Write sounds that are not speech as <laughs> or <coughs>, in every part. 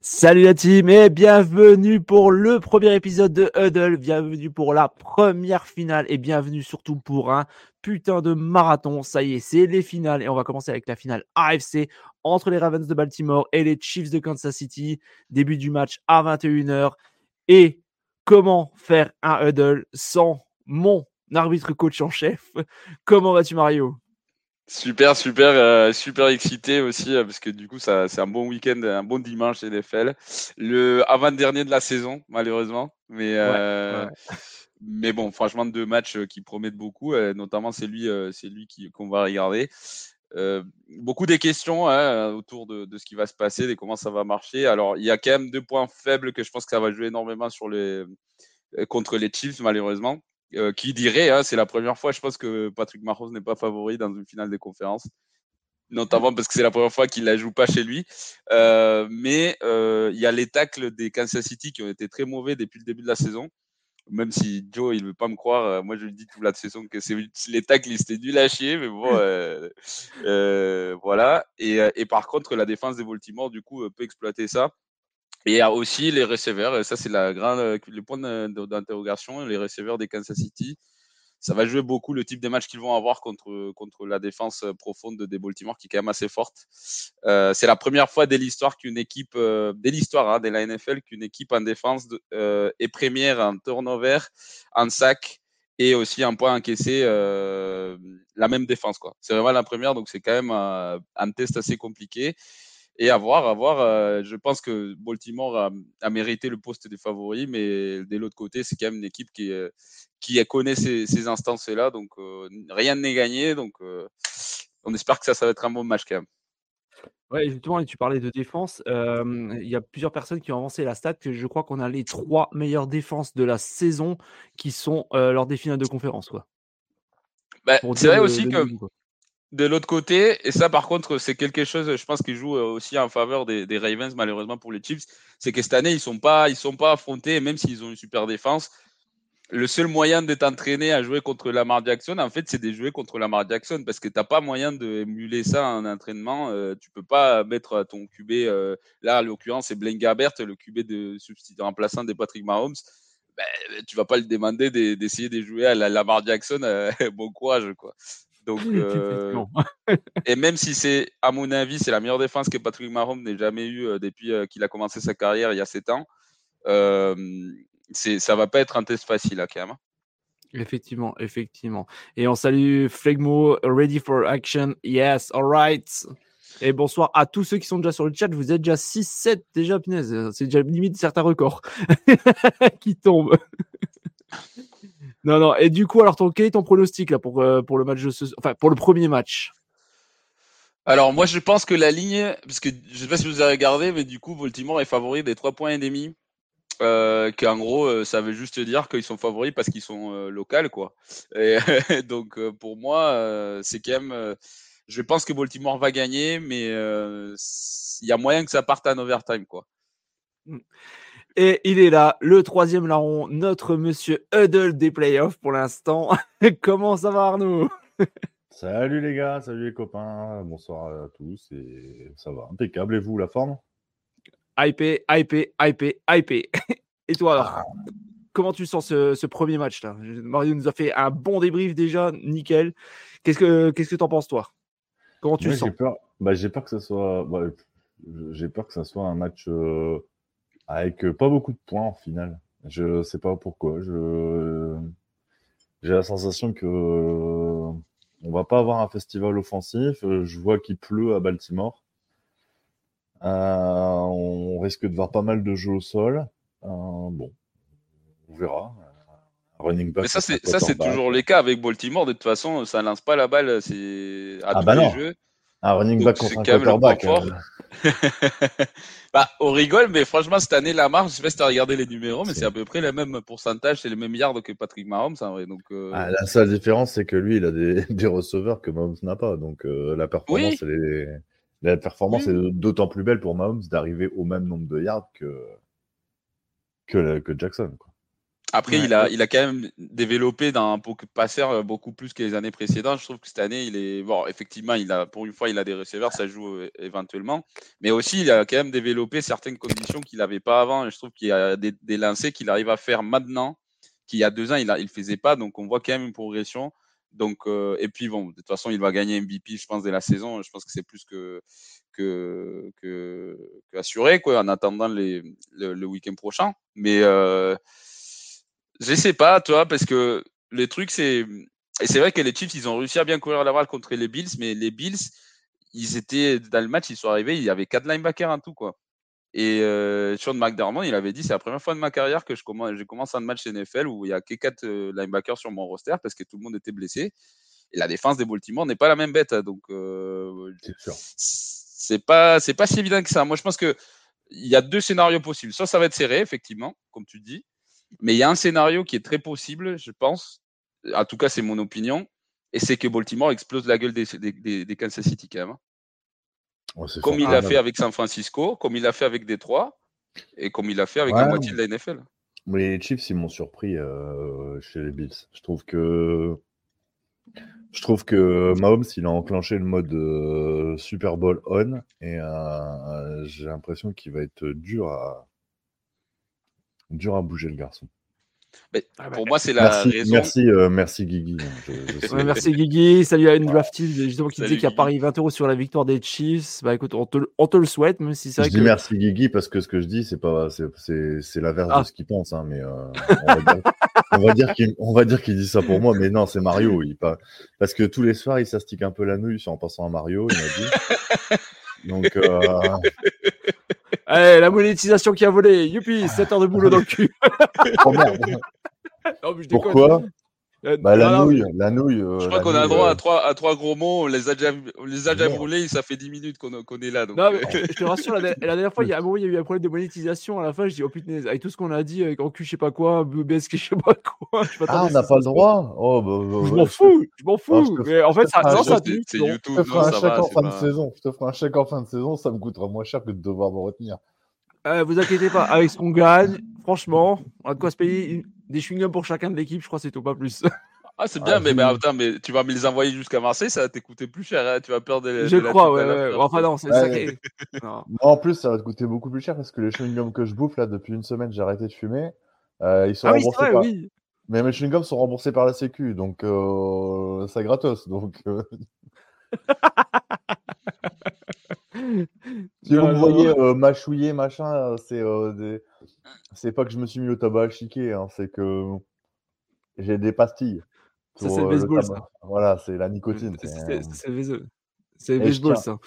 Salut la team et bienvenue pour le premier épisode de Huddle, bienvenue pour la première finale et bienvenue surtout pour un putain de marathon. Ça y est, c'est les finales et on va commencer avec la finale AFC entre les Ravens de Baltimore et les Chiefs de Kansas City. Début du match à 21h. Et comment faire un Huddle sans mon arbitre coach en chef? Comment vas-tu Mario? Super, super, euh, super excité aussi euh, parce que du coup, ça, c'est un bon week-end, un bon dimanche NFL. Le avant-dernier de la saison, malheureusement, mais euh, mais bon, franchement, deux matchs qui promettent beaucoup, notamment c'est lui, c'est lui qui, qu'on va regarder. beaucoup des questions hein, autour de, de, ce qui va se passer, de comment ça va marcher. Alors, il y a quand même deux points faibles que je pense que ça va jouer énormément sur les contre les Chiefs, malheureusement. Euh, qui dirait, hein, c'est la première fois, je pense que Patrick Mahomes n'est pas favori dans une finale des conférences, notamment parce que c'est la première fois qu'il la joue pas chez lui. Euh, mais euh, il y a les tacles des Kansas City qui ont été très mauvais depuis le début de la saison. Même si Joe, il veut pas me croire, moi je lui dis toute la saison que c'est les tacles, ils étaient nul à chier, mais bon, <laughs> voilà. Et, et, par contre, la défense des Baltimore, du coup, peut exploiter ça. Et il y a aussi les receveurs, ça c'est le point d'interrogation, les receveurs des Kansas City. Ça va jouer beaucoup le type de match qu'ils vont avoir contre, contre la défense profonde des Baltimore qui est quand même assez forte. Euh, c'est la première fois dès l'histoire qu'une équipe, euh, dès l'histoire hein, de la NFL, qu'une équipe en défense euh, est première en turnover, en sac et aussi en point encaissé, la même défense. quoi. C'est vraiment la première, donc c'est quand même un test assez compliqué et à voir, à voir. Euh, je pense que Baltimore a, mérité le poste des favoris, mais de l'autre côté, c'est quand même une équipe qui, euh, qui connaît ces, ces instances-là. Donc, euh, rien n'est gagné. Donc, on espère que ça, ça va être un bon match quand même. Ouais, justement, tu parlais de défense. Il y a plusieurs personnes qui ont avancé la stat que je crois qu'on a les trois meilleures défenses de la saison qui sont lors des finales de conférence. Bah, c'est vrai aussi que de l'autre côté, et ça par contre, c'est quelque chose, je pense, qui joue euh, aussi en faveur des, Ravens, malheureusement pour les Chiefs, c'est que cette année, ils sont pas, ils sont pas affrontés, même s'ils ont une super défense. Le seul moyen d'être entraîné à jouer contre Lamar Jackson, en fait, c'est de jouer contre Lamar Jackson parce que tu n'as pas moyen d'émuler ça en entraînement. Euh, tu peux pas mettre ton QB, euh, là, en l'occurrence, c'est Blaine le QB de substitut remplaçant des Patrick Mahomes. Ben, tu vas pas le demander d'essayer de jouer à la Lamar Jackson. <laughs> bon courage, quoi. Donc, <laughs> euh, et même si c'est, à mon avis, c'est la meilleure défense que Patrick Mahomes n'ait jamais eu euh, depuis euh, qu'il a commencé sa carrière il y a 7 ans, euh, ça va pas être un test facile, à quand même. Hein. Effectivement, effectivement. Et on salue Flegmo, ready for action. Yes, all right. Et bonsoir à tous ceux qui sont déjà sur le chat. Vous êtes déjà 6-7 déjà, punaise. C'est déjà limite certains records <laughs> qui tombent. Non, non. Et du coup, alors, ton, quel est ton pronostic là, pour, euh, pour le match de ce... Enfin, pour le premier match? Alors, moi, je pense que la ligne, parce que je sais pas si vous avez regardé, mais du coup, Baltimore est favori des 3 points et demi. Euh, qu'en gros, euh, ça veut juste dire qu'ils sont favoris parce qu'ils sont euh, locaux, quoi. Et, <laughs> donc, pour moi, c'est quand même. je pense que Baltimore va gagner, mais il y a moyen que ça parte en overtime, quoi. Et il est là, le troisième larron, notre monsieur Huddle des playoffs pour l'instant. <laughs> Comment ça va Arnaud? Salut les gars, salut les copains, bonsoir à tous et ça va, impeccable. Et vous, la forme? Hypé, hypé, hypé, hypé. Et toi alors? Ah. Comment tu sens ce, premier match là? Mario nous a fait un bon débrief déjà, nickel. Qu'est-ce que qu'est-ce que t'en penses toi? Comment tu sens J'ai peur, bah, j'ai peur que ça soit, bah, j'ai peur que ça soit un match euh, avec euh, pas beaucoup de points en finale. Je sais pas pourquoi. Je j'ai la sensation que euh, on va pas avoir un festival offensif. Euh, je vois qu'il pleut à Baltimore. on risque de voir pas mal de jeux au sol. bon, on verra. Running back, Mais ça, c'est ça, c'est toujours les cas avec Baltimore. De toute façon, ça lance pas la balle. C'est à ah bah les jeux. Un running back contre un quarterback. <laughs> bah, on rigole, mais franchement, cette année, Lamar, je sais pas si tu as regardé les numéros, mais c'est à peu près le même pourcentage, c'est les mêmes yards que Patrick Mahomes, en vrai. Donc, euh... ah, la seule différence, c'est que lui, il a des, <laughs> des receveurs que Mahomes n'a pas. Donc, euh, la performance, oui. est, la performance oui. est d'autant plus belle pour Mahomes d'arriver au même nombre de yards que, que, que Jackson. Quoi. Après, ouais, il, a, ouais. il a quand même développé dans beaucoup de passeurs beaucoup plus que les années précédentes. Je trouve que cette année, il est bon. Effectivement, il a pour une fois, il a des receveurs, ça joue euh, éventuellement. Mais aussi, il a quand même développé certaines conditions qu'il n'avait pas avant. Et je trouve qu'il y a des, des lancers qu'il arrive à faire maintenant, qu'il y a deux ans, il ne il faisait pas. Donc, on voit quand même une progression. Donc, euh, et puis bon, de toute façon, il va gagner MVP, je pense, dès la saison. Je pense que c'est plus que que, que, que assuré, quoi, en attendant les, le, le week-end prochain. Mais euh, je sais pas, toi, parce que le truc, c'est. Et c'est vrai que les Chiefs, ils ont réussi à bien courir la balle contre les Bills, mais les Bills, ils étaient dans le match, ils sont arrivés, il y avait quatre linebackers en tout, quoi. Et euh, Sean McDermott, il avait dit c'est la première fois de ma carrière que je commence, un match NFL où il y a que quatre euh, linebackers sur mon roster parce que tout le monde était blessé. Et la défense des Baltimore n'est pas la même bête, donc euh, c'est pas c'est pas si évident que ça. Moi, je pense que il y a deux scénarios possibles. Soit ça va être serré, effectivement, comme tu dis, mais il y a un scénario qui est très possible, je pense. En tout cas, c'est mon opinion. Et c'est que Baltimore explose la gueule des, des, des Kansas City quand même. Ouais, comme il l'a fait avec San Francisco, comme il l'a fait avec Détroit, et comme il l'a fait avec ouais. la moitié de la NFL. Mais les Chiefs, ils m'ont surpris euh, chez les Bills. Je trouve que je trouve que Mahomes, il a enclenché le mode euh, Super Bowl on, et euh, j'ai l'impression qu'il va être dur à dur à bouger le garçon. Mais ah pour bah, moi, c'est la merci, raison. Merci, euh, merci Guigui. Je, je ouais, <laughs> merci Guigui. Salut à une drafted justement qui disait qu'il y a Paris 20 euros sur la victoire des Chiefs. Bah écoute, on te, on te le souhaite, même si c'est Je dis que... merci Guigui parce que ce que je dis, c'est pas, c'est l'inverse ah. de ce qu'il pense, hein, mais euh, on va dire, qu'il va dire qu'il dit ça pour moi, mais non, c'est Mario. Il pas... Parce que tous les soirs, il s'astique un peu la nouille en pensant à Mario. Il m'a dit. Donc. Euh... Allez, la monétisation qui a volé. Youpi, 7 heures de boulot dans le cul. <laughs> oh merde. Non, Pourquoi? euh, bah, la, non, nouille, la nouille. Euh, je crois qu'on a le droit euh... à, trois, à trois gros mots. On les a déjà, on les a déjà brûlés. Ça fait 10 minutes qu'on qu est là. Donc... Non, mais, je te rassure, la, la, dernière fois, il y a un moment, il y a eu un problème de monétisation. À la fin, je dis, oh putain, avec tout ce qu'on a dit, avec en cul, je sais pas quoi, BSK, je sais pas quoi. <laughs> Je ah, on n'a pas le droit? Oh, bah, bah, Je m'en fous, je m'en fous. Mais en fait, ça, non, ça C'est YouTube. Je te ferai un chèque en fin de saison. Je te ferai un chèque en fin de saison. Ça me coûtera moins cher que de devoir me retenir. Euh, vous inquiétez pas, avec ce qu'on gagne, franchement, on a de quoi se payer des chewing-gums pour chacun de l'équipe, je crois c'est tout, pas plus. <laughs> Ah, c'est bien, ah, mais, mais, attends, mais tu vas me les envoyer jusqu'à Marseille, ça va t'écouter plus cher, hein tu vas perdre des. Je de crois, ouais, ouais. Enfin, non, c'est ouais. <laughs> non. En plus, ça va te coûter beaucoup plus cher parce que les chewing-gums que je bouffe, là, depuis une semaine, j'ai arrêté de fumer. Euh, ils sont ah, remboursés oui, par... oui. Mais mes chewing-gums sont remboursés par la Sécu, donc euh, c'est gratos. Donc. Euh... <laughs> si vous me voyez euh, mâchouiller, machin, c'est euh, des... c'est pas que je me suis mis au tabac à chiquer, hein, c'est que j'ai des pastilles. Ça, c'est le baseball, ça. Voilà, c'est la nicotine. C'est le baseball, ça.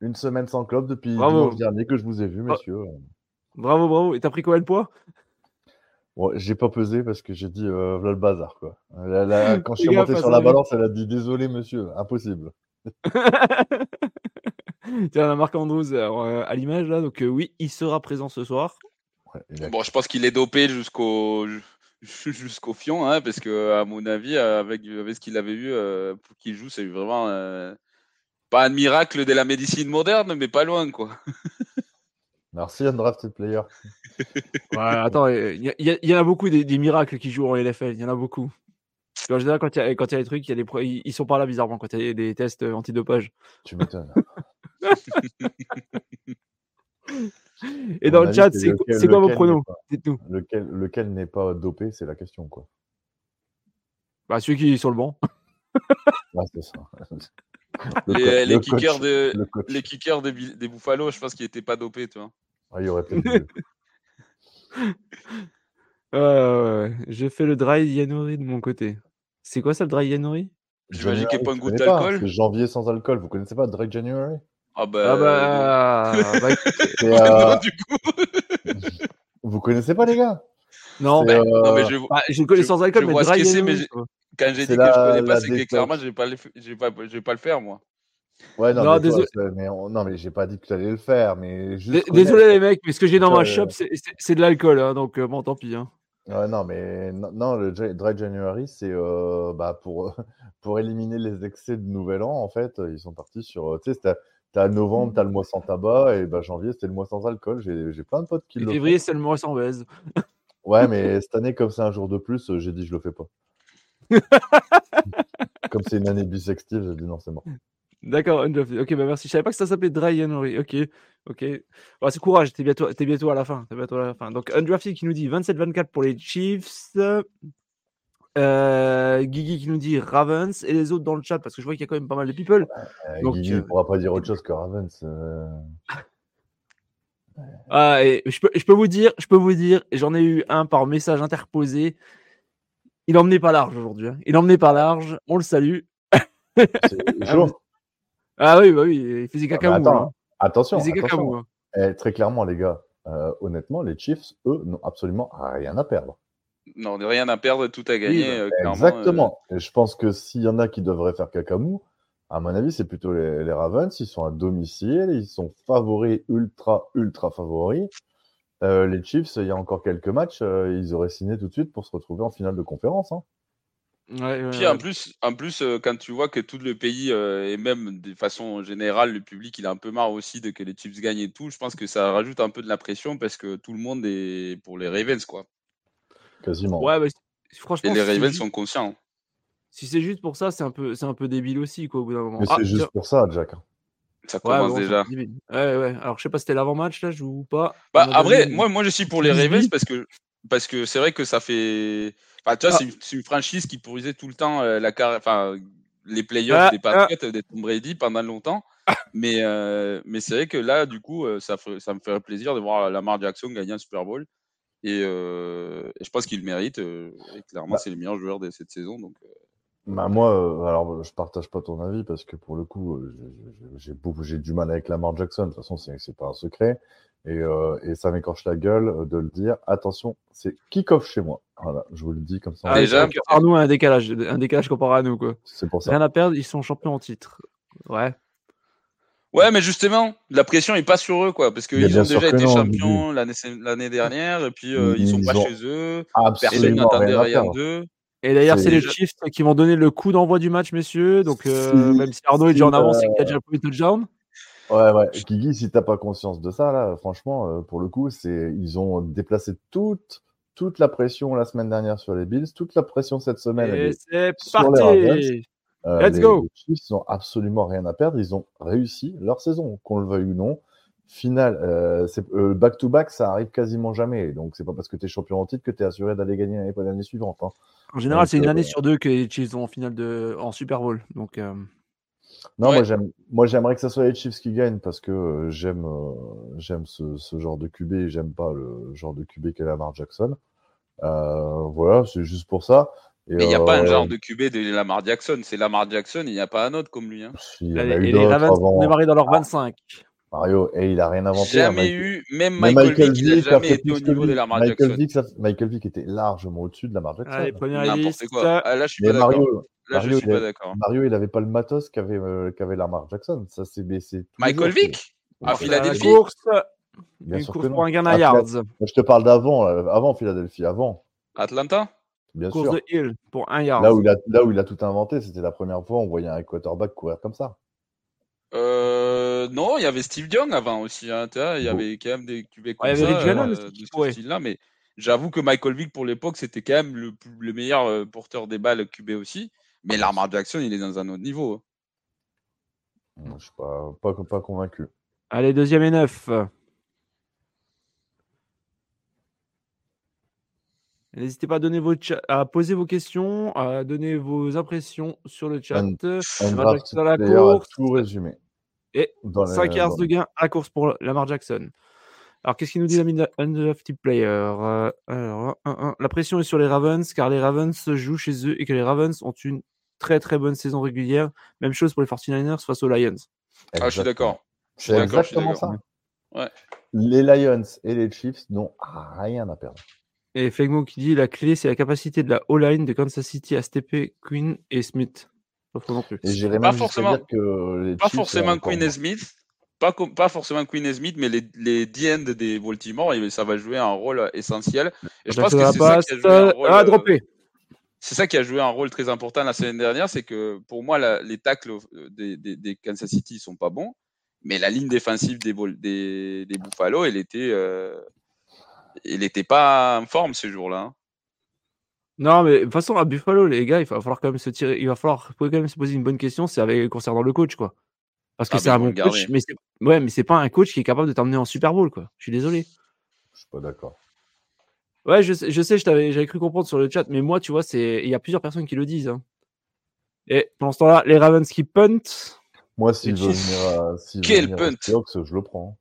Une semaine sans club depuis dimanche dernier que je vous ai vu, messieurs. Bravo, bravo. Et t'as pris combien de poids? Bon, j'ai pas pesé parce que j'ai dit euh, voilà le bazar quoi. La, la, quand je <laughs> suis monté sur la balance, elle a dit désolé monsieur, impossible. <laughs> <laughs> Tiens, Marc Andrews euh, à l'image là, donc euh, oui, il sera présent ce soir. Ouais, bon, je pense qu'il est dopé jusqu'au <laughs> jusqu'au fion, hein, parce que à mon avis, avec, avec ce qu'il avait eu euh, pour qu'il joue, c'est vraiment euh, pas un miracle de la médecine moderne, mais pas loin, quoi. <laughs> Merci, Undrafted Player. ouais, attends, il y, y, y, en a beaucoup des, des, miracles qui jouent en LFL, il y en a beaucoup. En général, quand il y, a, quand il y a des trucs, y a des, ils sont pas là bizarrement quand il y a des tests antidopage. Tu m'étonnes. <laughs> Et dans le chat, c'est quoi vos pronos Dites-nous. Lequel, lequel n'est pas dopé, c'est la question, quoi. Bah, celui qui est sur le banc. <laughs> ouais, c'est ça. <laughs> les, les, kickers de, les kickers des, des Buffalo, je pense qu'ils n'étaient pas dopés, tu vois. Ah, il y aurait peut-être. euh, je fais le dry Yanori de mon côté. C'est quoi ça le dry Yanori J'imagine qu'il n'y a pas une goutte d'alcool? Janvier sans alcool. Vous connaissez pas Dry January? Ah bah, ah bah, <laughs> bah euh... du coup. <laughs> Vous connaissez pas les gars? Non, mais, euh... non, mais je, bah, je connais sans alcool, je mais vois ce que c'est, mais quand j'ai dit que je connais pas, c'est que clairement je vais pas, le... je vais pas, je vais pas le faire moi. Ouais, non, mais, désolé. mais non, mais j'ai pas dit que tu allais le faire. Mais désolé, les mecs, mais ce que j'ai dans ma shop, c'est de l'alcool. Hein, donc, bon, tant pis. Hein. Ouais, non, mais non, le Dry January, c'est bah, pour, <laughs> pour éliminer les excès de Nouvel An. En fait, ils sont partis sur. Tu sais, t'as novembre, t'as le mois sans tabac, et bah, janvier, c'était le mois sans alcool. J'ai plein de potes qui le février, c'est le mois sans baise. Ouais, mais <laughs> cette année, comme c'est un jour de plus, j'ai dit je le fais pas. <laughs> comme c'est une année bisextive, j'ai dit non, c'est mort. D'accord, ok, bah merci. Je savais pas que ça s'appelait Dry January. Ok, ok. c'est courage, t'es bientôt, es bientôt à la fin. bientôt à la fin. Donc, Undrafted qui nous dit 27-24 pour les Chiefs. Euh, Guigui qui nous dit Ravens et les autres dans le chat parce que je vois qu'il y a quand même pas mal de people. Euh, Donc, Guigui ne euh, pourra pas dire autre chose que Ravens. Euh. <laughs> Ah, et je, peux, je peux vous dire, je peux vous dire, j'en ai eu un par message interposé. Il emmenait pas large aujourd'hui. Hein. Il emmenait pas large. On le salue. Chaud. <laughs> Ah oui, bah oui, il faisait caca ah bah hein. Attention, attention. Hein. Eh, très clairement, les gars, honnêtement, les Chiefs, eux, n'ont absolument rien à perdre. Non, rien à perdre, tout à gagner. Bah, euh, exactement. Euh. Et je pense que s'il y en a qui devraient faire cacamou, à mon avis, c'est plutôt les, Ravens. Ils sont à domicile, ils sont favoris, ultra, ultra favoris. les Chiefs, il y a encore quelques matchs, ils auraient signé tout de suite pour se retrouver en finale de conférence. Hein. Puis en plus, en plus euh, quand tu vois que tout le pays euh, et même de façon générale, le public, il a un peu marre aussi de que les Chiefs gagnent et tout, je pense que ça rajoute un peu de la pression parce que tout le monde est pour les Ravens, quoi. Quasiment. Ouais, franchement. Et les Ravens sont conscients. Si c'est juste pour ça, c'est un peu, c'est un peu débile aussi, quoi, au bout d'un moment. Mais ah, c'est juste pour ça, Jack. Ça commence déjà. Ouais, ouais. Alors, je sais pas si c'était l'avant-match, là, je ou pas. Bah, après, moi, moi, je suis pour les Ravens parce que, parce que c'est vrai que ça fait tu vois, ah. c'est une, franchise qui pourrisait tout le temps euh, la enfin, les playoffs ah, des Patriots, ah. des Tom Brady pendant longtemps. mais euh, mais c'est vrai que là, du coup, euh, ça, ça me ferait plaisir de voir Lamar Jackson gagner un Super Bowl. Et, je pense qu'il le mérite. clairement, bah c'est le meilleur joueur de cette saison. Donc, bah moi, alors je partage pas ton avis parce que pour le coup, j'ai du mal avec Lamar Jackson. De toute façon, c'est pas un secret. Euh, et, ça m'écorche la gueule euh, de le dire. Attention, c'est kick-off chez moi. Voilà, je vous le dis comme ça. Ah, déjà, Arnaud a un décalage, un décalage comparé à nous. Quoi. C'est pour ça. Rien à perdre, ils sont champions en titre. Ouais. Ouais, mais justement, la pression n'est pas sur eux, quoi, parce qu'ils ont déjà été champions l'année dernière, et puis euh, ils, sont pas chez eux. Personne n'attendait rien d'eux. Et d'ailleurs, c'est les Chiefs qui vont donner le coup d'envoi du match, messieurs. Donc, même si Arnaud est déjà en avance, c'est qu'il a déjà le touchdown. Ouais, ouais. Guigui, si t'as pas conscience de ça, là, franchement, euh, pour le coup, c'est ils ont déplacé toute, toute la pression la semaine dernière sur les Bills, toute la pression cette semaine. Et c'est parti. Euh, Let's go. Les Chiefs n'ont absolument rien à perdre. Ils ont réussi leur saison, qu'on le veuille ou non. Final, euh, euh back-to-back, ça arrive quasiment jamais. Donc, c'est pas parce que tu es champion en titre que tu es assuré d'aller gagner l'année suivante. Hein. En général, c'est une année sur deux que les Chiefs sont en finale de, en Super Bowl. Donc, non, moi j'aime, moi j'aimerais que ce soit les Chiefs qui gagnent parce que euh, j'aime, euh, j'aime ce, ce, genre de QB et j'aime pas le genre de QB qu'est Lamar Jackson. Euh, voilà, c'est juste pour ça. Mais il n'y a pas un genre de QB de Lamar Jackson, c'est Lamar Jackson, il n'y a pas un autre comme lui. Hein. et les Ravens ont démarré dans leur 25. Mario, et il a rien inventé. Jamais eu, même Michael, Michael Vick, il n'a jamais été au niveau de Lamar Michael Jackson. Vick, ça, Michael Vick était largement au-dessus de Lamar Jackson. Allez, N'importe quoi. Ah, là, je suis pas d'accord. Là, Mario, je suis pas d'accord. Mario, il n'avait pas le matos qu'avait euh, qu'avait Lamar Jackson. Ça s'est baissé. Michael Vick? À Philadelphie course, Bien une sûr course pour un gain à yards. Je te parle d'avant, avant Philadelphie, avant. Atlanta? Bien course sûr. de Hill pour un yard. Là où, il a, là où il a tout inventé, c'était la première fois où on voyait un quarterback courir comme ça. Euh, non, il y avait Steve Young avant aussi. Hein, il y avait quand même des QB comme ouais, ça, euh, de ce style-là. Mais j'avoue que Michael Vick, pour l'époque, c'était quand même le, le meilleur euh, porteur des balles QB aussi. Mais Lamar Jackson, il est dans un autre niveau. Je ne suis pas, pas, pas, convaincu. Allez, deuxième et neuf. N'hésitez pas à, donner vos à poser vos questions, à donner vos impressions sur le chat. On, la course. tout résumé. Et 5 yards de gain à course pour Lamar Jackson. Alors, qu'est-ce qu'il nous dit la undrafted player? Euh, alors, La pression est sur les Ravens car les Ravens jouent chez eux et que les Ravens ont une très très bonne saison régulière. Même chose pour les 49ers face aux Lions. Ah, je suis d'accord. C'est exactement ça. Les Lions et les Chiefs n'ont rien à perdre. Et Fegmo qui dit la clé, c'est la capacité de la O-line de Kansas City à stepper Queen et Smith. non plus. Et pas forcément, que les pas forcément Queen et Smith, pas, pas forcément Queen et Smith, mais les, les D-end des Baltimore, ça va jouer un rôle essentiel. Et je pense que c'est ça qui a joué un rôle. Ah, euh, c'est ça qui a joué un rôle très important la semaine dernière, c'est que pour moi, les tacles euh, des, des, Kansas City sont pas bons, mais la ligne défensive des, des, des Buffalo, elle était, euh, elle était pas en forme ce jour-là. Hein. Non, mais de toute façon, à Buffalo, les gars, il va falloir quand même se tirer, il va falloir quand même se poser une bonne question, c'est avec concernant le coach, quoi. Parce que ah, c'est un bon coach, mais c'est ouais, mais c'est pas un coach qui est capable de t'emmener en Super Bowl, quoi. Je suis désolé. Je suis pas d'accord. Ouais, je sais, je sais, j'avais cru comprendre sur le chat, mais moi, tu vois, c'est il y a plusieurs personnes qui le disent. Hein. Et pendant ce temps-là, les Ravens qui punt. Moi, s'il veut venir, à, Quel punt? Je le prends.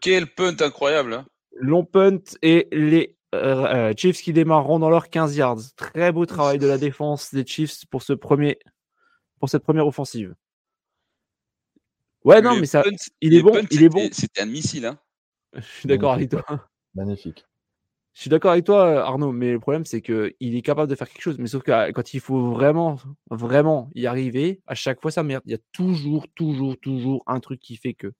Quel punt incroyable. Hein. Long punt et les euh, euh, Chiefs qui démarreront dans leurs 15 yards. Très beau travail de la défense des Chiefs pour ce premier pour cette première offensive. Ouais, non, mais ça, il est bon, il est bon. C'était un missile, hein. Je suis d'accord avec toi. Magnifique. Je suis d'accord avec toi, Arnaud, mais le problème, c'est qu'il est capable de faire quelque chose. Mais sauf que quand il faut vraiment, vraiment y arriver, à chaque fois, ça merde. Il y a toujours, toujours, toujours un truc qui fait que.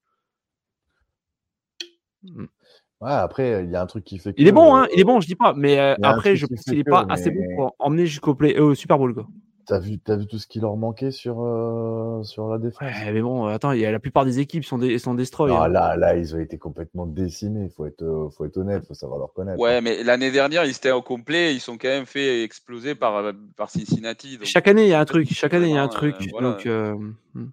Ouais, après, il y a un truc qui fait que. Il est bon, hein, il est bon, je dis pas. Mais après, je pense qu'il n'est pas assez bon pour emmener jusqu'au au Super Bowl. Quoi. T'as vu, as vu tout ce qui leur manquait sur, euh, sur la défense? Ouais, Mais bon, attends, y a, la plupart des équipes sont, des, sont destroy. Ah, là, là, ils ont été complètement décimés. Il faut être, euh, faut être honnête, il faut savoir leur connaître. Ouais, hein. mais l'année dernière, ils étaient au complet. Ils sont quand même fait exploser par, euh, par Cincinnati. Chaque année, il y a un truc. Chaque année, il y a un truc. Donc, hmm.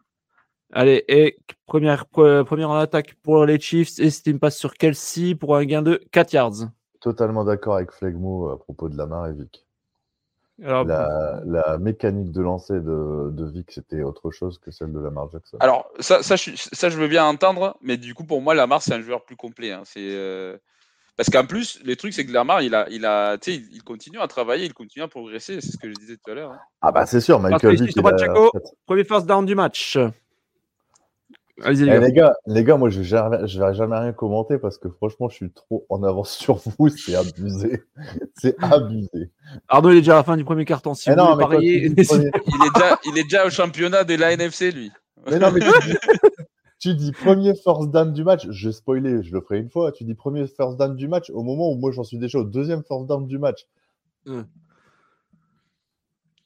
Allez, et première, première en attaque pour les Chiefs. Et c'était une passe sur Kelsey pour un gain de 4 yards. Totalement d'accord avec Flegmo à propos de Lamar et Vic la, mécanique de lancer de, de Vic, c'était autre chose que celle de Lamar Jackson. Alors, ça, ça, je, ça, je veux bien entendre, mais du coup, pour moi, Lamar, c'est un joueur plus complet. Hein. C'est, euh, Parce qu'en plus, le truc, c'est que Lamar, il, a, il, a, il, il continue à travailler, il continue à progresser. C'est ce que je disais tout à l'heure. Hein. Ah, bah, c'est sûr, Michael Vick. Premier first down du match. Allez, eh, les, gars. les gars, moi je vais, vais jamais rien commenter parce que franchement, je suis trop en avance <laughs> sur vous. C'est abusé. <laughs> c'est abusé. Arnaud, il est déjà à la fin du premier carton. Si eh non, <laughs> il, est déjà, il est déjà au championnat de la NFC, lui. Mais non, mais tu dis, premier first down du match. Je vais spoiler, je le ferai une fois. Tu dis premier first down du match au moment où moi j'en suis déjà au deuxième first down du match. Hum.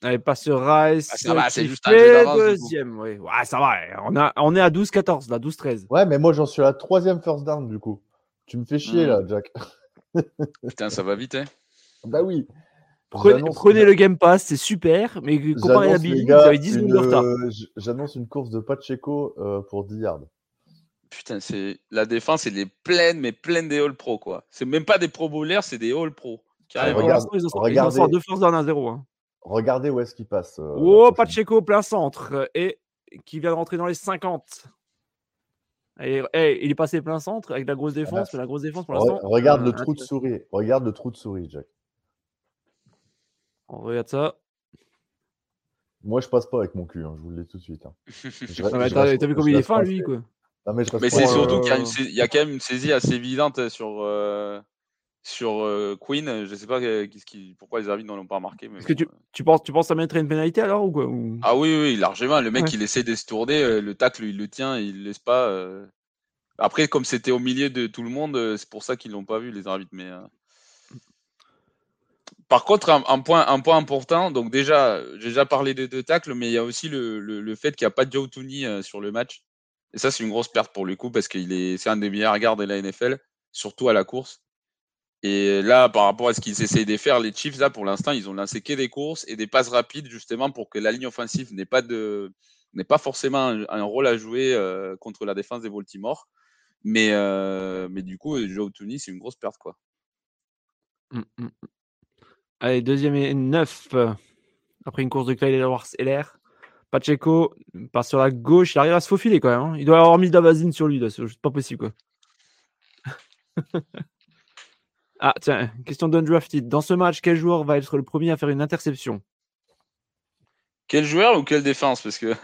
Allez, passe sur Rice. Ah, ça va, c'est juste un deuxième, oui. Ouais, ça va. On, a, on est à 12-14, là, 12-13. Ouais, mais moi, j'en suis à la troisième first down, du coup. Tu me fais chier, là, hmm. Jack. <laughs> Putain, ça va vite, hein. Bah oui. Prenez, le Game Pass, c'est super, mais comparé à Billy, vous avez 10 minutes de retard. J'annonce une course de Pacheco euh, pour 10 yards. Putain, c'est la défense, elle est pleine, mais pleine des All Pro, quoi. C'est même pas des Pro Bowlers, c'est des All Pro. Ah, regarde, ils en sortent deux first down à 0. Hein. Regardez où est-ce qu'il passe. Euh, oh, Pacheco, plein centre. Et qui vient de rentrer dans les 50. Et, il est passé plein centre avec la grosse ah défense. la grosse défense pour l'instant. Regarde le trou de souris. Regarde le trou de souris, Jack. On regarde ça. Moi, je passe pas avec mon cul, hein, je vous le dis tout de suite. Hein. <laughs> T'as vu comme il est fin, lui, quoi? mais, c'est surtout qu'il y, a quand même une saisie assez évidente sur, euh, sur euh, Queen, je sais pas euh, qui, pourquoi les arbitres n'en ont pas marqué. Mais que tu, tu, penses, tu penses ça une pénalité alors ou quoi Ah oui, oui, largement. Le mec, il essaie de se tourner, euh, le tacle, il le tient, il laisse pas. Après, comme c'était au milieu de tout le monde, c'est pour ça qu'ils l'ont pas vu, les arbitres. Mais par contre, un, point, un point important, donc déjà, j'ai déjà parlé des deux tacles, mais il y a aussi le, le, fait qu'il n'y a pas de Joe Tooney sur le match. Et ça, c'est une grosse perte pour le coup parce qu'il est, c'est un des meilleurs gardes de la NFL, surtout à la course. Et là, par rapport à ce qu'ils essayent de faire, les Chiefs, là, pour l'instant, ils ont lancé que des courses et des passes rapides, justement, pour que la ligne offensive n'ait pas de pas forcément un, rôle à jouer euh, contre la défense des Baltimore. Mais, euh, mais du coup, Joe Tooney, c'est une grosse perte, quoi. Mmh, mmh, mmh. Allez, deuxième et neuf. Après une course de Kyle Edwards-Heller. Pacheco passe sur la gauche. Il arrive à se faufiler quand même. Hein. Il doit avoir mis de la vasine sur lui. C'est pas possible, quoi. <laughs> Ah, tiens, question d'undrafted. Dans ce match, quel joueur va être le premier à faire une interception? Quel joueur ou quelle défense? Parce que.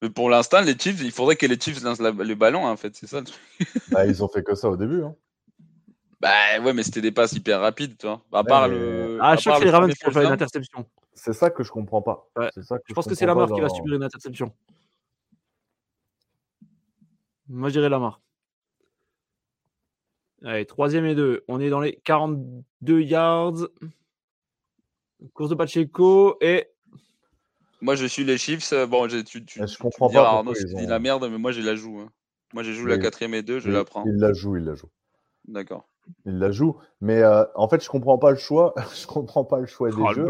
<laughs> pour l'instant, les Chiefs, il faudrait que les Chiefs lancent le ballon, en fait, c'est ça <laughs> bah, ils ont fait que ça au début. Hein. Bah ouais, mais c'était des passes hyper rapides, toi. À part le. À chaque fois, les Ravens vont faire une interception. C'est ça que je comprends pas. Ça que je, pense que c'est Lamar qui va subir une interception. Moi, je dirais Lamar. Allez, troisième et deux. On est dans les 42 yards. Course de Pacheco et. Moi, je suis les Chiefs. Bon, tu, tu, je comprends pas. Arnaud, c'est dit la merde, mais moi, j'ai la joue. Hein. Moi, j'ai joué la quatrième et deux, je la prends. Il la joue, il la joue. D'accord. Il la joue. Mais euh, en fait, je comprends pas le choix. <laughs> je comprends pas le choix des oh, jeux.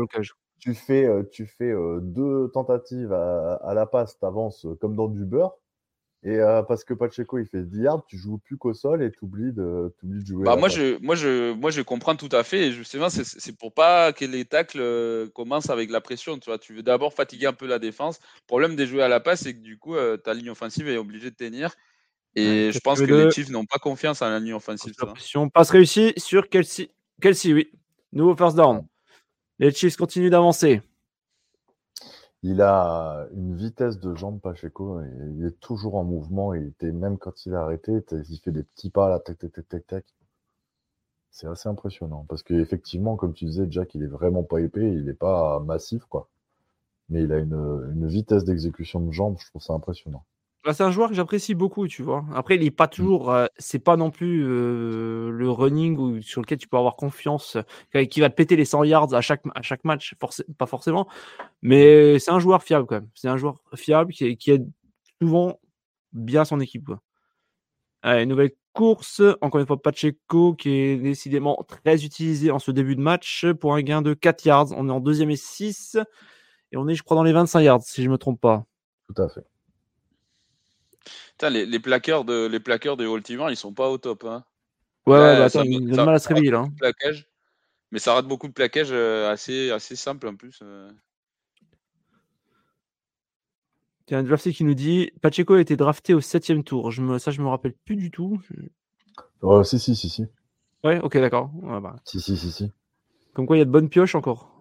Tu fais, euh, tu fais euh, deux tentatives à, à la passe, tu avances comme dans du beurre. Et parce que Pacheco il fait 10 yards, tu joues plus qu'au sol et tu oublies de, de jouer. Bah moi, je, moi, je, moi, je comprends tout à fait. Et justement, c'est pour pas que les tacles commencent avec la pression. Tu, vois. tu veux d'abord fatiguer un peu la défense. Le problème des jouer à la passe, c'est que du coup, ta ligne offensive est obligée de tenir. Et je pense que les Chiefs n'ont pas confiance en la ligne offensive. on passe réussi sur Kelsey. Kelsey, oui. Nouveau first down. Les Chiefs continuent d'avancer. Il a une vitesse de jambe, Pacheco. Il est toujours en mouvement. Il même quand il a arrêté, il fait des petits pas là, tac, tac, tac, tac, tac. C'est assez impressionnant. Parce qu'effectivement, comme tu disais, Jack, il est vraiment pas épais. Il n'est pas massif, quoi. Mais il a une, une vitesse d'exécution de jambes. Je trouve ça impressionnant. Bah, c'est un joueur que j'apprécie beaucoup, tu vois. Après, il est pas mmh. toujours, c'est pas non plus le running sur lequel tu peux avoir confiance, qui va te péter les 100 yards à chaque, à chaque match, pas forcément. Mais c'est un joueur fiable quand même. C'est un joueur fiable qui, qui aide souvent bien son équipe. Quoi. Allez, nouvelle course, encore une fois Pacheco qui est décidément très utilisé en ce début de match pour un gain de 4 yards. On est en deuxième et 6 et on est, je crois, dans les 25 yards si je me trompe pas. Tout à fait les, les, plaqueurs de les plaqueurs de Baltimore, ils sont pas au top. Hein. Ouais, ouais bah, attends, il a mal à se réveiller là. Hein. mais ça rate beaucoup de plaquages euh, assez, assez simple en plus. Euh. Il y a un drafté qui nous dit Pacheco a été drafté au 7 tour. Je me, ça, je me rappelle plus du tout. Oh, si, si, si, si. Ouais, ok, d'accord. bah. Si, si, si, si. Comme quoi, il y a de bonnes pioches encore.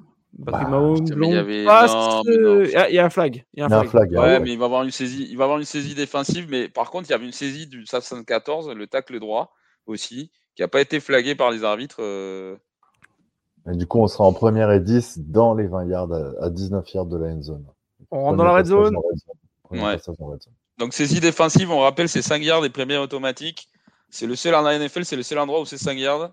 Patrick bah, Mahomes, il y, avait... il y, a un flag. Il y a un flag. ouais, mais il va avoir une saisie. Il va avoir une saisie défensive, mais par contre, il y avait une saisie du 74, le tacle droit aussi, qui n'a pas été flagué par les arbitres. Euh. Et du coup, on sera en première et 10 dans les 20 yards, à 19 yards de la end zone. On rentre dans la red zone? Ouais. Donc, saisie défensive, on rappelle, c'est 5 yards et première automatique. C'est le seul en NFL, c'est le seul endroit où c'est 5 yards.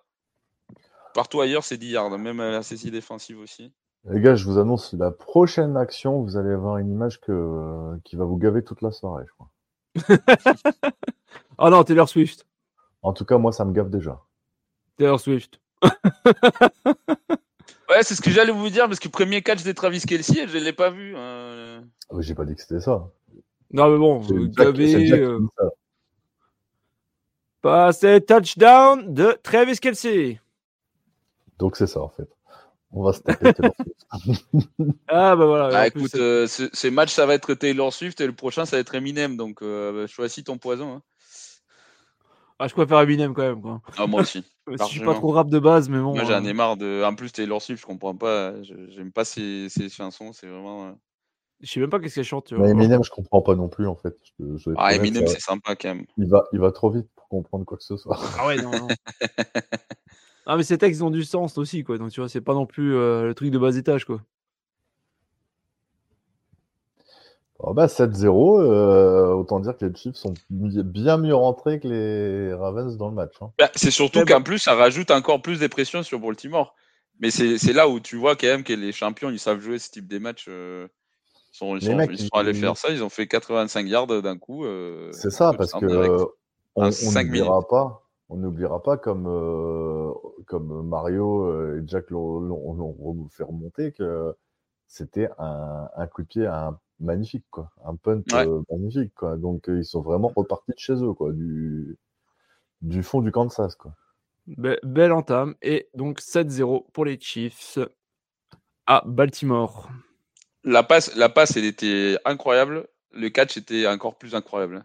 Partout ailleurs, c'est 10 yards, même la saisie défensive aussi. Les gars, je vous annonce la prochaine action, vous allez avoir une image que, qui va vous gaver toute la soirée, je crois. oh <laughs> non, Taylor Swift. En tout cas, moi, ça me gave déjà. Taylor Swift. <laughs> ouais, c'est ce que j'allais vous dire, parce que le premier catch de Travis Kelsey, je ne l'ai pas vu. Hein. Ah, j'ai pas dit que c'était ça. Non, mais bon, vous gavez. Euh... Passé touchdown de Travis Kelsey. Donc c'est ça, en fait. On va se taper Taylor Swift. <laughs> ah bah voilà. Ah, écoute, euh, ces matchs, ça va être Taylor Swift et le prochain, ça va être Eminem. Donc euh, choisis ton poison. Hein. Ah, je préfère Eminem quand même. Quoi. Ah, moi aussi. <laughs> je suis pas trop rap de base, mais bon. Moi, j'en ai marre de. En plus, Taylor Swift, je comprends pas. J'aime pas ses, chansons. C'est vraiment. Euh, je sais même pas qu'est-ce qu'elle chante. Eminem, je comprends pas non plus en fait. ah, Eminem, c'est sympa quand même. Il va, il va trop vite pour comprendre quoi que ce soit. Ah ouais, non, non. <laughs> Ah, mais ces textes ont du sens aussi, quoi. Donc, tu vois, c'est pas non plus euh, le truc de bas étage, quoi. Oh bah 7-0, euh, autant dire que les Chiefs sont bien mieux rentrés que les Ravens dans le match. Hein. Bah, c'est surtout qu'en plus, ça rajoute encore plus des pressions sur Baltimore. Mais c'est là où tu vois quand même que les champions, ils savent jouer ce type de match. Euh, ils sont, ils allés faire ça, ils ont fait 85 yards d'un coup. c'est ça, parce que on ne pas on n'oubliera pas comme, euh, comme Mario euh, et Jack l'ont fait remonter que c'était un, un, coup de pied un, magnifique, quoi. Un punt euh, magnifique, quoi. Donc ils sont vraiment repartis de chez eux, quoi, du, du fond du Kansas, quoi. belle entame. Et donc 7-0 pour les Chiefs à Baltimore. La passe, la passe, elle était incroyable. Le catch était encore plus incroyable.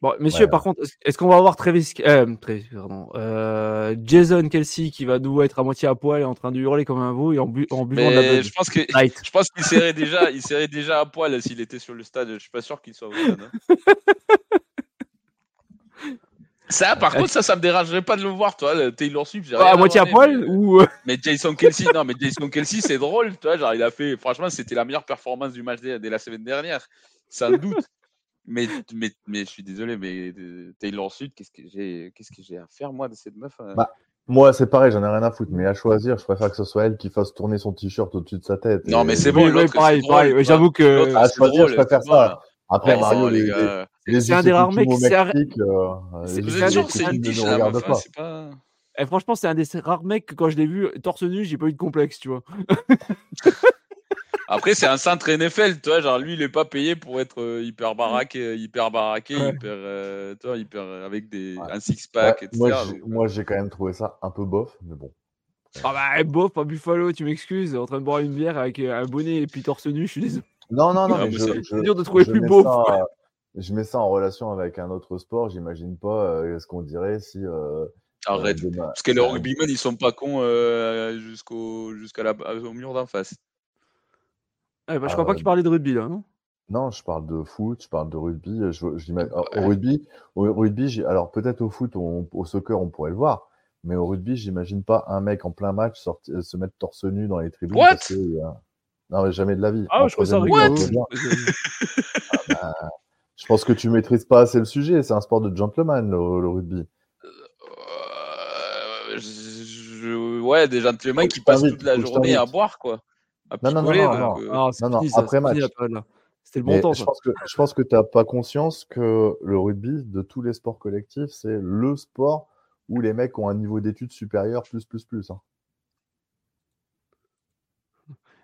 Bon, messieurs, par contre, est-ce qu'on va avoir Travis, euh, pardon, euh, Jason Kelsey qui va nous être à moitié à poil et en train de hurler comme un veau et en, bu en buvant de la Je pense que je pense qu'il serait déjà, il serait déjà à poil s'il était sur le stade. Je suis pas sûr qu'il soit au stade. Hein. Ça, par contre, ça, ça me dérangerait pas de le voir, toi, le Taylor Swift. Ah, à moitié à poil ou. <laughs> Mais Jason Kelsey, non, mais Jason Kelsey, c'est drôle, tu vois, genre, il a fait, franchement, c'était la meilleure performance du match dès, la semaine dernière, sans doute. Mais, mais, mais je suis désolé, mais Taylor Swift, qu'est-ce que j'ai, qu'est-ce que j'ai à faire, moi, de cette meuf bah, moi, c'est pareil, j'en ai rien à foutre, mais à choisir, je préfère que ce soit elle qui fasse tourner son t-shirt au-dessus de sa tête. Non, mais c'est bon, pareil, pareil. J'avoue que. À choisir, je préfère ça. Après, Mario, les, les, c'est un des rares mecs qui C'est un regarde pas. Eh, franchement, c'est un des rares mecs que quand je l'ai vu torse nu, j'ai pas eu de complexe, tu vois. Après, c'est un centre NFL, tu vois, genre lui, il est pas payé pour être euh, hyper baraqué, hyper baraqué, hyper, euh, tu vois, hyper avec des un six pack, etc. Moi, j'ai quand même trouvé ça un peu bof, mais bon. Ah bah bof, pas Buffalo, tu m'excuses, en train de boire une bière avec euh, un bonnet et puis torse nu, je suis désolé. Non, non, non, ah, mais c'est dur de trouver plus beau. je mets ça en relation avec un autre sport. J'imagine pas ce qu'on dirait si. Arrête. Parce que les rugbymen, ils sont pas cons jusqu'au jusqu'à la au mur d'en face. Ah, bah, je crois pas qu'il parlait de rugby là, non? Non, je parle de foot, je parle de rugby. Je, au rugby, au rugby alors peut-être au foot, au soccer, on pourrait le voir. Mais au rugby, j'imagine pas un mec en plein match se mettre torse nu dans les tribunes. What? non, mais jamais de la vie. Ah, je crois ça ah, bah, je pense que tu maîtrises pas assez le sujet. C'est un sport de gentleman, le, rugby. Euh, ouais, des gentlemen qui passent toute la journée à boire, quoi. Non, non, non, non, non, non, après match. C'était le bon temps. Je pense, que, je pense que tu n'as pas conscience que le rugby, de tous les sports collectifs, c'est le sport où les mecs ont un niveau d'études supérieur plus, plus, plus. Hein.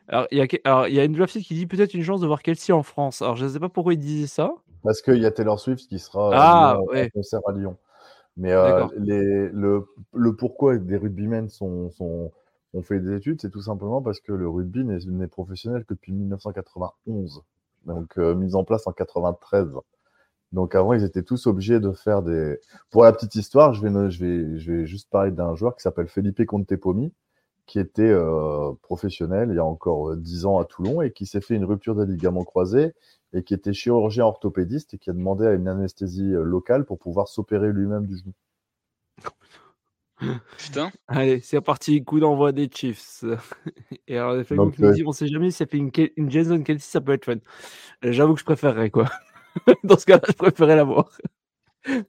Alors, il y, a, y a une draft qui dit peut-être une chance de voir Kelsey en France. Alors, je ne sais pas pourquoi il disait ça. Parce qu'il y a Taylor Swift qui sera ah, concert à Lyon. Mais euh, les, le, le, pourquoi des rugbymen sont, sont, ont fait des études, c'est tout simplement parce que le rugby n'est professionnel que depuis 1991. Donc, euh, mise en place en 93. Donc, avant, ils étaient tous obligés de faire des. Pour la petite histoire, je vais, je vais, je vais juste parler d'un joueur qui s'appelle Felipe Contepomi qui était euh, professionnel il y a encore euh, dix ans à Toulon et qui s'est fait une rupture des ligaments croisés et qui était chirurgien orthopédiste et qui a demandé à une anesthésie euh, locale pour pouvoir s'opérer lui-même du genou. Putain. Allez, c'est parti, coup d'envoi des Chiefs. <laughs> Et alors, Donc, nous dit, on sait jamais si ça fait une, une Jason Kelsey, ça peut être fun. J'avoue que je préférerais, quoi. <laughs> Dans ce cas-là, je préférerais l'avoir. il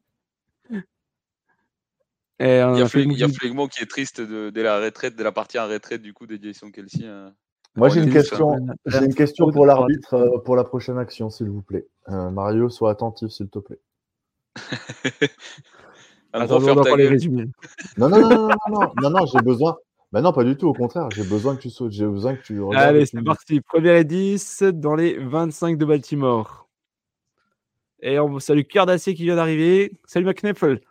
y a, Flegmo qui est triste de, la retraite, de la partie en retraite du coup de Jason Kelsey. Hein. Moi j'ai une question, j'ai une question pour l'arbitre euh, pour la prochaine action, s'il vous plaît. Euh, Mario, sois attentif, s'il te plaît. <laughs> Attends, on pas les résumer. <laughs> Non, non, non, non, non, non, non, j'ai besoin. Mais non, pas du tout, au contraire, j'ai besoin que tu sautes, j'ai besoin que tu Allez, c'est parti. Première et 10 dans les 25 de Baltimore. Et on salue Cœur d'Acier qui vient d'arriver. Salut McNeffel.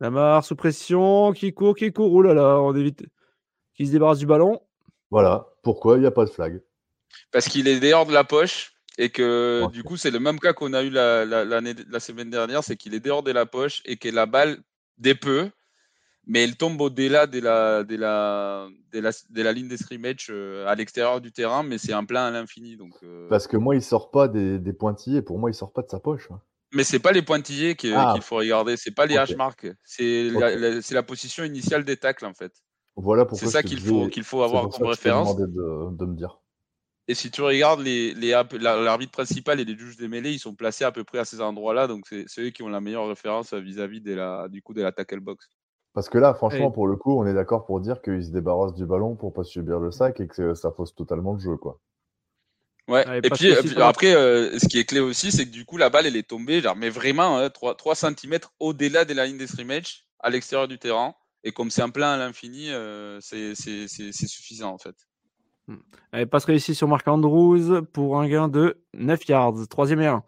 Lamar sous pression, qui court, qui court. Oh là là, on évite. Qui se débarrasse du ballon. Voilà. Pourquoi il n'y a pas de flag? Parce qu'il est dehors de la poche et que du coup, c'est le même cas qu'on a eu la, la, semaine dernière c'est qu'il est dehors de la poche et que la balle peu, mais elle tombe au-delà de la, de, la, de, la, ligne de scrimmage euh, à l'extérieur du terrain, mais c'est un plein à l'infini. Donc, euh. Parce que moi, il sort pas des, des pointillés. Pour moi, il sort pas de sa poche. Hein. Mais c'est pas les pointillés ah. qu'il faut regarder, c'est pas les H-marks, c'est la, position initiale des tacles en fait. Voilà C'est ça qu'il faut, qu'il faut avoir comme référence. De, de, me dire. Et si tu regardes les, l'arbitre principal et les juges des mêlées, ils sont placés à peu près à ces endroits-là, donc c'est eux qui ont la meilleure référence vis-à-vis de la, du coup de la tackle box. Parce que là, franchement, pour le coup, on est d'accord pour dire qu'ils se débarrassent du ballon pour pas subir le sac et que ça fausse totalement le jeu, quoi. Ouais. et puis, après, euh, ce qui est clé aussi, c'est que du coup, la balle, elle est tombée, genre, mais vraiment 3, hein, cm au-delà de la ligne des scrimmage, à l'extérieur du terrain. Et comme c'est un plein à l'infini, euh, c'est suffisant en fait. Hmm. Elle passe réussie sur Marc Andrews pour un gain de 9 yards. Troisième et 1.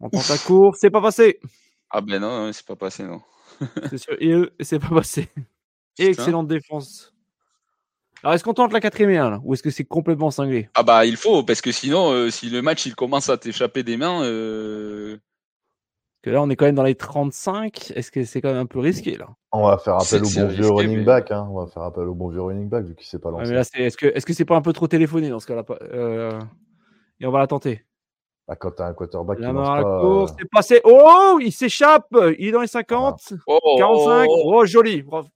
On tente la course, c'est pas passé. Ah ben non, c'est pas passé, non. <laughs> c'est sûr, et c'est pas passé. <laughs> excellente défense alors, est-ce qu'on tente la quatrième et un, ou est-ce que c'est complètement cinglé? Ah bah, il faut, parce que sinon, euh, si le match il commence à t'échapper des mains... Euh... Que là, on est quand même dans les 35. Est-ce que c'est quand même un peu risqué, là? On va faire appel au bon vieux running back. Hein. On va faire appel au bon vieux running back, vu qu'il s'est pas lancé. est-ce que est-ce que c'est pas un peu trop téléphoné dans ce cas-là? Euh, Et on va la tenter. Bah, quand tu as un quarterback La qui lance pas. course, euh, c'est passé. Oh, il s'échappe. Il est dans les 50, Oh, oh, 45. oh, oh. Oh, joli. Bravo.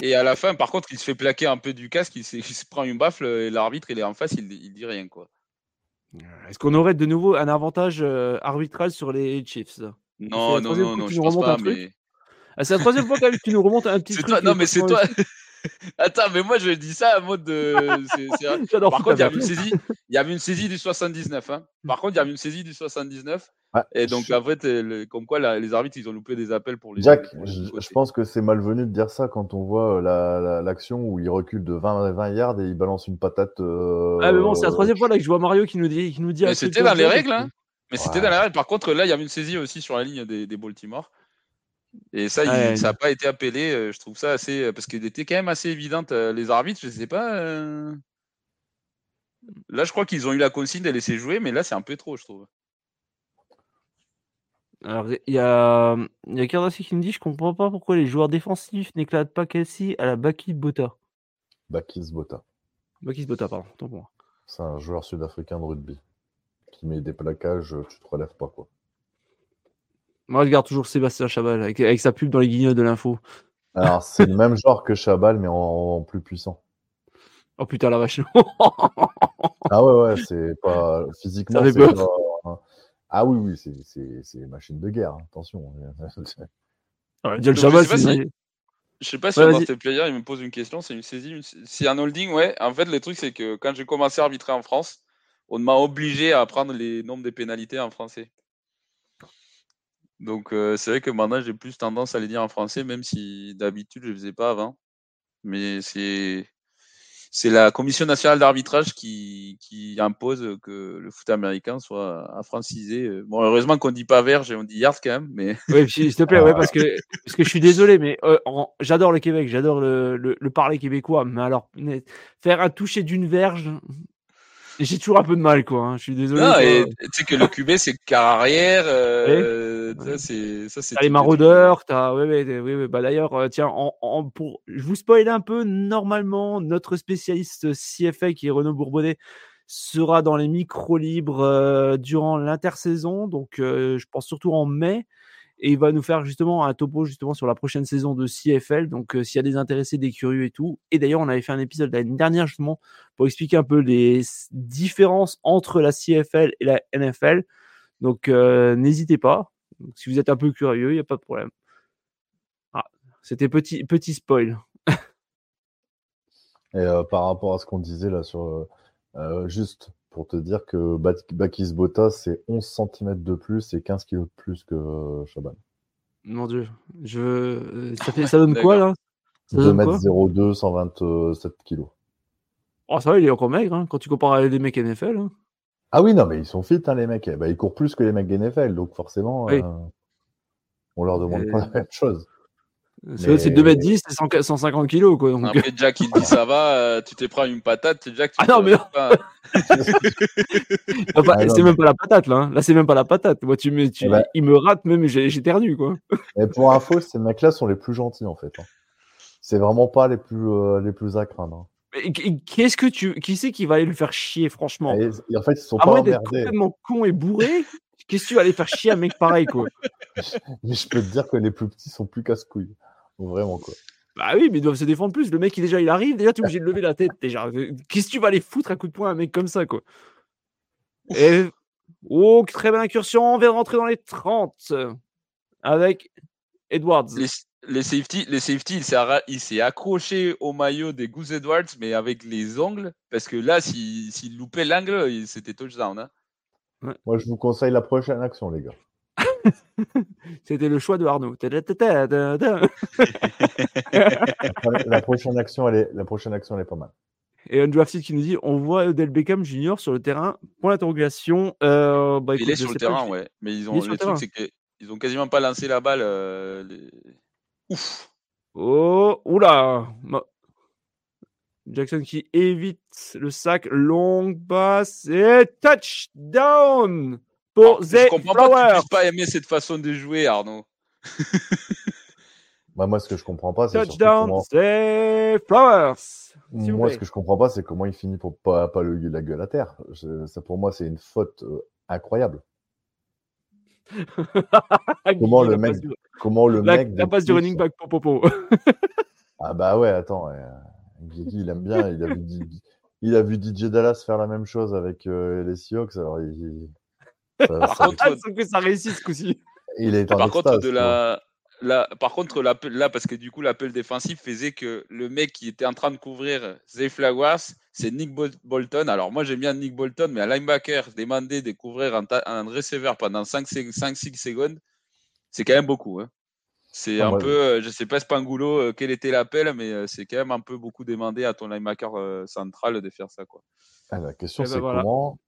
Et à la fin, par contre, il se fait plaquer un peu du casque, il, s'est- il se prend une baffle et l'arbitre, il est en face, il, il dit rien. quoi. Est-ce qu'on aurait de nouveau un avantage euh, arbitral sur les Chiefs? Non, non, non, non, je pense pas, mais. Ah, C'est la troisième fois quand même que tu nous remontes un petit C'est truc. toi, non, euh, mais c'est toi. Attends, mais moi je dis ça en mode de. <laughs> J'adore Par contre, il y avait une saisie, il y avait une saisie du 79. Hein. Par contre, il y avait une saisie du 79. ouais, Et donc, je- en fait, euh, le- comme quoi, la- les arbitres, ils ont loupé des appels pour les. Jack, pour les je, pense que c'est malvenu de dire ça quand on voit euh, la- la- l'action où il recule de 20 à 20 yards et il balance une patate. euh, Ah, mais bon, c'est la troisième fois là que je vois Mario qui nous dit, qui nous dit un Mais c'était dans les règles, hein. Mais c'était dans les règles. Par contre, là, il y avait une saisie aussi sur la ligne des, des Baltimore. Et ça, il- Ouais. ça n'a pas été appelé. euh, Je trouve ça assez. euh, Parce qu'il était quand même assez évidente. euh, Les arbitres, je sais pas. euh, Là, je crois qu'ils ont eu la consigne de laisser jouer, mais là, c'est un peu trop, je trouve. Alors, il y a, il y a qui me dit Je comprends pas pourquoi les joueurs défensifs n'éclatent pas Kelsey à la Baki Bota. Bakis Bota. Baki Bota, pardon. Tant pour moi. C'est un joueur sud-africain de rugby qui met des plaquages, tu te relèves pas quoi. Moi, je garde toujours Sébastien Chabal avec, avec sa pub dans les guignols de l'info. Alors c'est le même genre que Chabal mais en, en plus puissant. Oh putain, la vache. <laughs> Ah ouais ouais, c'est pas physiquement. C'est pas- Ah oui oui, c'est- c'est c'est machine de guerre. hein, Attention. <laughs> Ouais, je Chabal, sais pas c'est si- Je sais pas si Ouais, player, il me pose une question. C'est une saisie. une- C'est un holding, ouais. En fait, le truc, c'est que quand j'ai commencé à arbitrer en France, on m'a obligé à apprendre les nombres des pénalités en français. Donc, euh, c'est vrai que maintenant, j'ai plus tendance à les dire en français, même si d'habitude, je ne faisais pas avant. Mais c'est. C'est la Commission nationale d'arbitrage qui, qui impose que le foot américain soit à francisé. Bon, heureusement qu'on dit pas verge et on dit yard quand même, mais Ouais, s'il te plaît, ouais, parce que, parce que je suis désolé, mais euh, j'adore le Québec, j'adore le, le, le parler québécois, mais alors, faire un toucher d'une verge, j'ai toujours un peu de mal, quoi. hein, Je suis désolé. Non, et tu sais que le QB c'est quart arrière, euh, Ouais. ça c'est T'as les maraudeurs, t'as. Ouais, ouais, ouais, ouais. Bah, d'ailleurs, euh, tiens, en, en- pour... je vous spoil un peu. Normalement, notre spécialiste CFA, qui est Renaud Bourbonnet, sera dans les micros libres euh, durant l'intersaison. Donc, euh, je pense surtout en mai. Et il va nous faire justement un topo justement sur la prochaine saison de CFL. Donc, euh, s'il y a des intéressés, des curieux et tout. Et d'ailleurs, on avait fait un épisode l'année dernière justement pour expliquer un peu les différences entre la CFL et la NFL. Donc, euh, n'hésitez pas. Si vous êtes un peu curieux, il n'y a pas de problème. Ah, c'était petit, petit spoil. Et euh, par rapport à ce qu'on disait là sur juste pour te dire que Bakis Bota c'est 11 cm de plus et 15 kg de plus que euh, Chabal. Mon dieu. Je... euh, Ça, fait... ça donne quoi là? Ça 2 donne m quoi? 02, 127 kg. Oh, ça va, il est encore maigre hein, quand tu compares avec les mecs NFL. hein. Ah oui, non, mais ils sont fit, hein, les mecs. Eh ben, ils courent plus que les mecs NFL, donc forcément, Oui. euh, on leur demande Et- pas la même chose. C'est c'est Mais- 2m10, c'est 100 150 kilos. Quoi, donc... Après Jack il dit ça va, euh, tu t'es pris une patate, Jack. Tu Ah non, te- mais- <laughs> pas- Ah, c'est même pas la patate là. hein. Là, c'est même pas la patate. Moi, tu me, tu... Eh ben- Il me rate même, j'ai j'ai perdu quoi. Et pour info, ces mecs-là sont les plus gentils, en fait. hein. C'est vraiment pas les plus, euh, les plus à craindre. hein. Mais qu- Qu'est-ce que tu. Qui c'est qui va aller le faire chier, franchement? Et, et en fait, ils sont À pas moins d'être emmerdés. complètement con et bourré, qu'est-ce que tu vas aller faire chier un mec pareil quoi? <laughs> Mais je peux te dire que les plus petits sont plus casse-couilles. Vraiment, quoi. Bah oui, mais ils doivent se défendre plus. Le mec, il, déjà, il arrive, déjà, tu es obligé de lever la tête. Déjà, qu'est-ce que tu vas aller foutre un coup de poing à un mec comme ça, quoi? Et... Oh, très belle incursion. On vient de rentrer dans les 30 avec Edwards. les, les safety, les safety, il s'est arra- il s'est accroché au maillot des Goose Edwards, mais avec les ongles, parce que là, s'il s'il loupait l'angle, il- c'était touchdown. Hein. Moi, je vous conseille la prochaine action, les gars. <laughs> C'était le choix de Arnaud. <laughs> La, prochaine action, elle est, la prochaine action, elle est pas mal. Et Undrafted qui nous dit on voit Odell Beckham Jr. sur le terrain. Point d'interrogation. Euh, bah, il est sur le terrain, ouais. Mais ils Il ont le truc, c'est qu'ils ont quasiment pas lancé la balle. euh, les- Ouf. Oh, oula Ma- Jackson qui évite le sac, longue passe et touchdown pour Je The comprends pas que tu puisses pas aimer cette façon de jouer, Arnaud. <laughs> Bah, moi, ce que je comprends pas, c'est surtout Touchdown, comment... The Flowers. Moi, ce que je comprends pas, c'est comment il finit pour pas, pas le, la gueule à terre. Je- ça, pour moi, c'est une faute euh, incroyable. <laughs> comment, le mec, comment le la, mec. La passe du running back pour Popo. <laughs> ah bah ouais, attends. il aime bien. Il a, vu, il a vu DJ Dallas faire la même chose avec euh, les Seahawks. Alors il. Ça, ça... que ça réussit ce coup-ci. Il est en Par contre, de la, par contre, là, parce que du coup, l'appel défensif faisait que le mec qui était en train de couvrir Zay Flowers, c'est Nick Bolton. Alors, moi, j'aime bien Nick Bolton, mais un linebacker demander de couvrir un, un receiver pendant 5-6 secondes, c'est quand même beaucoup. Hein. C'est ah, un peu, euh, je sais pas, Spangulo, euh, quel était l'appel, mais euh, c'est quand même un peu beaucoup demandé à ton linebacker central de faire ça. Quoi. Ah, la question, eh ben c'est comment,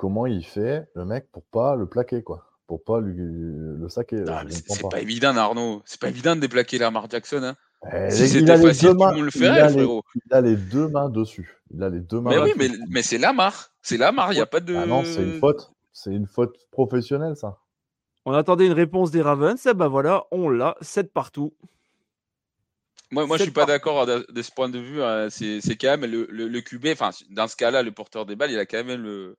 comment il fait le mec pour pas le plaquer, quoi pour pas lui, le saquer. Ah, c'est pas. évident, Arnaud. C'est pas évident de déplaquer Lamar Jackson. Hein. Eh, si c'était facile, tout le monde le ferait, il frérot. il a les deux mains dessus. Il a les deux mains. Mais oui, mais, mais c'est Lamar. C'est Lamar. Il n'y a pas de. Ah non, c'est une faute. C'est une faute professionnelle, ça. On attendait une réponse des Ravens. Et ben voilà, on l'a. 7 partout. Moi, moi je suis pas d'accord de, ce point de vue. Hein. C'est quand même le, le, le QB. Enfin, dans ce cas-là, le porteur des balles, il a quand même le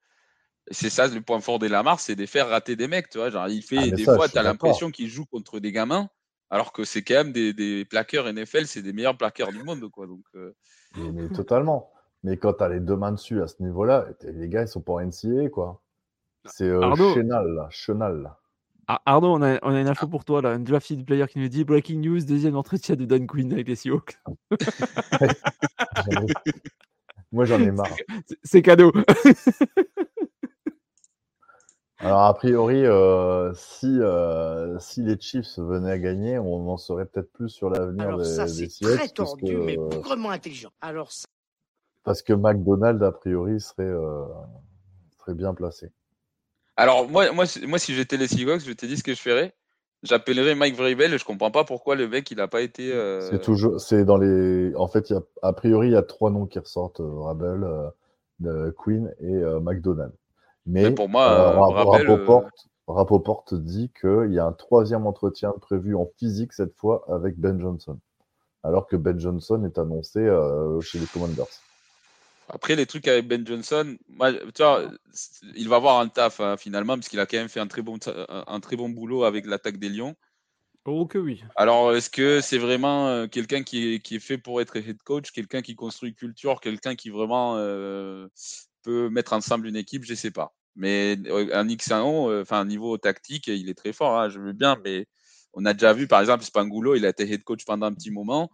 c'est ça le point fort des Lamar, c'est de faire rater des mecs. Tu vois, genre, il fait ah, des fois, tu as l'impression qu'il joue contre des gamins, alors que c'est quand même des, des plaqueurs NFL, c'est des meilleurs plaqueurs du monde. Quoi, donc, euh. mais, totalement. Mais quand tu as les deux mains dessus à ce niveau-là, les gars, ils sont pas NCA, quoi. C'est euh, Chenal, là. Chenal, là. Ah, Arnaud, on a, on a, une info pour toi, là. Une draft player qui nous dit Breaking news, deuxième entretien de Dan Quinn avec les Seahawks. <laughs> Moi, j'en ai marre. C'est cadeau. <laughs> Alors, a priori, euh, si, euh, si les Chiefs venaient à gagner, on en saurait peut-être plus sur l'avenir des, ça, des Seahawks. très tordu, mais vraiment intelligent. Alors, ça... Parce que McDonald, a priori, serait, euh, serait bien placé. Alors, moi, moi, moi si j'étais les Seahawks, je t'ai dit ce que je ferais. J'appellerais Mike Vrabel et je comprends pas pourquoi le mec, il n'a pas été. C'est toujours. C'est dans les. En fait, y a, a priori, il y a trois noms qui ressortent Vrabel, Queen et McDonald. Mais, pour moi, euh, euh, Rapoport, dit qu'il y a un troisième entretien prévu en physique cette fois avec Ben Johnson. Alors que Ben Johnson est annoncé euh, chez les Commanders. Après, les trucs avec Ben Johnson, tu vois, il va avoir un taf hein, finalement, parce qu'il a quand même fait un très bon, un très bon boulot avec l'attaque des Lions. Oh que oui. Alors, est-ce que c'est vraiment quelqu'un qui est, qui est, fait pour être head coach, quelqu'un qui construit culture, quelqu'un qui vraiment peut mettre ensemble une équipe, je ne sais pas. Mais un X1, enfin, niveau tactique, il est très fort, hein, je veux bien, mais on a déjà vu, par exemple, Spangulo, il a été head coach pendant un petit moment.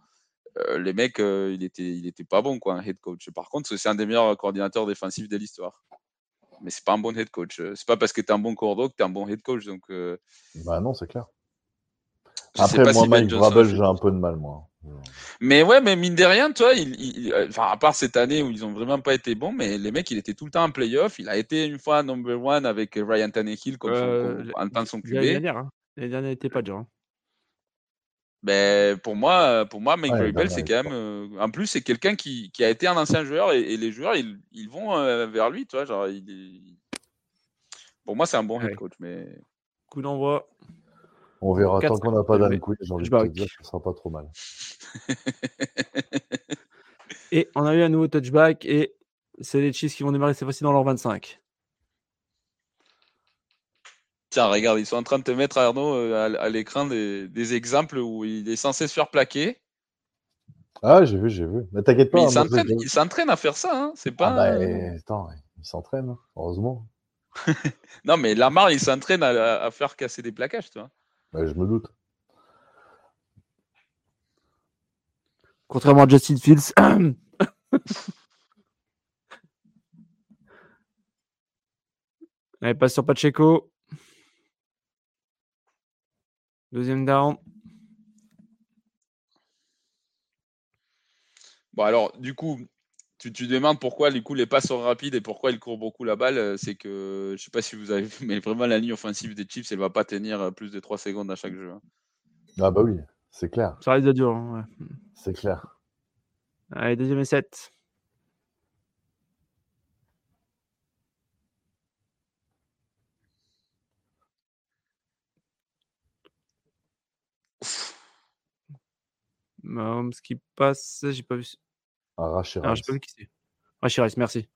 les mecs, il, était, il était pas bon, quoi, un head coach. Par contre, c'est un des meilleurs coordinateurs défensifs de l'histoire. Mais c'est pas un bon head coach. C'est pas parce que tu es un bon cordeau que tu es un bon head coach. Donc, Bah non, c'est clair. Après, moi, Mike Vrabel, j'ai un peu de mal, moi. Mais ouais, mais mine de rien, toi, il, enfin, à part cette année où ils ont vraiment pas été bons, mais les mecs, il était tout le temps en playoff. Il a été une fois number one avec Ryan Tannehill comme euh, son, en tant que son QB. L'année dernière, hein. l'année dernière n'était pas dur. Hein. Ben, pour moi, pour moi, Mike ouais, c'est quand même. Euh, en plus, c'est quelqu'un qui, qui, a été un ancien joueur et, les joueurs, ils, ils vont euh, vers lui, toi. Genre, il Pour moi, c'est un bon head coach, mais. Coup d'envoi. On verra. Tant qu'on n'a pas Dan Quinn, j'ai envie de te dire que ce sera pas trop mal. <laughs> et on a eu un nouveau touchback et c'est les Chiefs qui vont démarrer cette fois-ci dans leur 25. Tiens, regarde, ils sont en train de te mettre, Arnaud, euh, à, l'écran des, exemples où il est censé se faire plaquer. Ah, j'ai vu, j'ai vu. Mais t'inquiète pas. Hein, il s'entraîne à faire ça. Hein. C'est pas. Ah bah, attends, il s'entraîne, hein, heureusement. <laughs> non, mais Lamar, il s'entraîne à, à, faire casser des plaquages, tu vois. Bah, je me doute. Contrairement à Justin Fields. <coughs> Allez, passe sur Pacheco. Deuxième down. Bon, alors, du coup, tu, tu, demandes pourquoi du coup, les passes sont rapides et pourquoi ils courent beaucoup la balle. Euh, c'est que, je sais pas si vous avez vu, <laughs> mais vraiment, la ligne offensive des Chiefs, elle va pas tenir euh, plus de 3 secondes à chaque jeu. Hein. Ah, bah oui, c'est clair. Ça risque de dur. Hein, c'est clair. Allez, deuxième et 7. Mahomes qui passe, j'ai pas vu. Ah, Rachiris. Ah, je sais pas qui c'est. Rachiris, merci.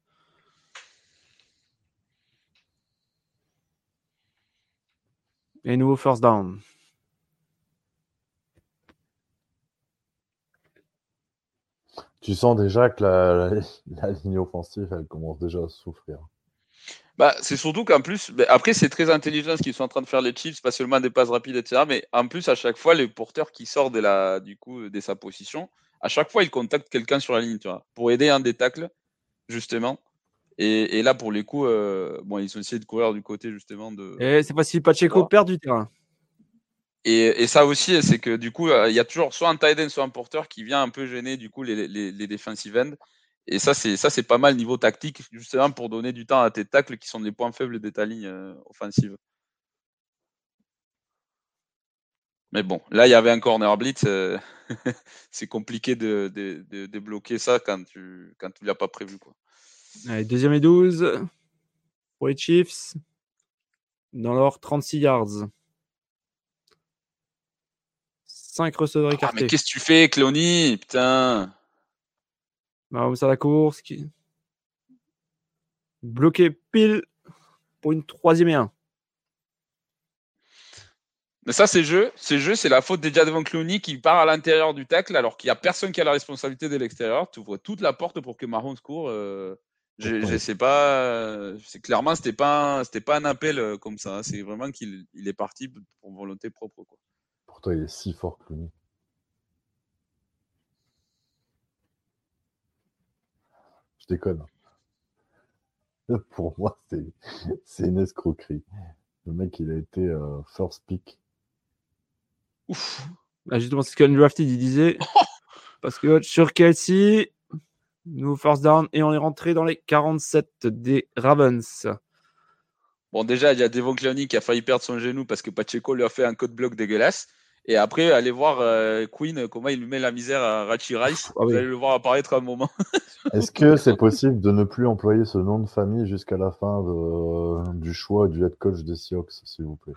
Et nouveau first down. Tu sens déjà que la, la, ligne offensive, elle commence déjà à souffrir. Bah, c'est surtout qu'en plus, bah, après, c'est très intelligent ce qu'ils sont en train de faire les Chiefs, pas seulement des passes rapides, etc. Mais en plus, à chaque fois, les porteurs qui sortent de, la, du coup, de sa position, à chaque fois, ils contactent quelqu'un sur la ligne, tu vois, pour aider un des tacles, justement. Et, et là, pour les coups, euh, bon, ils ont essayé de courir du côté, justement, de. Et c'est pas si Pacheco perd du terrain. Et, ça aussi, c'est que du coup, euh, il y a toujours soit un tight end, soit un porteur qui vient un peu gêner du coup les, les, les defensive ends. Et ça, c'est ça, c'est pas mal niveau tactique, justement pour donner du temps à tes tacles qui sont les points faibles de ta ligne euh, offensive. Mais bon, là, il y avait un corner blitz. Euh, <laughs> c'est compliqué de, de, de, bloquer ça quand tu quand tu l'as pas prévu. Quoi. Allez, deuxième et 12 pour les Chiefs. Dans leur 36 yards. 5 receveurs écartés. Ah, mais qu'est-ce que tu fais, Clony Putain. Mahomes à la course. Qui... Bloqué pile pour une troisième et un. Mais ça, c'est jeu. C'est jeu, c'est la faute déjà devant Clooney qui part à l'intérieur du tacle alors qu'il n'y a personne qui a la responsabilité de l'extérieur. Tu ouvres toute la porte pour que Mahomes court. Euh, je, sais pas. C'est clairement, c'était pas, c'était pas un appel euh, comme ça. C'est vraiment qu'il il est parti pour volonté propre. Quoi toi, il est si fort lui. Je déconne. <laughs> Pour moi, c'est une escroquerie. Le mec, il a été euh, first pick. Ouf. Ah, justement, c'est ce qu'Undrafted il disait. <laughs> Parce que sur Kelsey, nous first down et on est rentré dans les 47 des Ravens. Bon, déjà, il y a Devon Clowney qui a failli perdre son genou parce que Pacheco lui a fait un code bloc dégueulasse. Et après, allez voir euh, Queen, comment il lui met la misère à Rachi Rice. Ah Vous allez le voir apparaître un moment. <laughs> Est-ce que c'est possible de ne plus employer ce nom de famille jusqu'à la fin du choix du head coach des Seahawks, s'il vous plaît?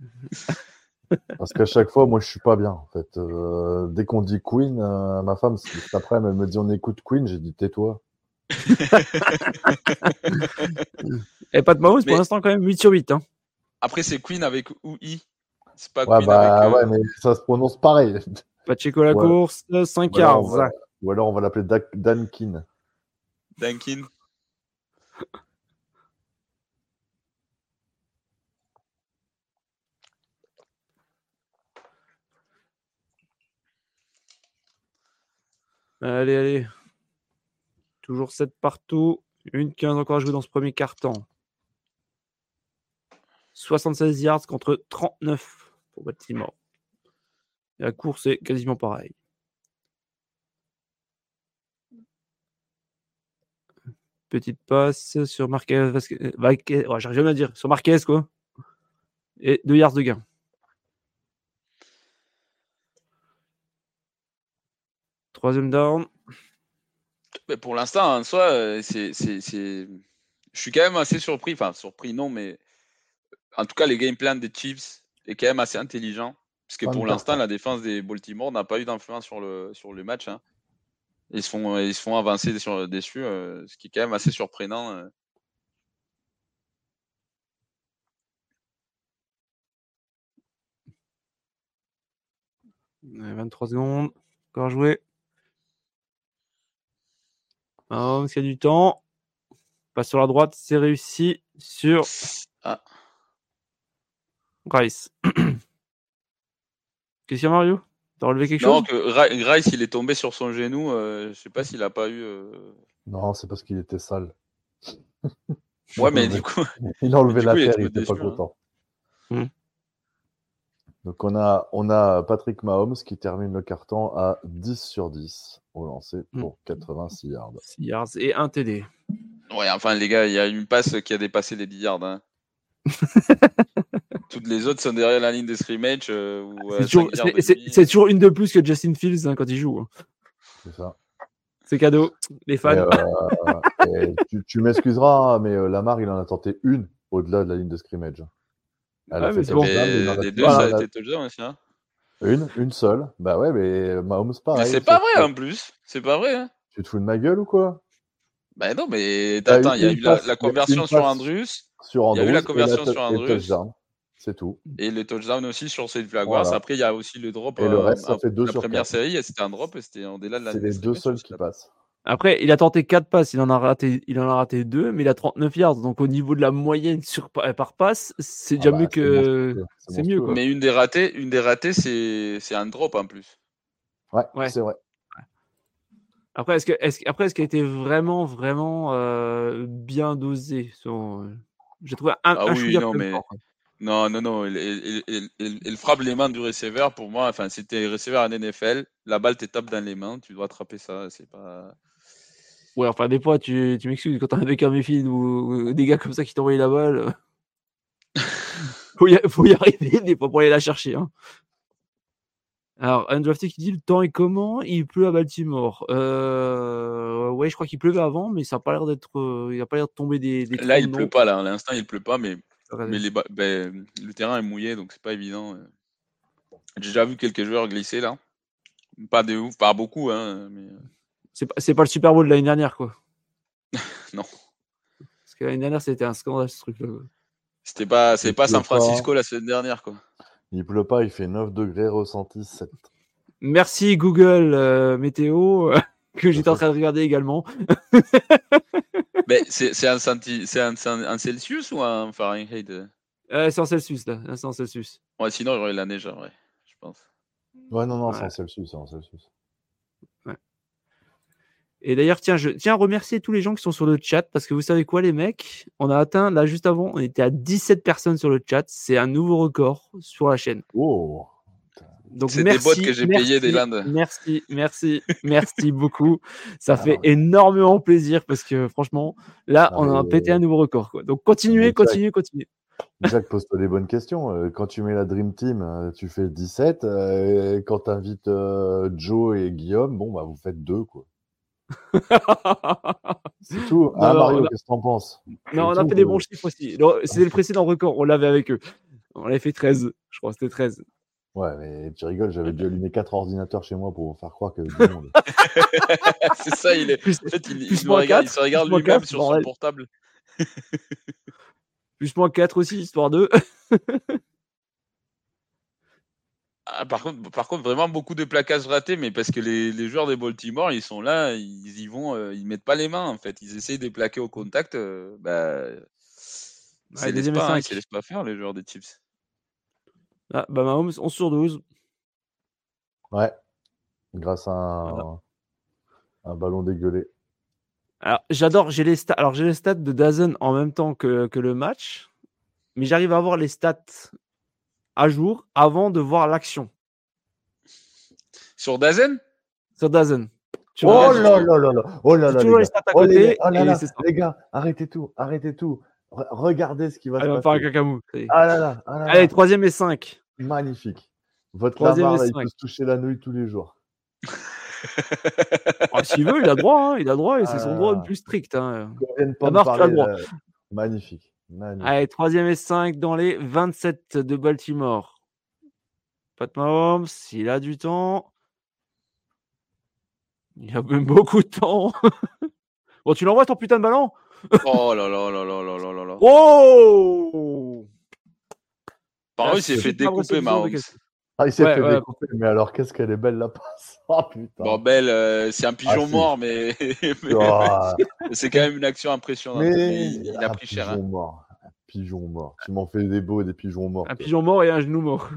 <laughs> Parce qu'à chaque fois, moi, je suis pas bien, en fait. Euh, dès qu'on dit Queen, euh, ma femme, cet après, elle me dit on écoute Queen, j'ai dit tais-toi. <laughs> Et pas de Mahomes, pour l'instant, quand même 8 sur 8. Hein. Après, c'est Queen avec OI. C'est pas ouais, bah, ouais, euh, mais ça se prononce pareil. <laughs> Pacheco la course, 5 yards. Ou alors on va l'appeler Dankin. Dankin. Allez, allez. Toujours 7 partout. Une 15 encore à jouer dans ce premier carton. 76 yards contre 39 pour Baltimore. la course est quasiment pareil. Petite passe sur Marquez. Euh, j'arrive jamais à dire. Sur Marquez, quoi. Et 2 yards de gain. Troisième down. Mais pour l'instant, en soi, euh, c'est, je suis quand même assez surpris. Enfin, surpris, non, mais en tout cas, les game plans des Chiefs est quand même assez intelligent. Parce que pour l'instant, la défense des Baltimore n'a pas eu d'influence sur le, sur le match. Hein. Ils, se font, ils se font avancer sur, dessus, euh, ce qui est quand même assez surprenant. 23 secondes, encore à il y a du temps. Passe sur la droite, c'est réussi sur ah. Rice. <clears throat> Qu'est-ce qu'il y a, Mario? T'as relevé quelque non, chose? que Rice, il est tombé sur son genou. Euh, je sais pas s'il a pas eu. Euh, non, c'est parce qu'il était sale. ouais, mais <laughs> du coup. Il a enlevé la terre, il était pas hein. content. Donc on a, on a Patrick Mahomes qui termine le carton à 10 sur 10 au lancer hmm. pour 86 yards. 6 yards et un TD. Ouais, enfin les gars, il y a une passe qui a dépassé les 10 yards. Hein. <laughs> Toutes les autres sont derrière la ligne de scrimmage. Euh, euh, c'est toujours, une de plus que Justin Fields hein, quand il joue. Hein. C'est ça. C'est cadeau, les fans. Euh, tu, m'excuseras, mais Lamar, il en a tenté une au-delà de la ligne de scrimmage. Elle a fait bon. Les deux, ça a été touchdown aussi. Hein. Une, une seule. Bah ouais, mais Mahomes, pareil. Mais c'est pas vrai en plus. C'est pas vrai. Hein. Tu te fous de ma gueule ou quoi? Bah non, mais attends, il y a eu la, conversion sur Andrus. Sur il y a eu la conversion sur Andrus. C'est tout. Et le touchdown aussi sur cette Jaguars. Après, il y a aussi le drop. Et le reste, ça fait deux la sur première quatre. série, c'était un drop et c'était en delà de la C'est les deux seuls qui passent. Après, il a tenté 4 passes, il en a raté, il en a raté 2, mais il a 39 yards. Donc au niveau de la moyenne sur, par passe, c'est déjà Ah bah, mieux que. c'est mieux, quoi. Mais une des ratées, une des ratées, c'est c'est un drop en plus. Ouais, Ouais. c'est vrai. Après, est-ce que, est-ce, après, est-ce qu'il a été vraiment, vraiment euh, bien dosé son, euh, J'ai trouvé un, Ah un oui, non, mais- fort. Non, non, non. Il, il- il- il- il frappe les mains du receveur. Pour moi, enfin, c'était receveur en NFL. La balle te tape dans les mains. Tu dois attraper ça. C'est pas. Ouais, enfin, des fois, tu, tu m'excuses, quand t'as un Mayfield ou, ou des gars comme ça qui t'envoient la balle, euh, <laughs> faut, y, faut y arriver des fois pour aller la chercher. Hein. Alors, Undrafted qui dit le temps est comment? Il pleut à Baltimore. Euh, ouais, je crois qu'il pleuvait avant, mais ça a pas l'air d'être. euh, il a pas l'air de tomber des. des Là, il trous, pleut pas. Là, à l'instant, il pleut pas, mais Mais les ben, le terrain est mouillé, donc c'est pas évident. euh. J'ai déjà vu quelques joueurs glisser là. Pas de ouf, pas beaucoup, hein, mais C'est pas, c'est pas le Super Bowl de l'année dernière, quoi. <laughs> non. Parce que l'année dernière, c'était un scandale, ce truc-là. quoi. C'était pas, c'est Il pas San pas. Francisco la semaine dernière, quoi. Il pleut pas, il fait 9 degrés ressenti 7. Merci Google euh, Météo, euh, <laughs> que j'étais en train de regarder également. <laughs> Mais c'est c'est un, un, c'est un- un Celsius ou un Fahrenheit euh? Euh, c'est en Celsius, là. C'est en Celsius. Ouais, sinon j'aurais la neige, ouais, je pense. Ouais, non, non, c'est en Celsius, c'est en Celsius. Et d'ailleurs, tiens, je tiens à remercier tous les gens qui sont sur le chat parce que vous savez quoi, les mecs? On a atteint, là, juste avant, on était à 17 personnes sur le chat. C'est un nouveau record sur la chaîne. Oh Donc, C'est des merci, bots que j'ai payés des merci, Landes. Merci, merci, merci <laughs> beaucoup. Ça Ah, fait ouais. énormément plaisir parce que franchement, là, Ah, on a pété un nouveau record. Quoi. Donc, continuez, continuez, continuez. Jack, pose-toi des bonnes questions. Euh, Quand tu mets la Dream Team, euh, tu fais 17. euh, et quand tu invites Joe et Guillaume, bon, bah, vous faites deux, quoi. C'est tout. Ah, Non, Mario, a- qu'est-ce que t'en penses? Non, on a tout, fait des quoi. bons chiffres aussi. C'était le précédent record, on l'avait avec eux. On avait fait 13, je crois, c'était 13. Ouais, mais tu rigoles, j'avais dû allumer quatre ordinateurs chez moi pour vous faire croire que du monde. <laughs> <laughs> c'est ça, il est. Plus, En fait, il, plus il moins nous regarde, il quatre, se regarde lui-même sur son portable. plus moins 4 aussi, histoire de. <laughs> Ah, par, contre, par contre, vraiment beaucoup de plaquages ratés, mais parce que les, les joueurs des Baltimore, ils sont là, ils y vont, euh, ils mettent pas les mains en fait. Ils essayent de plaquer au contact. euh, bah, c'est laisse deuxième et pas, hein, cinq. c'est laisse pas faire les joueurs des Chiefs. Ah, bah, Mahomes, 11 sur 12. Ouais, grâce à un, un ballon dégueulé. Alors, j'adore, j'ai les stats. Alors, j'ai les stats de Dazen en même temps que, que le match, mais j'arrive à avoir les stats à jour avant de voir l'action Sur Dazen? Sur Dazen. Tu Oh vois, là là là là Oh là là, les gars. Oh, les, oh les gars, arrêtez tout, arrêtez tout. Re- regardez ce qui va Allez, on va se faire un passer. cacamou. Ah là là, ah là là. Allez, troisième et 5. Magnifique. Votre Troisième Lamar, et là, il cinq. peut se toucher la nouille tous les jours. <laughs> Ah, S'il veut, il a droit. hein, Il a droit et c'est son Ah. droit le plus strict. hein. Pas Lamar, parler. droit. euh, Magnifique. Allez, troisième et 5 dans les 27 de Baltimore. Pat Mahomes, il a du temps. Il a même beaucoup de temps. <laughs> bon, tu l'envoies ton putain de ballon? Oh là là là là là là là là. Oh Par ah, eux, il s'est fait découper Mahomes. Ah, il s'est Ouais, fait ouais. découper, mais alors qu'est-ce qu'elle est belle la passe. <laughs> Oh putain. Bon, Belle, euh, c'est un pigeon Ah, mort, mais, <laughs> mais Ah, <laughs> c'est quand même une action impressionnante. Mais mais il, il a un pris cher. pigeon hein. mort. Un pigeon mort. Tu m'en fais des beaux et des pigeons morts. Un toi. pigeon mort et un genou mort.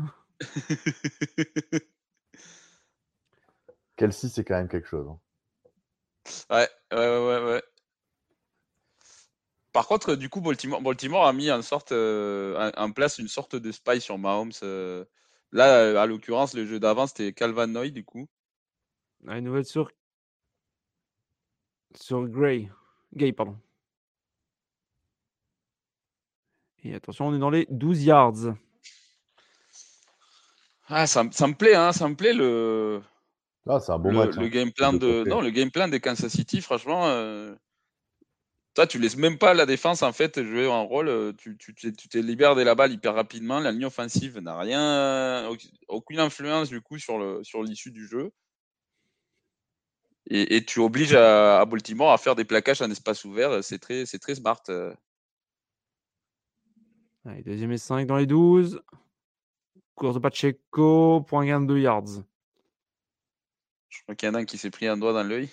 Kelsey, c'est quand même quelque chose. hein. Ouais, ouais, ouais, ouais, ouais. Par contre, du coup, Baltimore, Baltimore a mis en, sorte, euh, en, en place une sorte de spy sur Mahomes. euh. Là, euh, à l'occurrence, le jeu d'avant, c'était Calvin Noy, du coup. Ah, Une nouvelle sur. Sur Gray. Gay, pardon. Et attention, on est dans les 12 yards. Ah, ça, me- ça me plaît, hein, ça me plaît le, Ah, c'est un bon le, match. le hein. game plan de non, le game plan des Kansas City, franchement. euh, Toi, tu laisses même pas la défense en fait jouer un rôle. euh, Tu, tu, tu, tu te libères de la balle hyper rapidement. La ligne offensive n'a rien, aucune influence du coup sur le sur l'issue du jeu. Et, et tu obliges à, à Baltimore à faire des plaquages en espace ouvert. C'est très c'est très smart. euh. Allez, deuxième et 5 dans les 12. Course de Pacheco, point gain de 2 yards. Je crois qu'il y en a un qui s'est pris un doigt dans l'œil.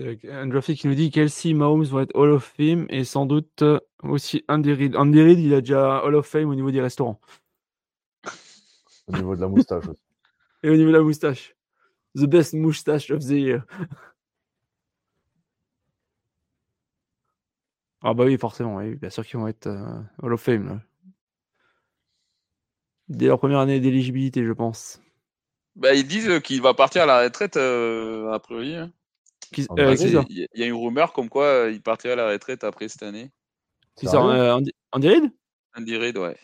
Andrew qui nous dit Kelsey Mahomes vont être Hall of Fame et sans doute euh, aussi Andy Reid. Andy Reid, il a déjà Hall of Fame au niveau des restaurants. Au niveau de la moustache aussi. <laughs> Et au niveau de la moustache. The best moustache of the year. <laughs> ah bah oui, forcément, oui, bien sûr qu'ils vont être euh, Hall of Fame. Là. Dès leur première année d'éligibilité, je pense. Bah, ils disent qu'il va partir à la retraite, euh, a priori. Hein. Euh, il y, a une rumeur comme quoi euh, il partirait à la retraite après cette année. Qui ça, Andy, Reid? Andy Reid, ouais.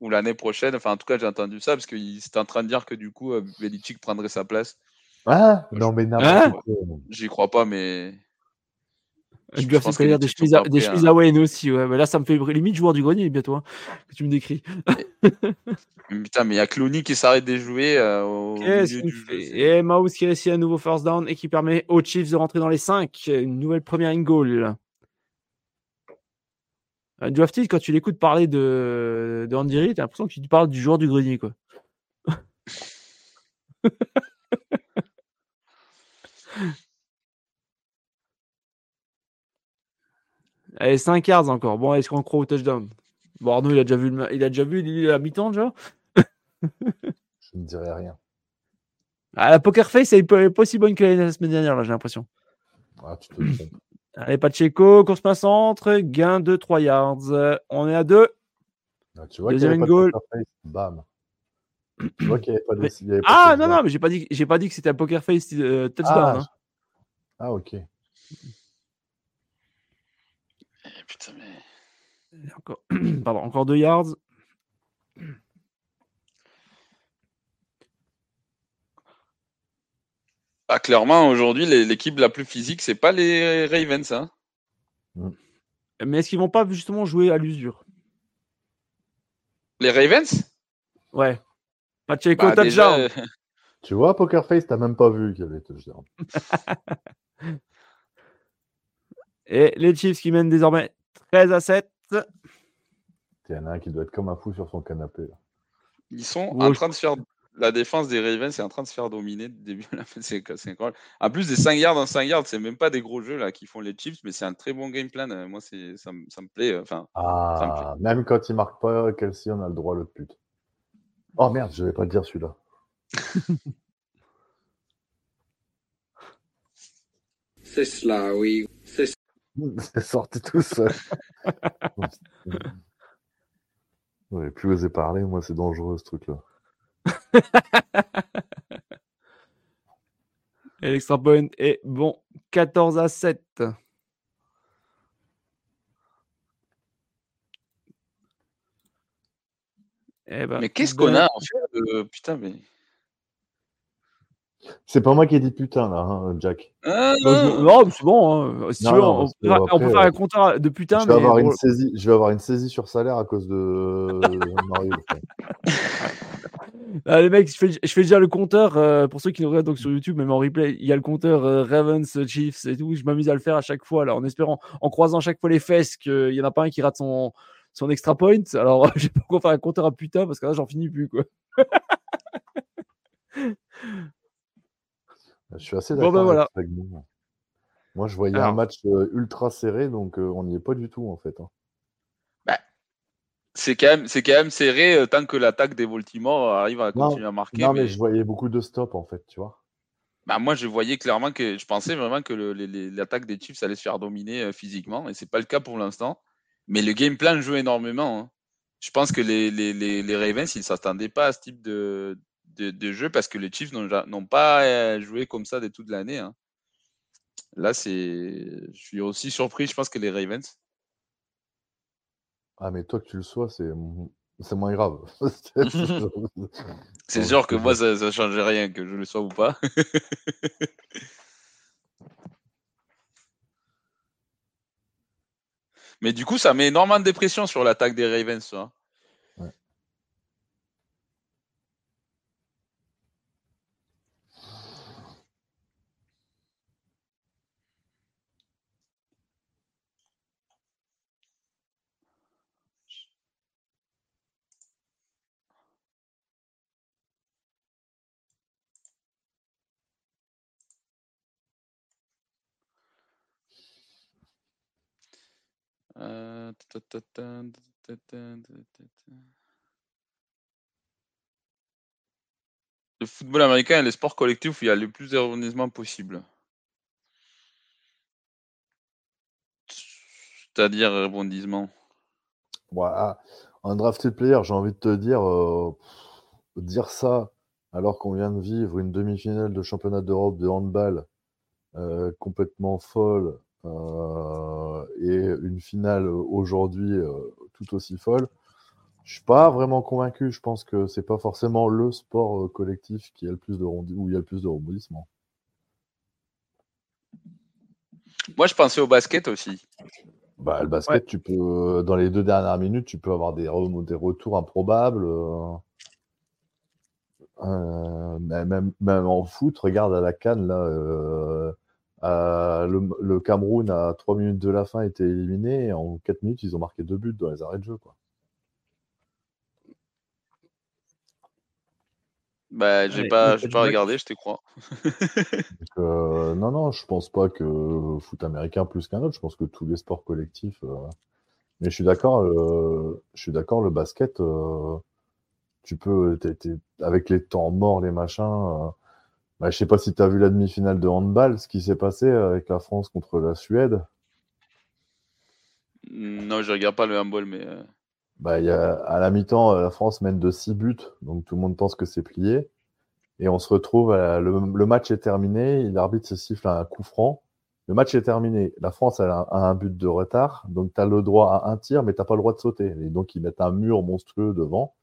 Ou l'année prochaine. Enfin, en tout cas, j'ai entendu ça parce qu'il était en train de dire que du coup, Belichick prendrait sa place. Ah, non, mais n'importe quoi. J'y crois pas, mais. Je dois faire dire des chemises des chemises à Wayne aussi. Ouais. Mais là, ça me fait limite joueur du grenier bientôt hein, que tu me décris. <laughs> Putain, mais il y a Clooney qui s'arrête de jouer. Euh, au et Mouse qui réussit un nouveau first down et qui permet aux Chiefs de rentrer dans les 5. Une nouvelle première in goal. Euh, Drafty, quand tu l'écoutes parler de, de Andy Reid, t'as l'impression que tu parles du joueur du grenier. quoi. <laughs> Allez, 5 yards encore. Bon, est-ce qu'on croit au touchdown? Bon, Arnaud, il a déjà vu, le... il a déjà vu la mi-temps déjà? Je ne dirais rien. Ah, la poker face, elle est pas aussi bonne que la semaine dernière, là, j'ai l'impression. Ah, tu te. Allez, Pacheco, course pas centre, gain de 3 yards. On est à 2. Ah, tu vois qu'il n'y goal. Face, bam. Tu vois qu'il n'y avait pas de. Mais... ah, non, non, mais j'ai pas dit, pas dit que c'était un poker face euh, touchdown. Ah, hein. ah ok. Putain, mais. Encore... <clears throat> Pardon, encore 2 yards. Ah, clairement, aujourd'hui, l'équipe la plus physique, c'est pas les Ravens. Hein. Mm. Mais est-ce qu'ils vont pas justement jouer à l'usure? Les Ravens? Ouais. Pacheco, bah, touchdown. Euh, <laughs> <laughs> tu vois, Poker Face, t'as même pas vu qu'il y avait touchdown. <laughs> Et les Chiefs qui mènent désormais 13 à 7. Il y en a un qui doit être comme un fou sur son canapé. Ils sont en train de faire. La défense des Ravens est en train de se faire dominer début la fin. C'est incroyable. En plus des 5 yards en 5 yards, c'est même pas des gros jeux là qui font les Chiefs, mais c'est un très bon game plan. Moi, ça, ça, me plaît. Euh, enfin, ah, même quand il marque pas, Kelsey, on a le droit le pute. Oh merde, je vais pas dire celui-là. <laughs> c'est cela, oui. C'est sorti tout seul. <laughs> ouais, plus oser parler, moi, c'est dangereux ce truc-là. <laughs> Et l'extra point est bon. 14 à 7. Eh ben, mais qu'est-ce qu'on a en fait euh, Putain, mais. C'est pas moi qui ai dit putain là, hein, Jack. Ah, non, c'est bon. Hein. Si tu veux, on, peut, faire un compteur de putain. Je vais, avoir une saisie, je vais avoir une saisie sur salaire à cause de Mario. Ah, les mecs, je fais, je fais, déjà le compteur euh, pour ceux qui nous regardent donc sur YouTube, même en replay. Il y a le compteur euh, Ravens, Chiefs et tout. Je m'amuse à le faire à chaque fois, là, en espérant, en croisant chaque fois les fesses, qu'il y en a pas un qui rate son, son extra point. Alors, <laughs> je vais pas encore faire un compteur à putain parce que là, j'en finis plus, quoi. <laughs> Je suis assez d'accord ben avec vous. Moi, je voyais un match euh, ultra serré, donc on n'y est pas du tout, en fait. Hein. Bah, c'est quand, même, quand même serré euh, tant que l'attaque des Baltimore arrive à continuer à marquer. Non, mais... je voyais beaucoup de stops, en fait, tu vois. Bah, moi, je voyais clairement que je pensais vraiment que l'attaque des Chiefs allait se faire dominer euh, physiquement, et c'est pas le cas pour l'instant. Mais le game plan joue énormément. Hein. Je pense que les, les Ravens, ils ne s'attendaient pas à ce type de, de, jeu parce que les Chiefs n'ont pas euh, joué comme ça de toute l'année. Hein. Là, c'est, je suis aussi surpris, je pense, que les Ravens. Ah, mais toi que tu le sois, c'est, c'est moins grave. <laughs> <laughs> c'est sûr que moi, ça ne change rien, que je le sois ou pas. <laughs> mais du coup, ça met énormément de pression sur l'attaque des Ravens. Ça. Le football américain est le sport collectif où il y a le plus de possible. C'est-à-dire rebondissement. Ouais, un drafted player, j'ai envie de te dire, euh, dire ça alors qu'on vient de vivre une demi-finale de championnat d'Europe de handball euh, complètement folle et une finale aujourd'hui tout aussi folle. Je suis pas vraiment convaincu. Je pense que c'est pas forcément le sport collectif qui a le plus de où il y a le plus de rebondissements. Moi, je pensais au basket aussi. Bah, le basket, tu peux, dans les deux dernières minutes, tu peux avoir des, des retours improbables. Euh, euh, même, même, en foot, regarde à la canne, là, euh, le, Cameroun, à 3 minutes de la fin, était éliminé. Et en 4 minutes, ils ont marqué deux buts dans les arrêts de jeu. Quoi. Bah, j'ai pas, pas regardé, je te crois. euh, non, non, je pense pas que foot américain plus qu'un autre. Je pense que tous les sports collectifs. Euh, mais je suis d'accord. Euh, je suis d'accord. Le basket, euh, tu peux, avec les temps morts, les machins. Bah, je sais pas si tu as vu la demi-finale de handball, ce qui s'est passé avec la France contre la Suède. Non, je regarde pas le handball, mais. Bah, y a, à la mi-temps, la France mène de 6 buts, donc tout le monde pense que c'est plié. Et on se retrouve, le, match est terminé, l'arbitre se siffle à un coup franc. Le match est terminé. La France a un, but de retard, donc tu as le droit à un tir, mais tu pas le droit de sauter. Et donc ils mettent un mur monstrueux devant.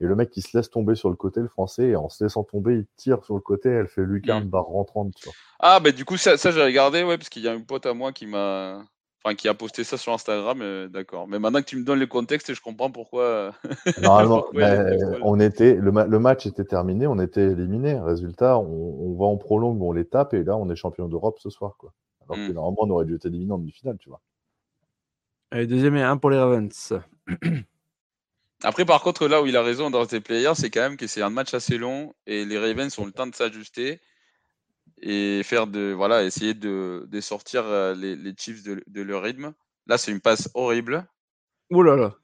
Et le mec, il se laisse tomber sur le côté, le français, et en se laissant tomber, il tire sur le côté, elle fait lucarne, mmh. barre rentrante. Ah, bah du coup, ça, ça j'ai regardé, ouais, parce qu'il y a une pote à moi qui m'a Enfin, qui a posté ça sur Instagram, euh, d'accord. Mais maintenant que tu me donnes le contexte, je comprends pourquoi. Euh, Normalement, <laughs> on était, le, match était terminé, on était éliminé. Résultat, on, va en prolongue, on les tape, et là, on est champion d'Europe ce soir. Quoi. Alors que hmm. normalement, on aurait dû être éliminé en demi-finale, tu vois. Allez, deuxième et un pour les Ravens. <clears throat> Après, par contre, là où il a raison dans tes players, c'est quand même que c'est un match assez long et les Ravens ont le temps de s'ajuster et faire de voilà essayer de, de sortir euh, les, les Chiefs de, de, leur rythme. Là, c'est une passe horrible. Ouh là là.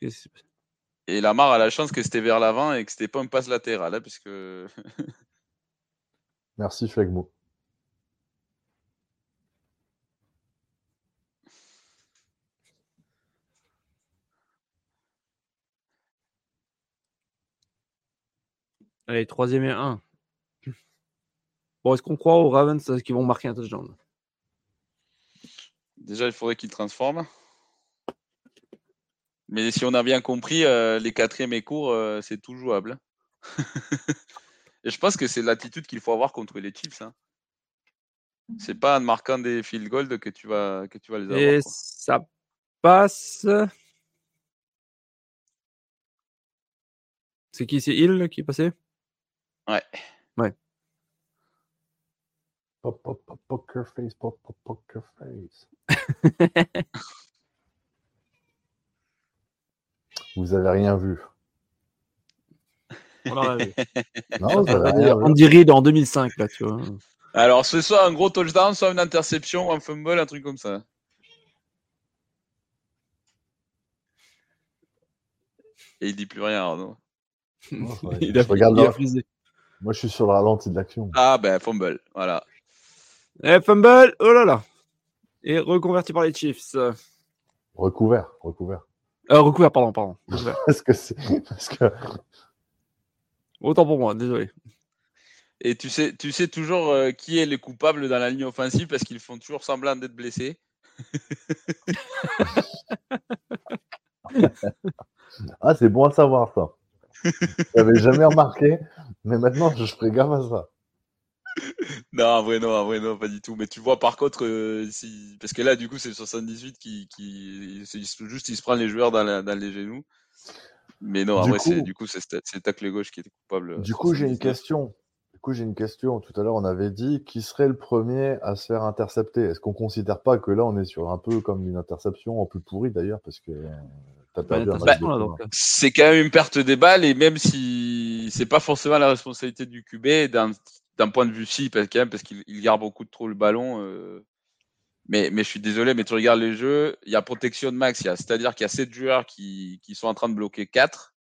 Et Lamar a la chance que c'était vers l'avant et que c'était pas une passe latérale, hein, puisque. Merci Flegmo. Allez, troisième et un. Bon, est-ce qu'on croit aux Ravens qu'ils vont marquer un touchdown? Déjà, il faudrait qu'ils transforment. Mais si on a bien compris, euh, les quatrièmes et courts, euh, c'est tout jouable. <laughs> et je pense que c'est l'attitude qu'il faut avoir contre les Chiefs. Hein. C'est pas en marquant des field goals que tu vas, que tu vas les avoir. Et ça passe. C'est qui? C'est Hill qui est passé? Ouais. Ouais. Pop, pop, pop, poker face, pop, pop, poker face. <laughs> vous avez rien vu. On vu. <laughs> Non, vous avez rien On dirait en 2005, là, tu vois. Alors, ce soit un gros touchdown, soit une interception, un fumble, un truc comme ça. Et il dit plus rien, Arnaud. <laughs> il, a, regarde Moi, je suis sur le ralenti de l'action. Ah, ben, fumble, voilà. Eh, fumble, oh là là. Et reconverti par les Chiefs. Recouvert, recouvert. Euh, recouvert, pardon, pardon. <laughs> parce que c'est. Parce que... Autant pour moi, désolé. Et tu sais, tu sais toujours euh, qui est le coupable dans la ligne offensive parce qu'ils font toujours semblant d'être blessés. <laughs> ah, c'est bon à savoir ça. Je n'avais jamais remarqué, mais maintenant je ferai gaffe à ça <laughs> non, en vrai, non, en vrai, non, pas du tout. Mais tu vois, par contre, euh, si... parce que là, du coup, c'est 78 qui, qui... juste, il se prend les joueurs dans, dans les genoux. Mais non, en vrai, c'est, du coup, c'est, c'est tacle gauche qui était coupable. Du coup, j'ai une question. Du coup, j'ai une question. Tout à l'heure, on avait dit qui serait le premier à se faire intercepter? Est-ce qu'on considère pas que là, on est sur un peu comme une interception en plus pourrie d'ailleurs, parce que bah, c'est quand même une perte des balles et même si c'est pas forcément la responsabilité du QB, d'un point de vue si, parce, parce qu'il garde beaucoup trop le ballon. Euh, Mais, mais je suis désolé, mais tu regardes les jeux, il y a protection max, c'est-à-dire qu'il y a 7 joueurs qui, qui, sont en train de bloquer 4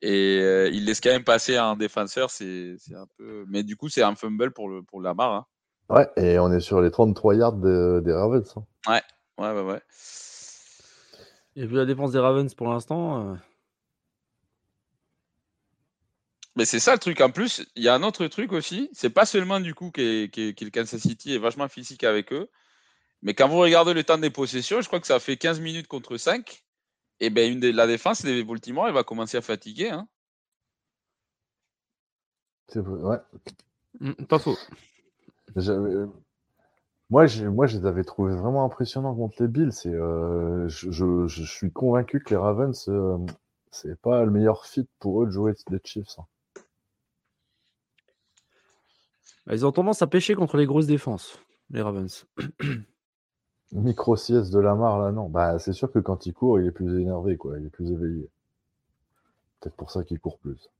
et euh, il laisse quand même passer un défenseur, c'est un peu. Mais du coup, c'est un fumble pour, le, pour Lamar. Hein. Ouais, et on est sur les 33 yards des Ravens. Hein. Ouais, ouais, ouais, ouais. Et vu la défense des Ravens pour l'instant. Euh, mais c'est ça le truc. En plus, il y a un autre truc aussi. C'est pas seulement du coup que, le Kansas City est vachement physique avec eux. Mais quand vous regardez le temps des possessions, je crois que ça fait 15 minutes contre 5. Et bien, une de, la défense des Baltimore, elle va commencer à fatiguer. Hein. C'est vrai, ouais. Mm, pas faux. Moi, moi, je les avais trouvés vraiment impressionnants contre les Bills. Euh, je, suis convaincu que les Ravens, euh, c'est pas le meilleur fit pour eux de jouer les Chiefs. Hein. Bah, ils ont tendance à pêcher contre les grosses défenses, les Ravens. <clears throat> Micro sieste de Lamar là, non. Bah, c'est sûr que quand il court, il est plus énervé, quoi. Il est plus éveillé. Peut-être pour ça qu'il court plus.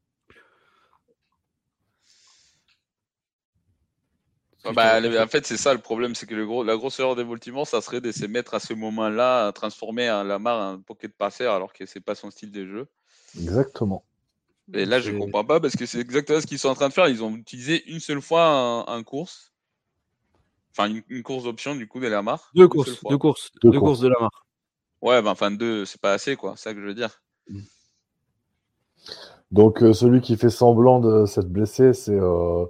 Bah, en fait, c'est ça le problème, c'est que le gros, la grosse erreur des Baltimore, ça serait de se mettre à ce moment-là à transformer un Lamar en pocket passer alors que c'est pas son style de jeu. Exactement. Et là, je comprends pas parce que c'est exactement ce qu'ils sont en train de faire. Ils ont utilisé une seule fois un, course. Enfin, une, course d'option du coup de Lamar. Deux courses, deux courses, deux, courses. de Lamar. Ouais, ben, enfin deux, c'est pas assez quoi, c'est ça que je veux dire. Donc euh, celui qui fait semblant de s'être blessé, c'est euh,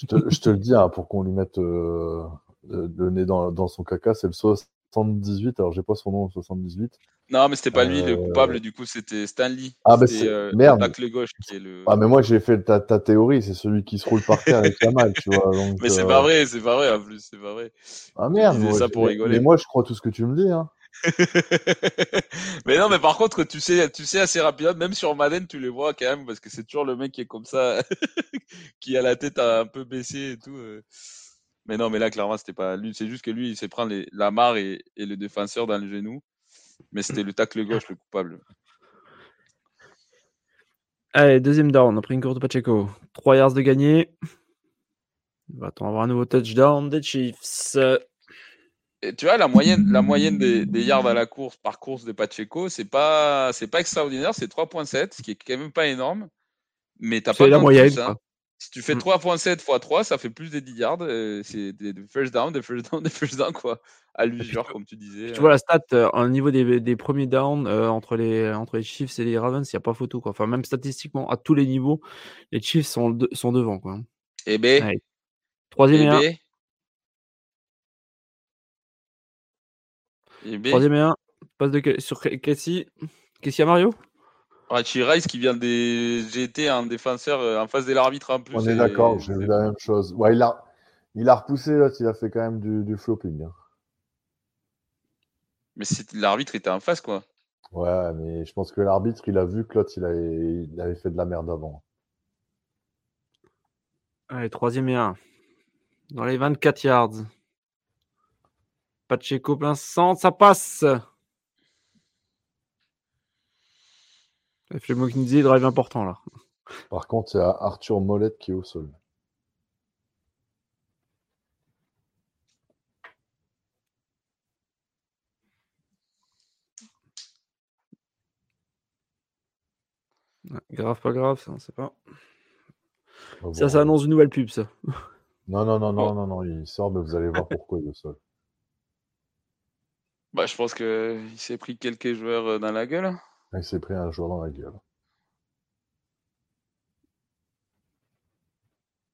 je te, le dis, hein, pour qu'on lui mette euh, le nez dans, son caca, c'est le 78. Alors, j'ai pas son nom, 78. Non, mais c'était pas lui le euh, coupable, du coup, c'était Stanley. Ah, bah c'est euh, merde. gauche qui est le... Ah, mais moi, j'ai fait ta, théorie, c'est celui qui se roule par terre avec la malle, tu vois. <laughs> mais c'est pas vrai, c'est pas vrai en plus, c'est pas vrai. Ah merde, moi, ça pour rigoler. mais moi, je crois tout ce que tu me dis, hein. <laughs> mais non, mais par contre, tu sais, tu sais assez rapidement, même sur Madden, tu les vois quand même, parce que c'est toujours le mec qui est comme ça, <laughs> qui a la tête un peu baissée et tout. Euh. Mais non, mais là, clairement, c'était pas lui. C'est juste que lui, il s'est prendre la marre et, le défenseur dans le genou. Mais c'était le tacle gauche le coupable. Allez, deuxième down, après une course de Pacheco. 3 yards de gagné. On va attendre avoir un nouveau touchdown des Chiefs? Tu vois, la moyenne, la moyenne des, yards à la course par course de Pacheco, c'est pas, c'est pas extraordinaire, c'est 3.7, ce qui est quand même pas énorme. Mais t'as pas la moyenne. Hein. Si tu fais 3.7 x 3, ça fait plus de 10 yards. Euh, c'est des, first down, des first down, <laughs> des first down, quoi. À l'usure, comme tu disais. Tu euh. vois la stat, euh, au niveau des, premiers downs entre, les, entre les Chiefs et les Ravens, il n'y a pas photo, quoi. Enfin, même statistiquement, à tous les niveaux, les Chiefs sont, sont devant, quoi. Et B. Troisième et, Troisième et un. Passe de sur Cassie. Cassie à Mario Rachi Rice qui vient des GT, un défenseur euh, en face de l'arbitre en plus. On est d'accord, j'ai vu la même chose. Ouais, il, a, il a repoussé, là, il a fait quand même du, du flopping. Hein. Mais l'arbitre était en face, quoi. Ouais, mais je pense que l'arbitre, il a vu que l'autre, il avait, il avait fait de la merde avant. Allez, troisième et un. Dans les 24 yards. Pacheco plein centre, ça passe. Fait le drive important là. Par contre, il y a Arthur Molette qui est au sol. grave, pas grave, ça, on sait pas. Ça, ça annonce une nouvelle pub, ça. Non, non, non, non, non, non, il sort, mais vous allez voir pourquoi il est au sol. Bah, je pense qu'il s'est pris quelques joueurs euh, dans la gueule. Il s'est pris un joueur dans la gueule.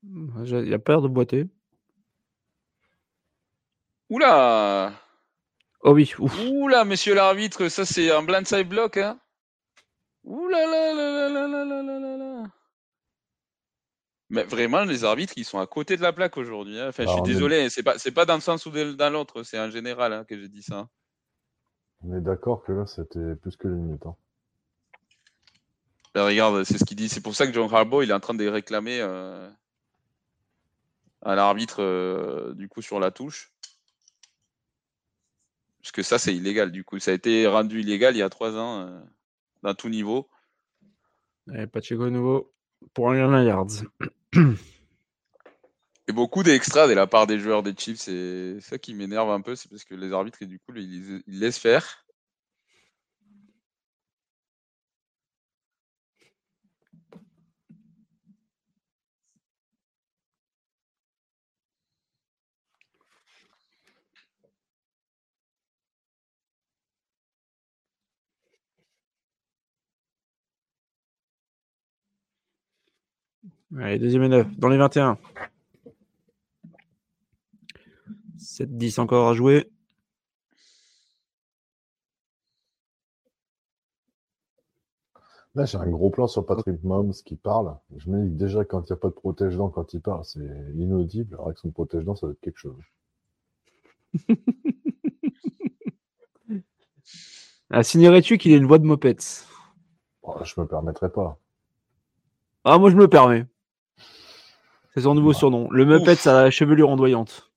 Il a peur de boiter. Oula Oh oui, ouf. Oula, monsieur l'arbitre, ça c'est un blindside block. Hein Oula là là là là là là là Mais vraiment, les arbitres, ils sont à côté de la plaque aujourd'hui. Hein. Enfin, je ah, suis désolé, mais... c'est pas, pas dans le sens ou dans l'autre, c'est en général hein, que j'ai dit ça. On est d'accord que là, c'était plus que limite. Hein. Ben, regarde, c'est ce qu'il dit. C'est pour ça que John Harbaugh, il est en train de réclamer euh, à l'arbitre, euh, du coup, sur la touche. Parce que ça, c'est illégal, du coup. Ça a été rendu illégal il y a trois ans, euh, dans tout niveau. Allez, Pacheco nouveau pour un yards. <clears throat> Et beaucoup d'extra de la part des joueurs des Chiefs, c'est ça qui m'énerve un peu, c'est parce que les arbitres, du coup, ils, ils laissent faire. Allez, deuxième et neuf, dans les 21. 7-10 encore à jouer. Là, j'ai un gros plan sur Patrick Mahomes qui parle. Je me dis que déjà, quand il n'y a pas de protège-dents quand il parle, c'est inaudible. Alors, avec son protège-dents, ça doit être quelque chose. <laughs> ah, signerais-tu qu'il ait une voix de mopette? Oh, Je me permettrai pas. Ah, moi, je me permets. C'est son nouveau surnom. Le a la chevelure ondoyante.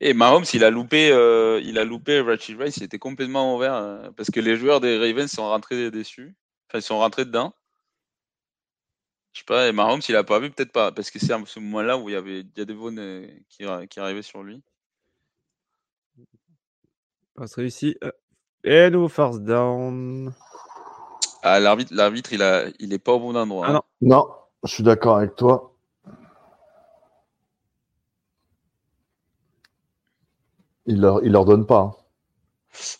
Et Mahomes, il a loupé, euh, il a loupé Rachid Rice, il était complètement ouvert euh, parce que les joueurs des Ravens sont rentrés déçus. Enfin, ils sont rentrés dedans. Je sais pas, et Mahomes, il a pas vu, peut-être pas, parce que c'est à ce moment-là où il y avait il y a des vaunes euh, qui, qui arrivaient sur lui. Passe réussi. Et nous, force down. Ah, l'arbitre, l'arbitre, il a, il est pas au bon endroit. Ah hein. non. non, je suis d'accord avec toi. Il leur, il leur donne pas. Hein.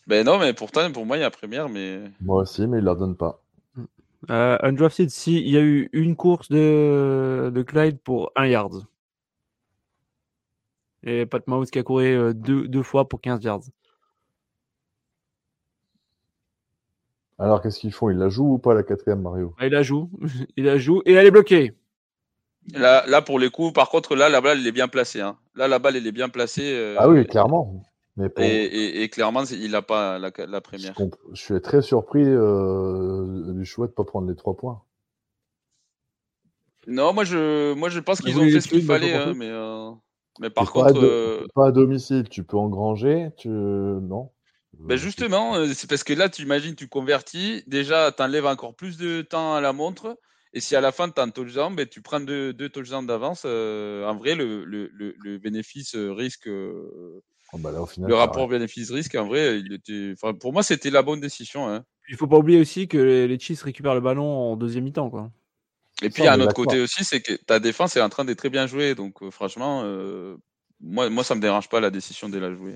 Ben non, mais pourtant, pour moi, il y a première, mais. Moi aussi, mais il leur donne pas. Euh, undrafted, si, il y a eu une course de, de Clyde pour un yard. Et Pat Mahomes qui a couru euh, deux, deux fois pour 15 yards. Alors, qu'est-ce qu'ils font? Ils la jouent ou pas, la quatrième, Mario? Ah, Il la joue. <laughs> Il la joue et elle est bloquée. Là, là, pour les coups, par contre, là, la balle, elle est bien placée. Hein. Là, la balle, elle est bien placée. Euh, ah oui, clairement. Mais et, et, et, clairement, il n'a pas la, la première. Je, je, suis très surpris euh, du choix de ne pas prendre les trois points. Non, moi, je, moi, je pense qu'ils oui, ont fait ce qu'il fallait. Hein, mais, euh, mais par contre. Pas à, euh... pas à, domicile, tu peux engranger. Tu... Non? Ben justement, c'est parce que là, tu imagines, tu convertis. Déjà, tu enlèves encore plus de temps à la montre. Et si à la fin, tu as un touchdown, ben, tu prends deux, deux touchdowns d'avance. Euh, en vrai, le, le, le, le bénéfice-risque, euh, oh bah là, final, le rapport bénéfice-risque, en vrai, il était, enfin, pour moi, c'était la bonne décision. Hein. Il faut pas oublier aussi que les, les Chiefs récupèrent le ballon en deuxième mi-temps. Quoi. Et puis, ça, un autre côté aussi, c'est que ta défense est en train d'être très bien jouée. Donc, euh, franchement, moi, moi, ça me dérange pas la décision de la jouer.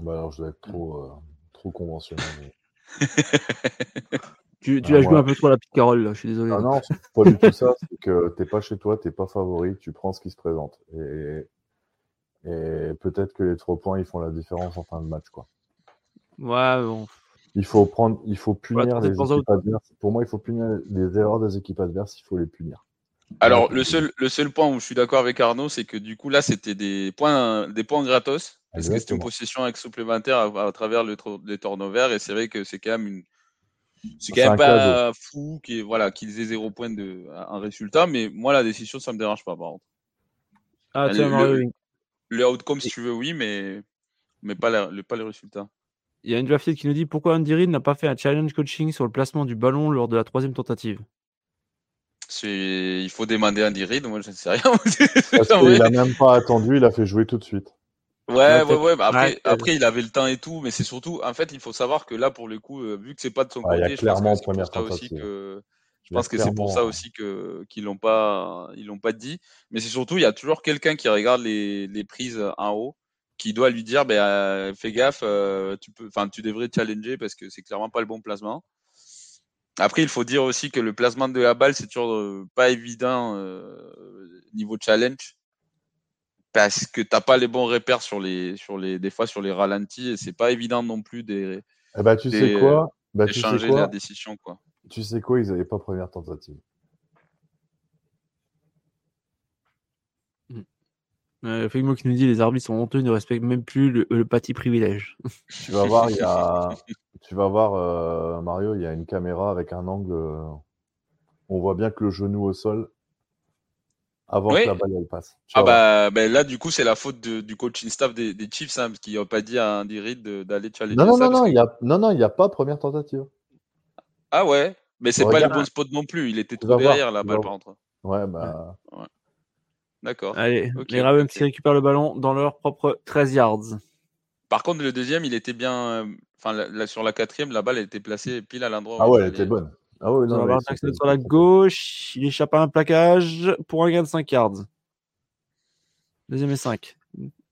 Bah alors, je dois être trop, euh, trop conventionnel. <laughs> tu, tu ah, l'as joué un peu trop à la petite Carole, là, je suis désolé. Ah non, c'est pas du tout ça. C'est que t'es pas chez toi, t'es pas favori, tu prends ce qui se présente. Et, et peut-être que les trois points, ils font la différence en fin de match, quoi. Ouais, bon. Il faut prendre, il faut punir ouais, les équipes adverses. Pour moi, il faut punir les erreurs des équipes adverses, il faut les punir. Alors, le seul, le seul point où je suis d'accord avec Arnaud, c'est que du coup, là, c'était des points, des points gratos. Parce que c'est une possession avec supplémentaire à, à travers le, les turnovers. Et c'est vrai que c'est quand même une. C'est quand même pas cadeau. fou qu'ils voilà, qu'ils aient zéro point de un résultat. Mais moi, la décision, ça me dérange pas, par contre. Ah, tiens, le, le, le outcome, si tu veux, oui, mais, mais pas, la, le, pas le résultat. Il y a une drafted qui nous dit pourquoi Andy Reid n'a pas fait un challenge coaching sur le placement du ballon lors de la troisième tentative? Il faut demander à Andy Reid, moi je ne sais rien. Parce <laughs> qu'il n'a même pas attendu, il a fait jouer tout de suite. Ouais, ouais, ouais. Bah après, ouais, après, il avait le temps et tout, mais c'est surtout, en fait, il faut savoir que là, pour le coup, euh, vu que c'est pas de son ah, côté, je pense que c'est pour ça aussi que, je pense que c'est pour ça aussi que qu'ils l'ont pas, ils l'ont pas dit. Mais c'est surtout, il y a toujours quelqu'un qui regarde les, les prises en haut, qui doit lui dire, ben, euh, fais gaffe, euh, tu peux, enfin, tu devrais challenger parce que c'est clairement pas le bon placement. Après, il faut dire aussi que le placement de la balle, c'est toujours euh, pas évident niveau challenge parce que t'as pas les bons repères sur les, sur les, des fois sur les ralentis et c'est pas évident non plus des. Eh bah, tu des, sais quoi? Bah, tu changer sais quoi? la décision quoi. Tu sais quoi? Ils n'avaient pas première tentative. Euh, Figmo qui nous dit les arbitres sont honteux, ne respectent même plus le, le petit privilège. <laughs> tu vas voir, il y a, <laughs> tu vas voir euh, Mario, il y a une caméra avec un angle. Euh, on voit bien que le genou au sol avant oui. que la balle elle passe. Ah bah, bah, là du coup c'est la faute de, du coaching staff des, des Chiefs hein, qui n'a pas dit à Andy Reid d'aller challenger non, non, ça. Non non, que... il y a, non, non, il n'y a pas première tentative. Ah ouais, mais c'est pas le bon spot non plus. Il était trop derrière la balle par contre. Ouais, bah. D'accord. Allez, les Ravens qui récupèrent le ballon dans leur propre 13 yards. Par contre, le deuxième, il était bien. Euh, enfin, sur la quatrième, la balle était placée pile à l'endroit. Ah ouais, elle était bonne. Ah ouais, non, sur la gauche, il échappe à un plaquage pour un gain de 5 yards. Deuxième et 5.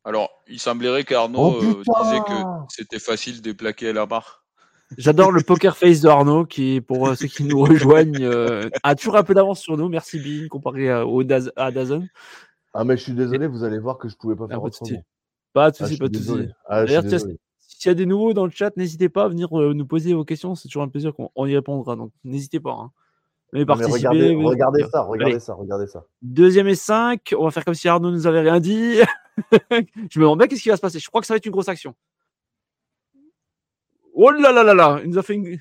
Alors, il semblerait qu'Arnaud oh, euh, disait que c'était facile de plaquer à la barre. J'adore le poker face de Arnaud qui, pour euh, ceux qui nous <laughs> rejoignent, euh, a toujours un peu d'avance sur nous. Merci Bean comparé à, au à Dazon. Ah, mais je suis désolé, vous allez voir que je pouvais pas faire autrement. Pas de soucis, pas de soucis. Ah, D'ailleurs, s'il y a des nouveaux dans le chat, n'hésitez pas à venir nous poser vos questions. C'est toujours un plaisir qu'on y répondra. Donc, n'hésitez pas. Hein. Mais regardez, regardez ça, regardez ça, regardez ça. Deuxième et 5. On va faire comme si Arnaud nous avait rien dit. <laughs> je me demande bien qu'est-ce qui va se passer. Je crois que ça va être une grosse action. Oh là là là là, il nous a fait une.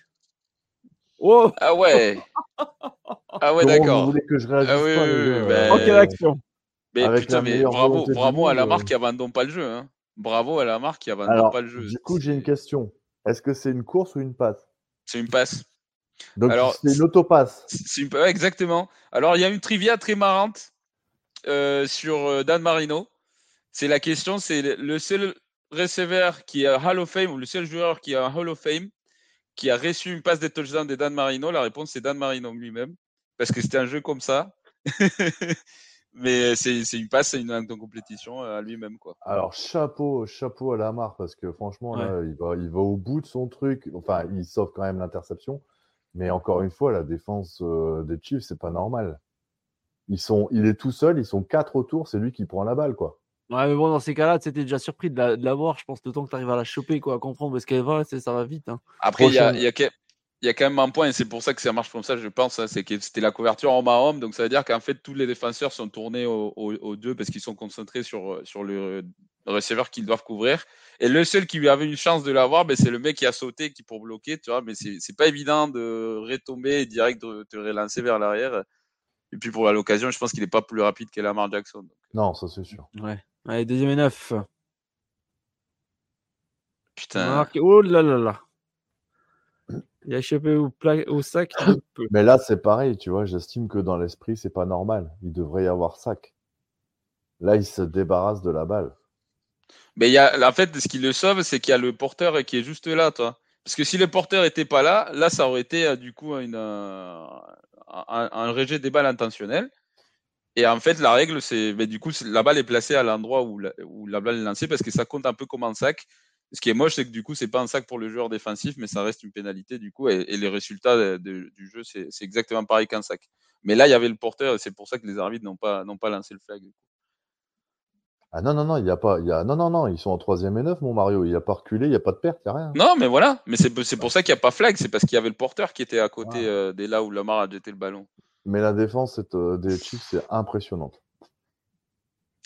Oh. Ah ouais. <laughs> Ah ouais, d'accord. Vous voulez que je réagisse ah oui, pas, oui, ben... quelle action. Mais putain, mais bravo, bravo à la marque qui abandonne pas le jeu. Hein. Bravo à la marque qui abandonne pas le jeu. Du coup, j'ai une question. Est-ce que c'est une course ou une passe? C'est une passe. Donc c'est une autopasse. C'est exactement. Alors il y a une trivia très marrante euh, sur euh, Dan Marino. C'est la question, c'est le seul receveur qui a Hall of Fame ou le seul joueur qui a un Hall of Fame qui a reçu une passe de touchdown de Dan Marino. La réponse c'est Dan Marino lui-même parce que c'était un jeu comme ça. <laughs> Mais c'est une passe, c'est une, compétition euh, à lui-même quoi. Alors chapeau, chapeau à Lamar parce que franchement il va, il va au bout de son truc. Enfin, il sauve quand même l'interception. Mais encore une fois, la défense euh, des Chiefs, c'est pas normal. Ils sont, il est tout seul, ils sont quatre autour, c'est lui qui prend la balle, quoi. Ouais, mais bon, dans ces cas-là, c'était déjà surpris de la, de voir, je pense, le temps que tu arrives à la choper, quoi, à comprendre parce qu'elle va, ça va vite. Hein. Après, il y a, y, a, y a, quand même un point, et c'est pour ça que ça marche comme ça, je pense, hein, c'est que c'était la couverture homme à homme, donc ça veut dire qu'en fait, tous les défenseurs sont tournés aux deux parce qu'ils sont concentrés sur, sur le receveur qu'ils doivent couvrir. Et le seul qui lui avait une chance de l'avoir, ben, c'est le mec qui a sauté qui pour bloquer, tu vois. Mais c'est pas évident de retomber et direct de te relancer vers l'arrière. Et puis pour l'occasion, je pense qu'il n'est pas plus rapide que Lamar Jackson. Non, ça c'est sûr. Ouais. Allez, deuxième et neuf. Putain. Oh là là là. Il a échappé au, au sac. <laughs> Mais là, c'est pareil, tu vois. J'estime que dans l'esprit, c'est pas normal. Il devrait y avoir sac. Là, il se débarrasse de la balle. Mais il y a, en fait, ce qui le sauve, c'est qu'il y a le porteur qui est juste là, toi. Parce que si le porteur n'était pas là, là, ça aurait été euh, du coup une, euh, un, un, rejet des balles intentionnel. Et en fait, la règle, c'est, mais du coup, la balle est placée à l'endroit où la, où la balle est lancée parce que ça compte un peu comme un sac. Ce qui est moche, c'est que du coup, c'est pas un sac pour le joueur défensif, mais ça reste une pénalité du coup. Et, les résultats du jeu, c'est, exactement pareil qu'un sac. Mais là, il y avait le porteur, et c'est pour ça que les arbitres n'ont pas, lancé le flag. Ah non, non, non, il y a pas. Y a... Non, non, non, ils sont en troisième et neuf, mon Mario. Il n'y a pas reculé, il n'y a pas de perte, il n'y a rien. Non, mais voilà. Mais c'est pour ça qu'il n'y a pas flag. C'est parce qu'il y avait le porteur qui était à côté euh, des là où Lamar a jeté le ballon. Mais la défense euh, des Chiefs, c'est impressionnante.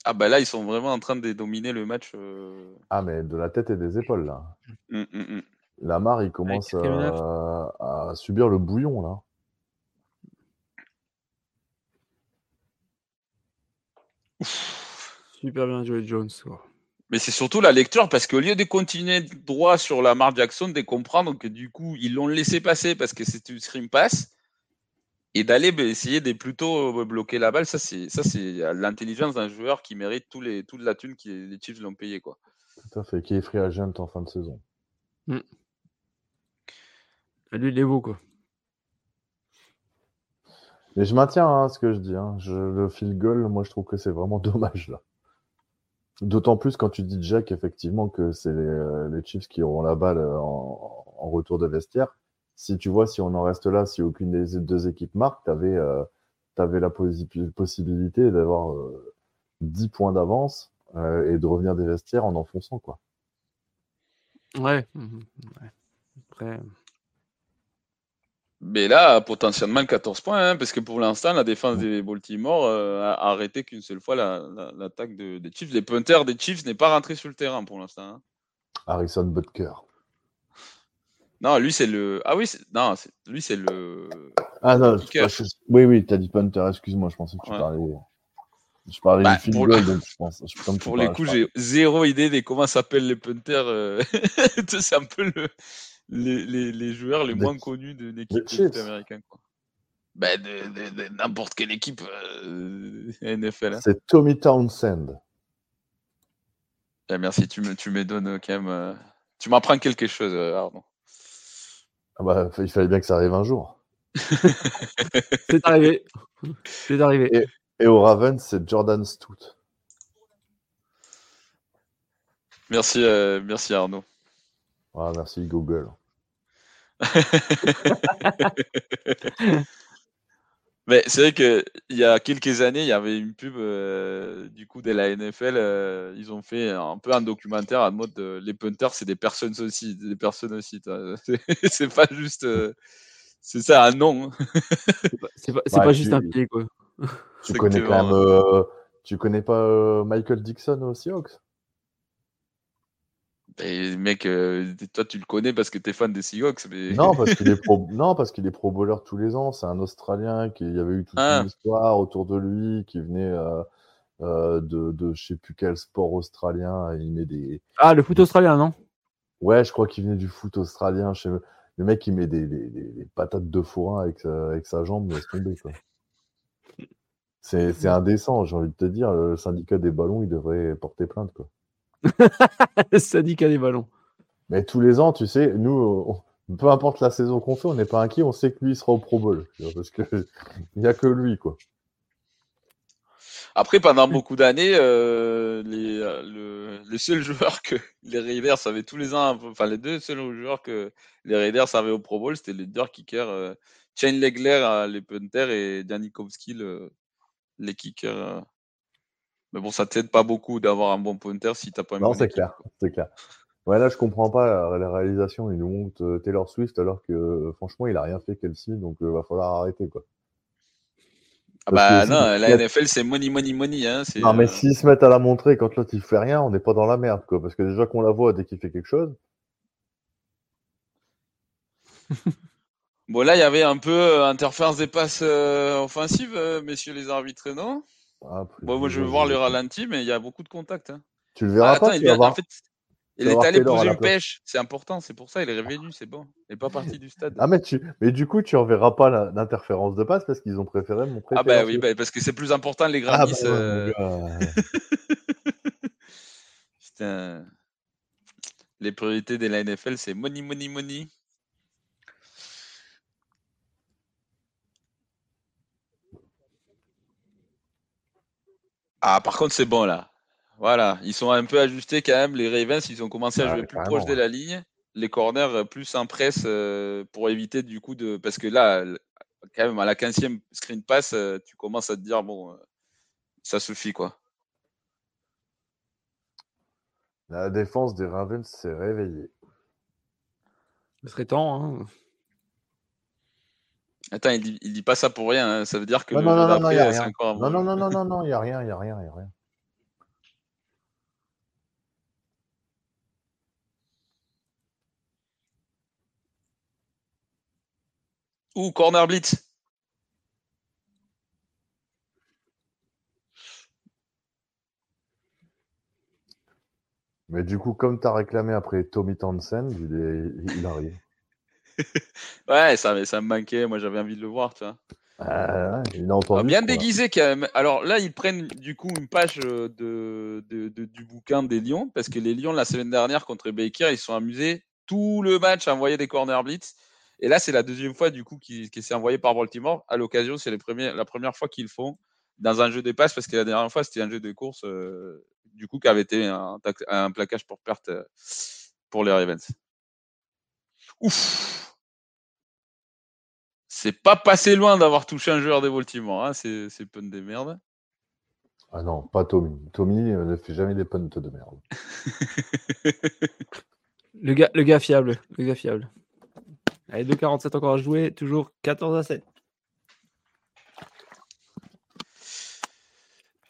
Ah bah là, ils sont vraiment en train de dominer le match. Euh. Ah, mais de la tête et des épaules, là. Hum, hum, hum. Lamar, il commence à... à subir le bouillon, là. Ouf. Super bien joué, Jones. Mais c'est surtout la lecture parce qu'au lieu de continuer droit sur la marque Jackson, de comprendre que du coup, ils l'ont laissé passer parce que c'est une screen pass et d'aller essayer de plutôt euh, bloquer la balle, ça c'est ça c'est l'intelligence d'un joueur qui mérite tous les, toute la thune que les Chiefs l'ont payé quoi. Tout à fait, qui est free agent en fin de saison. Mm. Lui, il est beau quoi. Mais je maintiens hein, ce que je dis. Hein. Je, le field goal, moi je trouve que c'est vraiment <laughs> dommage là. D'autant plus quand tu dis, Jack, effectivement, que c'est les, euh, Chiefs qui auront la balle euh, en, retour de vestiaire. Si tu vois, si on en reste là, si aucune des deux équipes marque, tu avais, euh, la possibilité d'avoir 10 points d'avance et de revenir des vestiaires en enfonçant. Quoi. Ouais. Ouais. Après... Mais là, potentiellement 14 points, hein, parce que pour l'instant, la défense des Baltimore euh, a arrêté qu'une seule fois l'attaque des Chiefs. Les punters des Chiefs n'est pas rentré sur le terrain pour l'instant. Hein. Harrison Butker. Non, lui c'est le. Ah oui, non, lui c'est le. Ah non, oui, oui, t'as dit punter, excuse-moi, je pensais que tu parlais. Je parlais bah, du film goal, donc je pense. pour les coups, j'ai zéro idée de comment s'appellent les punters. Euh, <laughs> c'est un peu le les, les, les joueurs les moins connus de l'équipe américaine. Quoi. Ben, de, n'importe quelle équipe euh, NFL. Hein. C'est Tommy Townsend. Ben, merci, tu me, tu me donnes quand même. Euh, tu m'apprends quelque chose, euh, Arnaud. Ah bah, il fallait bien que ça arrive un jour. <laughs> c'est arrivé. C'est arrivé. Et, au Ravens, c'est Jordan Stout. Merci, merci Arnaud. Ah, merci Google. <laughs> Mais c'est vrai qu'il y a quelques années, il y avait une pub euh, du coup de la NFL. Euh, ils ont fait un peu un documentaire en mode euh, les punters, c'est des personnes aussi, des personnes aussi. <laughs> C'est pas juste, c'est ça un nom. C'est pas, pas, juste un pied quoi. Tu connais quand même, tu connais pas Michael Dixon aussi, Seahawks et mec, euh, toi tu le connais parce que tu es fan des Seahawks. Mais... Non, parce <laughs> qu'il est pro, non, parce qu'il est pro bowler tous les ans. C'est un Australien qui il y avait eu toute une ah. histoire autour de lui, qui venait euh, euh, de, de je sais plus quel sport australien. Il met des. Ah, le foot australien, non? Ouais, je crois qu'il venait du foot australien. Le mec, il met des, des, des, patates de fourrin avec, sa, avec sa jambe, mais laisse tomber quoi. C'est indécent, j'ai envie de te dire. Le syndicat des ballons, il devrait porter plainte quoi. <laughs> syndicat des ballons. Mais tous les ans, tu sais, nous, peu importe la saison qu'on fait, on n'est pas inquiet, on sait que lui il sera au Pro Bowl. Parce qu'il <laughs> n'y a que lui, quoi. Après, pendant beaucoup d'années, euh, les, euh, le, seuls <laughs> joueurs que les Raiders avaient tous les ans, enfin les deux seuls joueurs que les Raiders avaient au Pro Bowl, c'était les deux kickers, euh, Chain Legler, les punters, et Danny les kickers. Mais bon, ça t'aide pas beaucoup d'avoir un bon pointer si t'as pas un Non, c'est clair, c'est clair. Ouais, là, je comprends pas la, réalisation. Il nous montre euh, Taylor Swift alors que euh, franchement, il a rien fait Kelsey, donc il euh, va falloir arrêter quoi. Ah bah non, la NFL c'est money, money, money. Hein, non, mais s'ils se mettent à la montrer quand l'autre il fait rien, on n'est pas dans la merde quoi. Parce que déjà qu'on la voit dès qu'il fait quelque chose. <laughs> bon, là, il y avait un peu interférence des passes offensives, messieurs les arbitres, non? Ah, moi, je veux voir le ralenti, mais il y a beaucoup de contacts. Hein. Tu le verras ah, pas. il, en fait, il est allé poser une pêche. C'est important, c'est pour ça. Il est revenu, c'est bon. Il n'est pas parti du stade. Ah, mais, tu... mais du coup, tu verras pas l'interférence de passe parce qu'ils ont préféré montrer. Ah, bah oui, bah, parce que c'est plus important les ah, gratis. Bah <laughs> Putain. Les priorités de la NFL, c'est money, money, money. Ah, par contre, c'est bon là. Voilà, ils sont un peu ajustés quand même. Les Ravens, ils ont commencé à jouer plus proche de la ligne. Les corners euh, plus en presse euh, pour éviter du coup de. Parce que là, quand même, à la 15e screen pass, euh, tu commences à te dire, bon, ça suffit quoi. La défense des Ravens s'est réveillée. Ce serait temps. Hein. Attends, il dit, dit pas ça pour rien. Hein. Ça veut dire que non, non, non, non, il rien. Non, non, non, non, non, non, il n'y a rien, il n'y a rien, il n'y a rien. Ou corner blitz. Mais du coup, comme tu as réclamé après Tommy Townsend, il, est... il arrive. Ouais, ça, ça me manquait. Moi, j'avais envie de le voir, tu vois. Ah, il a entendu, bien déguisé quand même. Alors là, ils prennent du coup une page euh, de, de, du bouquin des Lions, parce que les Lions, la semaine dernière contre Baker, ils sont amusés tout le match à envoyer des corner blitz. Et là, c'est la deuxième fois du coup qui, qui s'est envoyé par Baltimore. À l'occasion, c'est la première fois qu'ils font dans un jeu de passe, parce que la dernière fois, c'était un jeu de course, euh, du coup, qui avait été un, un plaquage pour perte euh, pour les Ravens. Ouf c'est pas passé loin d'avoir touché un joueur des Baltimore, hein, c'est punts de merde. Ah non, pas Tommy. Tommy euh, ne fait jamais des punts de merde. le, gars, le gars fiable. Le gars fiable. Allez, 2,47 encore à jouer, toujours 14 à 7.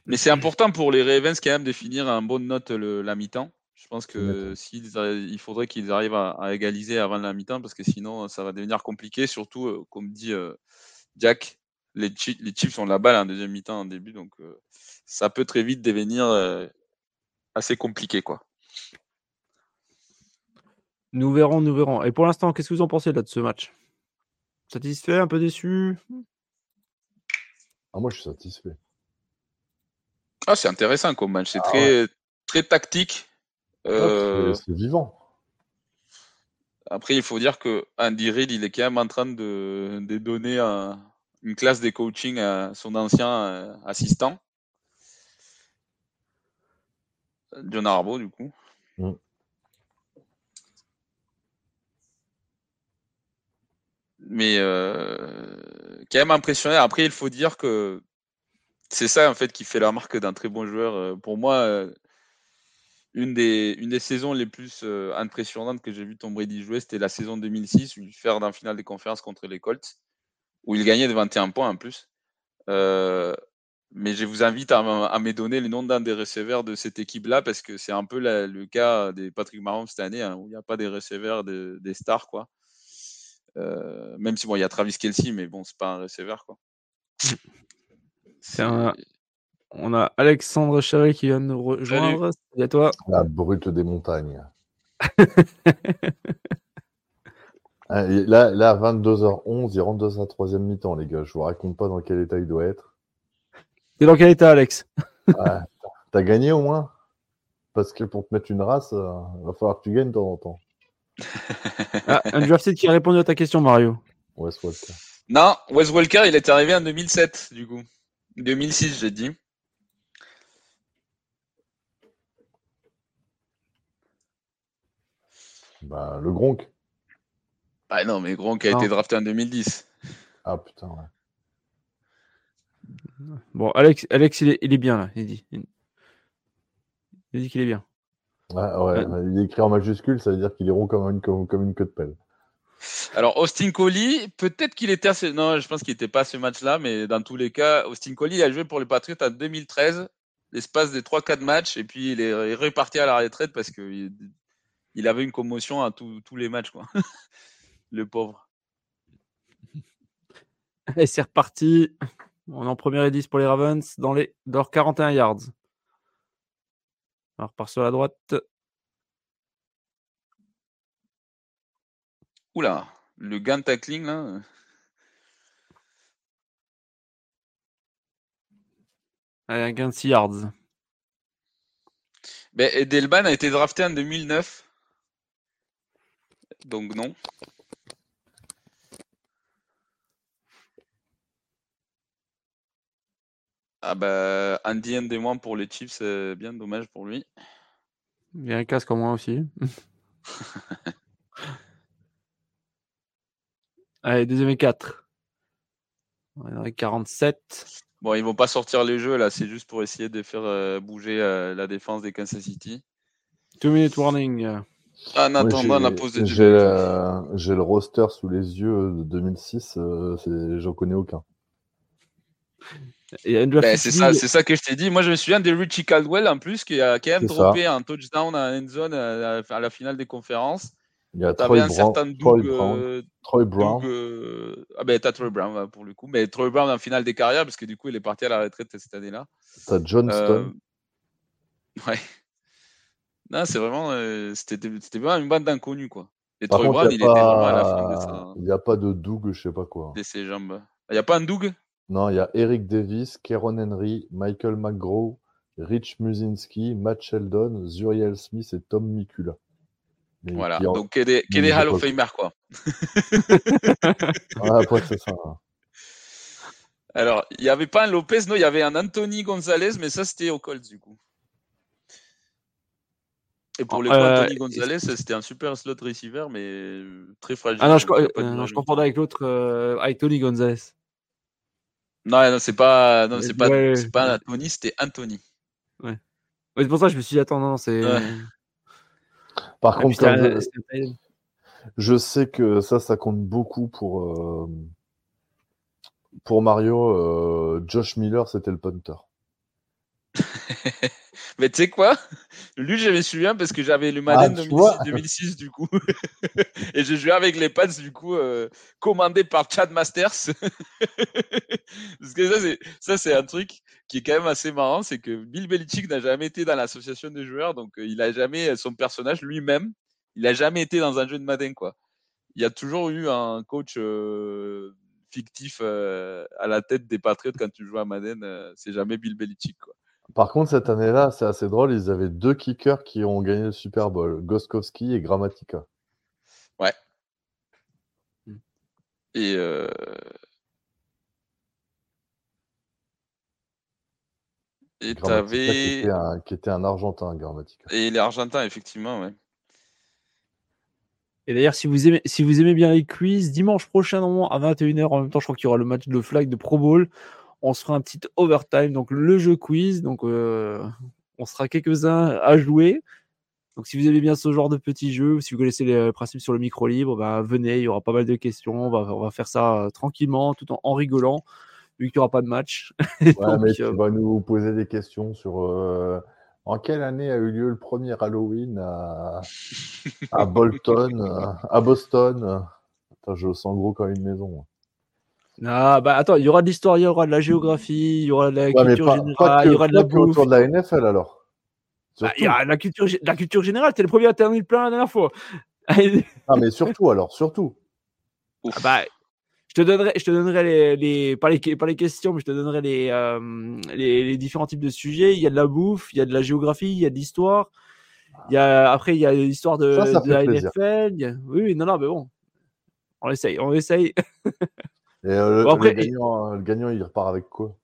Mais c'est important pour les Ravens quand même de finir un bonne note la mi-temps. Je pense que il faudrait qu'ils arrivent à, égaliser avant la mi-temps parce que sinon ça va devenir compliqué. Surtout, euh, comme dit euh, Jack, les, les Chiefs ont la balle en deuxième mi-temps en début, donc euh, ça peut très vite devenir assez compliqué, quoi. Nous verrons, nous verrons. Et pour l'instant, qu'est-ce que vous en pensez là de ce match? Satisfait, un peu déçu? Ah, moi, je suis satisfait. Ah, c'est intéressant comme match. C'est ah très, très tactique. Euh, c'est vivant. Après, il faut dire que Andy Reid, il est quand même en train de, donner une classe de coaching à son ancien euh, assistant. John Arbo, du coup. Mm. Mais euh, quand même impressionné. Après, il faut dire que c'est ça en fait qui fait la marque d'un très bon joueur. Pour moi, une des, une des saisons les plus impressionnantes que j'ai vu Tom Brady jouer, c'était la saison 2006, où il fait d'un final des conférences contre les Colts, où il gagnait de 21 points en plus. mais je vous invite à, me donner le nom d'un des receveurs de cette équipe-là, parce que c'est un peu le cas des Patrick Mahomes cette année, hein, où il n'y a pas des receveurs des stars. quoi. Euh, même si bon, il y a Travis Kelsey, mais bon, c'est pas un receveur quoi. On a Alexandre Charry qui vient de nous rejoindre. Salut à toi. La brute des montagnes. <laughs> Ah, là, là, à 22h11, il rentre dans sa troisième mi-temps, les gars. Je vous raconte pas dans quel état il doit être. T'es dans quel état, Alex? <laughs> T'as gagné au moins Parce que pour te mettre une race, euh, il va falloir que tu gagnes de temps en temps <laughs> ah, Undrafted qui a répondu à ta question, Mario. Wes Walker. Non, Wes Walker, il est arrivé en 2007, du coup. 2006, j'ai dit. Bah, le Gronk. Ah non, mais Gronk a été drafté en 2010. Ah putain, ouais. Bon, Alex, Alex il, est, bien là, il dit. Il dit qu'il est bien. Ouais, Il est écrit en majuscule, ça veut dire qu'il est rond comme une, comme, une queue de pelle. Alors, Austin Coley, peut-être qu'il était assez. Non, je pense qu'il n'était pas à ce match-là, mais dans tous les cas, Austin Coley, il a joué pour les Patriots en 2013, l'espace des 3-4 matchs, et puis il est reparti à la retraite parce qu'il il avait une commotion à tous les matchs, quoi. <laughs> le pauvre. <laughs> Et c'est reparti. On est en première et 10 pour les Ravens dans les dans 41 yards. Alors, par sur la droite. Oula, le gain de tackling là. Allez, un gain de 6 yards. Ben, Edelman a été drafté en 2009. Donc non. Ah bah, Andy moins pour les Chiefs, c'est bien dommage pour lui. Il y a un casque en moins aussi. <laughs> Allez, deuxième et 4. On est 47. Bon, ils vont pas sortir les jeux là, c'est juste pour essayer de faire euh, bouger euh, la défense des Kansas City. Two minute warning. En attendant la pause de J'ai le roster sous les yeux de 2006, euh, j'en connais aucun. Ben, c'est ça, c'est ça que je t'ai dit. Moi, je me souviens de Richie Caldwell en plus qui a quand même droppé un touchdown à end zone à, la finale des conférences. Il y a Troy, un Brown, Troy Brown. Euh, Troy Brown. Euh, ah ben t'as Troy Brown pour le coup, mais Troy Brown en finale des carrières parce que du coup il est parti à la retraite cette année-là. T'as Johnston. Euh... Ouais. Non, c'est vraiment, c'était, c'était vraiment une bande d'inconnus quoi. Et Troy Brown, il, était vraiment à la fin de ça. Il n'y a pas de Doug, je sais pas quoi. De ses jambes. Il n'y a pas un Doug? Non, il y a Eric Davis, Keron Henry, Michael McGraw, Rich Musinski, Matt Sheldon, Zuriel Smith et Tom Mikula. voilà, donc qu'il des, des Hall of Famer, quoi. ah, après, c'est ça. Hein. Alors, il n'y avait pas un Lopez, non, il y avait un Anthony Gonzalez, mais ça, c'était au Colts, du coup. Et pour les euh, Anthony Gonzalez, c'était un super slot receiver, mais très fragile. Ah non, je, euh, je confondais avec l'autre, euh, avec Tony Gonzalez. Non, non c'est pas, non, c'est pas, c'est pas Anthony, c'était Anthony. Ouais. c'est pour ça que je me suis dit, attends, non, c'est. Par contre, je... je... sais que ça, ça compte beaucoup pour, euh... pour Mario. Euh... Josh Miller, c'était le punter. <laughs> Mais tu sais quoi? Lui, je me souviens parce que j'avais le Madden 2006, ah, du coup. <laughs> et j'ai joué avec les Pats, du coup, euh, commandé par Chad Masters. <laughs> parce que ça, c'est un truc qui est quand même assez marrant. C'est que Bill Belichick n'a jamais été dans l'association des joueurs. Donc, euh, il a jamais, son personnage lui-même, il n'a jamais été dans un jeu de Madden, quoi. Il y a toujours eu un coach euh, fictif à la tête des Patriots quand tu joues à Madden. c'est jamais Bill Belichick. Quoi. Par contre, cette année-là, c'est assez drôle. Ils avaient deux kickers qui ont gagné le Super Bowl, Goskowski et Grammatica. Ouais. Et Et t'avais. Qui, était un, qui était un Argentin, Grammatica. Et les Argentins, effectivement, ouais. Et d'ailleurs, si vous aimez, si vous aimez bien les quiz, dimanche prochain, normalement, à 21h, en même temps, je crois qu'il y aura le match de flag de Pro Bowl. On se fera un petit overtime, donc le jeu quiz. Donc, euh, on sera quelques-uns à jouer. Donc, si vous aimez bien ce genre de petits jeux, si vous connaissez les principes sur le micro libre, bah, venez, il y aura pas mal de questions. On va, on va faire ça euh, tranquillement, tout en, en rigolant vu qu'il n'y aura pas de match. <laughs> Ouais, mais tu euh, vas nous poser des questions sur euh, en quelle année a eu lieu le premier Halloween à, à Bolton, euh, à Boston? Attends, je sens gros comme une maison. Ah bah attends, il y aura de l'histoire, il y aura de la géographie, il y aura de la culture générale, il y aura de la bouffe. autour de la NFL alors. Bah, il y a la culture, la culture générale, t'es le premier à terminer plein la dernière fois. <laughs> ah mais surtout alors, surtout. Ah bah, je te donnerai, je te donnerai les, les, pas, les, pas les questions, mais je te donnerai les, euh, les, les, différents types de sujets. Il y a de la bouffe, il y a de la géographie, il y a de l'histoire. Il y a, après, il y a l'histoire de, de la NFL. Oui, oui, non, non, mais bon. On essaye, on essaye. <laughs> Et euh, le, après, le, gagnant, le, gagnant, il repart avec quoi?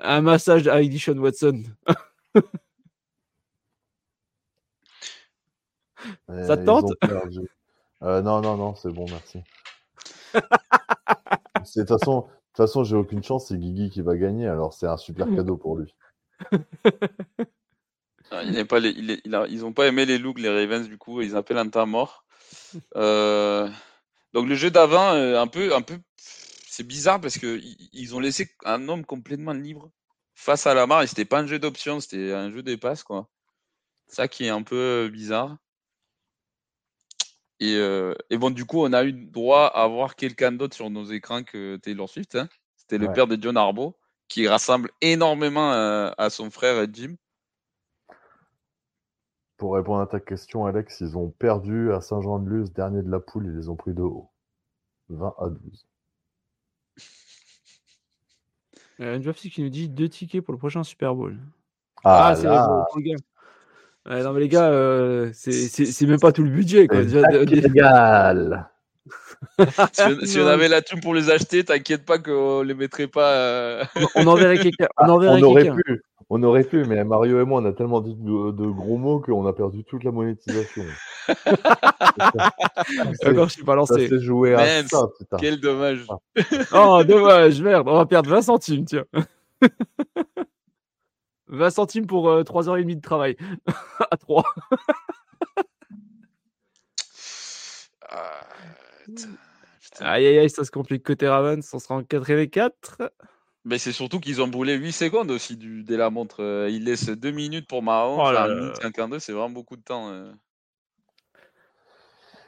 Un massage à Edition Watson. Ça te tente? euh, Non, non, non, c'est bon, merci. <laughs> De toute façon, de façon j'ai aucune chance, c'est Guigui qui va gagner, alors c'est un super <laughs> cadeau pour lui. Ah, pas les, il, il a, ils n'ont pas aimé les looks, les Ravens, du coup, ils appellent un temps mort. Euh, donc le jeu d'avant, euh, un peu, un peu, c'est bizarre parce que ils ont laissé un homme complètement libre face à la mare et c'était pas un jeu d'options, c'était un jeu des passes, quoi. Ça qui est un peu bizarre. Euh, et, bon, du coup, on a eu droit à voir quelqu'un d'autre sur nos écrans que Taylor Swift. Hein. C'était le père de John Arbo, qui rassemble énormément euh, à, son frère Jim. Pour répondre à ta question, Alex, ils ont perdu à Saint-Jean-de-Luz, dernier de la poule, ils les ont pris de haut. 20 à 12. Euh, une qui nous dit deux tickets pour le prochain Super Bowl. Ah, ah c'est là... non, mais les gars, euh, c'est même pas tout le budget. Quoi. Déjà, si, <laughs> si, on avait la thune pour les acheter, t'inquiète pas qu'on les mettrait pas. Euh... On enverrait quelqu'un. On, ah, on, aurait pu. On aurait pu, mais Mario et moi, on a tellement dit de, de gros mots qu'on a perdu toute la monétisation. <laughs> D'accord, je suis pas lancé. Ça joué à ça, putain. Quel dommage. oh, dommage, merde. On va perdre 20 centimes, tiens. <laughs> 20 centimes pour 3h30 euh, de travail. <laughs> à 3. aïe aïe aïe, ça se complique côté Ravens. On sera en 4 et 4. Mais c'est surtout qu'ils ont brûlé 8 secondes aussi du, dès la montre. Euh, ils laissent 2 minutes pour Mahomes. Oh 52, c'est vraiment beaucoup de temps. Euh.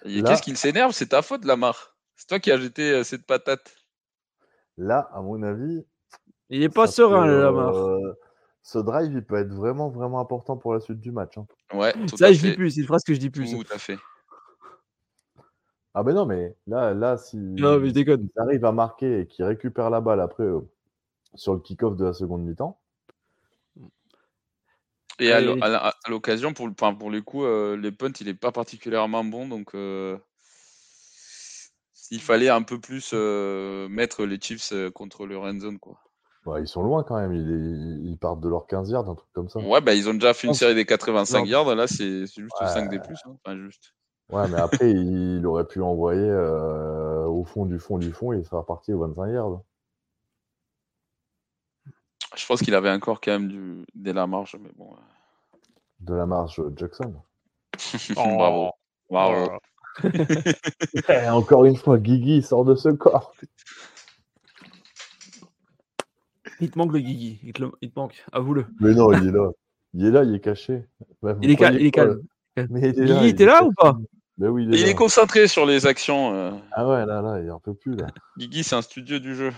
Qu'est-ce qui s'énerve? C'est ta faute, Lamar. C'est toi qui as jeté cette patate. Là, à mon avis. Il n'est pas serein, Lamar ce drive, il peut être vraiment, vraiment important pour la suite du match. Hein. Ouais, <laughs> ça, je dis plus. C'est une phrase que je dis plus. Tout à fait. Ah ben non, mais là, là si non, mais arrive à marquer et qu'il récupère la balle après euh, sur le kick-off de la seconde mi-temps. Et à l'occasion, pour, le, pour le coup, euh, les punts, il n'est pas particulièrement bon. Donc, euh, il fallait un peu plus mettre les Chiefs contre le red zone. Quoi. Bah, ils sont loin quand même. Ils, partent de leurs 15 yards, un truc comme ça. Ouais, bah, ils ont déjà fait une série des 85 yards. Là, c'est juste 5 des plus. Hein. Enfin, juste. Ouais, mais après, <laughs> il aurait pu envoyer euh, au fond du fond du fond et faire partir aux 25 yards. Je pense qu'il avait encore quand même du... de la marge, mais bon. Euh. De la marge Jackson. <laughs> Bravo. Bravo. <laughs> <laughs> Eh, encore une fois, Guigui sort de ce corps. Il te manque le Guigui. Il te, il te manque. Avoue-le. Mais non, il est là. Il est là, il est caché. il, est il, est calme. Mais il est Guigui, était là ou pas? Mais oui, il est, il est concentré sur les actions. Euh. Ah ouais, là, là, il un peu plus là. Guigui, c'est un studio du jeu.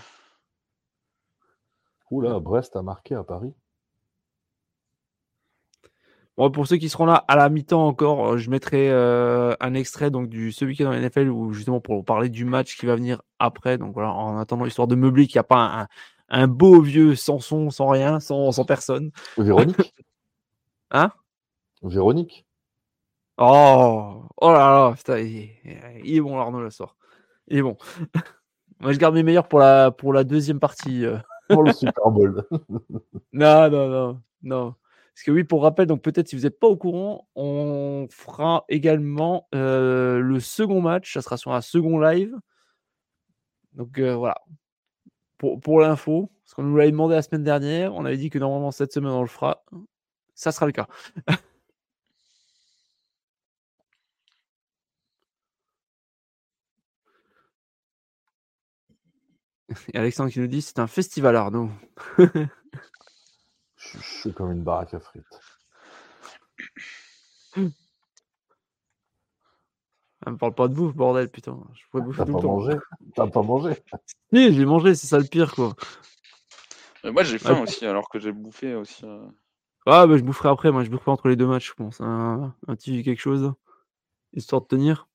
Oula, Brest a marqué à Paris. Bon, pour ceux qui seront là à la mi-temps encore, euh, je mettrai euh, un extrait donc du ce week-end dans la NFL où justement pour parler du match qui va venir après. Donc voilà, en attendant histoire de meubler qu'il n'y a pas un, un, beau vieux sans son, sans rien, sans, sans personne. Véronique. <laughs> hein? Véronique. Oh, oh là là, putain, il, est bon Arnaud la soir. Il est bon. <laughs> Moi je garde mes meilleurs pour la pour la deuxième partie. Euh. Pour le Super Bowl. <laughs> non non non non. Parce que oui, pour rappel, donc peut-être si vous n'êtes pas au courant, on fera également euh, le second match. Ça sera sur un second live. Donc euh, voilà. Pour, pour l'info, parce qu'on nous l'avait demandé la semaine dernière, on avait dit que normalement cette semaine on le fera. Ça sera le cas. <laughs> <laughs> Et Alexandre qui nous dit c'est un festival Arnaud. <laughs> Je suis comme une baraque à frites. Elle <clears throat> me parle pas de vous, bordel, putain. Je pourrais bouffer T'as pas mangé? T'as pas mangé? Si, j'ai mangé, c'est ça le pire, quoi. moi, j'ai faim aussi, alors que j'ai bouffé aussi. Euh. Ah, bah, je boufferai après. Moi, je boufferai entre les deux matchs, je pense. Un, petit quelque chose, histoire de tenir.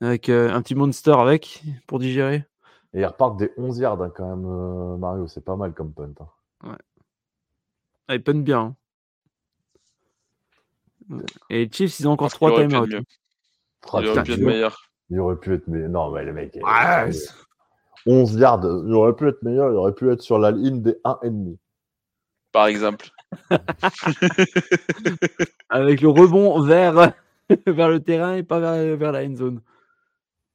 Avec euh, un petit monster avec, pour digérer. Et ils repartent des 11 yards, hein, quand même, euh, Mario. C'est pas mal comme punt. Hein. Ouais. Ah, ils punt bien. Hein. Et les Chiefs, ils ont encore 3 timeouts. Il aurait pu être meilleur. Il aurait pu être meilleur. Non, mais les mecs. 11 yards. Il aurait pu être meilleur. Il aurait pu être sur la ligne des 1,5. Par exemple. <laughs> Avec le rebond vers, <laughs> vers le terrain et pas vers, vers la end zone.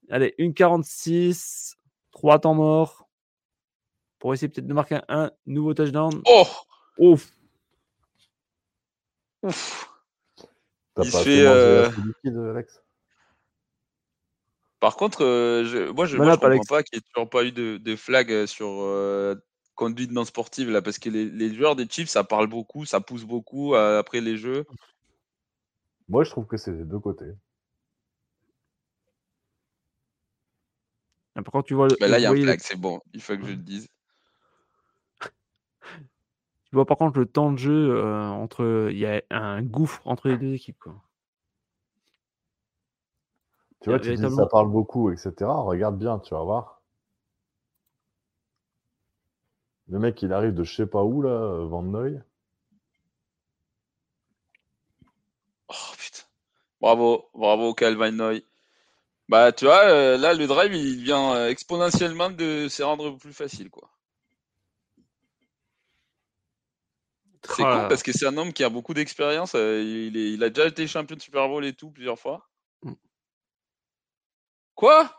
Allez, 1,46. 3 temps morts. Pour essayer peut-être de marquer un, nouveau touchdown. Oh Ouf Ouf. Il se fait. Euh... Par contre, euh, je... moi je ne comprends pas qu'il n'y ait toujours pas eu de, de flag euh, sur euh, conduite non sportive là, parce que les, les, joueurs des Chiefs, ça parle beaucoup, ça pousse beaucoup après les jeux. Moi je trouve que c'est des deux côtés. Par contre, tu vois. Bah là, il y a un flag, c'est bon, il faut que je le dise. <laughs> Tu vois par contre le temps de jeu euh, entre. Il y a un gouffre entre les deux équipes. Quoi. Tu vois, tu dis ça parle beaucoup, etc. Regarde bien, tu vas voir. Le mec, il arrive de je sais pas où, là, euh, Van Noy. Oh putain. Bravo, bravo, Calvin Noy. Bah, tu vois, euh, là, le drive, il vient exponentiellement de se rendre plus facile, quoi. C'est cool parce que c'est un homme qui a beaucoup d'expérience. Euh, il, il, a déjà été champion de Super Bowl et tout plusieurs fois. Mm. Quoi?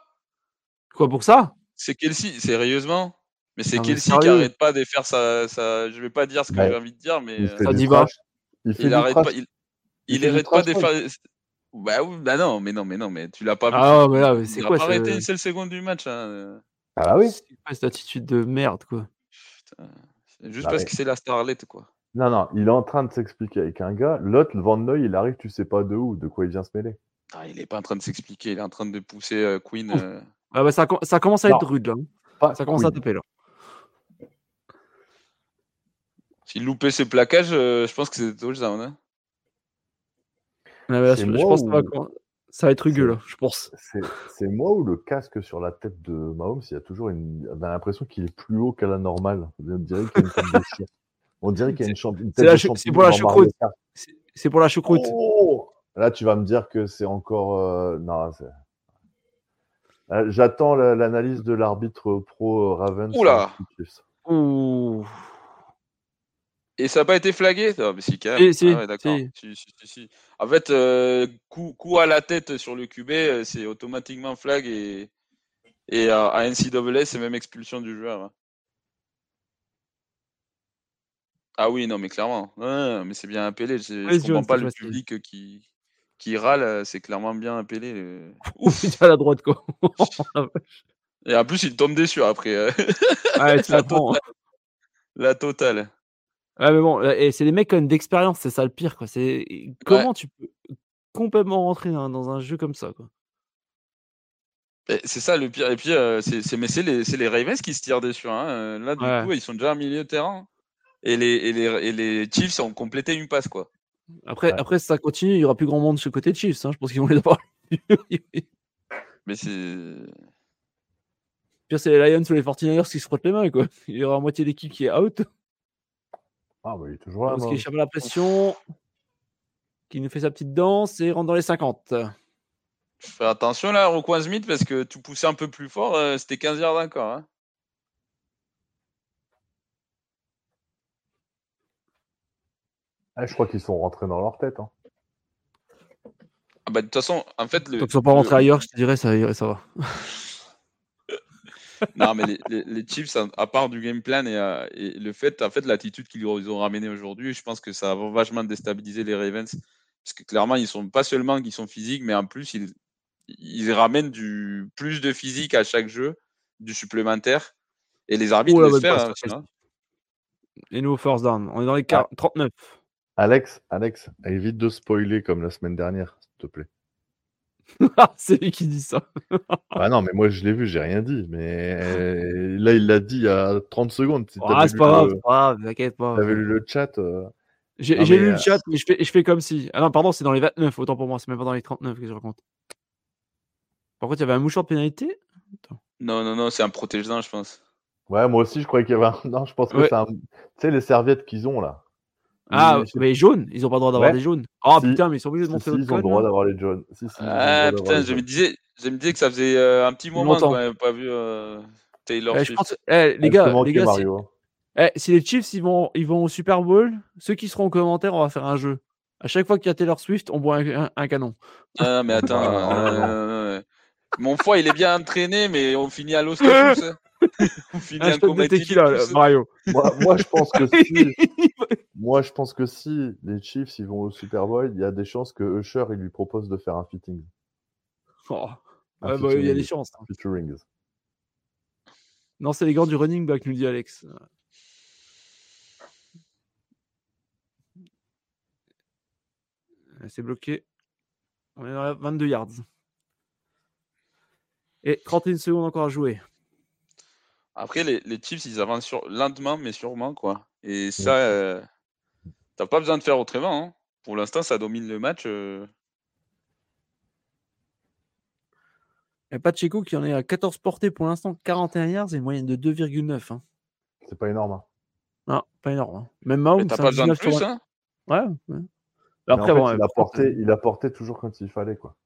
Quoi pour ça? C'est Kelsey, sérieusement? Mais c'est Kelsey qui arrête pas de faire ça. ça je vais pas dire ce que j'ai envie de dire, mais. Ça dit va. Il, il arrête pas. Il, arrête pas de faire. Bah, bah non, mais non, mais non, mais tu l'as pas ah, mais là, c'est quoi pas arrêté une seule seconde du match. Hein. Ah oui. C'est quoi cette attitude de merde, quoi? Putain. Juste bah parce que c'est la starlette, quoi. Non, non, il est en train de s'expliquer avec un gars. L'autre, le Van Noy, il arrive, tu sais pas de où, de quoi il vient se mêler. Ah, il est pas en train de s'expliquer, il est en train de pousser euh, Queen. Euh. Ah bah ça, ça, commence à être rude là. Hein. ça commence à taper là. S'il loupait ses plaquages, euh, je pense que c'est touchdown. Hein. Ah, je, pense pas ça va être rugueux là, je pense. C'est moi ou le casque sur la tête de Mahomes, il y a toujours une. On a l'impression qu'il est plus haut qu'à la normale. On dirait qu'il y a une on dirait qu'il y a une. C'est pour la choucroute. C'est pour la choucroute. Là, tu vas me dire que c'est encore. Euh, non, euh, J'attends l'analyse de l'arbitre pro euh, Raven. Oula Ouh. Et ça n'a pas été flagué? Mais si, quand même. Si, ah si, En fait, coup, à la tête sur le QB, c'est automatiquement flag et, et à, à NCAA, c'est même expulsion du joueur. Hein. Ah oui, non, mais clairement. mais c'est bien appelé. Je ne comprends pas le public qui, qui râle. C'est clairement bien appelé. <laughs> Ouf, il à la droite, quoi. <laughs> Et en plus, il tombe déçu après. Euh. Ouais, <laughs> la, totale. la totale. Ouais, mais bon, et c'est des mecs quand même d'expérience, c'est ça le pire, quoi. C'est comment tu peux complètement rentrer dans, un jeu comme ça, quoi? C'est ça le pire. Et puis, euh, c'est mais c'est les, les, Ravens qui se tirent dessus. Hein. Là, du coup, ils sont déjà à milieu de terrain et les, et les, et les Chiefs ont complété une passe, quoi. Après, après, si ça continue, il n'y aura plus grand monde sur le côté de Chiefs. Hein. Je pense qu'ils vont les avoir. <laughs> Mais c'est. Pire, c'est les Lions ou les 49ers qui se frottent les mains. Quoi. Il y aura moitié d'équipe qui est out. Ah, bah, il est toujours là. Parce qu'il échappe à la pression. Qui nous fait sa petite danse et rentre dans les 50. Fais attention là, Roquan Smith, parce que tu poussais un peu plus fort. euh, C'était 15 yards encore. Hein. Ah, je crois qu'ils sont rentrés dans leur tête. Hein. Ah bah, de toute façon, en fait. Le, Tant qu'ils sont pas le- rentrés ailleurs, je te dirais, ça, irait, ça va. Non, mais les, les, les Chiefs, à, part du game plan et, euh, et le fait, en fait, l'attitude qu'ils ont ils ont ramené aujourd'hui, je pense que ça va vachement déstabiliser les Ravens. Parce que clairement, ils sont pas seulement qu'ils sont physiques, mais en plus, ils, ils ramènent du plus de physique à chaque jeu, du supplémentaire. Et les arbitres Oh bonne faire. hein. Les nouveaux first down. On est dans les 40 39. Alex, Alex, évite de spoiler comme la semaine dernière, s'il te plaît. Ah, c'est lui qui dit ça. <laughs> Ah non, mais moi je l'ai vu, j'ai rien dit. Mais euh, là, il l'a dit il y a 30 secondes. Si Ah, c'est pas grave, le- c'est pas grave, t'inquiète pas. t'avais lu le chat. euh, J'ai Non, j'ai mais, lu euh, le chat, mais je fais, je fais comme si. Ah non, pardon, c'est dans les 29, autant pour moi, c'est même pas dans les 39 que je raconte. Par contre, il y avait un mouchoir de pénalité? Non, non, non, c'est un protège-dents, je pense. Ouais, moi aussi, je croyais qu'il y avait un. <laughs> Non, je pense que Ouais. c'est un. Tu sais, les serviettes qu'ils ont là. Ah, Ils- mais jaunes, ils ont pas le droit d'avoir Ouais. des jaunes. Oh Si. putain, mais ils sont obligés de Si, montrer si, ils ont le droit là. d'avoir les jaunes. Si, Ah, putain, je me disais, je me disais que ça faisait euh, un petit moment qu'on n'avait pas vu euh, Taylor Eh, je Swift. pense, eh, les Ah, gars, les gars Mario. hein. eh, si les Chiefs ils vont, ils vont au Super Bowl, ceux qui seront en commentaire, on va faire un jeu. À chaque fois qu'il y a Taylor Swift, on boit un, un- un canon. Ah, mais attends. Ah, <laughs> euh, mon foie, il est bien entraîné, mais on finit à l'os tous. <laughs> on finit Un de tequila, là. Mario. Moi, moi, je pense que <laughs> si. Moi, je pense que si les Chiefs ils vont au Super Bowl, il y a des chances que Usher il lui propose de faire un fitting. Oh. Un Ouais, bah, il y a des chances. hein. Featurings. Non, c'est les gants du running back, nous dit Alex. Euh, C'est bloqué. On est dans la 22 yards. Et 31 secondes encore à jouer. Après, les, les Chiefs, ils avancent sur- lentement, mais sûrement, quoi. Et ça, euh, t'as pas besoin de faire autrement. hein. Pour l'instant, ça domine le match. euh. Et Pacheco qui en est à 14 portées pour l'instant, 41 yards et une moyenne de 2,9. Hein. C'est pas énorme. hein. Non, pas énorme. hein. Même Mahomes, t'as c'est pas un besoin de 19 sur plus, 20. hein. Ouais, Après, en fait, bon, il, a porté, il a porté toujours quand il fallait. quoi.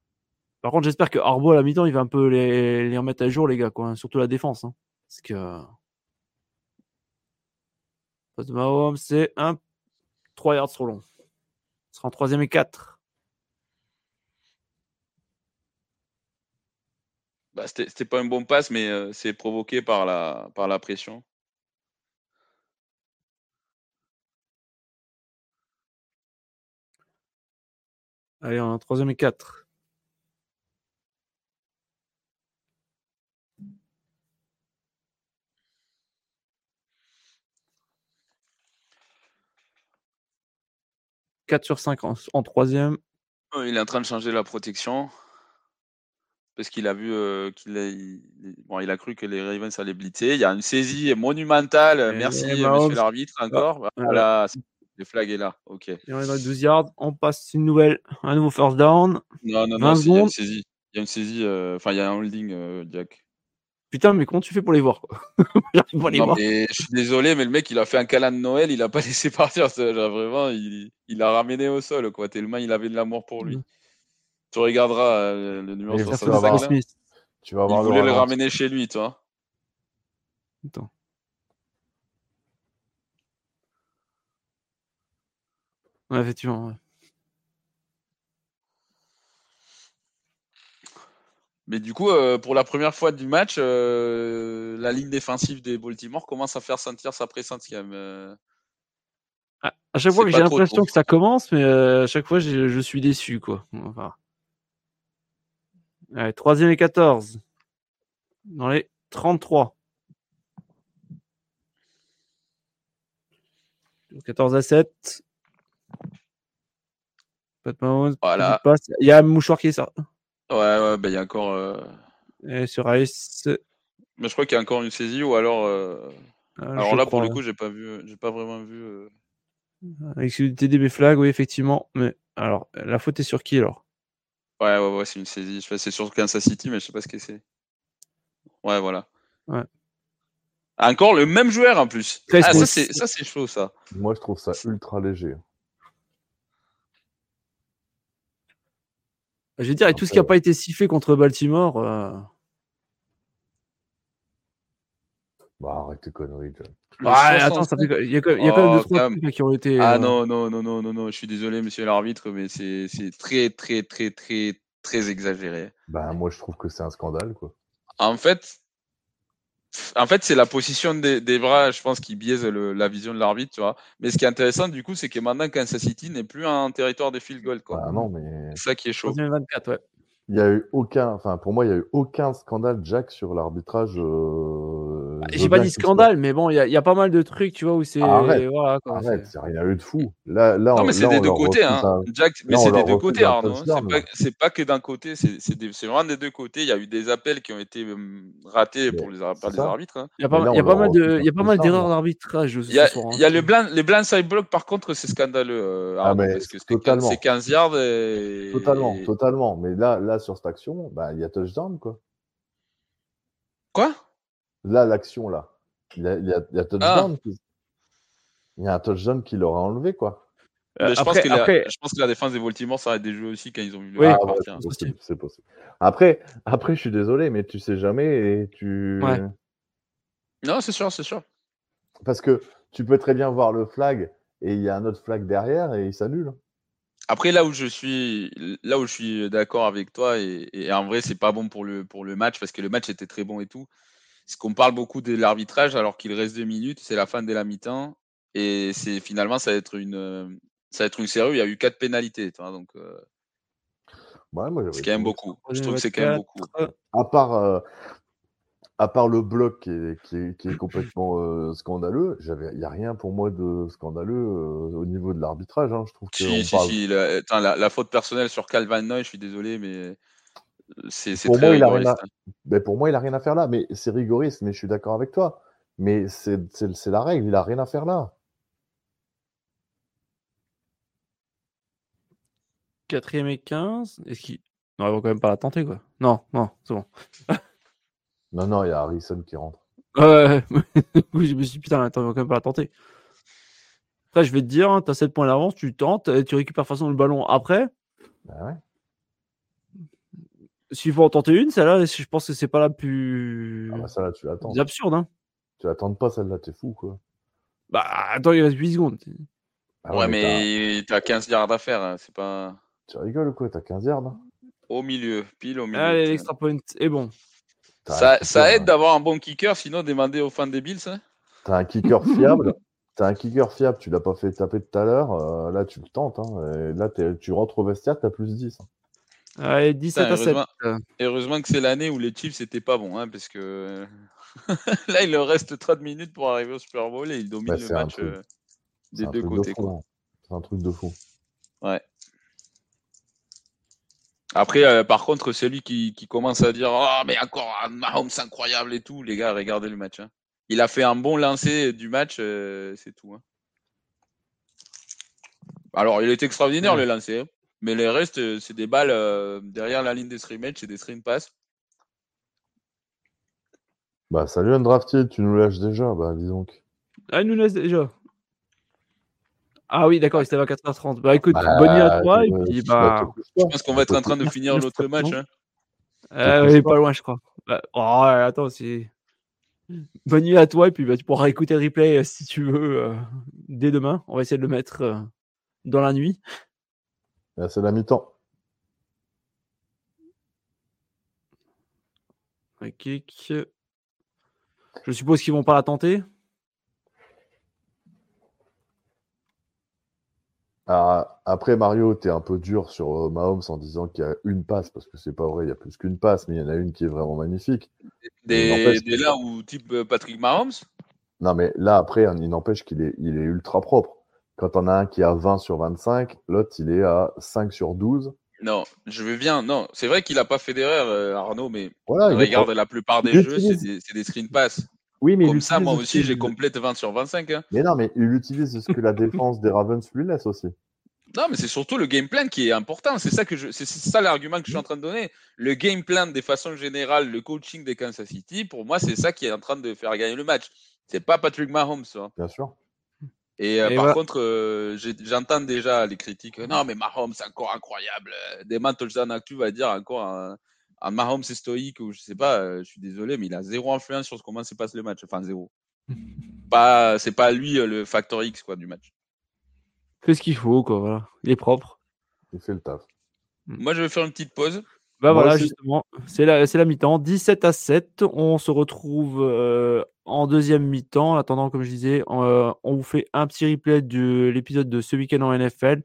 Par contre, j'espère que Harbaugh à la mi-temps, il va un peu les, les remettre à jour, les gars, quoi. Surtout la défense. hein. Parce que. Passe Mahomes, c'est un 3 yards trop long. Ce sera en troisième et 4. Bah, c'était pas un bon pass, mais euh, c'est provoqué par la, par la pression. Allez, en troisième et 4. « 4 sur 5 en, en troisième. Euh, Il est en train de changer la protection. Parce qu'il a vu euh, qu'il a, il, bon, il a cru que les Ravens allaient blitzer. Il y a une saisie monumentale. Et Merci, Mahomes. monsieur l'arbitre, encore. Voilà, c'est- le flag est là. Ok. Et on est dans les 12 yards. On passe une nouvelle, un nouveau first down. Non, non, 20 non, il y a une saisie. Il y a une saisie, euh, enfin, il y a un holding, euh, Jack. Putain, mais comment tu fais pour les voir quoi <laughs> J'arrive pas à les Non, voir. mais je suis désolé, mais le mec, il a fait un câlin de Noël, il a pas <laughs> laissé partir. ça, genre, vraiment, il il l'a ramené au sol, quoi. Tellement il avait de l'amour pour lui. Mhm. Tu regarderas euh, le numéro Mais Ça ça fait va 65. avoir- Will là. Smith. Tu vas Il avoir voulait le ralenti. ramener chez lui, toi. Attends. Ouais, effectivement. ouais. Mais du coup, euh, pour la première fois du match, euh, la ligne défensive des Baltimore commence à faire sentir sa présence quand même. euh. À à chaque fois que pas j'ai l'impression que ça commence, mais à chaque fois je, suis déçu quoi. Enfin. Allez, troisième et 14. Dans les 33. 14 à 7. Pat Mahomes, Voilà. Il y a un mouchoir qui est ça. Ouais, ouais, ben, il y a encore. euh, Et sur Ice. Mais je crois qu'il y a encore une saisie ou alors. euh, je Alors là, pour le coup, j'ai pas vu, j'ai pas vraiment vu. euh, Avec TDB flag, oui, effectivement. Mais alors, la faute est sur qui alors? Ouais, ouais, ouais, c'est une saisie. C'est sur Kansas City, mais je sais pas ce que c'est. Ouais, voilà. Ouais. Encore le même joueur en plus. Ah, ça, c'est chaud, ça. Moi, je trouve ça ultra léger. Je veux dire, avec tout ce qui n'a pas été sifflé contre Baltimore. Euh, Bah, arrête tes conneries, attends, il y a, quand même deux, oh, trois trucs qui ont été. Ah euh, non, non, non, non, non, non, je suis désolé, monsieur l'arbitre, mais c'est très, très, très, très, très exagéré. Bah, moi, je trouve que c'est un scandale, quoi. En fait, en fait, c'est la position des, des, bras, je pense, qui biaise le, la vision de l'arbitre, tu vois. Mais ce qui est intéressant, du coup, c'est que maintenant, Kansas City n'est plus un territoire des field goal, quoi. Ah non, mais. C'est ça qui est chaud. 2024, ouais. Il y a eu aucun, enfin pour moi, il y a eu aucun scandale, Jack, sur l'arbitrage. Euh, bah, j'ai pas dit scandale, mais bon, il y, a pas mal de trucs, tu vois, où c'est. Arrête, voilà, arrête, c'est rien eu de fou. Là, là, non, mais c'est des deux côtés, hein. Jack, mais c'est des deux côtés, Arnaud. C'est pas, que d'un côté, c'est vraiment des deux côtés. Il y a eu des appels qui ont été ratés pour les, par les arbitres. Hein. Il y a pas, y a pas mal de, il y a pas mal d'erreurs d'arbitrage. Il y a, hein. les blind side block, par contre, c'est scandaleux. Euh, ah, parce que c'est 15 yards. Totalement, totalement. Mais là, là sur cette action, bah, il y a touchdown, quoi. Quoi? Là, l'action, là. Il y a, il y a, il y a touchdown. Ah. Il y a un touchdown qui l'aura enlevé, quoi. Euh, je, pense que après... la, je pense que la défense des Baltimore, ça des jeux aussi quand ils ont vu le oui, c'est possible, Après, après, je suis désolé, mais tu sais jamais et tu. Ouais. Non, c'est sûr, c'est sûr. Parce que tu peux très bien voir le flag et il y a un autre flag derrière et il s'annule. Après, là où je suis, là où je suis d'accord avec toi, et, en vrai, c'est pas bon pour le, pour le match, parce que le match était très bon et tout. C'est qu'on parle beaucoup de l'arbitrage alors qu'il reste deux minutes, c'est la fin de la mi-temps, et c'est finalement, ça va être une, ça va être une série où il y a eu quatre pénalités. donc, euh, c'est quand même beaucoup. Je trouve que c'est quand même beaucoup. À part, euh, à part le bloc qui est, qui est, qui est complètement euh, scandaleux, il n'y a rien pour moi de scandaleux euh, au niveau de l'arbitrage. Hein. Je trouve que si, si, si, la, la, la, faute personnelle sur Calvin Noy, je suis désolé, mais euh, c'est pour très moi, il a rien à... mais pour moi, il n'a rien à faire là. Mais c'est rigoriste, mais je suis d'accord avec toi. Mais c'est la règle, il n'a rien à faire là. Quatrième et 15. Est-ce qu'il. Non, ils vont quand même pas la tenter, quoi. Non, non, c'est bon. <laughs> Non, non, il y a Harrison qui rentre. Ouais, <laughs> oui, je me suis dit, putain, attends, on va quand même pas la tenter. Après, je vais te dire, hein, tu as 7 points d'avance, tu tentes, et tu récupères façon le ballon après. Bah ouais. S'il faut en tenter une, celle-là, je pense que c'est pas la plus. Ah bah celle-là, tu l'attends. C'est absurde, hein. Tu l'attends pas, celle-là, t'es fou, quoi. Bah, attends, il reste 8 secondes. Ah ouais, mais t'as 15 yards à faire, hein, c'est pas. Tu rigoles ou quoi? T'as 15 yards hein? Au milieu, pile au milieu. Allez, l'extra point est bon. Ça, aide d'avoir un bon kicker, sinon demander aux fans des Bills. Hein T'as un kicker fiable. <laughs> T'as un kicker fiable, tu l'as pas fait taper tout à l'heure. Euh, là, tu le tentes. Hein, là, tu rentres au vestiaire, t'as plus 10. Hein. Allez, 17 à 7. Heureusement, que c'est l'année où les Chiefs c'était pas bon, hein, parce que <laughs> là, il leur reste 30 minutes pour arriver au Super Bowl et ils dominent bah, le match euh, des deux côtés. C'est un truc de fou. Ouais. Après, euh, par contre, celui qui, qui commence à dire Oh, mais encore un Mahomes incroyable et tout, les gars, regardez le match. Hein. Il a fait un bon lancer du match, euh, c'est tout. Hein. Alors, il est extraordinaire le lancer, hein. Mais le reste, euh, c'est des balles derrière la ligne des scrimmage, c'est des screen pass. Bah, salut un draftier, tu nous lâches déjà, bah dis donc. Ah, il nous laisse déjà. Ah oui, d'accord, il était à 4h30. Bah écoute, bah, bonne nuit à toi. Et puis, bah... Je pense qu'on va être en train de finir l'autre match. Hein. Euh, oui, pas loin, je crois. Bah, oh, attends, c'est. Bonne nuit à toi, et puis bah, tu pourras écouter le replay euh, si tu veux euh, dès demain. On va essayer de le mettre euh, dans la nuit. C'est la mi-temps. Ok. Je suppose qu'ils vont pas la tenter. après, Mario, tu es un peu dur sur euh, Mahomes en disant qu'il y a une passe, parce que c'est pas vrai, il y a plus qu'une passe, mais il y en a une qui est vraiment magnifique. Des, là où type euh, Patrick Mahomes? Non, mais là, après, il n'empêche qu'il est, il est ultra propre. Quand on a un qui est à 20 sur 25, l'autre, il est à 5 sur 12. Non, je veux bien. Non, c'est vrai qu'il n'a pas fait d'erreur, euh, Arnaud, mais regarde, la plupart des jeux, c'est des, des screen pass. Oui, mais Comme ça, moi aussi, j'ai complète 20 sur 25. Hein. Mais non, mais il utilise ce que la défense des Ravens lui laisse aussi. <laughs> Non, mais c'est surtout le game plan qui est important. C'est ça que je, c'est ça l'argument que je suis en train de donner. Le game plan, des façons générales, le coaching des Kansas City, pour moi, c'est ça qui est en train de faire gagner le match. C'est pas Patrick Mahomes. Hein. Bien sûr. Et, euh, par contre, euh, j'entends déjà les critiques. Non, mais Mahomes, c'est encore incroyable. Des touchdown actu va dire encore un, un Mahomes stoïque ou je sais pas. Euh, je suis désolé, mais il a zéro influence sur comment se passe le match. Enfin, zéro. <laughs> pas, c'est pas lui le facteur X quoi du match fait ce qu'il faut, quoi. Voilà. Il est propre. Il fait le taf. Hmm. Moi, je vais faire une petite pause. Bah voilà, justement, c'est la, la mi-temps. 17 à 7. On se retrouve euh, en deuxième mi-temps. En attendant, comme je disais, euh, on vous fait un petit replay de l'épisode de ce week-end en NFL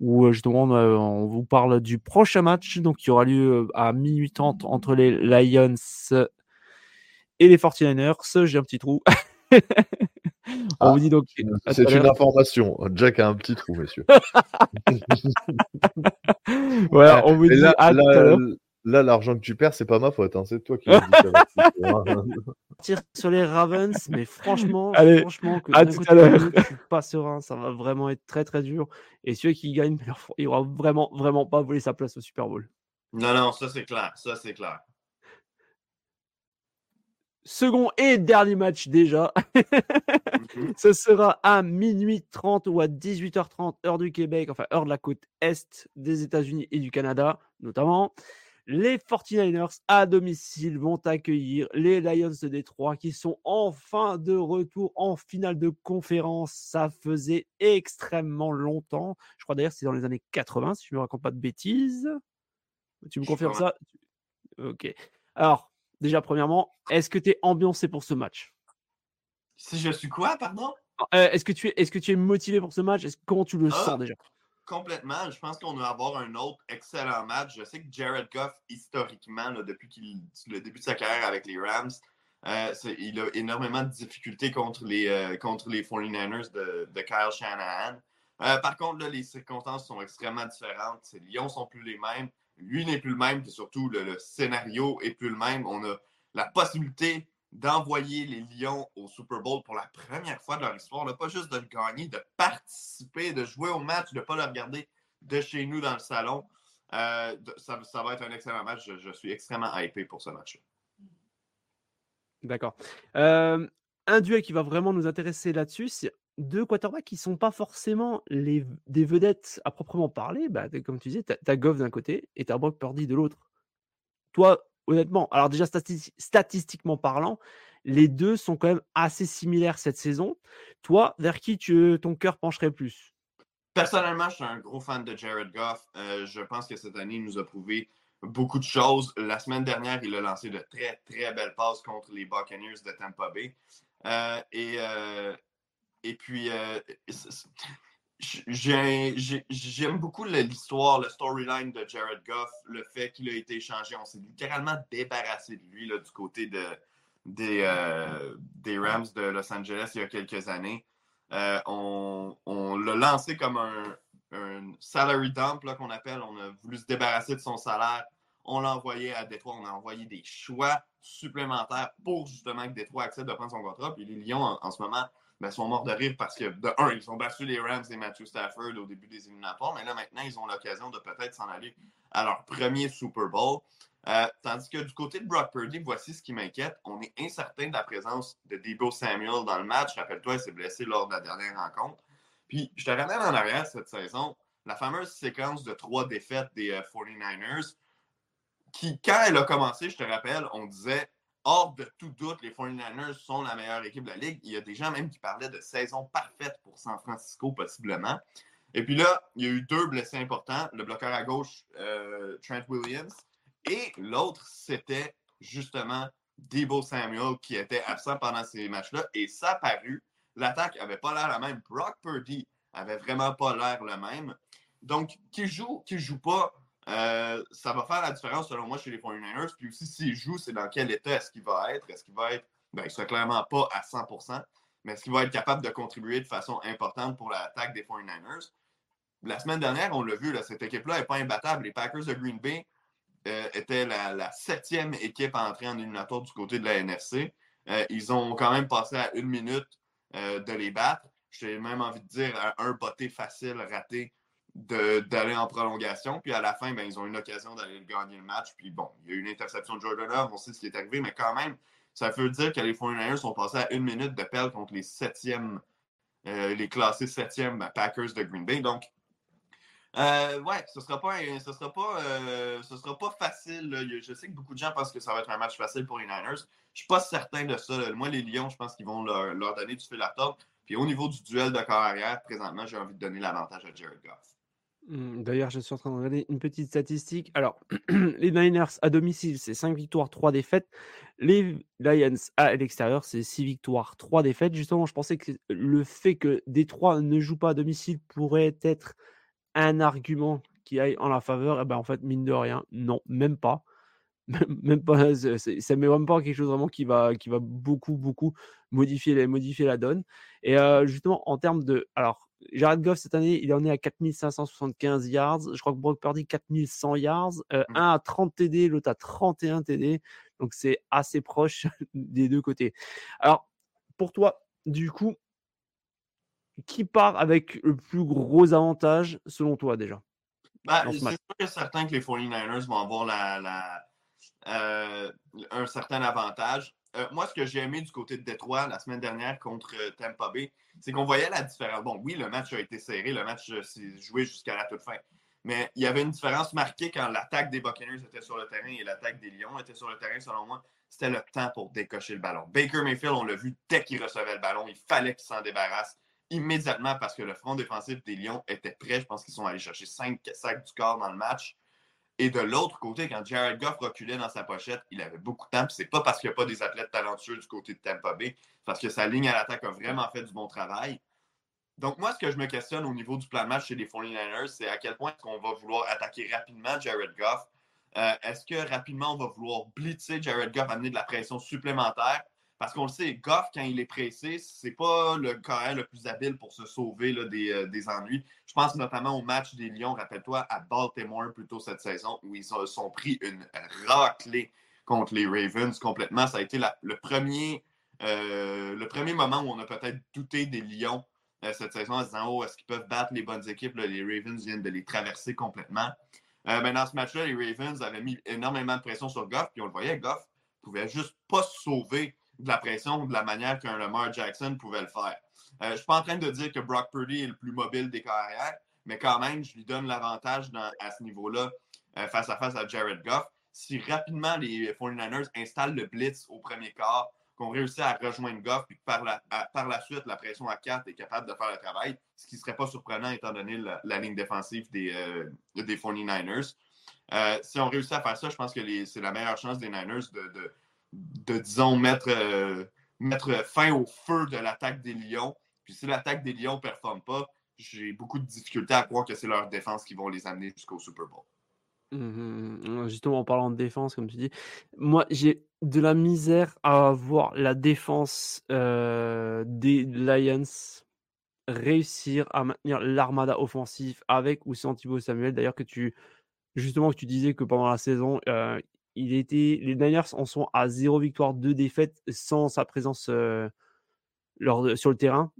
où euh, justement on, vous parle du prochain match donc qui aura lieu à minuit 30 entre les Lions et les 49ers. J'ai un petit trou. <laughs> On ah, vous dit donc. C'est une information. Jack a un petit trou, messieurs. <laughs> voilà, on vous dit là, à là, là l'argent que tu perds, c'est pas ma faute. Hein. C'est toi qui <laughs> Tire sur les Ravens, mais franchement, Allez, franchement, que à tout à l'heure. Je suis pas serein. Ça va vraiment être très très dur. Et celui qui gagne, il aura vraiment vraiment pas volé sa place au Super Bowl. Non, non, ça c'est clair. Ça c'est clair second et dernier match déjà. Mhm. <laughs> Ce sera à minuit 30 ou à 18h30 heure du Québec, enfin heure de la côte est des États-Unis et du Canada notamment. Les 49ers à domicile vont accueillir les Lions de Détroit qui sont enfin de retour en finale de conférence. Ça faisait extrêmement longtemps. Je crois d'ailleurs c'est dans les années 80 si je ne me raconte pas de bêtises. Tu me confirmes ça? Ok. Alors, déjà, premièrement, est-ce que tu es ambiancé pour ce match? Si je suis quoi, pardon? Euh, Est-ce que, tu es, est que tu es motivé pour ce match? Comment tu le ah, sens déjà? Complètement. Je pense qu'on va avoir un autre excellent match. Je sais que Jared Goff, historiquement, depuis le début de sa carrière avec les Rams, euh, il a énormément de difficultés contre les, euh, contre les 49ers de, Kyle Shanahan. par contre, les circonstances sont extrêmement différentes. Les Lions sont plus les mêmes lui n'est plus le même, et surtout le, scénario est plus le même. On a la possibilité d'envoyer les Lions au Super Bowl pour la première fois de leur histoire, pas juste de le gagner, de participer, de jouer au match, de ne pas le regarder de chez nous dans le salon. Euh, ça, va être un excellent match. Je, suis extrêmement hypé pour ce match. D'accord. Euh, un duel qui va vraiment nous intéresser là-dessus, c'est deux quarterbacks qui sont pas forcément les, des vedettes à proprement parler. Bah, comme tu disais, tu as, Goff d'un côté et tu as Brock Purdy de l'autre. Toi, honnêtement, alors déjà statistiquement parlant, les deux sont quand même assez similaires cette saison. Toi, vers qui ton cœur pencherait plus? Personnellement, je suis un gros fan de Jared Goff. Euh, je pense que cette année, il nous a prouvé beaucoup de choses. La semaine dernière, il a lancé de très, très belles passes contre les Buccaneers de Tampa Bay. Euh, et, euh, et puis, j'aime beaucoup l'histoire, le storyline de Jared Goff, le fait qu'il a été échangé. On s'est littéralement débarrassé de lui là, du côté de, des, euh, des Rams de Los Angeles il y a quelques années. Euh, on, on l'a lancé comme un, un salary dump qu'on appelle. On a voulu se débarrasser de son salaire. On l'a envoyé à Détroit. On a envoyé des choix supplémentaires pour justement que Détroit accepte de prendre son contrat. Puis les Lions, en ce moment, ben, sont morts de rire parce que, de un, ils ont battu les Rams et Matthew Stafford au début des éliminatoires, mais là, maintenant, ils ont l'occasion de peut-être s'en aller à leur premier Super Bowl. Euh, tandis que du côté de Brock Purdy, voici ce qui m'inquiète. On est incertain de la présence de Debo Samuel dans le match. Rappelle-toi, il s'est blessé lors de la dernière rencontre. Puis, je te ramène en arrière cette saison. La fameuse séquence de trois défaites des 49ers, euh, qui, quand elle a commencé, je te rappelle, on disait hors de tout doute, les 49ers sont la meilleure équipe de la Ligue. Il y a des gens même qui parlaient de saison parfaite pour San Francisco, possiblement. Et puis là, il y a eu deux blessés importants. Le bloqueur à gauche, euh, Trent Williams, et l'autre, c'était justement Debo Samuel, qui était absent pendant ces matchs-là. Et ça a paru. L'attaque n'avait pas l'air la même. Brock Purdy avait vraiment pas l'air le même. Donc, qui joue, qui joue pas, euh, ça va faire la différence selon moi chez les 49ers. Puis aussi, s'il joue, c'est dans quel état est-ce qu'il va être? Est-ce qu'il va être, ben, il sera clairement pas à 100% mais est-ce qu'il va être capable de contribuer de façon importante pour l'attaque des 49ers? La semaine dernière, on l'a vu, cette équipe-là n'est pas imbattable. Les Packers de Green Bay euh, étaient la, septième équipe à entrer en éliminatoire du côté de la NFC. ils ont quand même passé à une minute de les battre. J'ai même envie de dire un botté facile raté d'aller en prolongation. Puis à la fin, ben, ils ont une occasion d'aller gagner le match. Puis bon, il y a eu une interception de Jordan Love, on sait ce qui est arrivé, mais quand même, ça veut dire que les 49ers sont passés à une minute de pelle contre les septièmes, euh, les classés septièmes Packers de Green Bay. Donc, euh, ouais, ce ne sera sera pas, euh, ce sera pas facile. Je sais que beaucoup de gens pensent que ça va être un match facile pour les Niners. Je ne suis pas certain de ça. Moi, les Lions, je pense qu'ils vont leur, donner du fil à tordre. Puis au niveau du duel de corps arrière, présentement, j'ai envie de donner l'avantage à Jared Goff. Mmh, d'ailleurs, je suis en train de regarder une petite statistique. Alors, <clears throat> les Niners à domicile, c'est 5 victoires, 3 défaites. Les Lions à l'extérieur, c'est 6 victoires, 3 défaites. Justement, je pensais que le fait que Détroit ne joue pas à domicile pourrait être un argument qui aille en la faveur. Et eh ben, en fait, mine de rien, non, même pas. <laughs> Même pas, ça met même pas quelque chose vraiment qui va, qui va beaucoup, beaucoup modifier, modifier la donne. Et euh, justement, en termes de. Alors, Jared Goff, cette année, il en est à 4575 yards. Je crois que Brock Purdy, 4100 yards. Euh, mmh. un à 30 TD, l'autre à 31 TD. Donc, c'est assez proche <laughs> des deux côtés. Alors, pour toi, du coup, qui part avec le plus gros avantage, selon toi, déjà bah, C'est sûr que certain que les 49ers vont avoir la, euh, un certain avantage. Euh, moi, ce que j'ai aimé du côté de Détroit la semaine dernière contre euh, Tampa Bay, c'est qu'on voyait la différence. Bon, oui, le match a été serré, le match euh, s'est joué jusqu'à la toute fin. Mais il y avait une différence marquée quand l'attaque des Buccaneers était sur le terrain et l'attaque des Lions était sur le terrain, selon moi. C'était le temps pour décocher le ballon. Baker Mayfield, on l'a vu dès qu'il recevait le ballon, il fallait qu'il s'en débarrasse immédiatement parce que le front défensif des Lions était prêt. Je pense qu'ils sont allés chercher cinq sacs du corps dans le match. Et de l'autre côté, quand Jared Goff reculait dans sa pochette, il avait beaucoup de temps. Puis c'est pas parce qu'il n'y a pas des athlètes talentueux du côté de Tampa Bay, parce que sa ligne à l'attaque a vraiment fait du bon travail. Donc, moi, ce que je me questionne au niveau du plan de match chez les 49ers, c'est à quel point est-ce qu'on va vouloir attaquer rapidement Jared Goff? Euh, est-ce que rapidement on va vouloir blitzer Jared Goff, amener de la pression supplémentaire? Parce qu'on le sait, Goff, quand il est pressé, c'est pas le carré le plus habile pour se sauver là, euh, des, ennuis. Je pense notamment au match des Lions, rappelle-toi, à Baltimore plus tôt cette saison, où ils se sont pris une raclée contre les Ravens complètement. Ça a été le, premier, euh, le premier moment où on a peut-être douté des Lions euh, cette saison en se disant Oh, est-ce qu'ils peuvent battre les bonnes équipes? les Ravens viennent de les traverser complètement. Ben, dans ce match-là, les Ravens avaient mis énormément de pression sur Goff, puis on le voyait, Goff pouvait juste pas se sauver de la pression de la manière qu'un Lamar Jackson pouvait le faire. Euh, je ne suis pas en train de dire que Brock Purdy est le plus mobile des carrières, mais quand même, je lui donne l'avantage à ce niveau-là euh, face à face à Jared Goff. Si rapidement les 49ers installent le blitz au premier quart, qu'on réussit à rejoindre Goff, puis par la, par la suite, la pression à 4 est capable de faire le travail, ce qui ne serait pas surprenant étant donné la, ligne défensive des, euh, des 49ers. si on réussit à faire ça, je pense que c'est la meilleure chance des Niners de, disons, mettre, euh, mettre fin au feu de l'attaque des Lions. Puis si l'attaque des Lions ne performe pas, j'ai beaucoup de difficultés à croire que c'est leur défense qui vont les amener jusqu'au Super Bowl. Mmh justement, en parlant de défense, comme tu dis, moi j'ai de la misère à voir la défense euh, des Lions réussir à maintenir l'armada offensif avec ou sans Thibaut Samuel. D'ailleurs, que tu justement que tu disais que pendant la saison, euh, il était, les Niners en sont à 0 victoire, 2 défaites sans sa présence euh, lors sur le terrain.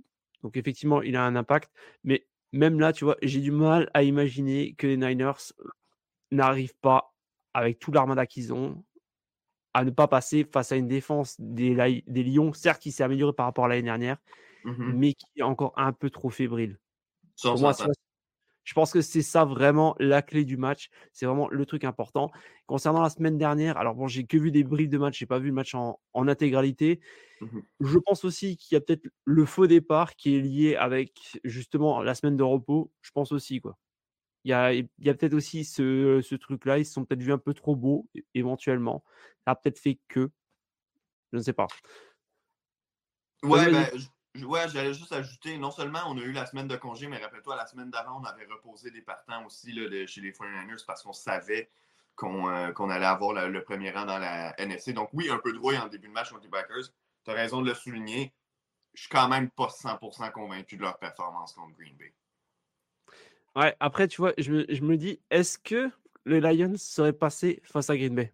Donc effectivement, il a un impact. Mais même là, tu vois, j'ai du mal à imaginer que les Niners n'arrivent pas, avec tout l'armada qu'ils ont, à ne pas passer face à une défense des, des Lions, certes qui s'est améliorée par rapport à l'année dernière, mmh mais qui est encore un peu trop fébrile. Pour moi, je pense que c'est ça vraiment la clé du match. C'est vraiment le truc important. Concernant la semaine dernière, alors bon, j'ai que vu des briefs de match, j'ai pas vu le match en, intégralité. Mmh Je pense aussi qu'il y a peut-être le faux départ qui est lié avec justement la semaine de repos. Je pense aussi quoi. Il y a, peut-être aussi ce, ce truc-là. Ils se sont peut-être vus un peu trop beaux éventuellement. Ça a peut-être fait que. Je ne sais pas. Ouais, ben, Ouais, j'allais juste ajouter, non seulement on a eu la semaine de congé, mais rappelle-toi, la semaine d'avant, on avait reposé des partants aussi là, chez les 49ers parce qu'on savait qu'on euh, allait avoir le premier rang dans la NSC. Donc oui, un peu de rouille en début de match contre les Packers. Tu as raison de le souligner. Je suis quand même pas 100% convaincu de leur performance contre Green Bay. Ouais, après, tu vois, je me, je me dis, est-ce que les Lions seraient passés face à Green Bay?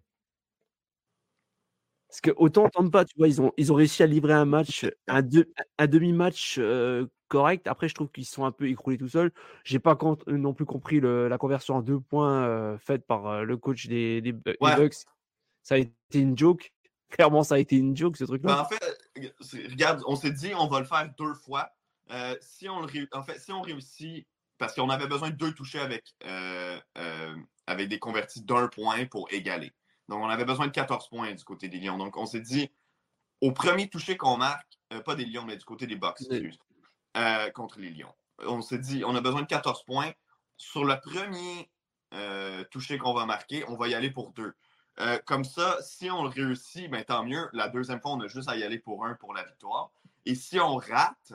Parce que autant pas, tu vois, ils ont, ils ont réussi à livrer un match, un, un demi-match correct. Après, je trouve qu'ils sont un peu écroulés tout seuls. J'ai pas non plus compris la conversion en deux points faite par le coach des, des, Bucks. Ça a été une joke. <laughs> Clairement, ça a été une joke, ce truc-là. Ben, en fait, regarde, on s'est dit, on va le faire deux fois. si, on en fait, si on réussit, parce qu'on avait besoin de deux touchés avec, avec des convertis d'un point pour égaler. Donc, on avait besoin de 14 points du côté des Lions. Donc, on s'est dit, au premier touché qu'on marque, euh, pas des Lions, mais du côté des Bucks, euh, contre les Lions, on s'est dit, on a besoin de 14 points. Sur le premier euh, touché qu'on va marquer, on va y aller pour deux. comme ça, si on le réussit, ben, tant mieux. La deuxième fois, on a juste à y aller pour un pour la victoire. Et si on rate,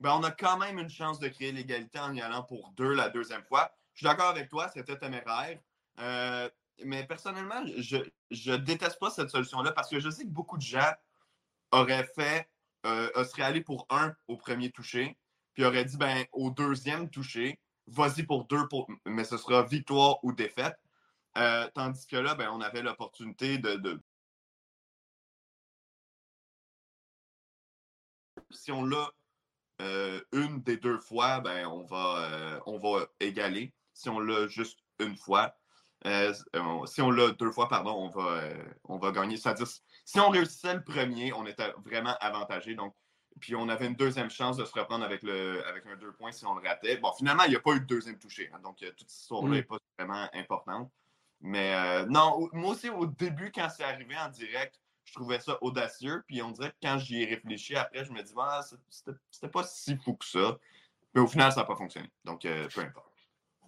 ben, on a quand même une chance de créer l'égalité en y allant pour deux la deuxième fois. Je suis d'accord avec toi, c'était téméraire. Euh, mais personnellement, je déteste pas cette solution-là parce que je sais que beaucoup de gens auraient fait, euh, seraient allés pour un au premier toucher, puis auraient dit ben, au deuxième toucher, vas-y pour deux, mais ce sera victoire ou défaite. Euh, tandis que là, ben, on avait l'opportunité de, Si on l'a euh, une des deux fois, ben, on, va, euh, on va égaler. Si on l'a juste une fois, euh, si on l'a deux fois, pardon, on va, euh, on va gagner. C'est-à-dire, si on réussissait le premier, on était vraiment avantagé. Donc, puis on avait une deuxième chance de se reprendre avec, le, avec un deux points si on le ratait. Bon, finalement, il n'y a pas eu de deuxième touché. Hein, donc, euh, toute cette histoire-là n'est mm. pas vraiment importante. Mais non, moi aussi, au début, quand c'est arrivé en direct, je trouvais ça audacieux. Puis on dirait que quand j'y ai réfléchi après, je me dis, ah, c'était pas si fou que ça. Mais au final, ça n'a pas fonctionné. Donc, peu importe.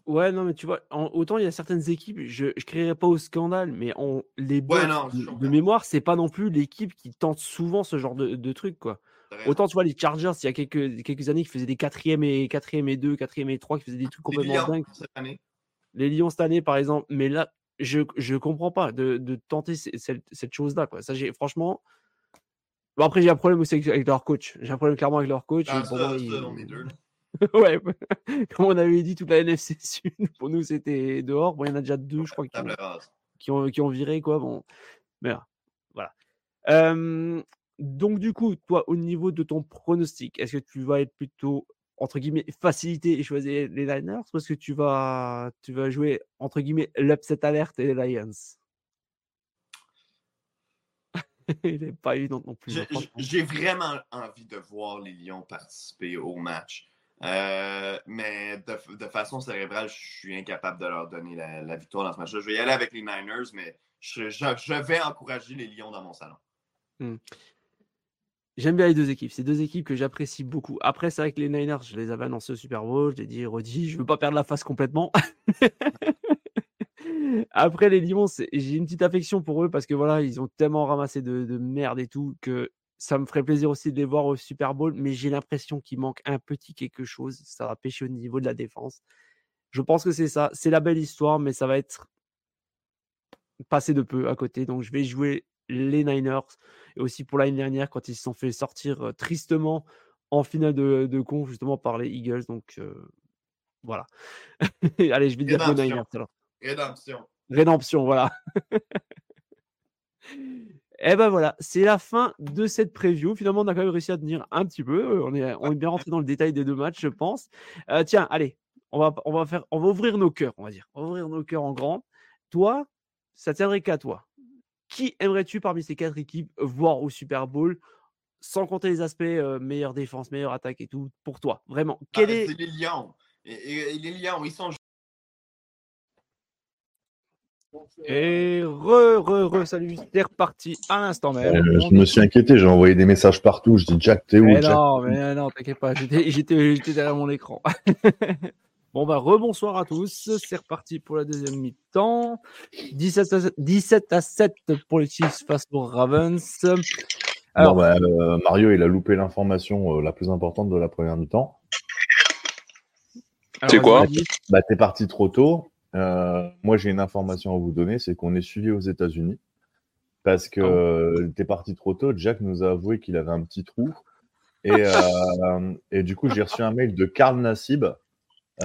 Ouais, non, mais tu vois, autant il y a certaines équipes, je ne créerai pas au scandale, mais on, les Bucks, de, mémoire, c'est pas non plus l'équipe qui tente souvent ce genre de, de trucs, quoi. Autant, tu vois, les Chargers, il y a quelques, quelques années, qui faisaient des 4e et 4e et 2, 4e et 3, qui faisaient des trucs complètement dingues. Cette année. Les Lions cette année, par exemple, mais là, je ne comprends pas de, de tenter cette, cette chose-là, quoi. Ça, j'ai, franchement. Bon, après, j'ai un problème aussi avec, leur coach. J'ai un problème clairement avec leur coach. Ah, <laughs> ouais, <laughs> comme on avait dit, toute la NFC <laughs> Sud, pour nous, c'était dehors. Bon, il y en a déjà deux, je crois, qui ont, qui ont, viré, quoi. Bon, mais voilà. donc, du coup, toi, au niveau de ton pronostic, est-ce que tu vas être plutôt, entre guillemets, facilité et choisir les Niners ou est-ce que tu vas, tu vas jouer, entre guillemets, l'upset alerte et les Lions? Il n'est pas évident non plus. Hein, j'ai vraiment envie de voir les Lions participer au match. Euh, mais de, façon cérébrale, je suis incapable de leur donner la, victoire dans ce match-là. Je vais y aller avec les Niners, mais je, vais encourager les Lions dans mon salon. Hmm. J'aime bien les deux équipes. C'est deux équipes que j'apprécie beaucoup. Après, c'est vrai que les Niners, je les avais annoncés au Super Bowl. Je l'ai dit, redit, je ne veux pas perdre la face complètement. <laughs> Après, les Lions, j'ai une petite affection pour eux parce que voilà, ils ont tellement ramassé de merde et tout que ça me ferait plaisir aussi de les voir au Super Bowl, mais j'ai l'impression qu'il manque un petit quelque chose. Ça va pêcher au niveau de la défense. Je pense que c'est ça. C'est la belle histoire, mais ça va être passé de peu à côté. Donc je vais jouer les Niners. Et aussi pour l'année dernière, quand ils se sont fait sortir tristement en finale de, de con, justement par les Eagles. Donc voilà. <laughs> Allez, je vais dire les Niners. Rédemption. Rédemption, voilà. <laughs> Et eh ben voilà, c'est la fin de cette preview. Finalement, on a quand même réussi à tenir un petit peu. On est, on est bien rentré dans le détail des deux matchs, je pense. Euh, tiens, allez, on va, on va faire, on va ouvrir nos cœurs, on va dire. On va ouvrir nos cœurs en grand. Toi, ça tiendrait qu'à toi. Qui aimerais-tu parmi ces quatre équipes voir au Super Bowl, sans compter les aspects euh, meilleure défense, meilleure attaque et tout, pour toi Vraiment, quel ah, est... C'est les Lions. Et, les Lions, ils sont et re, re, re, salut, c'est reparti à l'instant même. Euh, je me suis inquiété, j'ai envoyé des messages partout. Je dis Jack, t'es où mais Non, mais non, t'inquiète pas, j'étais derrière mon écran. <laughs> bon, bah, rebonsoir à tous. C'est reparti pour la deuxième mi-temps. 17 à, 17 à 7 pour les Chiefs face aux Ravens. Alors, bah, euh, Mario, il a loupé l'information euh, la plus importante de la première mi-temps. C'est quoi Bah, t'es parti trop tôt. Euh, moi, j'ai une information à vous donner, c'est qu'on est suivi aux États-Unis parce que oh. t'es parti trop tôt. Jack nous a avoué qu'il avait un petit trou. Et, <laughs> euh, et du coup, j'ai reçu un mail de Karl Nassib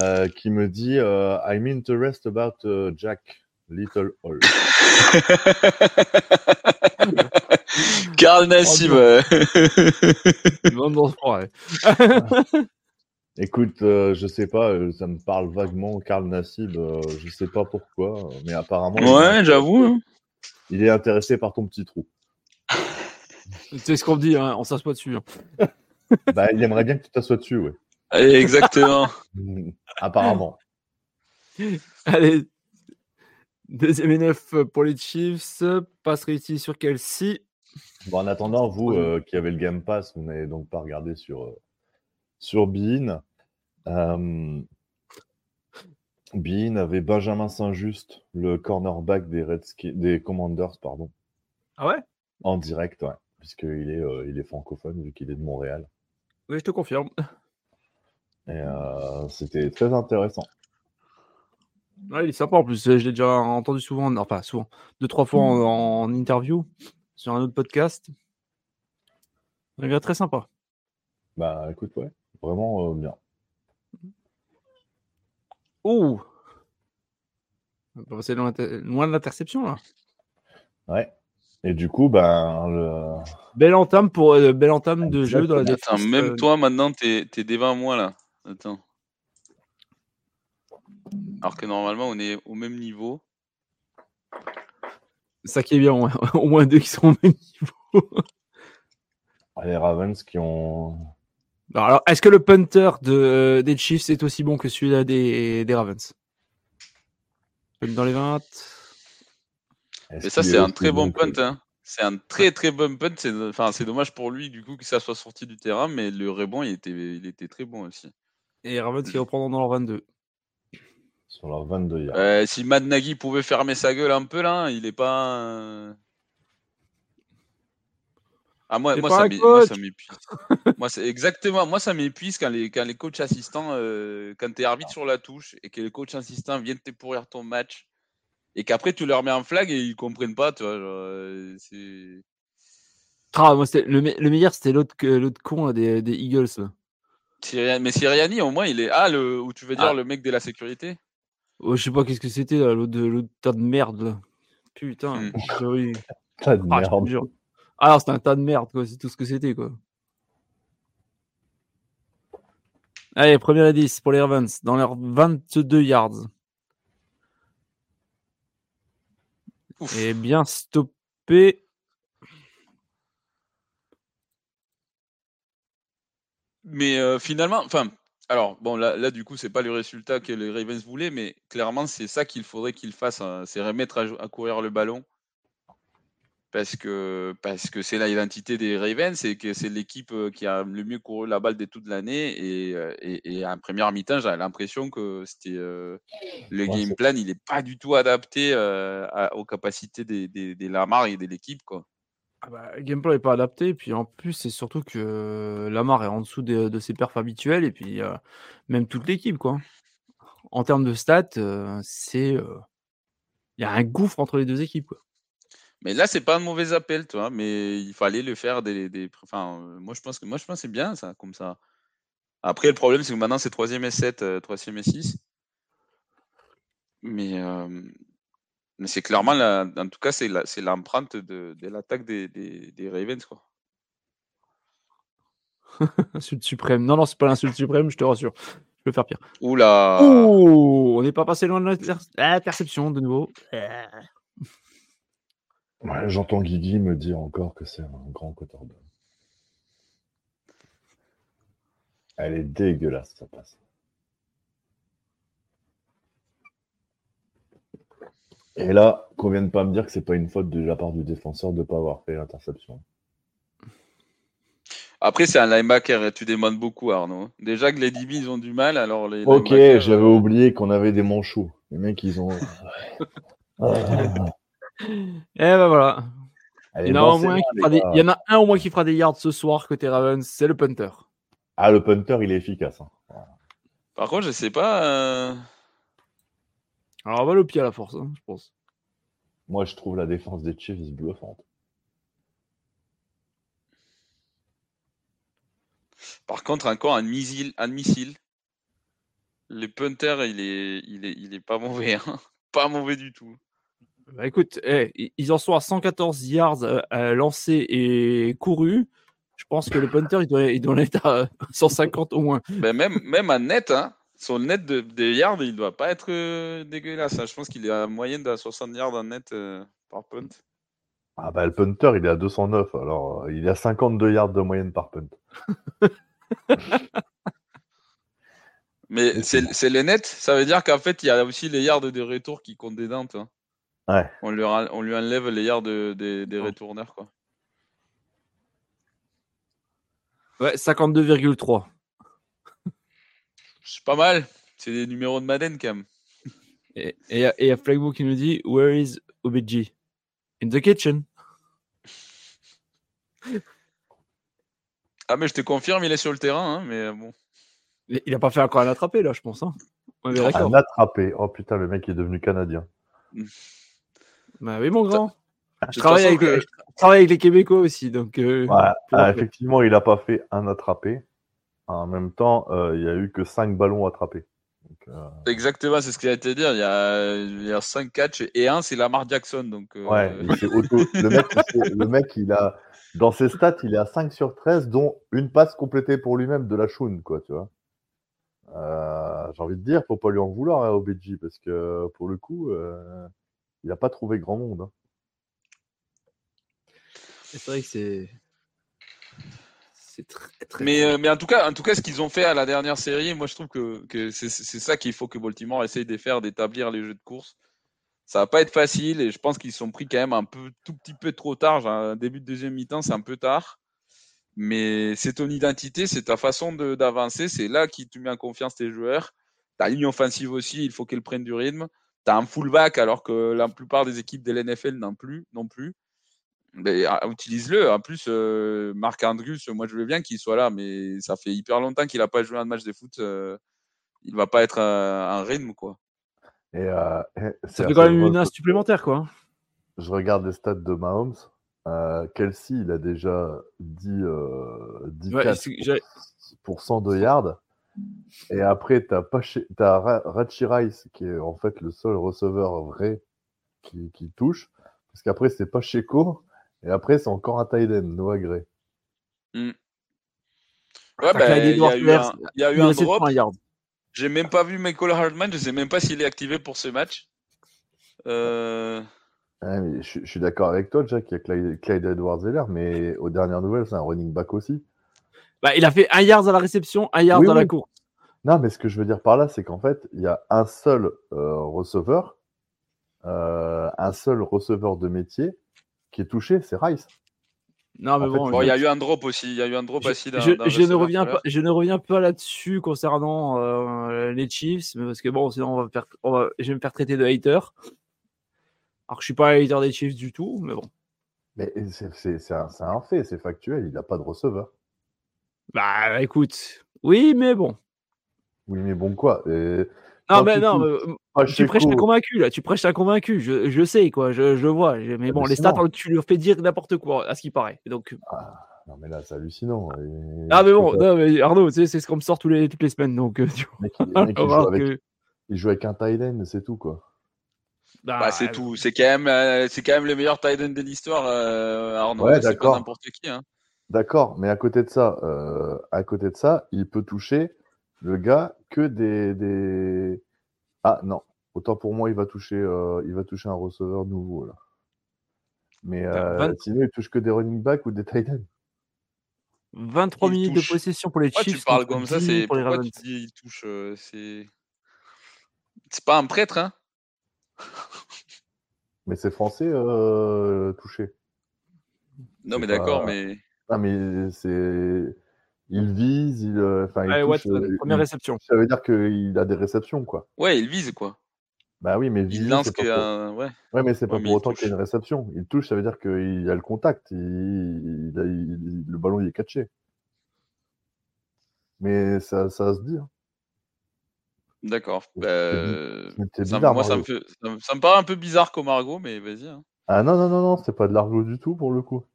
euh, qui me dit euh, I'm interested about uh, Jack Little Hall. <laughs> Karl Nassib. <laughs> Écoute, euh, je sais pas, euh, ça me parle vaguement, Karl Nassib, euh, je sais pas pourquoi, mais apparemment. Ouais, j'avoue. Hein. Il est intéressé par ton petit trou. <laughs> C'est ce qu'on dit, hein, on s'assoit dessus. Hein. <laughs> bah, il aimerait bien que tu t'assoies dessus, ouais. Exactement. <laughs> apparemment. Allez, deuxième et neuf pour les Chiefs, passe réussi sur Kelsey. Bon, en attendant, vous qui avez le Game Pass, vous n'avez donc pas regardé sur sur Bean. Euh, Bean avait Benjamin Saint-Just, le cornerback des, des Commanders, pardon. Ah ouais? En direct, ouais, puisqu'il est, euh, il est francophone, vu qu'il est de Montréal. Oui, je te confirme. <laughs> Et euh, c'était très intéressant. Ouais, il est sympa en plus. Je l'ai déjà entendu souvent, enfin souvent, deux, trois fois en, en interview sur un autre podcast. Il est très sympa. Bah écoute, ouais. Vraiment euh, bien. Oh C'est loin, loin de l'interception là. Ouais. Et du coup, ben. Le... Belle entame pour euh, belle entame de jeu dans la défense. Attends, même euh, toi maintenant, t'es es devant moi là. Attends. Alors que normalement, on est au même niveau. Ça qui est bien, <laughs> au moins deux qui sont au même niveau. Les Ravens qui ont alors, est-ce que le punter de, euh, des Chiefs est aussi bon que celui-là des, des Ravens? Dans les 20. Et ça, c'est un très bon punt. Hein. C'est un très très bon punt. C'est enfin, dommage pour lui du coup que ça soit sorti du terrain, mais le rebond, il était, il était très bon aussi. Et Ravens qui reprend dans leur 22. Sur leur 22 euh, si Mad Nagy pouvait fermer sa gueule un peu là, il est pas. Ah, moi, moi, ça m'épuise. moi, c'est exactement. Moi, ça m'épuise quand les, quand les coachs assistants, euh, quand tu es arbitre sur la touche et que les coachs assistants viennent te pourrir ton match et qu'après tu leur mets en flag et ils comprennent pas, tu vois. Genre, euh, c'est. Ah, moi, le, le, meilleur, c'était l'autre con des, des, Eagles. Mais Siriani, au moins, il est. Ah, le, où tu veux dire ah. le mec de la sécurité? Oh, Je sais pas qu'est-ce que c'était, l'autre tas de merde. Là. Putain, hmm. Tas de ah, merde. Alors, c'était un tas de merde, quoi. C'est tout ce que c'était, quoi. Allez, première et 10 pour les Ravens, dans leurs 22 yards. Et bien stoppé. Mais euh, finalement, enfin, alors bon, là, là du coup, c'est pas le résultat que les Ravens voulaient, mais clairement, c'est ça qu'il faudrait qu'ils fassent, hein. c'est remettre à, courir le ballon parce que parce que c'est l'identité des Ravens, c'est que c'est l'équipe euh, qui a le mieux couru la balle de toute l'année et, euh, et, et, en première mi-temps, j'avais l'impression que c'était euh, le game plan, il n'est pas du tout adapté aux capacités des, des, Lamar et de l'équipe quoi. Ah bah, le game plan n'est pas adapté, et puis en plus c'est surtout que Lamar est en dessous de, ses perfs habituels et puis même toute l'équipe quoi. En termes de stats, c'est il y a un gouffre entre les deux équipes quoi. Mais là, c'est pas un mauvais appel, toi, mais il fallait le faire des. des enfin, euh, moi, je pense que moi, je pense c'est bien ça, comme ça. Après, le problème, c'est que maintenant, c'est 3 et 7, 3 et 6. Mais, euh, mais c'est clairement, la, en tout cas, c'est l'empreinte de, de l'attaque des, des, des, Ravens, quoi. <laughs> insulte suprême. Non, non, c'est pas l'insulte suprême, je te rassure. Je peux faire pire. Oula. Ouh, on n'est pas passé loin de l'interception de nouveau. J'entends Guigui me dire encore que c'est un grand quarterback. Elle est dégueulasse, ça passe. Et là, qu'on vienne pas me dire que c'est pas une faute de la part du défenseur de ne pas avoir fait l'interception. Après, c'est un linebacker et tu demandes beaucoup, Arnaud. Déjà que les DB, ils ont du mal, alors les. Ok, j'avais euh, oublié qu'on avait des manchots. Les mecs, ils ont. <laughs> Et ben voilà. il, y en a un au moins qui fera des yards ce soir côté Ravens, c'est le punter. Ah, le punter, il est efficace. Hein. Par contre, je sais pas. Euh, Alors, on va le pied à la force, hein, je pense. Moi, je trouve la défense des Chiefs bluffante. Par contre, encore un missile, un missile. Le punter, il est, il est, il est pas mauvais. Hein. <laughs> Pas mauvais du tout. Bah, écoute, eh, ils en sont à 114 yards euh, lancés et courus. Je pense que le punter, il doit, il doit être à 150 au moins. Ben même, même à net, hein, son net de, des yards, il ne doit pas être euh, dégueulasse. Hein. Je pense qu'il est à moyenne de 60 yards en net euh, par punt. Ah bah le punter, il est à 209. Alors, il est à 52 yards de moyenne par punt. <laughs> Mais c'est les nets, ça veut dire qu'en fait, il y a aussi les yards de retour qui comptent des dents. Hein. Ouais. On lui, on lui enlève les yards de, des retourneurs. Quoi. Ouais, 52,3. C'est pas mal. C'est des numéros de Madden quand même. Et il y a Flagbook qui nous dit Where is OBG In the kitchen. Ah, mais je te confirme, il est sur le terrain, hein, mais bon. Il a pas fait encore un attrapé là, je pense. Hein. un attrapé. Oh putain, le mec est devenu canadien. Bah oui, mon grand. Je travaille, avec, je travaille, avec, les Québécois aussi. Donc, euh, ah, effectivement, il n'a pas fait un attrapé. En même temps, euh, il n'y a eu que 5 ballons attrapés. Euh, Exactement, c'est ce qu'il a été dire. Il y a, il y a 5 catchs et un, c'est Lamar Jackson. Donc, Ouais, le, mec, le mec, il a, dans ses stats, il est à 5 sur 13, dont une passe complétée pour lui-même de la Shun, quoi, tu vois. J'ai envie de dire, faut pas lui en vouloir à hein, OBJ, parce que pour le coup, il n'a pas trouvé grand monde. Hein. C'est vrai que c'est. C'est très, très mais, euh, mais en tout cas, en tout cas, ce qu'ils ont fait à la dernière série, moi je trouve que, que c'est ça qu'il faut que Baltimore essaye de faire, d'établir les jeux de course. Ça va pas être facile et je pense qu'ils sont pris quand même un peu, tout petit peu trop tard. Un début de deuxième mi-temps, c'est un peu tard. Mais c'est ton identité, c'est ta façon d'avancer, c'est là qui te met en confiance tes joueurs. Ta ligne offensive aussi, il faut qu'elle prenne du rythme. Tu as un fullback alors que la plupart des équipes de l'NFL n'ont plus, non plus. Mais ah, utilise-le. En plus, euh, Marc Andrews, moi je veux bien qu'il soit là, mais ça fait hyper longtemps qu'il n'a pas joué un match de foot. Euh, il va pas être un, rythme, quoi. Et, euh, ça fait quand même une menace supplémentaire, quoi. Je regarde les stats de Mahomes. Kelsey, il a déjà 10, 10 de yards. Et après, tu as, as Rachi Rice, qui est en fait le seul receveur vrai qui, qui touche. Parce qu'après, c'est pas Checo. Et après, c'est encore un Tiden, Noah Gray. Hmm. Ouais, bah, il y, a eu un, y a eu un drop. J'ai même pas vu Michael Hardman, je sais même pas s'il est activé pour ce match. Euh... je, suis d'accord avec toi, Jack, il y a Clyde, Clyde Edwards-Zeller, mais aux dernières nouvelles, c'est un running back aussi. Bah, il a fait un yard à la réception, un yard dans la course. Non, mais ce que je veux dire par là, c'est qu'en fait, il y a un seul euh, receveur, euh, un seul receveur de métier qui est touché, c'est Rice. Non, mais bon, il y a eu un drop aussi. Il y a eu un drop je, aussi. Je, ne reviens pas, je ne reviens pas là-dessus concernant euh, les Chiefs, parce que bon, sinon on va, faire, je vais me faire traiter de hater. Alors que je suis pas un hater des Chiefs du tout, mais bon. Mais c'est un, un, fait, c'est factuel. Il n'a pas de receveur. Bah écoute, oui, mais bon. Oui, mais bon quoi Non, mais non, euh, tu prêches un convaincu là, tu prêches un convaincu, je, je sais quoi, je, je vois. Mais bon, les stats, tu leur fais dire n'importe quoi, à ce qui paraît. Donc... Ah, non, mais là, c'est hallucinant. Ah, mais bon, non, mais Arnaud, tu sais, c'est ce qu'on me sort tous les, toutes les semaines. Donc, euh, tu mec, <laughs> il, joue avec, il, joue avec, un Tiden, c'est tout quoi. Bah, bah, c'est tout. C'est quand même, euh, c'est quand même le meilleur Tiden de l'histoire, Arnaud. Ouais, d'accord. N'importe qui. Hein. D'accord, mais à côté de ça, à côté de ça, il peut toucher le gars que des, des... Ah non, autant pour moi, il va toucher, euh, il va toucher un receveur nouveau là. Mais euh, sinon, il touche que des running backs ou des tight ends? 23 minutes de possession pour les Chiefs. tu parles comme ça, c'est pour pourquoi tu dis il touche euh, C'est c'est pas un prêtre, hein? Mais c'est français euh, touché. Non, mais d'accord, mais. Ah, mais c'est il vise, il, euh, enfin, il touche, euh, première réception. Ça veut dire qu'il a des réceptions, quoi. Ouais, il vise, quoi. Bah oui, mais il lance que pour... ouais. ouais. mais c'est pas pour autant qu'il y a une réception. Il touche, ça veut dire qu'il y a le contact. Il... le ballon il est catché. Mais ça, ça se dit. Hein. D'accord. Bah, ça, moi, ça me, fait... ça me, paraît un peu bizarre comme argot, mais vas-y. Hein. Ah non, non, non, non, c'est pas de l'argot du tout pour le coup.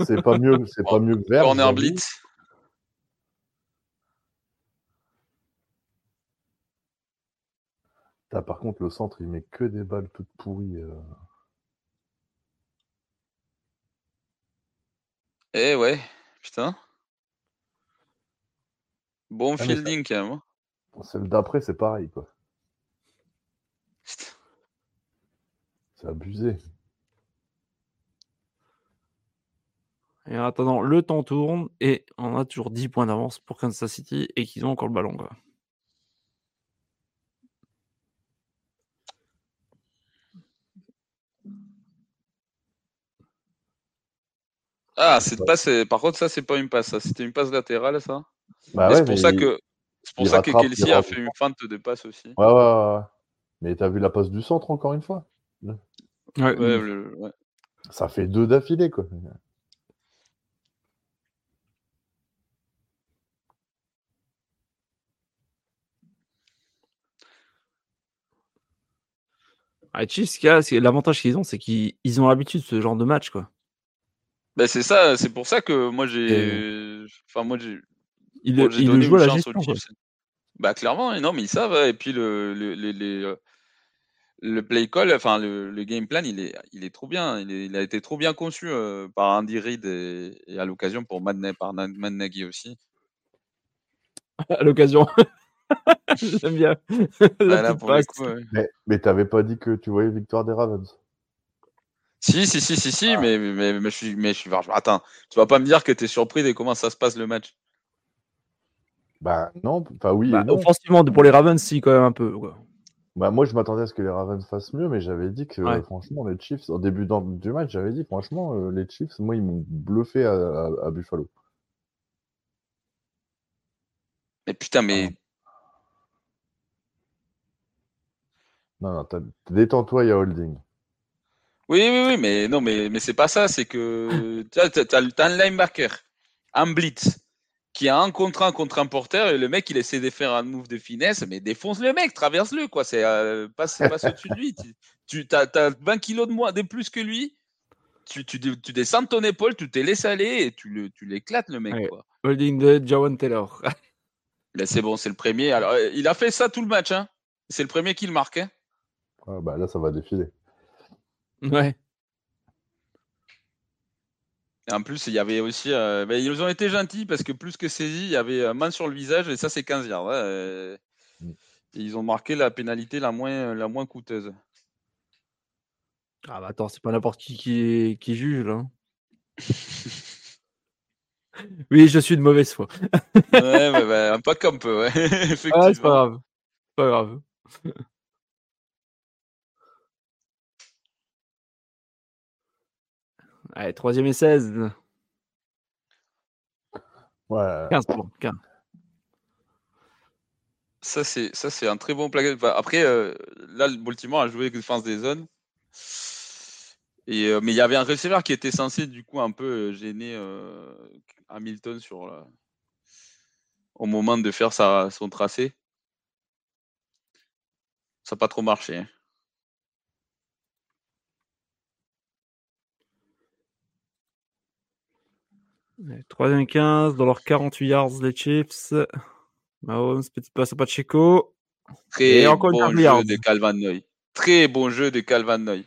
C'est pas mieux, c'est pas mieux que vert. Corner blitz. par contre, le centre, il met que des balles toutes pourries. Euh. Eh ouais, putain. Bon ah, fielding quand même. Hein. Celle d'après, c'est pareil, quoi. C'est abusé. Et en attendant, le temps tourne et on a toujours 10 points d'avance pour Kansas City et qu'ils ont encore le ballon. Quoi. Ah, cette passe, par contre, ça, c'est pas une passe, C'était une passe latérale, ça. Bah c'est pour ça que c'est pour ça que Kelsey a fait une feinte de passe aussi. Ouais, ouais, ouais. Mais t'as vu la passe du centre encore une fois? Ouais, ouais, Ça fait deux d'affilée, quoi. Ah, Chiefs, l'avantage qu'ils ont, c'est qu'ils ont l'habitude de ce genre de match, quoi. Bah, c'est ça, c'est pour ça que moi j'ai. Enfin, moi j'ai. Il, bon, il joue à la gestion. Bah, clairement, non, mais ils savent. Et puis, le, le, les, euh, le play call, enfin, le, le, game plan, il est, il est trop bien. Il, il a été trop bien conçu euh, par Andy Reid et, et à l'occasion pour Mad, par Nagy aussi. <laughs> à l'occasion. <laughs> J'aime bien. <laughs> Mais, mais t'avais pas dit que tu voyais victoire des Ravens. Si, si, si, si, si, ah. mais, mais, mais, je suis, mais je suis. Attends, tu vas pas me dire que tu es surpris de comment ça se passe le match? Bah non, enfin oui. Bah, offensivement, pour les Ravens, si, quand même un peu. Bah, moi, je m'attendais à ce que les Ravens fassent mieux, mais j'avais dit que franchement, les Chiefs, au début du match, j'avais dit franchement, euh, les Chiefs, moi, ils m'ont bluffé à, Buffalo. Mais putain, mais Non, non, détends-toi, il y a holding. Oui, oui, oui, mais non, mais, mais c'est pas ça. C'est que <laughs> tu as, un linebacker, un blitz, qui a un contre un contre un porteur et le mec il essaie de faire un move de finesse, mais défonce le mec, traverse-le quoi. C'est euh, passe, au-dessus de lui. <laughs> Tu, as, 20 kilos de moins de plus que lui. Tu, tu, tu descends de ton épaule, tu te laisses aller et tu l'éclates le, mec. Quoi. Holding de Jawan Taylor. <laughs> c'est bon, c'est le premier. Alors, euh, il a fait ça tout le match. Hein. C'est le premier qui le marque. Hein. Ah, bah là, ça va défiler. Ouais. Et en plus, il y avait aussi. Euh, bah, ils ont été gentils parce que plus que saisi, il y avait euh, main sur le visage et ça, c'est 15 yards. Euh. Mm. ils ont marqué la pénalité la moins, la moins coûteuse. Ah bah attends, c'est pas n'importe qui qui, qui juge là. <laughs> oui, je suis de mauvaise foi. ouais, bah, bah, pas comme peu, ouais. <laughs> Ah, c'est pas grave. Pas grave. Allez, troisième et 16. Ouais. 15 points. 15. Ça, c'est, ça, c'est un très bon plaquage. après, euh, là, le Baltimore a joué défense des zones. Et, euh, mais il y avait un receveur qui était censé, du coup, un peu euh, gêner Hamilton sur, au moment de faire sa, son tracé. Ça n'a pas trop marché. Hein. 3 15 dans leurs 48 yards, les Chiefs. Mahomes, petit passe à Pacheco. Très bon jeu de Calvin Noy. Très bon jeu de Calvin Noy.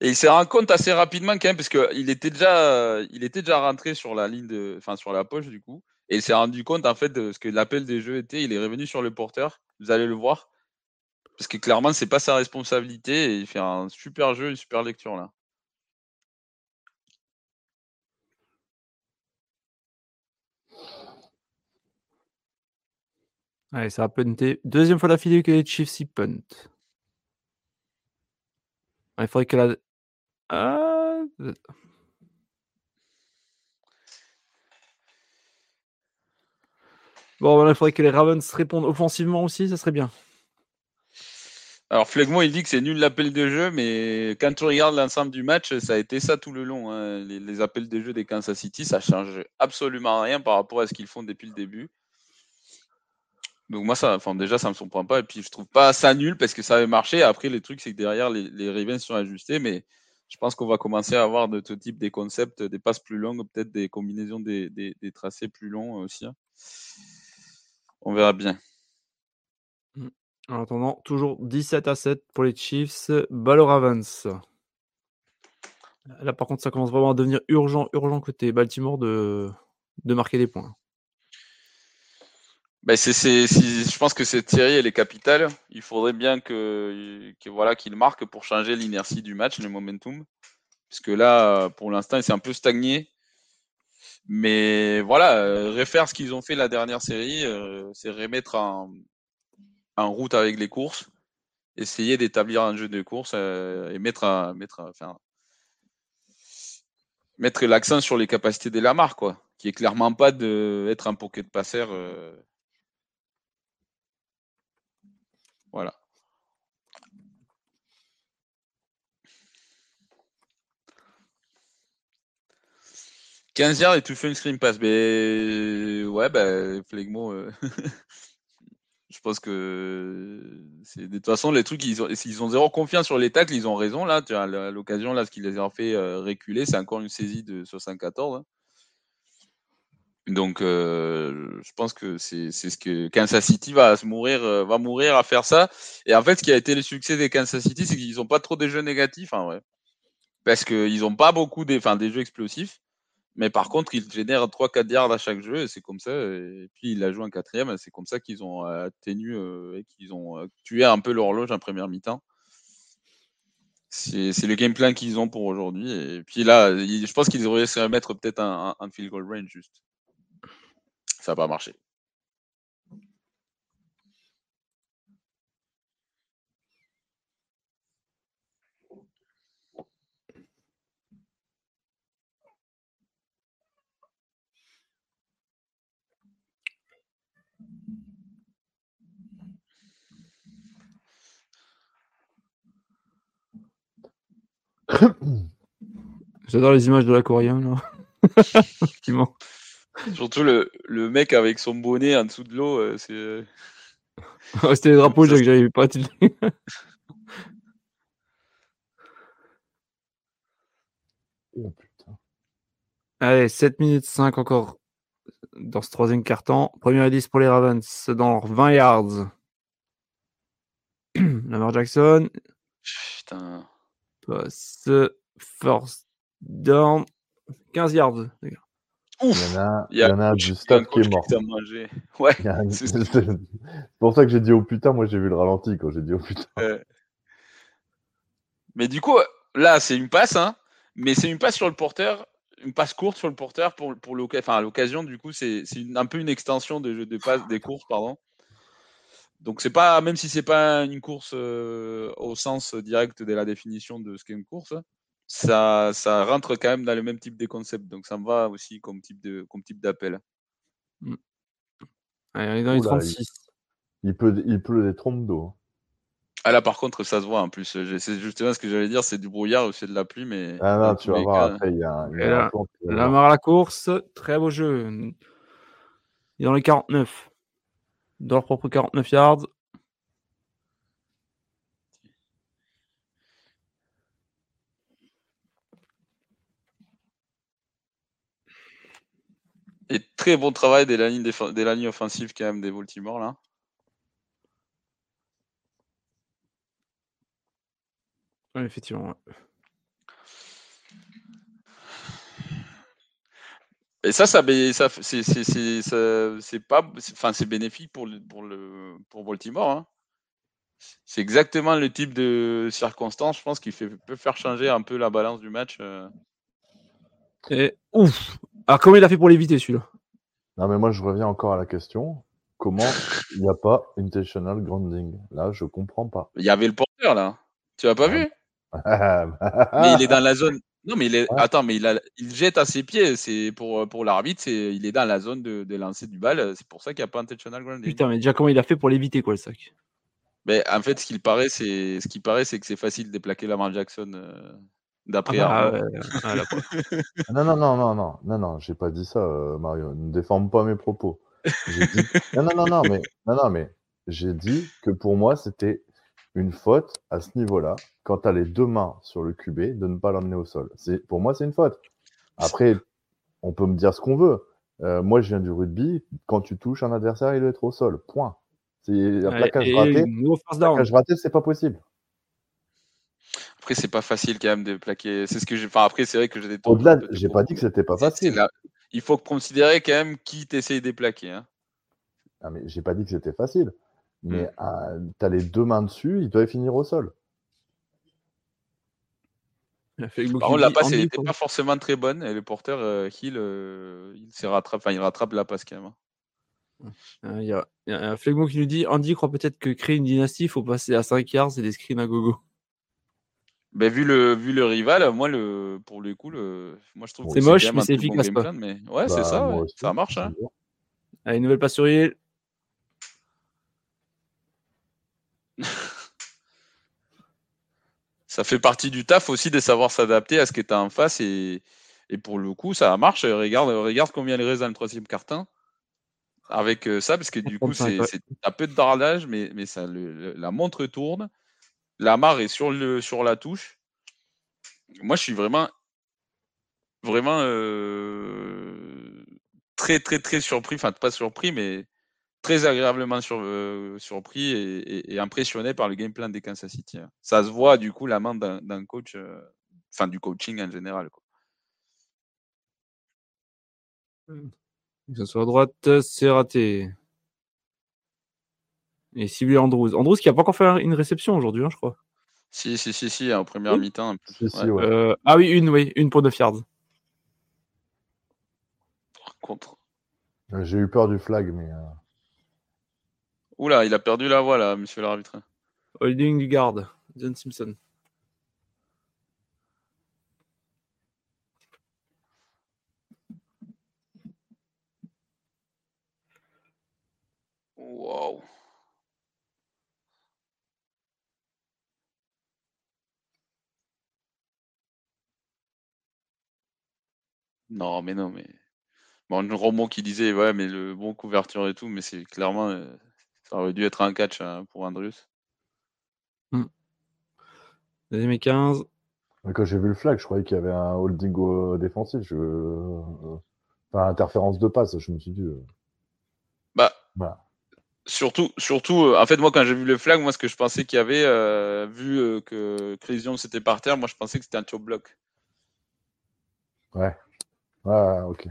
Et il s'est rendu compte assez rapidement quand même, parce qu'il était déjà, il était déjà rentré sur la ligne de, enfin sur la poche du coup, et il s'est rendu compte en fait de ce que l'appel des jeux était. Il est revenu sur le porteur. Vous allez le voir, parce que clairement c'est pas sa responsabilité. Et il fait un super jeu, une super lecture là. Allez, ça a punté. Deuxième fois d'affilée que les Chiefs y punt. il faudrait que la. Ah... Bon, il faudrait que les Ravens répondent offensivement aussi, ça serait bien. Alors, Flegmo, il dit que c'est nul l'appel de jeu, mais quand tu regardes l'ensemble du match, ça a été ça tout le long. Hein. Les, les, appels de jeu des Kansas City, ça change absolument rien par rapport à ce qu'ils font depuis le début. Donc moi, ça, déjà, ça me surprend pas. Et puis, je trouve pas ça nul parce que ça avait marché. Après, les trucs, c'est que derrière, les, les sont ajustés. Mais je pense qu'on va commencer à avoir de ce type des concepts, des passes plus longues, peut-être des combinaisons des, tracés plus longs aussi. Hein. On verra bien. Mmh. En attendant, toujours 17 à 7 pour les Chiefs. Balle. Là, par contre, ça commence vraiment à devenir urgent, urgent côté Baltimore de marquer des points. Ben c'est, je pense que cette série elle est capitale. Il faudrait bien que, que voilà qu'il marque pour changer l'inertie du match, le momentum, parce que là, pour l'instant, il s'est un peu stagné. Mais voilà, euh, refaire ce qu'ils ont fait la dernière série, euh, c'est remettre en, en, route avec les courses, essayer d'établir un jeu de course euh, et mettre, mettre, enfin, mettre l'accent sur les capacités de Lamar, quoi, qui est clairement pas d'être un pocket passeur. Euh... Voilà. « 15 yards et tu fais une screen pass. Mais ouais, bah, Flegmo, euh, <laughs> je pense que de toute façon les trucs ils ont, ils ont zéro confiance sur les tacles, ils ont raison là. Tu as l'occasion là, ce qui les a fait euh, reculer, c'est encore une saisie de 74. Hein. Donc euh, je pense que c'est ce que Kansas City va se mourir, euh, va mourir à faire ça. Et en fait, ce qui a été le succès des Kansas City, c'est qu'ils n'ont pas trop de jeux négatifs en vrai, parce qu'ils n'ont pas beaucoup des, des jeux explosifs. Mais par contre, ils génèrent 3-4 yards à chaque jeu, et c'est comme ça. Et puis, il a joué un quatrième, c'est comme ça qu'ils ont atténué euh, et qu'ils ont euh, tué un peu l'horloge en première mi-temps. C'est le game plan qu'ils ont pour aujourd'hui. Et puis là, je pense qu'ils auraient essayé de mettre peut-être un, un, field goal range juste. Ça n'a pas marché. <coughs> J'adore les images de l'aquarium là. <laughs> <laughs> Surtout le, le, mec avec son bonnet en dessous de l'eau, euh, c'est. Euh, <laughs> c'était les drapeaux que j'avais pas. <laughs> oh putain. Allez, 7 minutes 5 encore dans ce troisième carton. Premier 10 pour les Ravens dans 20 yards. <clears throat> Lamar Jackson. Putain. Passe. First down. 15 yards, les gars. Ouf, il y en a, il y en a du stade qui est mort. <laughs> Ouais, c'est pour ça que j'ai dit au oh, putain, moi j'ai vu le ralenti quand j'ai dit au oh, putain. Mais du coup, là c'est une passe, hein, mais c'est une passe sur le porteur, une passe courte sur le porteur pour, pour l'occasion, du coup, c'est un peu une extension de, de passe, des courses, pardon. Donc c'est pas, même si c'est pas une course euh, au sens direct de la définition de ce qu'est une course, ça, ça rentre quand même dans le même type de concept. Donc ça me va aussi comme type de comme type d'appel. Allez, dans les 36. Il, peut, il pleut des trompes d'eau. Hein. Ah là par contre ça se voit en plus. C'est justement ce que j'allais dire, c'est du brouillard ou c'est de la pluie, mais. Ah non, tu vas voir après il y a, y a la, la, la course, très beau jeu. Il est dans les 49 dans leur propre 49 yards. Et très bon travail des lignes, des lignes offensives quand même des Baltimore là. Oui, effectivement. Et ça, ça, ça c'est pas, enfin, c'est bénéfique pour le, pour le, pour Baltimore. Hein. C'est exactement le type de circonstance, je pense, qui fait, peut faire changer un peu la balance du match. Euh. Et ouf. Alors comment il a fait pour l'éviter celui-là? Non, mais moi je reviens encore à la question. Comment il n'y a pas intentional grounding? Là, je comprends pas. Il y avait le porteur là. Tu l'as pas vu? Mais il est dans la zone. Non, mais il est... attends, mais il, a... il jette à ses pieds. C'est pour, pour l'arbitre, c'est... il est dans la zone de, de lancer du bal. C'est pour ça qu'il n'y a pas intentional grounding. Putain, mais déjà comment il a fait pour l'éviter quoi le sac? Mais en fait, ce qu'il paraît, c'est ce qui paraît, c'est que c'est facile de déplaquer Lamar Jackson euh, d'après. Ah, bah, ah <laughs> non, non, non, non, non, non, non, j'ai pas dit ça, euh, Mario. Ne déforme pas mes propos. Dit... <laughs> non, non, non, non, mais non, non, mais j'ai dit que pour moi, c'était une faute à ce niveau-là, quand tu as les deux mains sur le QB, de ne pas l'emmener au sol. Pour moi, c'est une faute. Après, on peut me dire ce qu'on veut. Euh, moi, je viens du rugby. Quand tu touches un adversaire, il doit être au sol. Point. Un plaquage raté. Plaquage raté, c'est pas possible. Après, c'est pas facile quand même de plaquer. C'est ce que j'ai. Enfin, après, c'est vrai que j'ai des. Au-delà, j'ai pas dit que c'était pas facile. Il faut considérer quand même qui t'essaye de plaquer. Hein. Ah, mais j'ai pas dit que c'était facile. Mais ah, tu as les deux mains dessus, il doit finir au sol. Par contre, la passe n'était pas forcément très bonne et le porteur euh, Hill, euh, il, rattrape, il rattrape la passe quand même. Hein. Ah, il y, a, un Flegmo qui nous dit Andy croit peut-être que créer une dynastie, il faut passer à 5 yards et des screens à gogo. Ben, vu, le, vu le rival, moi, le, pour le coup, le, moi je trouve c'est moche, mais c'est efficace. Bon mais ouais, c'est bah, ça, ça marche. Hein. Allez, nouvelle passe sur ça fait partie du taf aussi de savoir s'adapter à ce que tu as en face. Et, pour le coup, ça marche. Regarde, regarde combien les dans le troisième carton avec euh, ça, parce que du coup, c'est un peu de dardage, mais, mais ça, la montre tourne. La marre est sur, le, sur la touche. Moi, je suis vraiment, vraiment euh, très, très, très surpris. Enfin, pas surpris, mais très agréablement euh, surpris et, impressionné par le game plan des Kansas City. Hein. Ça se voit du coup la main d'un coach, euh, enfin du coaching en général. Quoi. Que à droite, c'est raté. Et ciblé Andrews. Andrews qui n'a pas encore fait une réception aujourd'hui, hein, je crois. Si, si, si, si, en première mi-temps. Euh, ah oui, une, oui, une pour 9 yards. Par contre. J'ai eu peur du flag, mais. Oula, il a perdu la voix là, monsieur l'arbitre. Holding du garde, John Simpson. Wow. Non, mais non, mais. Bon, le roman qui disait, ouais, mais le bon couverture et tout, mais c'est clairement. Euh, ça aurait dû être un catch hein, pour Andrews. Hmm. Deuxième et 15. Quand j'ai vu le flag, je croyais qu'il y avait un holding défensif. Je... Enfin, interférence de passe, je me suis dit. Euh. Bah. Surtout, surtout euh, en fait, moi, quand j'ai vu le flag, moi, ce que je pensais qu'il y avait, euh, vu que Chris Jones était par terre, moi, je pensais que c'était un top block. Ouais. Ouais, ok.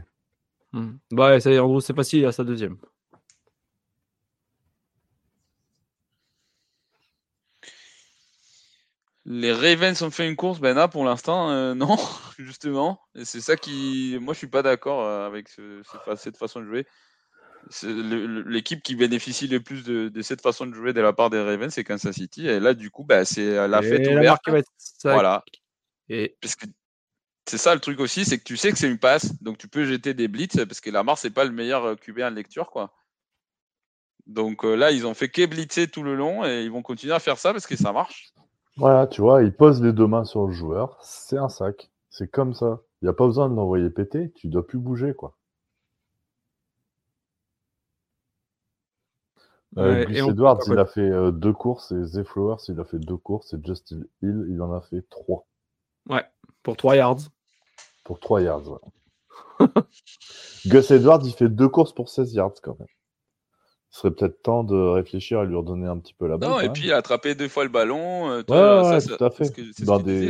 Hmm. Bah, ça y est, en gros, c'est pas si à sa deuxième. Les Ravens ont fait une course, ben là pour l'instant euh, <laughs> non, justement. Et c'est ça qui, moi je suis pas d'accord euh, avec cette façon de jouer. L'équipe qui bénéficie le plus de, cette façon de jouer de la part des Ravens, c'est Kansas City. Et là, du coup, ben, c'est la fête ouverte. Voilà. Et... Parce que c'est ça le truc aussi, c'est que tu sais que c'est une passe, donc tu peux jeter des blitz parce que Lamar c'est pas le meilleur euh, QB en lecture, quoi. Donc là, ils ont fait que blitzer tout le long et ils vont continuer à faire ça parce que ça marche. Voilà, tu vois, il pose les deux mains sur le joueur, c'est un sac. C'est comme ça. Il n'y a pas besoin de l'envoyer péter, tu dois plus bouger, quoi. Euh, Edwards, il a fait euh, deux courses et Zay Flowers, il a fait deux courses et Justin Hill, il en a fait trois. Ouais, pour trois yards. Pour trois yards, ouais. <laughs> Gus Edwards, il fait deux courses pour 16 yards quand même ce serait peut-être temps de réfléchir à lui redonner un petit peu la balle. Non, et puis attraper deux fois le ballon. Euh, ouais, ça, tout à fait.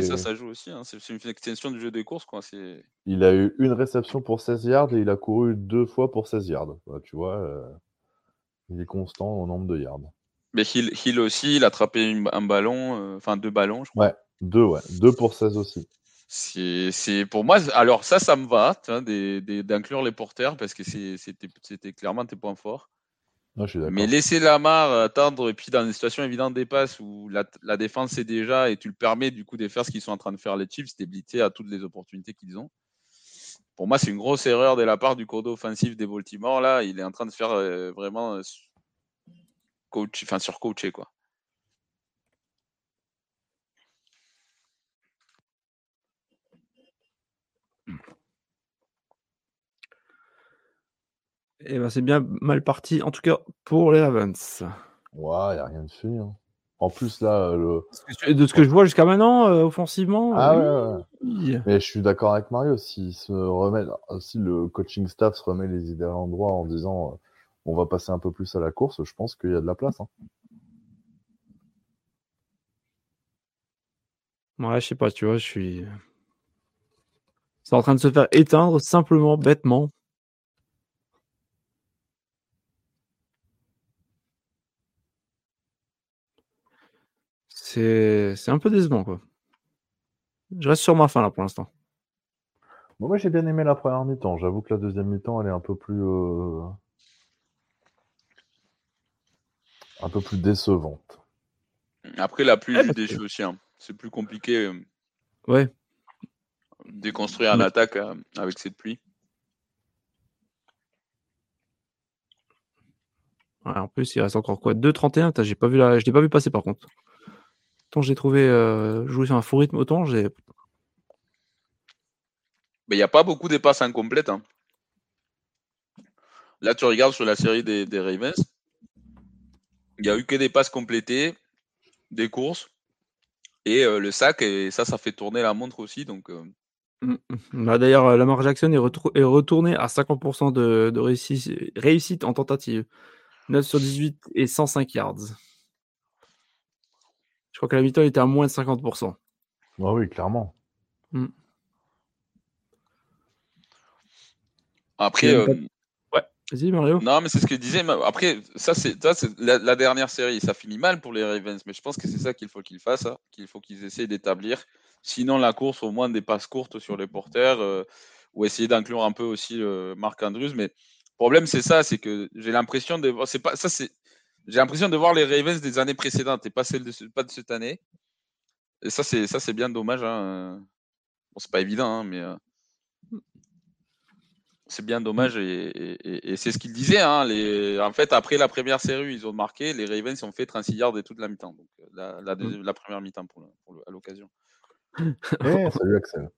ça, ça joue aussi. Hein. C'est une extension du jeu des courses. Quoi. Il a eu une réception pour 16 yards et il a couru deux fois pour 16 yards. tu vois, euh, il est constant au nombre de yards. Mais Hill, aussi, il a attrapé un ballon, euh, enfin deux ballons, je crois. Ouais, deux, ouais. Deux pour 16 aussi. C'est pour moi, alors ça, ça me va d'inclure les porteurs parce que c'était clairement tes points forts. Mais laisser Lamar attendre et puis dans des situations évidentes des passes où la, défense est déjà et tu le permets du coup de faire ce qu'ils sont en train de faire les Chiefs, d'ébliter à toutes les opportunités qu'ils ont. Pour moi, c'est une grosse erreur de la part du code offensif des Baltimore. Là, il est en train de faire euh, vraiment euh, coach, enfin surcoacher quoi. Eh ben, c'est bien mal parti, en tout cas pour les Ravens. Ouais, il n'y a rien de fait. Hein. En plus, là, euh, le... de ce que je vois jusqu'à maintenant, euh, offensivement. Ah ouais, Mais je suis d'accord avec Mario. Si, se remet... si le coaching staff se remet les idées à l'endroit en disant on va passer un peu plus à la course, je pense qu'il y a de la place. Hein. Ouais, je sais pas, tu vois, je suis. C'est en train de se faire éteindre simplement, bêtement. C'est un peu décevant, quoi. Je reste sur ma fin là pour l'instant. moi j'ai bien aimé la première mi-temps. J'avoue que la deuxième mi-temps elle est un peu plus euh, un peu plus décevante. Après la pluie des déçu aussi. Hein. C'est plus compliqué. Euh, ouais. Déconstruire une attaque euh, avec cette pluie. en plus, il reste encore quoi? 2-31 j'ai pas vu la... Je l'ai pas vu passer par contre. Tant j'ai trouvé euh, jouer sur un faux rythme, autant j'ai. Mais il n'y a pas beaucoup de passes incomplètes. Hein. Là, tu regardes sur la série des, Ravens. Il n'y a eu que des passes complétées, des courses et euh, le sac. Et ça, ça fait tourner la montre aussi. Donc, euh. mm, mm. bah, D'ailleurs, Lamar Jackson est, est, retourné à 50% de, de réussite, en tentative. 9 sur 18 et 105 yards. Je crois que la mi-temps était à moins de 50%. Ah oui, clairement. Mm. Après. Euh, ouais, vas-y, Mario. Non, mais c'est ce que je disais. Après, ça, c'est la, dernière série. Ça finit mal pour les Ravens, mais je pense que c'est ça qu'il faut qu'ils fassent, hein, qu'il faut qu'ils essaient d'établir. Sinon, la course, au moins des passes courtes sur les porteurs, euh, ou essayer d'inclure un peu aussi euh, Marc Andrews. Mais le problème, c'est ça, c'est que j'ai l'impression de. C'est pas ça, c'est j'ai l'impression de voir les Ravens des années précédentes et pas celles de, pas de cette année. Et ça, c'est ça, c'est bien dommage. Hein. Bon, c'est pas évident, hein, mais euh, c'est bien dommage. Et, c'est ce qu'il disait. Hein, les... En fait, après la première série, ils ont marqué. Les Ravens ont fait 36 yards et toute la mi-temps. Donc la, la, la première mi-temps pour, à l'occasion. <laughs> Salut Axel.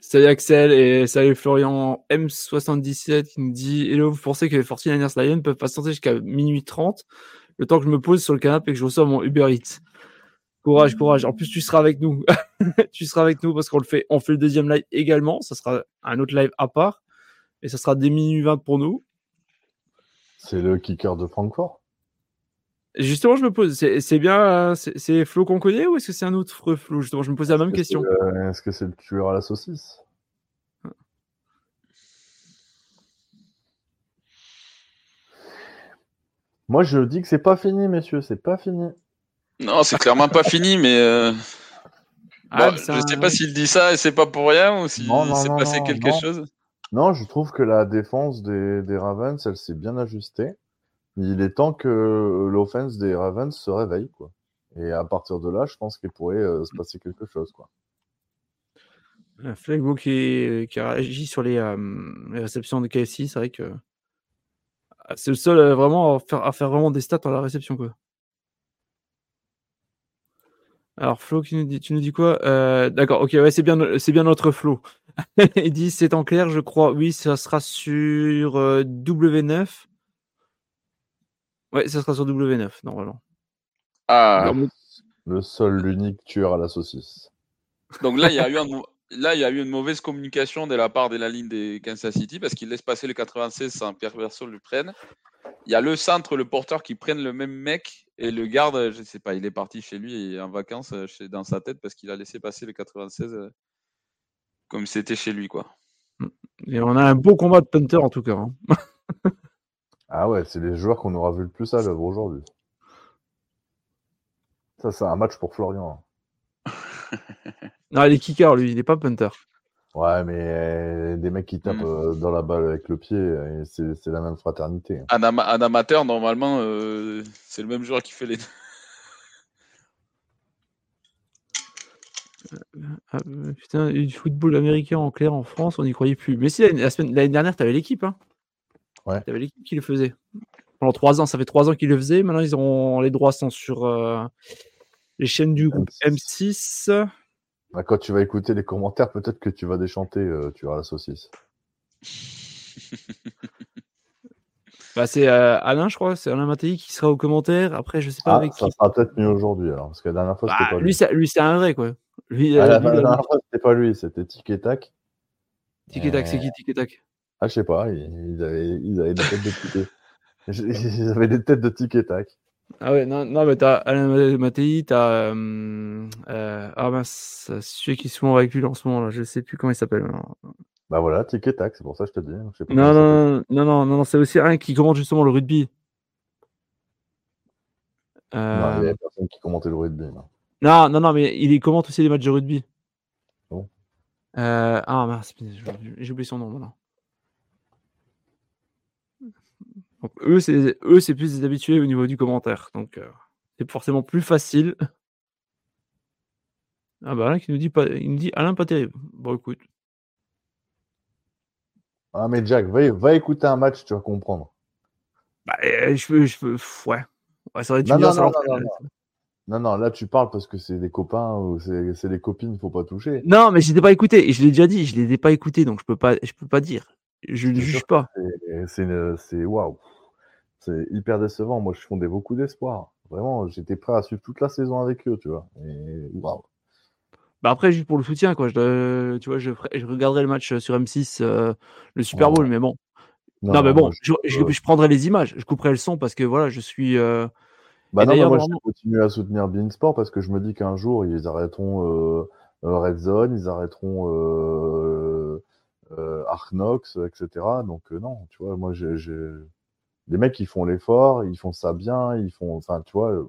Salut Axel et salut Florian M77 qui nous dit Hello, vous pensez que les 49ers Lions peuvent patienter jusqu'à minuit 30 le temps que je me pose sur le canapé et que je reçois mon Uber Eats Courage, courage. En plus, tu seras avec nous. <laughs> tu seras avec nous parce qu'on le fait. On fait le deuxième live également. Ça sera un autre live à part. Et ça sera des minuit 20 pour nous. C'est le kicker de Francfort Justement, je me pose, c'est bien, c'est Flo qu'on connaît ou est-ce que c'est un autre Flo? Justement, je me pose la même question. Est-ce que c'est le tueur à la saucisse? Moi, je dis que c'est pas fini, messieurs, c'est pas fini. Non, c'est clairement pas fini, mais euh, ah, je sais pas s'il dit ça et c'est pas pour rien ou s'il s'est passé quelque chose. Non, je trouve que la défense des, des Ravens, elle s'est bien ajustée. Il est temps que l'offense des Ravens se réveille, quoi. Et à partir de là, je pense qu'il pourrait euh, se passer quelque chose, quoi. Flagbo qui, qui a réagi sur les, euh, réceptions de KFC, c'est vrai que ah, c'est le seul euh, vraiment à faire, à faire, vraiment des stats dans la réception, quoi. Alors Flo, qui nous dit, tu nous dis quoi D'accord, ok, ouais, c'est bien, c'est bien notre Flo. <laughs> Il dit c'est en clair, je crois. Oui, ça sera sur W9. Ouais, ça sera sur W9, normalement. Ah. Le seul, l'unique tueur à la saucisse. Donc là, il y a eu Là, il y a eu une mauvaise communication de la part de la ligne des Kansas City parce qu'il laisse passer le 96 sans Pierre Verson le prenne. Il y a le centre, le porteur qui prennent le même mec et le garde, je ne sais pas, il est parti chez lui et en vacances euh, dans sa tête parce qu'il a laissé passer le 96 euh, comme c'était chez lui. quoi. Et on a un beau combat de punter en tout cas. Hein. <laughs> Ah ouais, c'est les joueurs qu'on aura vu le plus à l'œuvre aujourd'hui. Ça, c'est un match pour Florian. <laughs> Non, il est kicker, lui, il n'est pas punter. Ouais, mais des mecs qui tapent hmm. euh, dans la balle avec le pied, c'est la même fraternité. Un, amateur, normalement, euh, c'est le même joueur qui fait les. Ah, putain, du football américain en clair en France, on n'y croyait plus. Mais si l'année dernière, tu avais l'équipe. Hein. Ouais. L'équipe qui le faisait. Pendant trois ans, ça fait trois ans qu'ils le faisaient. Maintenant, ils ont les droits sont sur euh, les chaînes du groupe M6. Bah, quand tu vas écouter les commentaires, peut-être que tu vas déchanter, euh, tu auras la saucisse. <laughs> bah, c'est euh, Alain, je crois, c'est Alain Mattei qui sera aux commentaires. Après, je sais pas ah, avec ça sera peut-être mieux aujourd'hui alors, parce que la dernière fois, c'était bah, pas lui. Lui, c'est un vrai quoi. Lui, ah, la, dernière fois, c'était pas lui, c'était Tic et Tac. Tic et Tac, c'est qui Tic et Tac? Ah, je sais pas, ils avaient, ils avaient des têtes de <laughs> Ils avaient des têtes de tic et tac. Ah ouais, non, non mais t'as Alain Mattei, t'as. Euh, euh, ah mince, celui qui se font avec lui en ce moment, là, je sais plus comment il s'appelle. Bah voilà, tic et tac, c'est pour ça que je te dis. Hein, non, non, non, non, non, c'est aussi un qui commente justement le rugby. Non, il y a personne qui commentait le rugby. Non. non, non, mais il commente aussi les matchs de rugby. Euh, ah mince, j'ai oublié son nom maintenant. Donc, eux, c'est eux, c'est plus des habitués au niveau du commentaire. Donc, euh, c'est forcément plus facile. Ah bah Alain qui nous dit pas, il nous dit Alain pas terrible. Bon écoute. Ah mais Jack, va, va écouter un match, tu vas comprendre. Bah, euh, je peux, je ouais. ouais ça aurait non, non, non, non, non, non, là tu parles parce que c'est des copains ou c'est des copines, faut pas toucher. Non, mais je n'ai pas écouté. Et je l'ai déjà dit, je les ai pas écoutés, donc je peux pas, je peux pas dire. Je ne juge pas. C'est waouh. C'est hyper décevant. Moi, je fondais beaucoup d'espoir. Vraiment, j'étais prêt à suivre toute la saison avec eux, tu vois. Et waouh. Bah après, juste pour le soutien, quoi. Je, tu vois, je, je regarderai le match sur M6, euh, le Super Bowl, mais bon. Non, mais bon, je, je, prendrai les images, je couperai le son parce que voilà, je suis. Euh... Bah non, moi, je continue à soutenir Beansport parce que je me dis qu'un jour, ils arrêteront euh, euh Red Zone, ils arrêteront euh, euh, Arnox, etc. Donc, non, tu vois, moi, j'ai. Les mecs, ils font l'effort, ils font ça bien, ils font. Enfin, tu vois.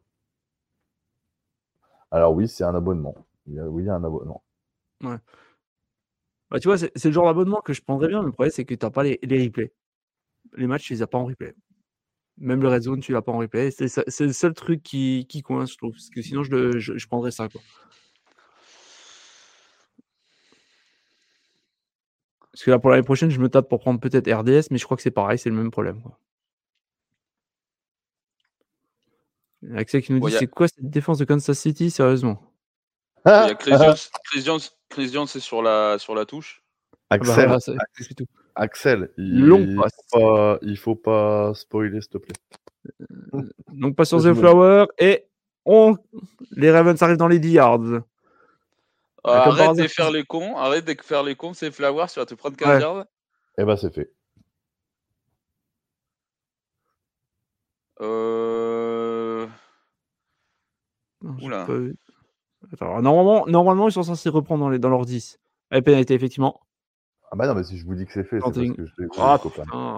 Alors, oui, c'est un abonnement. Oui, il y a un abonnement. Ouais. Bah, tu vois, c'est le genre d'abonnement que je prendrais bien, mais le problème, c'est que tu n'as pas les, les, replays. Les matchs, tu les as pas en replay. Même le Red Zone, tu l'as pas en replay. C'est le seul truc qui, qui, coince, je trouve. Parce que sinon, je, je, prendrais ça. Quoi. Parce que là, pour l'année prochaine, je me tape pour prendre peut-être RDS, mais je crois que c'est pareil, c'est le même problème. Quoi. Axel qui nous dit c'est quoi cette défense de Kansas City, sérieusement? Il y a Chris Jones, c'est sur la, sur la touche. Axel, Axel, il, Long faut pas, il faut pas spoiler, s'il te plaît. Euh, donc, pas sur The Flower et on... les Ravens arrivent dans les 10 yards. Ah, arrête de faire les cons, arrête de faire les cons, c'est Flower, tu vas te prendre 15 yards. Eh ben, c'est fait. Euh... Oula. normalement, normalement, ils sont censés reprendre dans, les, dans leur 10. Avec pénalité, effectivement. Ah bah non, mais si je vous dis que c'est fait, c'est parce que je oh,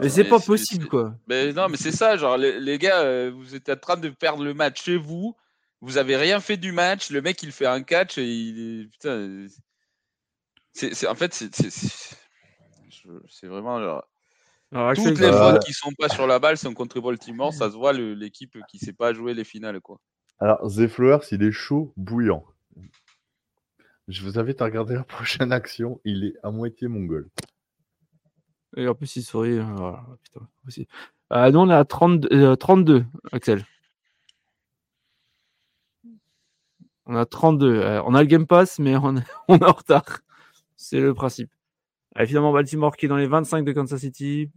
Mais c'est pas possible, quoi. Mais non, mais c'est ça, genre, les, gars, euh, vous êtes en train de perdre le match chez vous. Vous avez rien fait du match. Le mec, il fait un catch et il. Putain. C'est, en fait, c'est, vraiment genre. Toutes les fautes qui sont pas sur la balle sont contre Baltimore. Ça se voit l'équipe qui sait pas jouer les finales, quoi. Alors, The Flowers, il est chaud, bouillant. Je vous invite à regarder la prochaine action. Il est à moitié mongol. Et en plus, il sourit. Hein, voilà. Putain, aussi. Euh, nous, on est à 30, 32, euh, Axel. On a 32. Euh, on a le Game Pass, mais on est, <laughs> on est en retard. C'est le principe. Évidemment, Baltimore qui est dans les 25 de Kansas City.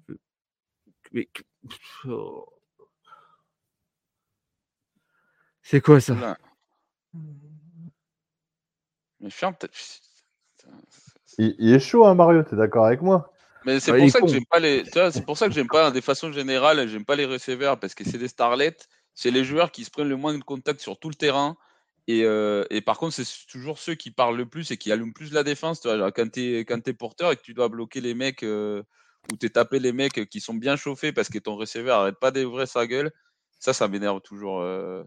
C'est quoi ça? Mais ferme il, est chaud, hein, Mario, t'es d'accord avec moi? Mais c'est pour, ça que j'aime pas les. C'est pour ça que j'aime pas, des façons générales, j'aime pas les receveurs parce que c'est des starlets, c'est les joueurs qui se prennent le moins de contact sur tout le terrain. Et, euh, et, par contre, c'est toujours ceux qui parlent le plus et qui allument plus la défense. Tu vois, quand tu es, porteur et que tu dois bloquer les mecs euh, ou tu tapé les mecs qui sont bien chauffés parce que ton receveur arrête pas d'ouvrir sa gueule, ça, ça m'énerve toujours. Euh...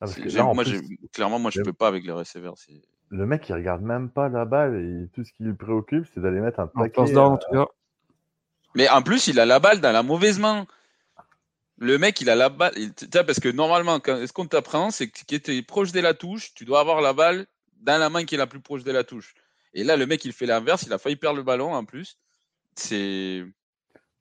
Ah, moi, clairement, moi, je peux pas avec les receveurs. Le mec, il regarde même pas la balle et tout ce qui le préoccupe, c'est d'aller mettre un paquet. En tout cas. Mais en plus, il a la balle dans la mauvaise main. Le mec, il a la balle. parce que normalement, quand, ce qu'on t'apprend, c'est que tu es proche de la touche, tu dois avoir la balle dans la main qui est la plus proche de la touche. Et là, le mec, il fait l'inverse, il a failli perdre le ballon en plus. C'est.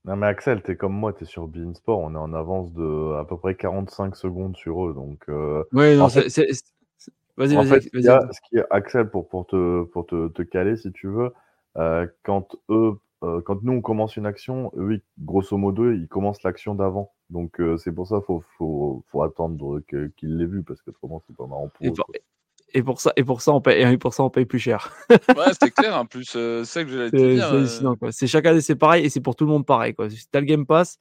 Non, mais Axel, tu es comme moi, tu es sur Beansport, on est en avance de à peu près 45 secondes sur eux. Donc, euh, Oui, non, c'est. Vas-y, vas-y. Fait, ce qui est, Axel, pour, pour, te, pour te, te caler, si tu veux, euh, quand eux euh, quand nous on commence une action, eux, grosso modo, ils commencent l'action d'avant. Donc euh, c'est pour ça qu'il faut, faut, faut, attendre qu'il l'ait vu parce que autrement c'est pas marrant pour et, eux. et pour ça, et pour ça, on paye, et pour ça, on paye plus cher. ouais, c'est clair. En plus, c'est ça que je voulais te dire. C'est chaque année, c'est pareil, et c'est pour tout le monde pareil. Quoi. Si t'as le Game Pass,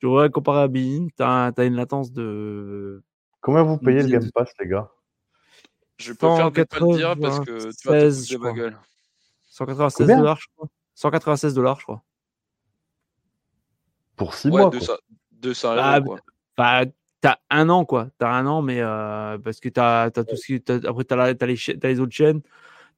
tu vois, comparé à Bean, t'as as une latence de. Combien vous payez le Game Pass, les gars? Je peux faire des pas dire parce que tu vas te de ma gueule. 196 dollars, je crois. 196 dollars, je crois. Pour 6 mois. 200, 200 euros, ah, quoi. Bah, t'as un an, quoi. T'as un an, mais euh, parce que t'as as tout ce qui. après, t'as as les, as les autres chaînes.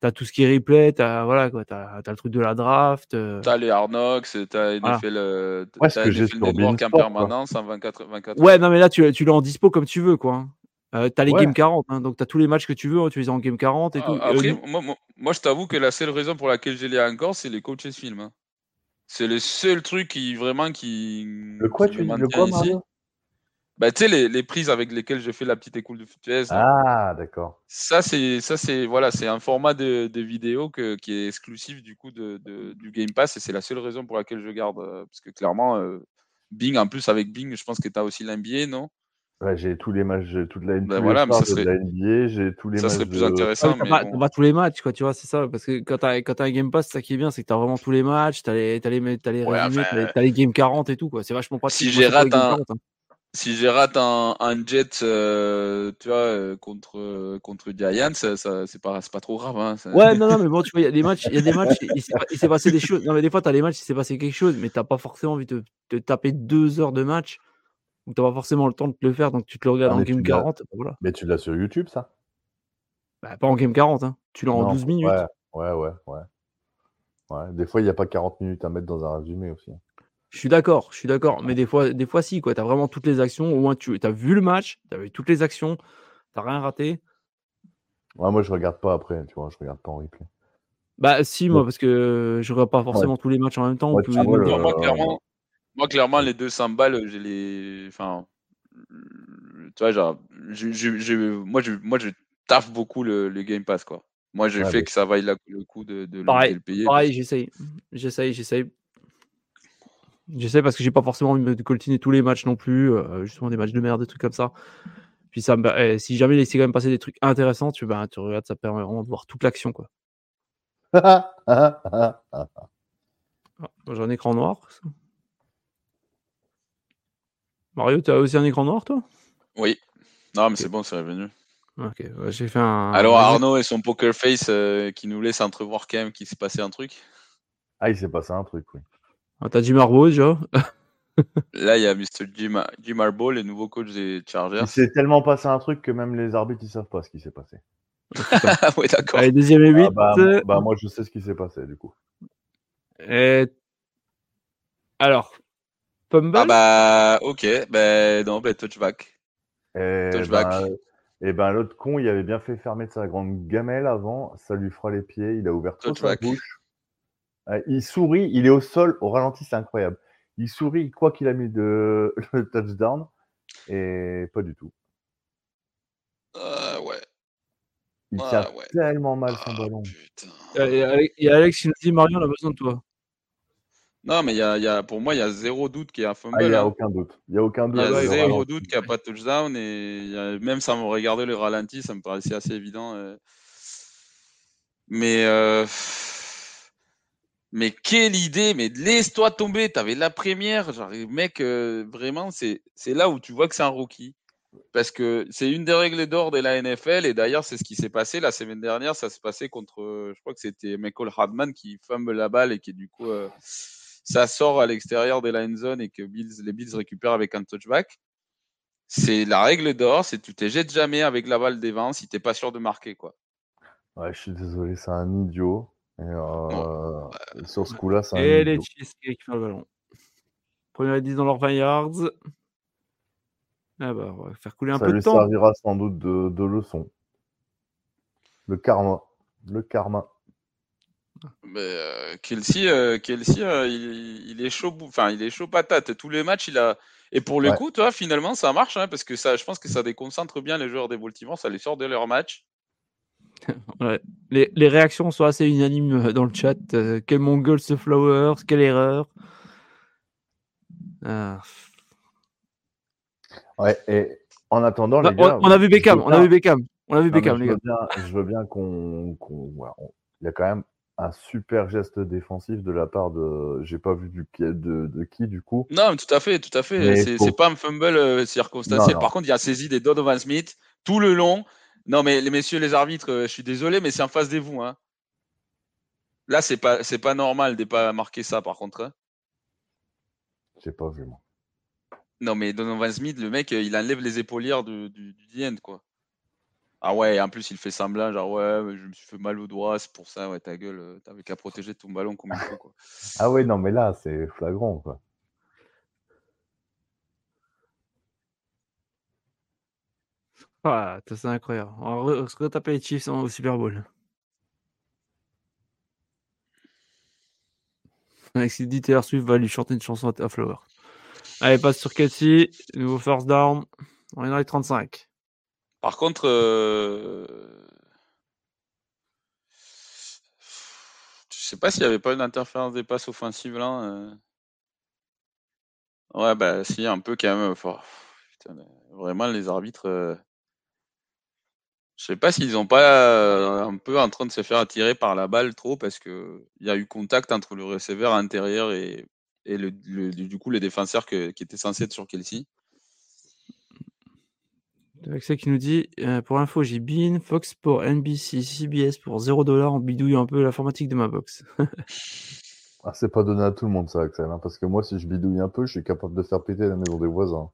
T'as tout ce qui est replay, t'as voilà quoi, as, as, le truc de la draft. Euh... T'as les Arnox, t'as voilà. fait le, ouais, as network en permanence en 24, 24 Ouais, non mais là tu, tu l'as en dispo comme tu veux quoi. Euh, t'as les ouais. Game 40, hein, donc t'as tous les matchs que tu veux, hein, tu les as en Game 40 et ah, tout. Après, euh, moi, moi, moi, je t'avoue que la seule raison pour laquelle je l'ai encore, c'est les coaches film. Hein. C'est le seul truc qui vraiment qui. Le quoi, qui tu le quoi, Mario bah, tu sais, les, les, prises avec lesquelles je fais la petite écoute de FTS. Ah, d'accord. Ça, c'est, ça, c'est, voilà, c'est un format de, de vidéo que, qui est exclusif du coup de, de, du Game Pass et c'est la seule raison pour laquelle je garde. Euh, parce que clairement, euh, Bing, en plus, avec Bing, je pense que tu as aussi l'NBA, non? Ouais, j'ai tous les matchs, toute la, ben voilà, mais ça serait, de la NBA, j'ai tous les ça matchs. Ça serait plus intéressant. mais pas, bon. tous les matchs, quoi, tu vois, c'est ça. Parce que quand tu as, as, un Game Pass, ça qui est bien, c'est que tu as vraiment tous les matchs, tu as les, as les, as les, ouais, résumés, enfin, as les, les Game 40 et tout, quoi. C'est vachement pratique. Si j'ai raté un. 40, hein si j'ai rate un, un jet, euh, tu vois, euh, contre euh, contre Giants, ça, ça c'est pas c'est pas trop grave. Hein, ça... Ouais, non, non, mais bon, tu <laughs> vois, il y a des matchs, il y a des matchs, il s'est passé des choses. Non, mais des fois, t'as des matchs, il s'est passé quelque chose, mais t'as pas forcément envie de te taper deux heures de match. Donc t'as pas forcément le temps de te le faire, donc tu te le regardes ah, en game 40. Voilà. Mais tu l'as sur YouTube, ça? Bah, Pas en game 40, hein. Tu l'as en 12 minutes. Ouais, ouais, ouais, ouais. ouais. Des fois, il n'y a pas 40 minutes à mettre dans un résumé aussi. Je suis d'accord, je suis d'accord. Mais des fois, des fois si, quoi. Tu as vraiment toutes les actions. Au moins, tu as vu le match, tu as vu toutes les actions, tu n'as rien raté. Ouais, moi, je regarde pas après, tu vois, je regarde pas en replay. Bah, si, moi, parce que je regarde pas forcément ouais. tous les matchs en même temps. Ouais, moi, moi, clairement, moi, clairement, les 200 balles, j'ai les. Enfin, tu vois, genre, je, je, je, moi, je, moi, je taffe beaucoup le, le Game Pass, quoi. Moi, j'ai ouais, fait mais... que ça vaille la, le coup de, de, pareil, le payer. Pareil, j'essaye. J'essaye, j'essaye. J'essaie parce que j'ai pas forcément envie de coltiner tous les matchs non plus, euh, justement des matchs de merde, des trucs comme ça. Puis ça, bah, eh, si jamais il essaie quand même passer des trucs intéressants, tu, bah, tu regardes, ça permet vraiment de voir toute l'action, quoi. <laughs> ah, j'ai un écran noir. Mario, tu as aussi un écran noir, toi? Oui. Non, mais okay. c'est bon, c'est revenu. Ok, ouais, j'ai fait un. Alors Arnaud et son poker face euh, qui nous laisse entrevoir quand même qu'il s'est passé un truc. Ah, il s'est passé un truc, oui. Ah, T'as Jim Harbaugh déjà? <laughs> Là, il y a Mr. Jim, Jim Harbaugh, le nouveau coach des Chargers. Il s'est tellement passé un truc que même les arbitres, ils savent pas ce qui s'est passé. <laughs> oui, d'accord. Allez, deuxième et 8. Ah, bah, moi, bah, moi, je sais ce qui s'est passé, du coup. Et... Alors, Pumble Ah bah, ok. Ben non, ben touchback. Et touchback. Bah, et ben l'autre con, il avait bien fait fermer de sa grande gamelle avant, ça lui fera les pieds, il a ouvert toute sa bouche. Il sourit, il est au sol, au ralenti, c'est incroyable. Il sourit, il croit qu'il a mis de... <laughs> le touchdown, et pas du tout. Euh, ouais. Il tient ouais. tellement mal son ah, ballon. Il y a Alex qui nous dit Marion, on a besoin de toi. Non, mais y a, y a, pour moi, il y a zéro doute qu'il y a un fumble. Ah, il n'y a hein. aucun doute. Il y a aucun doute. Il y a zéro doute qu'il n'y a pas de touchdown. Et y a, même sans regarder le ralenti, ça me paraissait assez évident. Euh... Mais. Euh... Mais quelle idée, mais laisse-toi tomber, t'avais la première, genre, mec, euh, vraiment, c'est là où tu vois que c'est un rookie. Parce que c'est une des règles d'or de la NFL, et d'ailleurs, c'est ce qui s'est passé la semaine dernière, ça s'est passé contre, je crois que c'était Michael Hardman qui fumble la balle et qui, du coup, euh, ça sort à l'extérieur de la end zone et que Bills, les Bills récupèrent avec un touchback. C'est la règle d'or, c'est tu te jettes jamais avec la balle devant si t'es pas sûr de marquer, quoi. Ouais, je suis désolé, c'est un idiot. Et euh, sur ce coup-là, c'est un Et les Chiefs qui récupèrent le ballon. Première et 10 dans leurs 20 yards. Ah bah, on va faire couler un ça peu de temps. Ça lui servira sans doute de, de, leçon. Le karma. Le karma. Mais euh, Kelsey, euh, Kelsey euh, il, il, est chaud, enfin il est chaud patate. Tous les matchs, il a. Et pour le ouais. coup, toi, finalement, ça marche, hein, parce que ça, je pense que ça déconcentre bien les joueurs des Baltimore, ça les sort de leur match. <laughs> Ouais. Les, les, réactions sont assez unanimes dans le chat. Euh, quel mongol ce Flowers, quelle erreur. Ah. Ouais, et en attendant, bah, les gars, on, on, a vu Beckham, on a vu Beckham. On a vu Beckham, les gars. je veux bien qu'on. Il y a quand même un super geste défensif de la part de. J'ai pas vu du, de, de qui du coup. Non, tout à fait, tout à fait. C'est pas un fumble euh, circonstanciel. Par contre, il y a saisi des Donovan Smith tout le long. Non, mais les messieurs les arbitres, euh, je suis désolé, mais c'est en face des vous. Hein. Là, c'est pas, c'est pas normal de pas marquer ça, par contre. Hein. J'ai pas vu, moi. Non, mais Donovan Smith, le mec, il enlève les épaulières du, du, du quoi. Ah ouais, en plus il fait semblant, genre ouais, je me suis fait mal au doigt, c'est pour ça, ouais, ta gueule, euh, t'avais qu'à protéger ton ballon comme il faut, quoi. <laughs> ah ouais, non, mais là, c'est flagrant, quoi. Ah, c'est incroyable. On va retaper les Chiefs au Super Bowl. Alexis dit Taylor Swift va lui chanter une chanson à Flower. Allez, passe sur Kelsey, nouveau first down. On est dans les 35. Par contre, euh... je sais pas s'il n'y avait pas une interférence des passes offensives là. Euh. Ouais, bah si, un peu quand même. vraiment, les arbitres. Euh... Je sais pas s'ils ont pas euh, un peu en train de se faire attirer par la balle trop parce que il y a eu contact entre le receveur intérieur et, et le, du coup les défenseurs qui étaient censés être sur Kelsey. Ça qui nous dit euh, pour info, j'ai Bean, Fox pour NBC, CBS pour 0$. On bidouille un peu l'informatique de ma box. <laughs> ah, c'est pas donné à tout le monde, ça, Axel. Hein, parce que moi, si je bidouille un peu, je suis capable de faire péter la maison des voisins.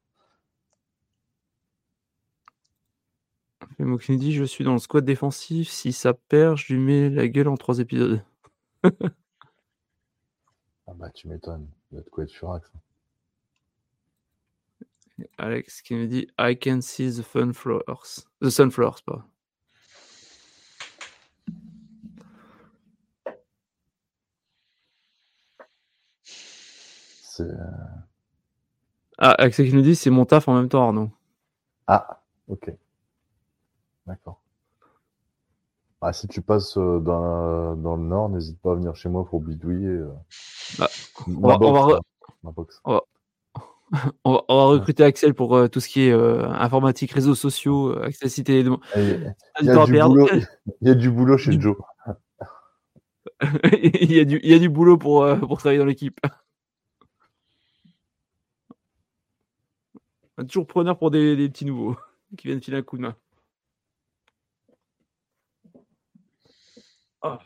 moi qui nous dit Je suis dans le squad défensif. Si ça perd, je lui mets la gueule en trois épisodes. <laughs> ah, bah, tu m'étonnes. Il y a de quoi être furax. Hein. Alex qui me dit I can see the sunflowers. The sunflowers, pas. Euh, ah, Alex qui nous dit c'est mon taf en même temps, Arnaud. Ah, ok. D'accord. Ah, si tu passes euh, dans, dans le nord, n'hésite pas à venir chez moi pour bidouiller. Euh, ah, on, va, on, va, on, va, recruter Axel pour euh, tout ce qui est euh, informatique, réseaux sociaux, euh, accessibilité. Il y, a, du boulot, <laughs> il y a du boulot chez Joe. <laughs> il, y a du, il y a du boulot pour, pour travailler dans l'équipe. Toujours preneur pour des, des, petits nouveaux <laughs> qui viennent filer un coup de main. Oh.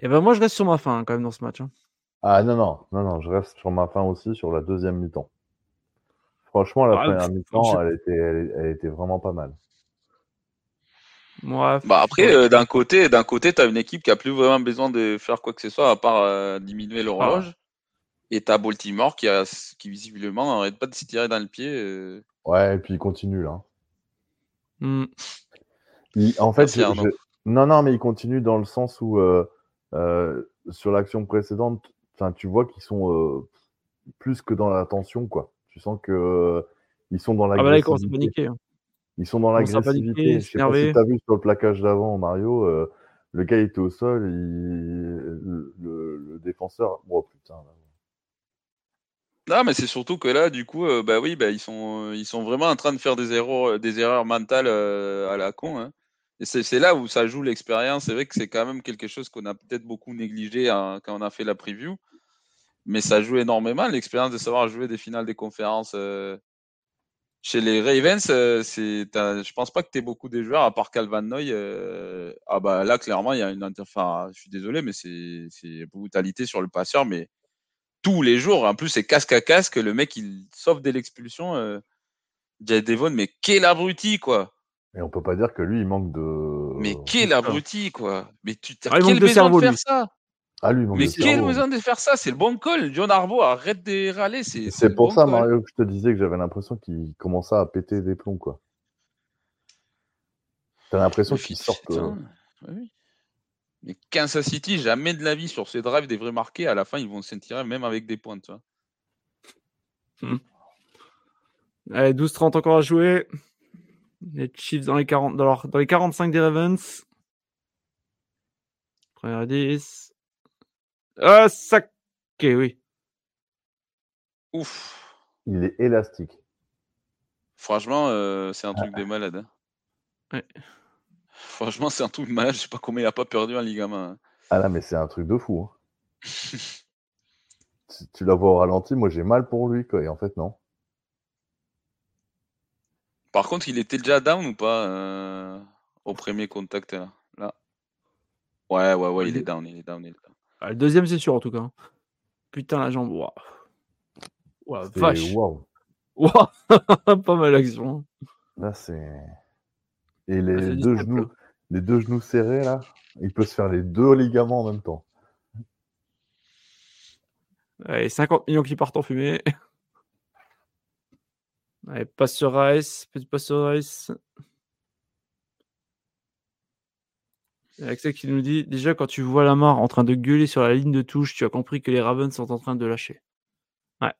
Et ben moi je reste sur ma fin hein, quand même dans ce match. Hein. Ah non, non, non, non, je reste sur ma fin aussi sur la deuxième mi-temps. Franchement, la ah, première mi-temps, elle était, elle, était vraiment pas mal. bah après, euh, d'un côté, d'un côté, t'as une équipe qui a plus vraiment besoin de faire quoi que ce soit à part euh, diminuer l'horloge. Ah. Et t'as Baltimore qui a, qui visiblement n'arrête pas de s'y tirer dans le pied. Euh. Ouais, et puis il continue là. Hmm. en fait, non, non, mais il continue dans le sens où sur l'action précédente, tu vois qu'ils sont euh, plus que dans la tension, quoi. Tu sens que euh, ils sont dans la ah bah hein. Ils sont dans l'agressivité. Je sais pas si tu as vu sur le plaquage d'avant, Mario, euh, le gars était au sol, le, défenseur. Oh putain. Non, mais c'est surtout que là, du coup, bah oui, bah, ils, sont, ils sont vraiment en train de faire des erreurs, des erreurs mentales à la con. Hein. Et c'est là où ça joue l'expérience. C'est vrai que c'est quand même quelque chose qu'on a peut-être beaucoup négligé hein, quand on a fait la preview mais ça joue énormément l'expérience de savoir jouer des finales des conférences. Euh, chez les Ravens, euh, c'est, je pense pas que tu aies beaucoup des joueurs à part Calvin Noy. Euh, ah bah là, clairement, il y a une enfin, je suis désolé, mais c'est, c'est brutalité sur le passeur, mais tous les jours, en plus, c'est casque à casque, le mec, il sauve dès l'expulsion. Euh, Devon, mais quel abruti, quoi! Et on peut pas dire que lui, il manque de. Mais quel abruti, quoi! Mais tu t'as ah, quel de cerveau, de faire ça? Ah, lui, mais quel besoin de faire ça? C'est le bon call. John Arbo arrête de râler. C'est pour ça, Mario, que je te disais que j'avais l'impression qu'il commençait à péter des plombs. quoi. T'as l'impression qu'il sort. Euh, oui. Mais Kansas City, jamais de la vie sur ces drives devrait marquer. À la fin, ils vont s'en tirer même avec des points. Hmm. Allez, 12-30 encore à jouer. Les Chiefs dans les, 40, dans, dans les 45 des Ravens. Première 10. Ah, ça. Ok, oui. Ouf. Il est élastique. Franchement, c'est un truc de malade. Hein. Ouais. Franchement, c'est un truc de malade. Je sais pas comment il a pas perdu un ligament. Hein. Ah là, mais c'est un truc de fou. Hein. <laughs> tu, la vois au ralenti, moi j'ai mal pour lui, quoi. Et en fait, non. Par contre, il était déjà down ou pas euh, au premier contact là, Ouais, ouais, ouais, il est down, il est down. Ah, le deuxième, c'est sûr en tout cas. Putain, la jambe. Waouh. Wow, vache. Waouh. <laughs> pas mal l'action. Là, c'est. Et les ah, deux genoux, les deux genoux serrés là, il peut se faire les deux ligaments en même temps. Allez, 50 millions qui partent en fumée. Allez, passe sur Rice, petit passe sur Rice. Axel qui nous dit déjà quand tu vois Lamar en train de gueuler sur la ligne de touche, tu as compris que les Ravens sont en train de lâcher. Ouais.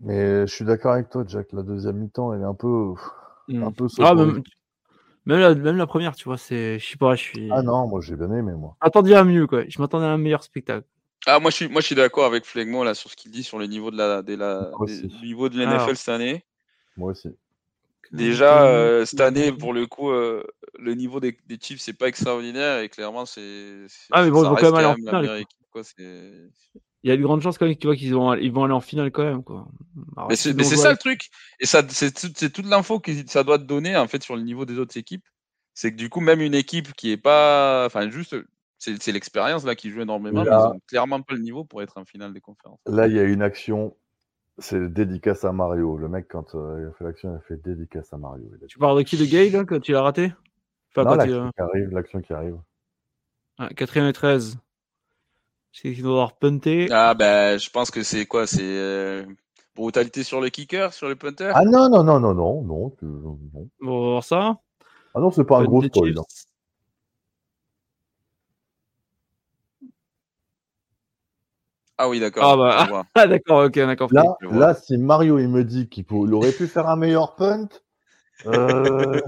Mais je suis d'accord avec toi, Jack. La deuxième mi-temps, elle est un peu, hmm. un peu ah, même, même, la, première, tu vois, c'est, je sais pas, je suis. Ah non, moi j'ai bien aimé, moi. Attendez à mieux, quoi. Je m'attendais à un meilleur spectacle. Ah, moi je suis, moi, je suis d'accord avec Flegmo là sur ce qu'il dit sur le niveau de la, de la, niveau de l'NFL cette année. Moi aussi. Déjà, euh, cette année, pour le coup, euh, le niveau des, des Chiefs, c'est pas extraordinaire et clairement, c'est. Ah, mais bon, ils vont quand même aller en finale. il y a de grandes chances quand même tu vois, qu'ils vont, ils vont aller en finale quand même. Quoi. mais c'est ça le truc. Et ça, c'est toute l'info que ça doit te donner en fait sur le niveau des autres équipes. C'est que du coup, même une équipe qui est pas. Enfin, juste. C'est l'expérience là qui joue énormément, mais ils ont clairement pas le niveau pour être en finale des conférences. Là, il y a une action c'est dédicace à Mario. Le mec, quand euh, il a fait l'action, il a fait dédicace à Mario. Tu parles de qui De Gale, quand tu l'as raté? Enfin, l'action qui arrive. L'action qui arrive. Ah, quatrième et 13. C'est qu'il doit avoir punté. Ah, ben, je pense que c'est quoi? C'est euh, brutalité sur le kicker, sur le punter? Ah non, non, non, non, non, non. non. Bon, on va voir ça. Ah non, c'est pas un gros spoil. Ah oui, d'accord. Ah, bah, <laughs> ah, d'accord, ok, d'accord. Là, là, si Mario il me dit qu'il aurait pu faire un meilleur punt. Euh...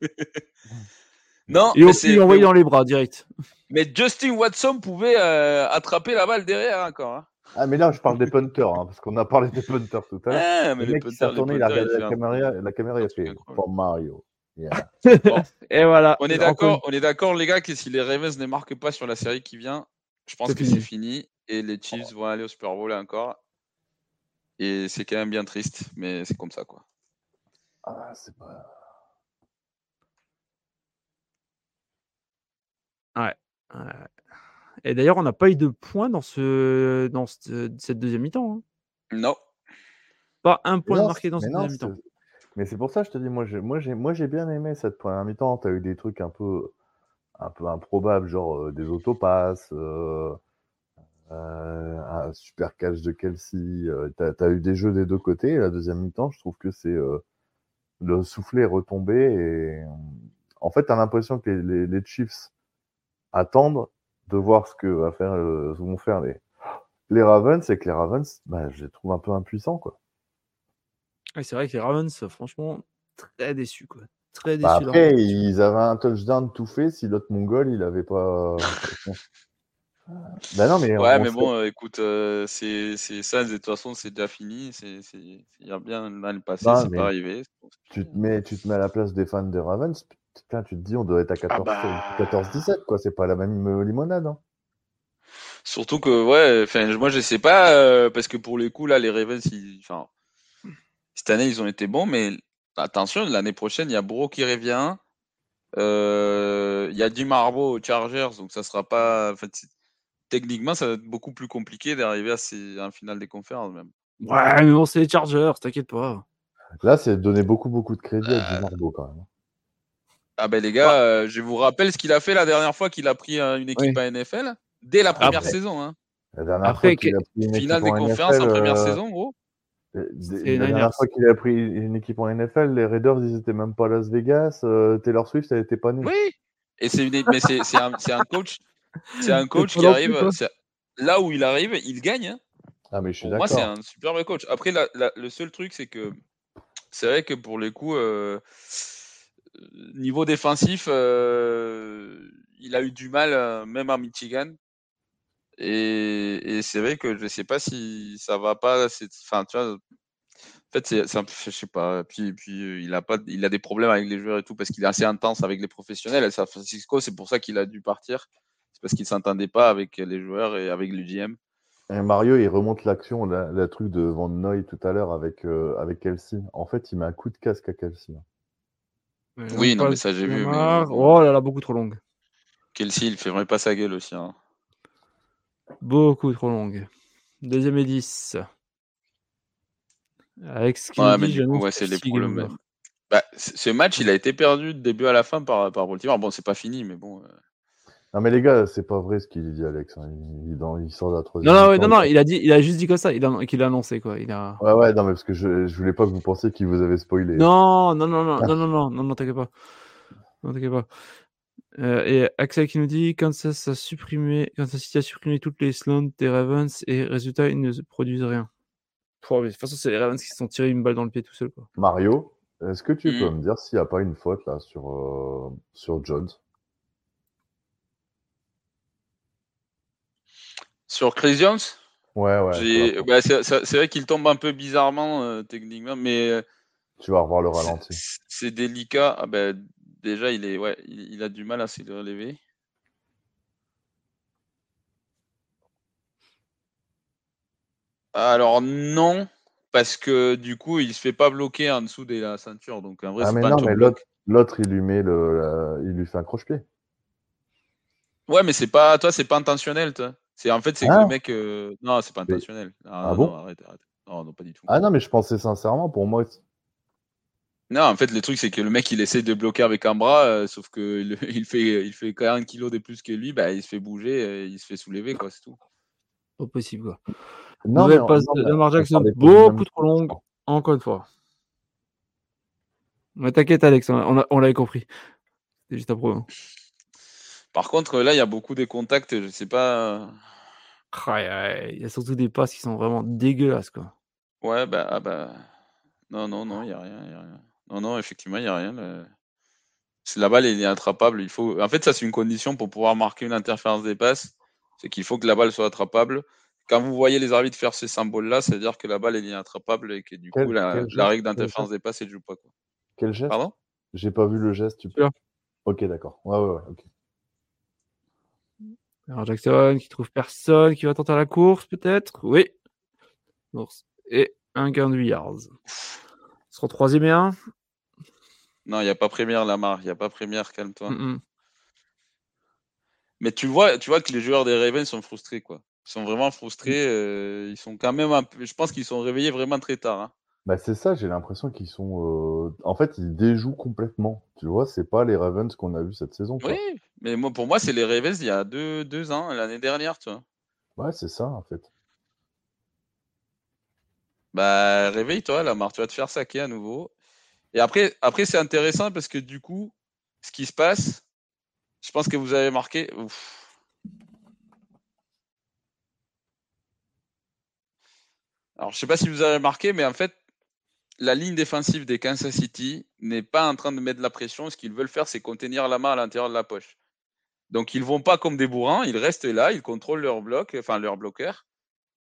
<laughs> non, et aussi envoyer dans les bras direct. Mais Justin Watson pouvait euh, attraper la balle derrière encore. Hein. Ah, mais là, je parle des punters, hein, parce qu'on a parlé des punters tout à l'heure. Ah, mais le mec s'est tourné, il a regardé la caméra, la caméra, il a fait pour Mario. <laughs> et voilà. On est d'accord, on est d'accord, les gars, que si les Ravens ne marquent pas sur la série qui vient, je pense que c'est fini et les Chiefs vont aller au Super Bowl encore. Et c'est quand même bien triste, mais c'est comme ça, quoi. Ah, c'est pas. Ouais. Et d'ailleurs, on n'a pas eu de points dans, ce, dans cette deuxième mi-temps. Hein. Non. Pas un point marqué dans cette deuxième mi-temps. Mais c'est pour ça que je te dis, moi j'ai, moi, j'ai, moi, j'ai bien aimé cette première mi-temps. Tu as eu des trucs un peu, un peu improbables, genre euh, des autopasses, euh, un super catch de Kelsey. Euh, tu as, eu des jeux des deux côtés. la deuxième mi-temps, je trouve que c'est euh, le soufflet est retombé. Et en fait, tu as l'impression que les, Chiefs attendent de voir ce que va faire, vont faire les, les Ravens et que les Ravens, bah, je les trouve un peu impuissants. Quoi. c'est vrai que les Ravens, franchement, très déçus. Quoi. Très bah, déçus après, ils avaient un touchdown tout fait si l'autre Mongol, il avait pas. <laughs> Bah non, mais ouais, mais bon, euh, écoute, euh, c'est ça, de toute façon, c'est déjà fini. Il y a bien l'année passée, c'est pas arrivé. Tu te, mets, tu te mets à la place des fans de Ravens, putain, tu te dis, on doit être à 14-17, ah bah... quoi. C'est pas la même euh, limonade. Hein. Surtout que, ouais, enfin, moi, je sais pas, parce que pour les coups, là, les Ravens, enfin, cette année, ils ont été bons, mais attention, l'année prochaine, il y a Bro qui revient. Il y a du Marbo aux Chargers, donc ça sera pas. En fait, techniquement, ça va être beaucoup plus compliqué d'arriver à, ces, un final des conférences même. Ouais, mais bon, c'est les Chargers, t'inquiète pas. Là, c'est donner beaucoup, beaucoup de crédit à Marbo quand même. Ah ben les gars, euh, je vous rappelle ce qu'il a fait la dernière fois qu'il a pris euh, une équipe à NFL, dès la première saison. Hein. La dernière Après, fois qu'il a pris une finale des conférences en première euh, saison, gros. La dernière fois qu'il a pris une équipe en NFL, les Raiders, ils étaient même pas à Las Vegas. Taylor Swift, elle était pas née. Oui, et c'est une... mais c'est un, un, coach, c'est un <laughs> coach qui arrive. Là où il arrive, il gagne. Hein. Ah, mais je suis pour moi, c'est un superbe coach. Après, le seul truc, c'est que c'est vrai que pour les coups, euh, niveau défensif, euh, il a eu du mal, euh, même à Michigan. Et, c'est vrai que je ne sais pas si ça va pas. Enfin, tu vois, en fait, c'est, je sais pas. Puis, puis il a pas, il a des problèmes avec les joueurs et tout parce qu'il est assez intense avec les professionnels. À San Francisco, c'est pour ça qu'il a dû partir. Parce qu'il s'entendait pas avec les joueurs et avec le GM. Et Mario, il remonte l'action, le truc de Van Noy tout à l'heure avec, euh, avec Kelsey. En fait, il met un coup de casque à Kelsey. oui, non, mais ça j'ai vu. Oh là là, beaucoup trop longue. Kelsey, il fait vraiment pas sa gueule aussi. Hein. Beaucoup trop longue. Deuxième et 10. Avec ce ouais, mais du coup, c'est les problèmes. Bah, ce match, il a été perdu de début à la fin par, par Baltimore. Bon, c'est pas fini, mais bon. Euh. Non mais les gars, c'est pas vrai ce qu'il dit Alex. Hein. Il, sort de la troisième. Non non, non, non, il a dit, il a juste dit comme ça, qu'il a, a, annoncé quoi. Il a... Ouais ouais, non mais parce que je, je voulais pas que vous pensiez qu'il vous avait spoilé. Non non non non non non non non, t'inquiète pas, t'inquiète pas. Euh, et Axel qui nous dit quand ça a supprimé, quand City a supprimé toutes les slants des Ravens et résultat ils ne produisent rien. Pouah, mais de toute façon c'est les Ravens qui se sont tirés une balle dans le pied tout seul quoi. Mario, est-ce que tu mm. peux me dire s'il n'y a pas une faute là sur euh, sur Jones? Sur Chris Jones Ouais, ouais. Bah, c'est vrai qu'il tombe un peu bizarrement euh, techniquement, mais. Tu vas revoir le ralenti. C'est délicat. Ah, bah, déjà, il, est, ouais, il, a du mal à se relever. Alors non, parce que du coup, il se fait pas bloquer en dessous de la ceinture. Donc en vrai, ah mais non, mais l'autre, il lui met le, il lui fait un croche-pied. Ouais, mais c'est pas, toi, c'est pas intentionnel, toi. C'est en fait, c'est que le ah. mec, euh, non, c'est pas intentionnel. Ah, ah bon? non, arrête, arrête. Non, non, pas du tout. Ah non, mais je pensais sincèrement, pour moi, non, en fait, le truc, c'est que le mec, il essaie de bloquer avec un bras, euh, sauf qu'il <laughs> il fait, il fait 40 kilos de plus que lui, bah, il se fait bouger, euh, il se fait soulever, quoi, c'est tout. Pas possible, quoi. Non, Nouvelle passe de Lamar Jackson, beaucoup trop longue, encore une fois. Mais t'inquiète, Alex, on, on l'avait compris. C'est juste un problème. Par contre, là, il y a beaucoup de contacts, je sais pas. Il y a surtout des passes qui sont vraiment dégueulasses, quoi. Ouais, bah, ah, bah. Non, non, non, il n'y a rien, y a rien. Non, non, effectivement, il n'y a rien. La balle est attrapable, il faut. En fait, ça, c'est une condition pour pouvoir marquer une interférence des passes. C'est qu'il faut que la balle soit attrapable. Quand vous voyez les arbitres faire ces symboles-là, ça veut dire que la balle est inattrapable et que du coup, la, règle d'interférence des passes, elle ne joue pas. Quoi. Quel geste? Pardon? J'ai pas vu le geste. Tu peux... Ok, d'accord. Ouais, ouais, ouais. Ok. Alors Jackson qui trouve personne, qui va tenter la course peut-être? Oui. Et un gain de 8 yards. Sera troisième et un? Non, il n'y a pas première, Lamar. Il n'y a pas première, calme-toi. Mais tu vois, tu vois que les joueurs des Ravens sont frustrés, quoi. Ils sont vraiment frustrés. Euh, ils sont quand même un peu... Je pense qu'ils sont réveillés vraiment très tard. Hein. Bah c'est ça, j'ai l'impression qu'ils sont. Euh, en fait, ils déjouent complètement. Tu vois, c'est pas les Ravens qu'on a vu cette saison. Oui, mais moi, pour moi, c'est les Ravens il y a deux, deux ans, l'année dernière, tu vois. Ouais, c'est ça, en fait. Bah, réveille-toi, Lamar, tu vas te faire saquer à nouveau. Et après, après c'est intéressant parce que du coup, ce qui se passe, je pense que vous avez marqué. Alors, je sais pas si vous avez marqué, mais en fait, la ligne défensive des Kansas City n'est pas en train de mettre de la pression. Ce qu'ils veulent faire, c'est contenir la main à l'intérieur de la poche. Donc, ils vont pas comme des bourrins, ils restent là, ils contrôlent leur bloc, enfin leur bloqueur.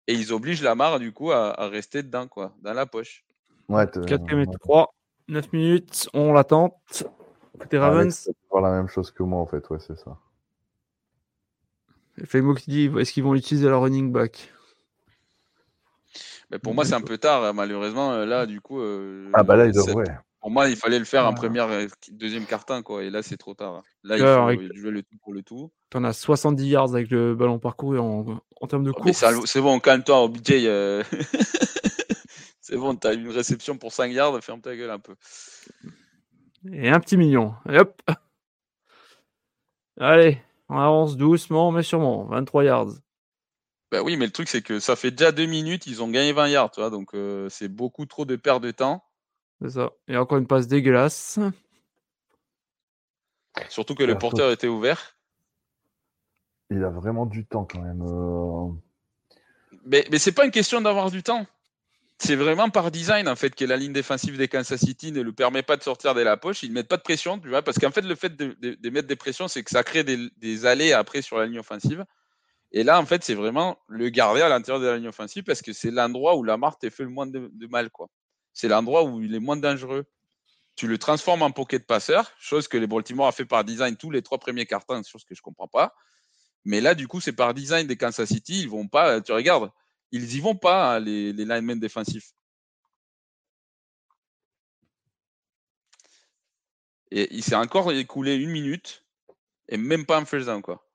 Et ils obligent Lamar, du coup, à, rester dedans, quoi, dans la poche. Ouais, 4 minutes 3, 9 minutes, on l'attend. Côté Ravens. voir la même chose que moi, en fait, ouais, c'est ça. Fais-moi qui dit est-ce qu'ils vont utiliser leur running back? Mais Pour moi, c'est un peu tard, malheureusement. Là, du coup. Euh, ah, bah là, ils devraient. Pour moi, il fallait le faire en première, euh, deuxième carton, quoi. Et là, c'est trop tard. Là, il faut jouer le tout pour le tout. Tu en as 70 yards avec le ballon parcouru en, en termes de oh, course. c'est bon, calme-toi, OBJ. Euh... <laughs> c'est bon, tu as une réception pour 5 yards, ferme ta gueule un peu. Et un petit million. hop. Allez, on avance doucement, mais sûrement. 23 yards. Bah oui, mais le truc, c'est que ça fait déjà 2 minutes, ils ont gagné 20 yards, tu vois, donc euh, c'est beaucoup trop de perte de temps. C'est ça. Et encore une passe dégueulasse. Surtout que le porteur était ouvert. Il a vraiment du temps quand même. Euh. Mais, mais c'est pas une question d'avoir du temps. C'est vraiment par design en fait que la ligne défensive des Kansas City ne le permet pas de sortir de la poche. Ils ne mettent pas de pression, tu vois, parce qu'en fait le fait de, mettre des pressions, c'est que ça crée des, des, allées après sur la ligne offensive. Et là, en fait, c'est vraiment le garder à l'intérieur de la ligne offensive parce que c'est l'endroit où Lamar t'a fait le moins de, mal. quoi. C'est l'endroit où il est moins dangereux. Tu le transformes en pocket passeur, chose que les Baltimore a fait par design tous les trois premiers cartons, chose que je comprends pas. Mais là, du coup, c'est par design des Kansas City. Ils vont pas, tu regardes, ils y vont pas, hein, les, les linemen défensifs. Et il s'est encore écoulé une minute et même pas un down, quoi.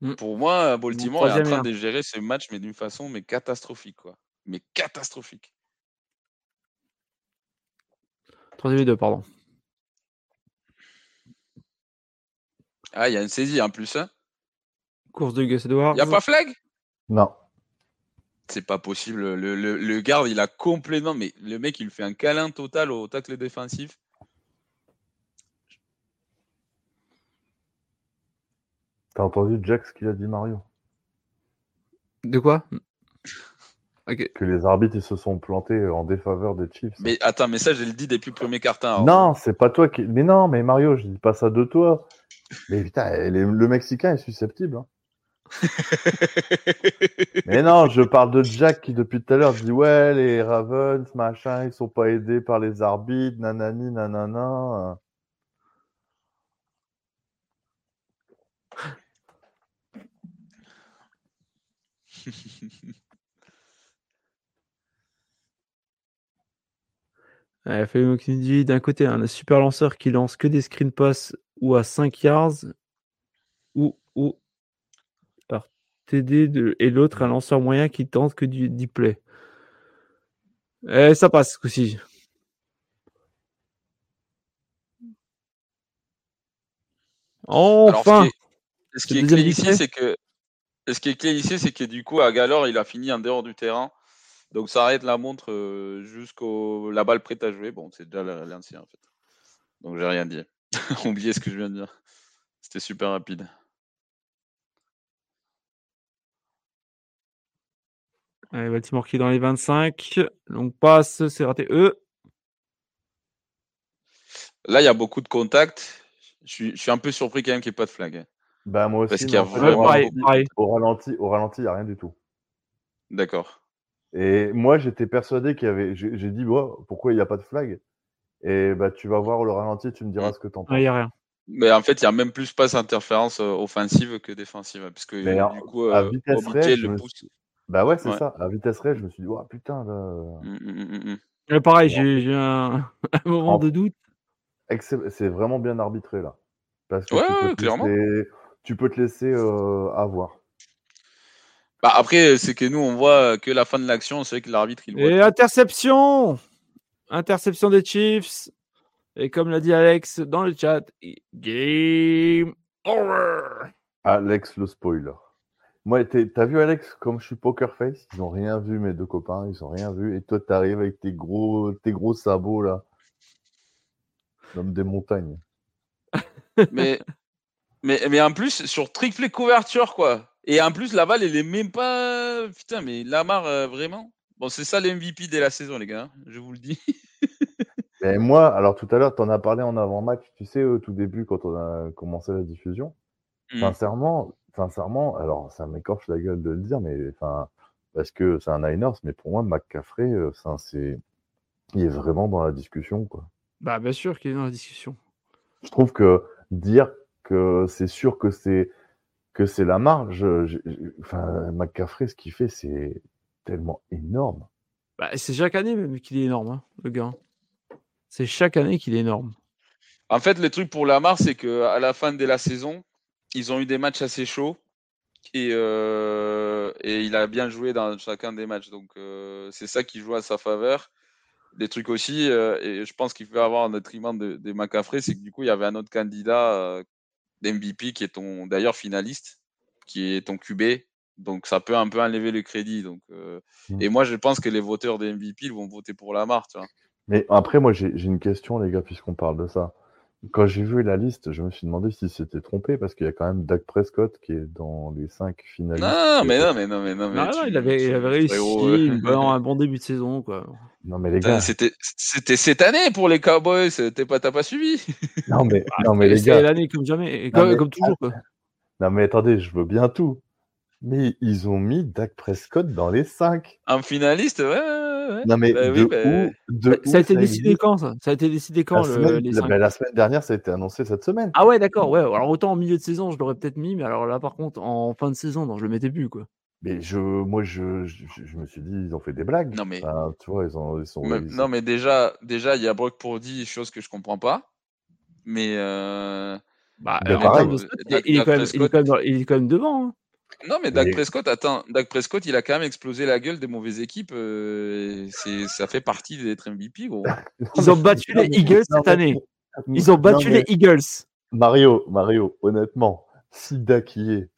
Mmh. Pour moi, Baltimore est en train de gérer ce match, mais d'une façon mais catastrophique, quoi. Mais catastrophique. Troisième et deux, pardon. Ah, il y a une saisie en plus. Hein. Course de Gus Edwards. Il n'y a pas flag? Non. C'est pas possible. Le, le, garde, il a complètement. Mais le mec, il fait un câlin total au tacle défensif. T'as entendu Jack ce qu'il a dit Mario? De quoi? Que les arbitres se sont plantés en défaveur des Chiefs. Mais attends, mais ça, je le dit depuis le premier carton. Non, c'est pas toi qui. Mais non, mais Mario, je dis pas ça de toi. Mais putain, le Mexicain est susceptible. Hein. <laughs> mais non, je parle de Jack qui depuis tout à l'heure dit ouais, les Ravens, machin, ils sont pas aidés par les arbitres, nanani, nanana. <laughs> dit d'un côté un super lanceur qui lance que des screen pass ou à 5 yards ou, ou par TD de, et l'autre un lanceur moyen qui tente que du, du play. Et ça passe aussi. Enfin. ce qui est, clé ici, c'est que ce qui est clé ici, c'est que du coup, à Galore, il a fini en dehors du terrain. Donc ça arrête la montre euh, jusqu'au la balle prête à jouer. Bon, c'est déjà l'ancien en fait. Donc j'ai rien dit. <laughs> Oubliez ce que je viens de dire. C'était super rapide. Allez, Baltimore qui est dans les 25. Donc passe, c'est raté. Eux. Là, il y a beaucoup de contacts. Je suis, un peu surpris quand même qu'il n'y ait pas de flag. Bah moi aussi. Parce qu'il y a vraiment... Au ralenti, au ralenti, il n'y a rien du tout. D'accord. Et moi, j'étais persuadé qu'il y avait. J'ai dit, pourquoi il n'y a pas de flag? Et bah, tu vas voir le ralenti, tu me diras mmh. ce que tu en penses. Il n'y a rien. Mais en fait, il y a même plus pas d'interférence euh, offensive que défensive. Parce que du coup, à euh, vitesse le pousse. Bah ouais, c'est ça. À vitesse réelle, je me suis dit, oh putain. Là... Mmh, mmh, pareil, j'ai un... <laughs> moment de doute. C'est vraiment bien arbitré là. Parce que ouais, clairement tu peux te laisser euh, avoir. Bah après, c'est que nous, on voit que la fin de l'action, c'est que l'arbitre, il Et interception Interception des Chiefs. Et comme l'a dit Alex dans le chat, game over Alex le spoiler. Moi, t'as vu Alex, comme je suis poker face, ils n'ont rien vu, mes deux copains, ils n'ont rien vu. Et toi, t'arrives avec tes gros, tes gros sabots là. Comme des montagnes. Mais mais, mais en plus, sur triple couverture, quoi. Et en plus, Laval, elle est même pas. Putain, mais Lamar, euh, vraiment. Bon, c'est ça l'MVP dès la saison, les gars. Hein, je vous le dis. <laughs> mais moi, alors tout à l'heure, tu en as parlé en avant-match, tu sais, au tout début, quand on a commencé la diffusion. Mmh. Sincèrement, sincèrement, alors ça m'écorche la gueule de le dire, mais enfin, parce que c'est un Niners, mais pour moi, McCaffrey, euh, c'est, il est vraiment dans la discussion, quoi. Bah, bien sûr qu'il est dans la discussion. Je trouve que dire c'est sûr que c'est que c'est la marge. enfin, McCaffrey, ce qu'il fait, c'est tellement énorme. Bah, c'est chaque année même qu'il est énorme, hein, le gars. C'est chaque année qu'il est énorme. En fait, le truc pour Lamar, c'est qu'à la fin de la saison, ils ont eu des matchs assez chauds et, euh, et il a bien joué dans chacun des matchs. Donc, euh, c'est ça qui joue à sa faveur. Des trucs aussi, euh, et je pense qu'il peut avoir un détriment de, de McCaffrey, c'est que du coup, il y avait un autre candidat d'MVP qui est ton d'ailleurs finaliste, qui est ton QB. Donc ça peut un peu enlever le crédit. Donc, euh, mmh. Et moi, je pense que les voteurs des MVP vont voter pour Lamar. Tu vois. Mais après, moi, j'ai une question, les gars, puisqu'on parle de ça. Quand j'ai vu la liste, je me suis demandé si c'était trompé parce qu'il y a quand même Dak Prescott qui est dans les cinq finalistes. Non, mais non, mais non, mais non. Mais il, avait, il avait réussi euh, un bon <laughs> début de saison, quoi. Non, mais les gars. C'était cette année pour les Cowboys, t'as pas, pas suivi. <laughs> Non, mais, non, mais les gars. C'est l'année comme jamais, comme, toujours, quoi. <laughs> Non, mais attendez, je veux bien tout. Mais ils ont mis Dak Prescott dans les 5. Un finaliste, ouais. Non, mais bah de, où, bah de ça, a été décidé quand ça? Ça a été décidé quand la, semaine, les bah, la semaine dernière, ça a été annoncé cette semaine. Ah ouais, d'accord. Ouais. Alors autant en milieu de saison, je l'aurais peut-être mis, mais alors là, par contre, en fin de saison, non, je le mettais plus, quoi. Mais je, moi, je, je, me suis dit, ils ont fait des blagues. Non, mais, tu vois, ils, ont, ils sont. non, mais déjà, déjà, il y a Brock Purdy, chose que je comprends pas. Mais. Euh... Bah, il, est quand même, devant. Hein. Non, mais Dak Prescott, attends, Dak Prescott, il a quand même explosé la gueule des mauvaises équipes. Euh, ça fait partie d'être MVP, gros. <laughs> Ils ont battu les Eagles cette année. Ils ont battu les Eagles. Mario, Mario, honnêtement, si Dak y est,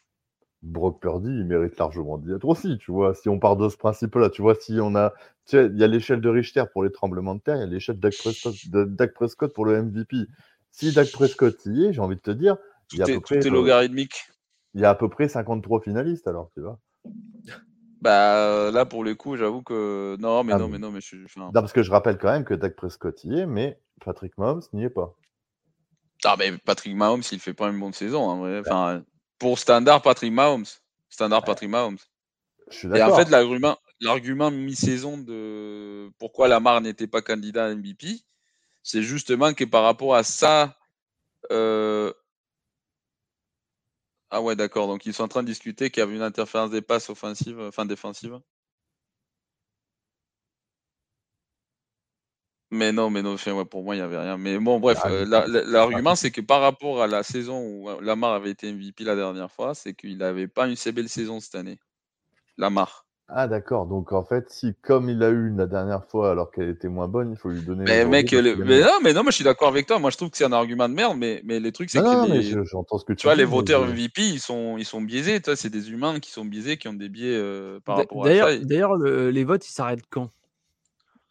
Brock Purdy, il mérite largement d'y être aussi, tu vois. Si on part de ce principe-là, tu vois, si on a, tu sais, il y a l'échelle de Richter pour les tremblements de terre, il y a l'échelle de Dak Prescott, pour le MVP. Si Dak Prescott y est, j'ai envie de te dire, il y a à peu près, logarithmique. Il y a à peu près 53 finalistes, alors, tu vois. Bah là pour le coup, j'avoue que non, mais ah non, mais non, mais je Non, parce que je rappelle quand même que Dak Prescott y est, mais Patrick Mahomes n'y est pas. Ah mais Patrick Mahomes, il fait pas une bonne saison, vrai. Enfin, pour standard Patrick Mahomes. Standard Patrick Mahomes. Et en fait, l'argument, l'argument mi-saison de pourquoi Lamar n'était pas candidat à MVP, c'est justement que par rapport à ça. Euh, ah ouais, d'accord. Donc ils sont en train de discuter qu'il y avait une interférence des passes offensives, enfin défensives. Mais non, mais non, pour moi, il n'y avait rien. Mais bon, bref, euh, l'argument, c'est que par rapport à la saison où euh, Lamar avait été MVP la dernière fois, c'est qu'il n'avait pas une si belle saison cette année. Lamar. Ah d'accord, donc en fait, si comme il a eu la dernière fois alors qu'elle était moins bonne, il faut lui donner. Mais mec, mais non, mais non, moi je suis d'accord avec toi. Moi je trouve que c'est un argument de merde, mais, mais les trucs c'est que les... ce que tu, vois les voteurs MVP ils sont ils sont biaisés. Toi c'est des humains qui sont biaisés, qui ont des biais euh, par rapport à ça. D'ailleurs, les votes ils s'arrêtent quand?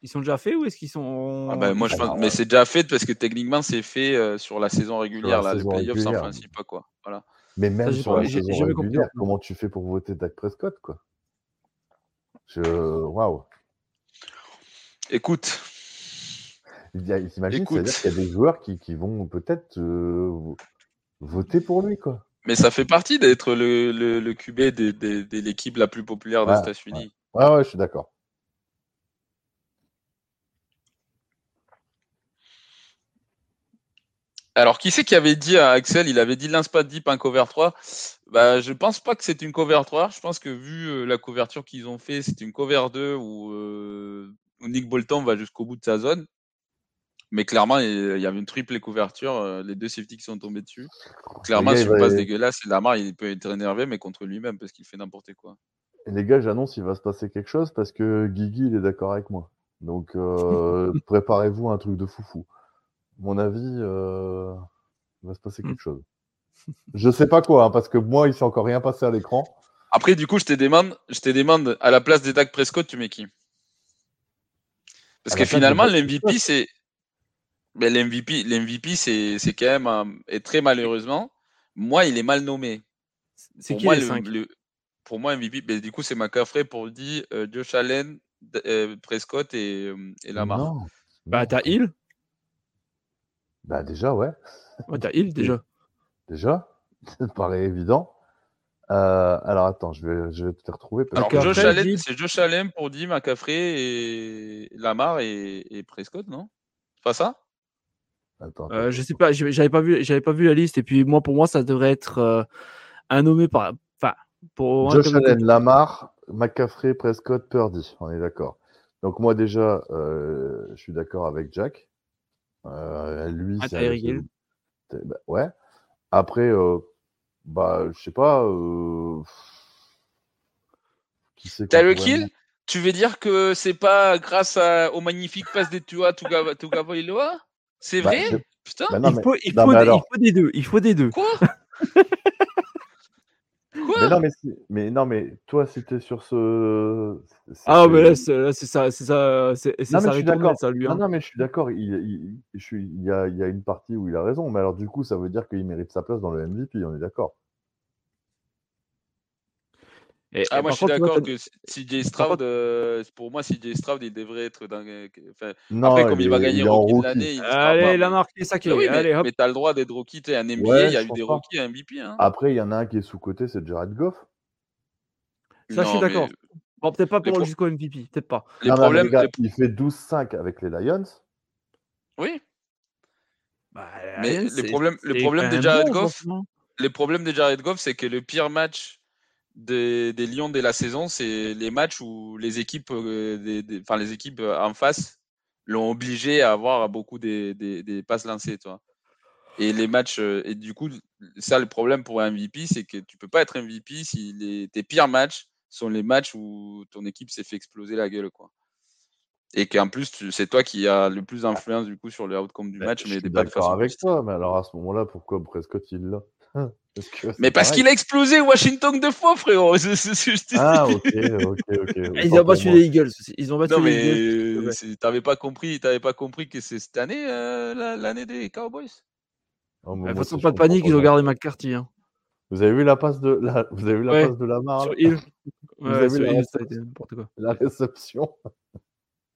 Ils sont déjà faits ou est-ce qu'ils sont. Ah bah, moi, je pense... Mais c'est déjà fait parce que techniquement, c'est fait euh, sur la saison régulière. Là, les playoffs, c'est en principe pas quoi. Voilà. Mais même sur la saison régulière, comment tu fais pour voter Dak Prescott quoi? Je... Waouh. Écoute. A, c'est-à-dire qu'il y a des joueurs qui, qui vont peut-être euh, voter pour lui, quoi. Mais ça fait partie d'être le, le, le QB de, de, l'équipe la plus populaire des États-Unis. Ouais. ouais, je suis d'accord. Alors, qui c'est qui avait dit à Axel Il avait dit lance pas deep un cover 3. Bah, je pense pas que c'est une cover 3. Je pense que vu euh, la couverture qu'ils ont fait, c'est une cover 2 euh, où, Nick Bolton va jusqu'au bout de sa zone. Mais clairement, il y avait une triple couverture, euh, les deux safety qui sont tombés dessus. Clairement, si passe dégueulasse, Lamar, il peut être énervé, mais contre lui-même, parce qu'il fait n'importe quoi. Et les gars, j'annonce, il va se passer quelque chose parce que Guigui, il est d'accord avec moi. Donc, <laughs> préparez-vous un truc de foufou. Mon avis, il va se passer quelque mmh. chose. Je sais pas quoi, hein, parce que moi, il s'est encore rien passé à l'écran. Après, du coup, je te demande, je te demande à la place des Dak Prescott, tu mets qui? Parce que finalement, l'MVP, c'est. Ben, L'MVP, l'MVP c'est, c'est quand même. et très malheureusement, moi, il est mal nommé. C'est qui moi, le, Pour moi, MVP, ben, du coup, c'est McCaffrey pour dire euh, Josh Allen, euh, Prescott et, euh, et Lamar. Non. Bah, t'as Hill? Bah, déjà, ouais. Ouais, t'as Hill déjà. Déjà, <laughs> ça paraît évident. Euh, alors attends, je vais, je vais te retrouver. Alors, Josh Allen, c'est Josh Allen pour McCaffrey et Lamar et, et Prescott, non? C'est pas ça? Attends, euh, Je sais pas, j'avais pas vu, j'avais pas vu la liste. Et puis moi, pour moi, ça devrait être euh, un nommé par, enfin, pour Josh Allen, Lamar, McCaffrey, Prescott, Purdy. On est d'accord. Donc moi déjà, je suis d'accord avec Jack. Lui, ah, c'est bah, ouais. Après, euh, bah, je sais pas. Euh... Qui c'est T'as le kill? Tu veux dire que c'est pas grâce à, au magnifique passe des Tua Tugavoiloa C'est bah, vrai? Putain bah non, il, faut, il, faut, il, faut, des deux. Il faut des deux. Quoi? <laughs> mais non, mais, mais non, mais toi, c'était sur ce. Ah, mais là, c'est ça, c'est ça, c'est ça, ça lui. Hein. Non, non, mais je suis d'accord. Il, il, il, y a, il y a une partie où il a raison, mais alors du coup, ça veut dire qu'il mérite sa place dans le MVP. On est d'accord ah, moi je suis d'accord que CJ Stroud, euh, pour moi, CJ Stroud, il devrait être dans. Enfin, non, après, comme il, va gagner rookie de l'année. Allez, il a marqué ça qui oui, Allez, mais, mais t'as le droit d'être rookie. Un NBA, il y a eu des rookies, un MVP. Hein. Après, il y en a un qui est sous-côté, c'est Jared Goff. Ça, je suis d'accord. Bon, peut-être pas pour jusqu'au MVP, peut-être pas. Les problèmes, Il fait 12-5 avec les Lions. Oui. Bah, mais les problèmes, le problème de Jared Goff, les problèmes de Jared Goff, c'est que le pire match des, des Lions de la saison, c'est les matchs où les équipes, euh, des, enfin, les équipes euh, en face l'ont obligé à avoir beaucoup des, des passes lancées, toi. Et les matchs, euh, et du coup, ça le problème pour un MVP, c'est que tu peux pas être MVP si les, tes pires matchs sont les matchs où ton équipe s'est fait exploser la gueule, quoi. Et qu'en plus, c'est toi qui as le plus d'influence du coup sur le outcome du match, mais pas de façon avec toi, mais alors à ce moment-là, pourquoi Prescott il mais parce qu'il a explosé Washington deux fois, frérot. <laughs> ah, ok, ok, ok. <laughs> Ils ont battu les Eagles. Ils ont battu non, mais Eagles. T'avais pas compris, t'avais pas compris que c'est cette année euh, l'année des Cowboys? Oh, de toute façon, pas de panique, ils ont gardé McCarthy. Hein. Vous avez vu la passe de la, vous avez vu la passe de Lamar Sur Vous avez vu la, quoi. la réception?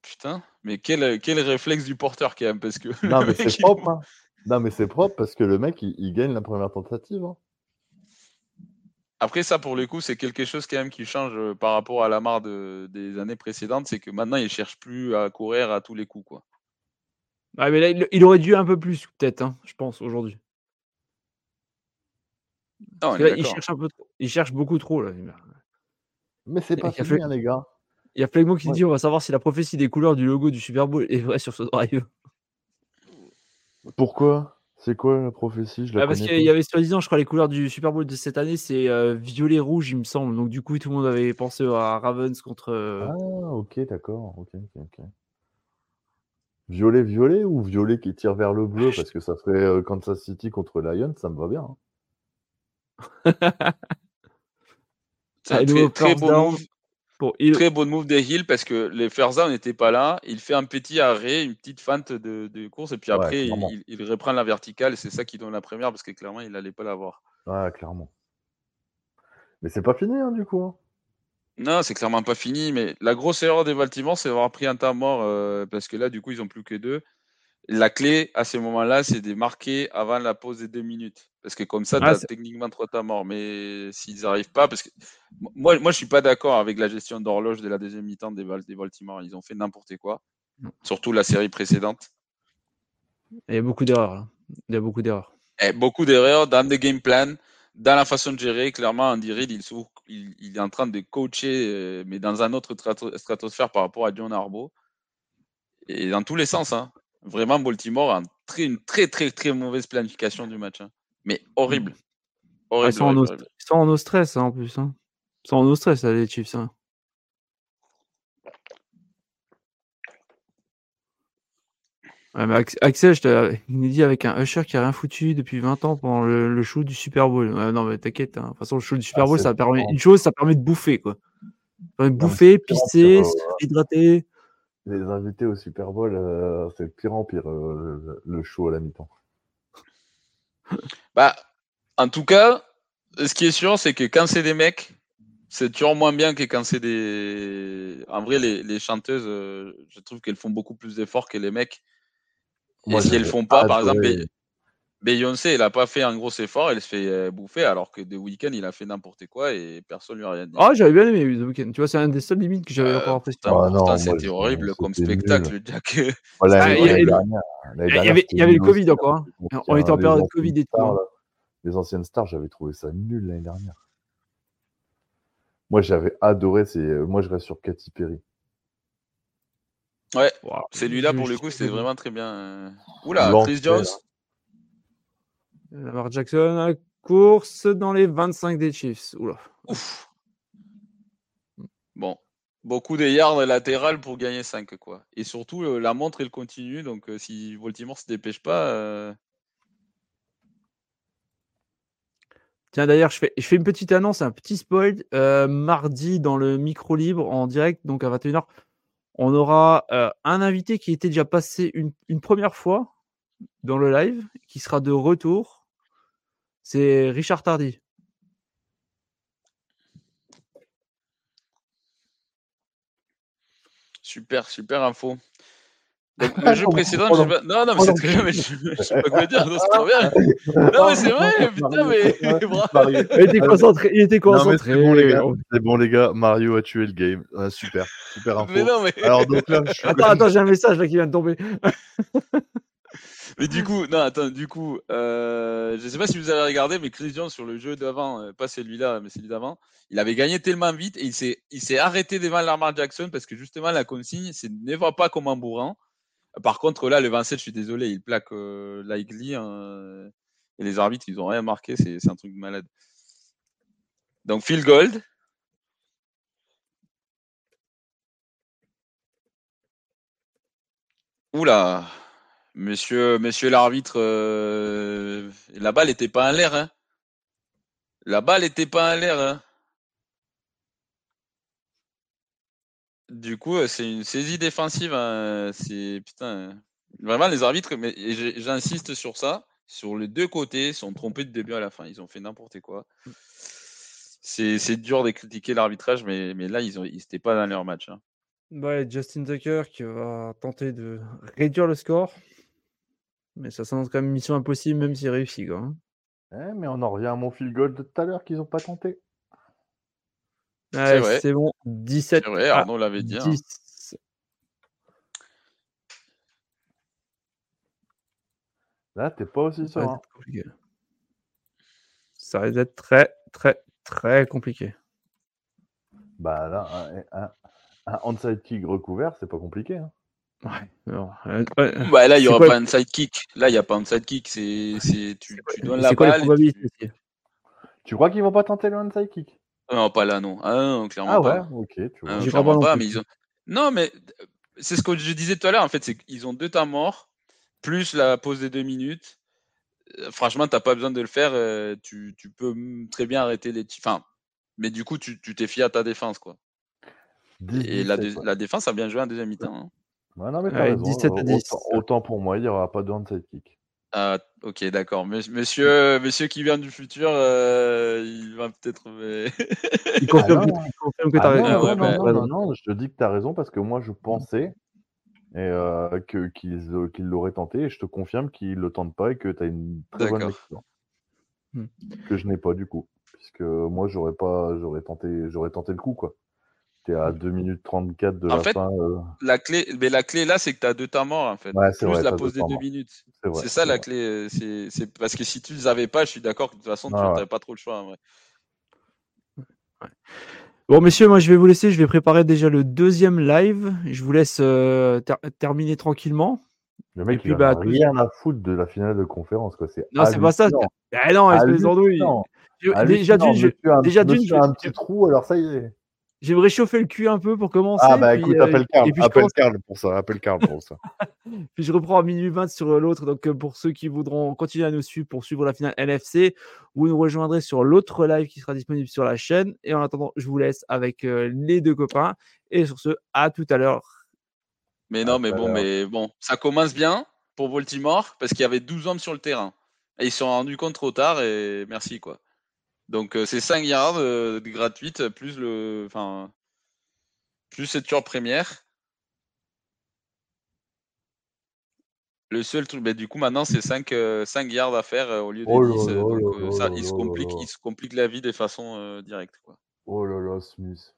Putain, mais quel, quel réflexe du porteur quand même, parce que. Non, mais c'est propre. Hein. Non, mais c'est propre parce que le mec, il, gagne la première tentative. Hein. Après, ça, pour le coup, c'est quelque chose quand même qui change euh, par rapport à la marre de, des années précédentes. C'est que maintenant, il cherche plus à courir à tous les coups. Quoi. Ah, mais là, il, aurait dû un peu plus, peut-être, hein, je pense, aujourd'hui. il, cherche un peu il cherche beaucoup trop. Là. Mais c'est pas fini, hein, les gars. Il y a Flegmo qui dit on va savoir si la prophétie des couleurs du logo du Super Bowl est vraie sur ce drive. Pourquoi? C'est quoi la prophétie? Je la ah, Parce qu'il y avait soi-disant, je crois, les couleurs du Super Bowl de cette année, c'est euh, violet-rouge, il me semble. Donc du coup, tout le monde avait pensé à Ravens contre. Euh, ah, ok, d'accord. Ok, ok, ok. Violet-violet ou violet qui tire vers le bleu? Parce que ça ferait euh, Kansas City contre Lions, ça me va bien. Hein. <laughs> c'est un très, très beau Très bon move des Hill parce que les first n'étaient pas là. Il fait un petit arrêt, une petite feinte de, course et puis après il, reprend la verticale et c'est ça qui donne la première parce que clairement il n'allait pas l'avoir. Ouais, clairement. Mais c'est pas fini hein, du coup. Hein. Non, c'est clairement pas fini. Mais la grosse erreur des Baltimore, c'est d'avoir pris un temps mort euh, parce que là, du coup, ils ont plus que deux. La clé à ce moment-là, c'est de marquer avant la pause des deux minutes. Parce que comme ça, tu as techniquement trois temps mort. Mais s'ils n'arrivent pas, parce que moi, moi je suis pas d'accord avec la gestion d'horloge de la deuxième mi-temps des, des Baltimore. Ils ont fait n'importe quoi. Surtout la série précédente. Il y a beaucoup d'erreurs. Il y a beaucoup d'erreurs. beaucoup d'erreurs dans des game plans, dans la façon de gérer. Clairement, Andy Reid, il, il, est en train de coacher, euh, mais dans un autre stratosphère par rapport à John Harbaugh. Et dans tous les sens. Hein. Vraiment, Baltimore a une très, très, très mauvaise planification du match. Hein. Mais horrible. Mmh. horrible, ils, sont en no stress hein, en plus. Hein. Ils sont en no stress, les Chiefs. Hein. Axel, je il nous dit avec un Usher qui a rien foutu depuis 20 ans pendant le, show du Super Bowl. non, mais t'inquiète. Hein. De toute façon, le show du Super ah, Bowl, ça permet une chose, ça permet de bouffer. Quoi. Ça permet de bouffer, pisser, s'hydrater. Les invités au Super Bowl, euh, c'est pire en pire, euh, le show à la mi-temps. Bah, en tout cas, ce qui est sûr, c'est que quand c'est des mecs, c'est toujours moins bien que quand c'est des. En vrai, les, chanteuses, euh, je trouve qu'elles font beaucoup plus d'efforts que les mecs. Moi, Et si elles font pas, par exemple, Beyoncé, elle n'a pas fait un gros effort, elle se fait euh, bouffer, alors que The Weeknd, il a fait n'importe quoi et personne lui a rien dit. Ah, j'avais bien aimé The Weeknd. Tu vois, c'est un des seuls limites que j'avais euh, encore apprécié. Ah, c'était horrible comme spectacle, Jack. <laughs> il y avait le Covid encore. Hein. On était en période de Covid et tout. Hein. Les anciennes stars, j'avais trouvé ça nul l'année dernière. Moi, j'avais adoré. Euh, moi, je reste sur Katy Perry. Ouais, celui-là, pour le coup, c'était vraiment très bien. Oula, Chris Jones. Lamar Jackson à course dans les 25 des Chiefs. Oula. Ouf. Bon, beaucoup de yards latérales pour gagner 5 quoi. Et surtout euh, la montre elle continue donc euh, si Baltimore se dépêche pas. Euh, Tiens d'ailleurs je fais, je fais une petite annonce, un petit spoil. mardi dans le micro libre en direct donc à 21h, on aura un invité qui était déjà passé une, une première fois dans le live qui sera de retour c'est Richard Tardy. Super, super info. <laughs> le jeu précédent, je pas... Non, non, mais c'est très bien, mais je, sais pas quoi dire, c'est trop bien. Non, mais c'est vrai, putain, mais. <laughs> il était concentré. Il était concentré. C'est bon, les gars. C'est bon, les gars. Mario a tué le game. Ah, super. Super info. Mais non, mais. Alors, donc là, je <laughs> Attends, attends, j'ai un message là qui vient de tomber. Mais du coup, non, attends, du coup, euh, je sais pas si vous avez regardé, mais Christian sur le jeu d'avant, euh, pas celui-là, mais celui d'avant, il avait gagné tellement vite et il s'est, il s'est arrêté devant Lamar Jackson parce que justement la consigne, c'est ne va pas comme un bourrin. Par contre, là, le 27, je suis désolé, il plaque euh, Likely hein, et les arbitres, ils ont rien marqué, c'est, c'est un truc de malade. Donc Phil Gold. Oula, Monsieur, monsieur l'arbitre, euh, la balle n'était pas en l'air. Hein. La balle n'était pas en l'air. Hein. Du coup, euh, c'est une saisie défensive. Hein. C'est putain. Vraiment, les arbitres, mais j'insiste sur ça, sur les deux côtés, sont trompés de début à la fin. Ils ont fait n'importe quoi. C'est dur de critiquer l'arbitrage, mais, là, ils n'étaient pas dans leur match. Ouais, Justin Tucker qui va tenter de réduire le score. Mais ça s'annonce quand même mission impossible, même s'il réussit. Quoi. Hein. Eh, mais on en revient à mon fil gold de tout à l'heure qu'ils n'ont pas tenté. Ouais, c'est bon. 17. C'est vrai, Arnaud l'avait dit. Hein. Là, t'es pas aussi serein. Ça risque d'être très, très, très compliqué. Bah là, un, un, un onside kick recouvert, c'est pas compliqué. Hein. Ouais, euh, bah, là, il n'y aura pas un sidekick. Là, il n'y a pas un sidekick. C'est, c'est, tu, tu donnes la balle. tu... tu... crois qu'ils vont pas tenter le one kick Non, pas là, non. Ah, non clairement ah, ouais, pas. ok. Tu vois. Ah, clairement pas, mais ils ont... Non, mais c'est ce que je disais tout à l'heure. En fait, c'est qu'ils ont deux temps morts, plus la pause des deux minutes. Euh, franchement, tu n'as pas besoin de le faire. Euh, tu, tu, peux très bien arrêter les. Enfin, mais du coup, tu, tu t'es fié à ta défense, quoi. Et la, la, défense a bien joué en deuxième mi-temps. Hein. Ouais, non, mais t'as raison. 17 à 10. Autant, autant, pour moi, il n'y aura pas de onside kick. Ah, ok, d'accord. Monsieur, monsieur qui vient du futur, euh, il va peut-être. <laughs> il <laughs> confirme, ah confirme que tu as ah raison. Non, non, non, non, je te dis que tu as raison parce que moi, je pensais et, euh, que, qu'ils, euh, qu'ils l'auraient tenté et je te confirme qu'ils ne le tentent pas et que tu as une très bonne lecture. Hmm. Que je n'ai pas du coup. Puisque moi, j'aurais pas, j'aurais tenté, j'aurais tenté le coup, quoi. T'es à 2 minutes 34 de en la fait, fin. Euh... La clé, mais la clé là, c'est que tu as deux temps morts en fait. Ouais, plus vrai, la pause des 2 minutes. C'est ça la clé. Euh, c'est parce que si tu les avais pas, je suis d'accord que de toute façon, tu n'avais pas trop le choix. Ouais. Bon, messieurs, moi je vais vous laisser. Je vais préparer déjà le deuxième live. Je vous laisse euh, ter terminer tranquillement. Le mec, il a bah, rien à foutre de la finale de conférence. Quoi. Non, c'est pas ça. Ah non, espèce d'andouille. Déjà d'une, déjà un petit trou, alors ça y est. Me réchauffer le cul un peu pour commencer. Ah bah écoute, euh, appelle Carl, appelle Carl pour ça, appelle Carl pour ça. <laughs> puis je reprends à minuit 20 sur l'autre. Donc euh, pour ceux qui voudront continuer à nous suivre pour suivre la finale NFC, vous nous rejoindrez sur l'autre live qui sera disponible sur la chaîne. Et en attendant, je vous laisse avec euh, les deux copains. Et sur ce, à tout à l'heure. Mais non, mais bon, mais bon, ça commence bien pour Baltimore parce qu'il y avait 12 hommes sur le terrain. Et ils se sont rendus compte trop tard et merci quoi. Donc euh, c'est 5 yards euh, gratuites plus le, enfin, plus cette tour première. Le seul truc, ben, du coup maintenant c'est 5, 5 euh, yards à faire au lieu des 10. donc ça, il, se complique, il se complique la vie de façon directe. Quoi. Oh là là, Smith.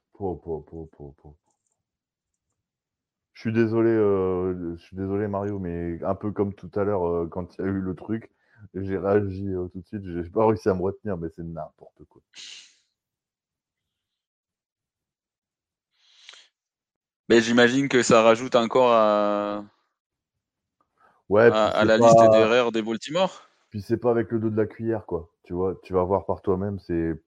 je suis désolé, je suis désolé Mario, mais un peu comme tout à l'heure quand il y a eu le truc, j'ai réagi euh, tout de suite, j'ai pas réussi à me retenir, mais c'est n'importe quoi. Mais j'imagine que ça rajoute encore à, ouais, à, la liste d'erreurs des Baltimore. Puis c'est pas avec le dos de la cuillère, quoi. Tu vois, tu vas voir par toi-même, c'est.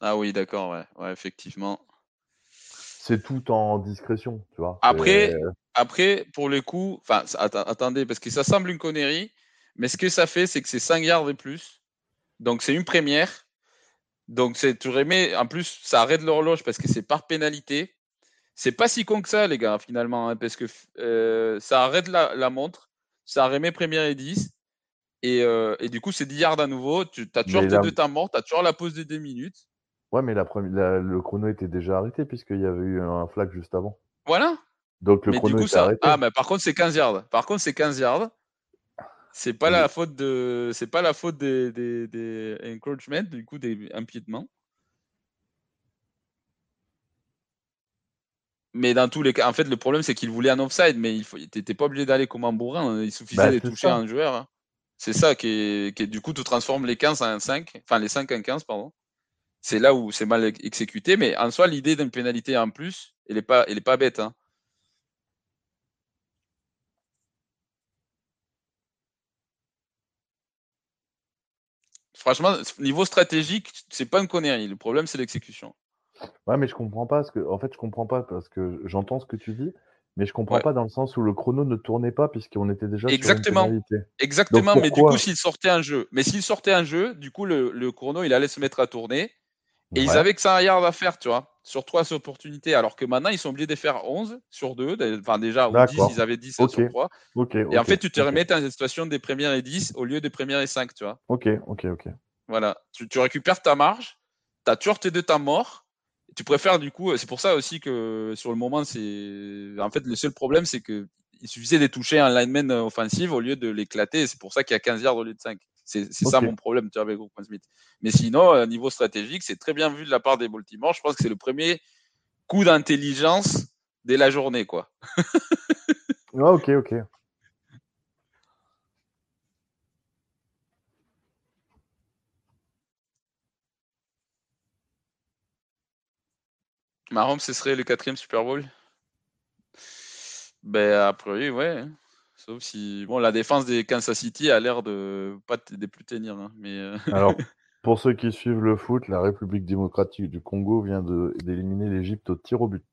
Ah oui, d'accord, ouais. ouais, effectivement. C'est tout en discrétion, tu vois. Après, après, pour le coup, enfin, attendez, parce que ça semble une connerie, mais ce que ça fait, c'est que c'est 5 yards et plus. Donc, c'est une première. Donc, c'est, tu remets, en plus, ça arrête l'horloge parce que c'est par pénalité. C'est pas si con que ça, les gars, finalement, hein, parce que euh, ça arrête la, montre, ça remet première et 10. Euh, et, du coup, c'est 10 yards à nouveau. Tu as toujours tes deux temps morts, tu as toujours la pause de 2 minutes. Ouais, mais la, le chrono était déjà arrêté puisqu'il y avait eu un flag juste avant. Voilà. Donc le mais chrono du coup, ça... Ah, mais par contre, c'est 15 yards. Par contre, c'est 15 yards. C'est pas la faute de, c'est pas la faute des, des, des encroachments, du coup des empiétements. Mais dans tous les cas, en fait, le problème c'est qu'il voulait un offside, mais il faut, t'étais pas obligé d'aller comme un bourrin. Il suffisait bah, de toucher un joueur. Hein. C'est ça qui est, qui du coup, tu transformes les 15 en 5, enfin les 5 en 15, pardon. C'est là où c'est mal exécuté, mais en soi, l'idée d'une pénalité en plus, elle est pas, elle est pas bête. Hein. Franchement, niveau stratégique, c'est pas une connerie. Le problème, c'est l'exécution. Ouais, mais je comprends pas. Que, en fait, je comprends pas parce que j'entends ce que tu dis, mais je comprends pas dans le sens où le chrono ne tournait pas puisqu'on était déjà Exactement. sur une pénalité. Exactement, mais du coup, s'il sortait un jeu, mais s'il sortait un jeu, du coup, le, le, chrono, il allait se mettre à tourner. Et ils avaient que ça un yard à faire, tu vois, sur trois opportunités. Alors que maintenant, ils sont obligés de faire 11 sur 2. Enfin, déjà, ou 10, ils avaient 10 sur 3. et en fait, tu te remets dans une situation des premières et 10 au lieu des premières et 5, tu vois. Ok, ok, ok. Voilà. Tu, tu récupères ta marge, tu as toujours tes deux temps mort. Tu préfères, du coup, c'est pour ça aussi que sur le moment, c'est. En fait, le seul problème, c'est que il suffisait de toucher un lineman offensif au lieu de l'éclater. C'est pour ça qu'il y a 15 yards au lieu de 5. C'est ça mon problème tu vois, avec Roquan Smith. Mais sinon, au niveau stratégique, c'est très bien vu de la part des Baltimore. Je pense que c'est le premier coup d'intelligence dès la journée. quoi. <laughs> ah, ok, ok. Mahomes, ce serait le quatrième Super Bowl? Ben, a priori, ouais. Sauf si. Bon, la défense des Kansas City a l'air de pas de plus tenir. Hein, mais... Euh, Alors, <laughs> pour ceux qui suivent le foot, la République démocratique du Congo vient d'éliminer l'Égypte au tir au but.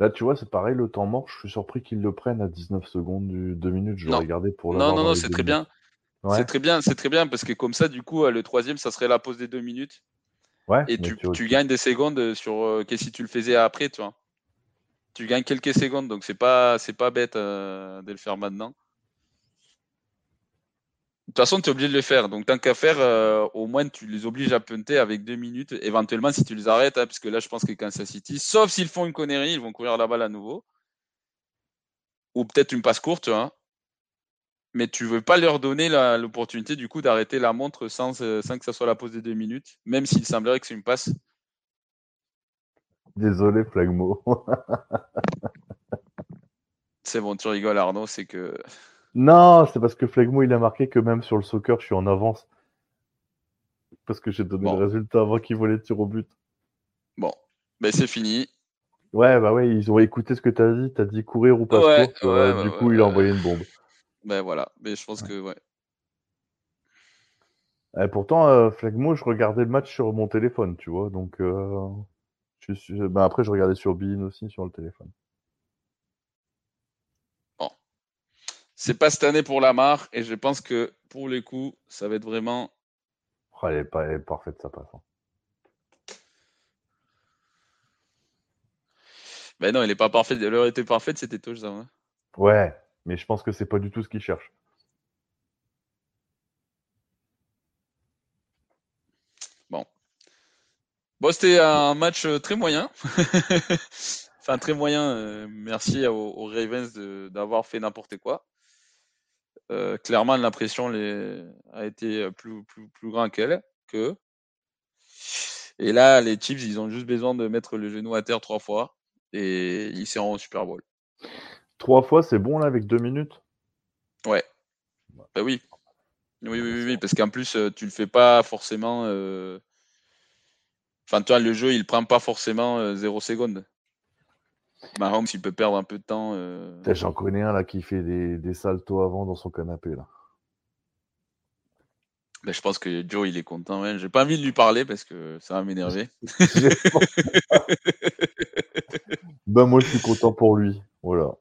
Là, tu vois, c'est pareil, le temps mort, je suis surpris qu'ils le prennent à 19 secondes du 2 minutes. Je vais regarder pour Non, non, non, c'est très bien. C'est très bien, c'est très bien parce que comme ça, du coup, le troisième, ça serait la pause des deux minutes. Ouais, et tu, gagnes des secondes sur euh, que si tu le faisais après, tu vois. Tu gagnes quelques secondes, donc c'est pas c'est pas bête euh, de le faire maintenant. De toute façon, tu es obligé de le faire. Donc, tant qu'à faire, euh, au moins, tu les obliges à punter avec deux minutes. Éventuellement, si tu les arrêtes, hein, parce que là, je pense que Kansas City, sauf s'ils font une connerie, ils vont courir la balle à nouveau. Ou peut-être une passe courte. Hein mais tu veux pas leur donner l'opportunité du coup d'arrêter la montre sans, euh, sans, que ça soit la pause des deux minutes, même s'il semblerait que c'est une passe. Désolé, Flagmo. <laughs> c'est bon, tu rigoles, Arnaud, c'est que. Non, c'est parce que Flagmo, il a marqué que même sur le soccer, je suis en avance. Parce que j'ai donné le résultat avant qu'il volait tir au but. Bon, ben c'est fini. Ouais, bah ouais, ils ont écouté ce que tu as dit. Tu as dit courir ou pas euh, du coup, il a envoyé une bombe. Ben voilà, mais je pense que ouais. Et pourtant, euh, Flagmo, je regardais le match sur mon téléphone, tu vois. Donc, euh, je suis... ben après, je regardais sur Bean aussi sur le téléphone. Bon. C'est pas cette année pour Lamar, et je pense que pour les coups, ça va être vraiment. Oh, elle, est pas... elle, est parfaite, ça passe. Hein. Ben non, elle est pas parfaite. Elle aurait été parfaite, c'était ça. Hein. Ouais, mais je pense que c'est pas du tout ce qu'ils cherchent. Bon. Bon, c'était un match euh, très moyen. <laughs> enfin, très moyen. Euh, merci aux, Ravens d'avoir fait n'importe quoi. Euh, clairement, l'impression a été plus, plus, grand qu'elle. Que. Et là, les Chiefs, ils ont juste besoin de mettre le genou à terre trois fois et ils seront au Super Bowl. Trois fois, c'est bon là avec deux minutes? Ouais. Bah oui. Oui, oui, oui, parce qu'en plus, euh, tu le fais pas forcément. Euh, enfin, tu vois, le jeu, il prend pas forcément euh, zéro seconde. Mahomes, il peut perdre un peu de temps. J'en connais un là qui fait des, des saltos avant dans son canapé là. Ben, je pense que Joe, il est content. Ouais. J'ai pas envie de lui parler parce que ça va m'énerver. <laughs> <laughs> ben, moi, je suis content pour lui. Voilà.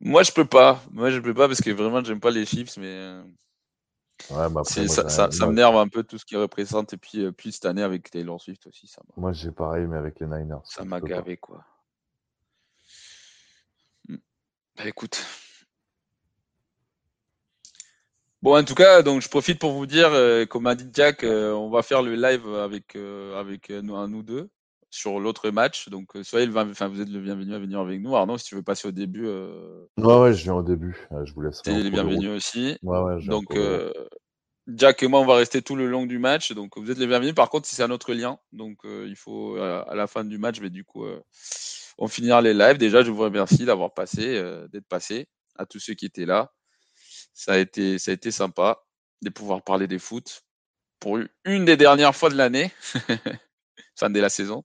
Moi, je peux pas. Moi, je peux pas parce que vraiment, j'aime pas les chips, mais. Euh, ouais, bah ça, ça, ça m'énerve un peu tout ce qu'ils représentent. Et puis, euh, puis cette année avec Taylor Swift aussi. Ça moi, j'ai pareil, mais avec les Niners. Ça m'a gavé, quoi. Hmm. Bah, écoute, Bon, en tout cas, donc je profite pour vous dire, euh, comme a dit Jack, euh, on va faire le live avec euh, avec nous, nous, deux sur l'autre match. Donc soyez le, enfin, vous êtes le bienvenu à venir avec nous. Arnaud, si tu veux passer au début. Ouais, ouais, je viens au début. je vous laisse. T'es les bienvenus aussi. Ouais, ouais, donc Jack et moi, on va rester tout le long du match. Donc vous êtes les bienvenus. Par contre, si c'est un autre lien, donc il faut à la fin du match, mais du coup, on finira les lives. Déjà, je vous remercie d'avoir passé, d'être passé à tous ceux qui étaient là. Ça a été, ça a été sympa de pouvoir parler des foot pour une des dernières fois de l'année, <laughs> fin de la saison.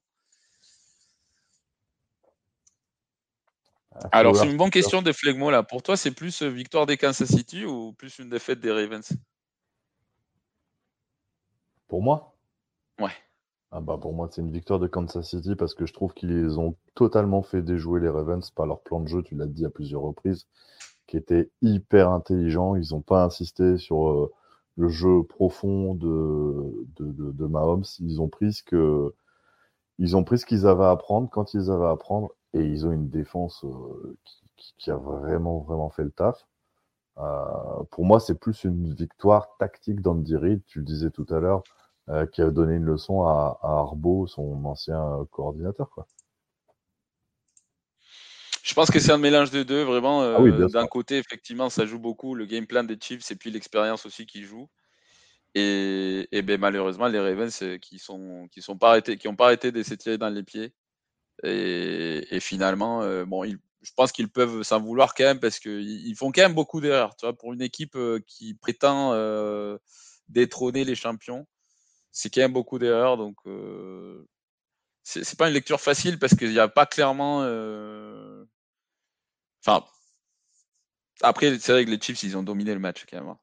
Alors, c'est une bonne question de Flegmo là. Pour toi, c'est plus euh, victoire des Kansas City ou plus une défaite des Ravens? Pour moi? Ouais. Ah bah pour moi, c'est une victoire de Kansas City parce que je trouve qu'ils ont totalement fait déjouer les Ravens par leur plan de jeu, tu l'as dit à plusieurs reprises qui était hyper intelligent. Ils n'ont pas insisté sur euh, le jeu profond de, de, de, Mahomes. Ils ont pris ce que ils ont pris ce qu'ils avaient à apprendre quand ils avaient à apprendre et ils ont une défense euh, qui, qui, a vraiment vraiment fait le taf. Euh, pour moi, c'est plus une victoire tactique d'Andy Reid, tu le disais tout à l'heure, euh, qui a donné une leçon à, à Arbo, son ancien coordinateur. Quoi. Je pense que c'est un mélange de deux, vraiment. Ah d'un côté, effectivement, ça joue beaucoup le game plan des Chiefs et puis l'expérience aussi qui joue. Et, ben, malheureusement, les Ravens qui sont qui sont pas arrêtés, qui ont pas arrêté de s'étirer dans les pieds. Et, finalement, euh, bon, je pense qu'ils peuvent s'en vouloir quand même parce qu'ils ils font quand même beaucoup d'erreurs. Tu vois, pour une équipe qui prétend détrôner les champions, c'est quand même beaucoup d'erreurs. Donc, c'est pas une lecture facile parce qu'il n'y a pas clairement Enfin, après, c'est vrai que les Chiefs, ils ont dominé le match quand même. Hein.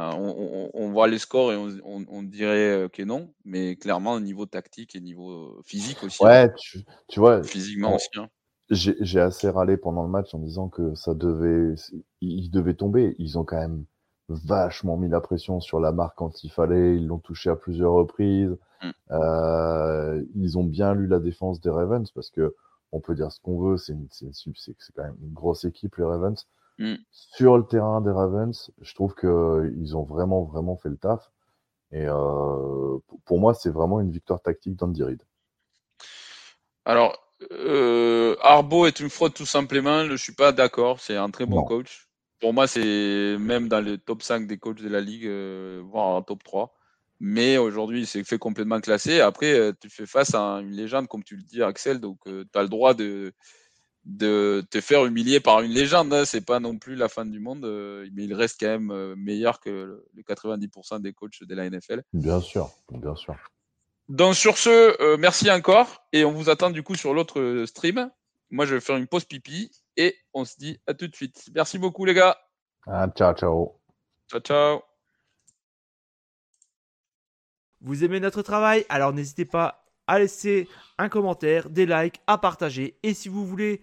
On, voit les scores et on, dirait euh, que non, mais clairement, au niveau tactique et niveau euh, physique aussi. Ouais, hein. tu, vois. Physiquement aussi. Hein. J'ai assez râlé pendant le match en disant que ça devait, ils devaient tomber. Ils ont quand même vachement mis la pression sur la marque quand il fallait. Ils l'ont touché à plusieurs reprises. Mm. Euh, ils ont bien lu la défense des Ravens parce que on peut dire ce qu'on veut, c'est quand même une grosse équipe, les Ravens. Mm. Sur le terrain des Ravens, je trouve qu'ils ont vraiment, vraiment fait le taf. Et euh, pour moi, c'est vraiment une victoire tactique d'Andy Reid. Alors, euh, Arbo est une fraude tout simplement. Je ne suis pas d'accord. C'est un très bon coach. Pour moi, c'est même dans le top 5 des coachs de la ligue, euh, voire en top 3. Mais aujourd'hui, il s'est fait complètement classer. Après, euh, tu fais face à une légende, comme tu le dis, Axel. Donc, euh, tu as le droit de, de te faire humilier par une légende. Hein. C'est pas non plus la fin du monde. Euh, mais il reste quand même meilleur que les 90% des coachs de la NFL. Bien sûr, bien sûr. Donc, sur ce, merci encore. Et on vous attend du coup sur l'autre stream. Moi, je vais faire une pause pipi. Et on se dit à tout de suite. Merci beaucoup, les gars. Ah, ciao, ciao. Ciao, ciao. Vous aimez notre travail? Alors n'hésitez pas à laisser un commentaire, des likes, à partager. Et si vous voulez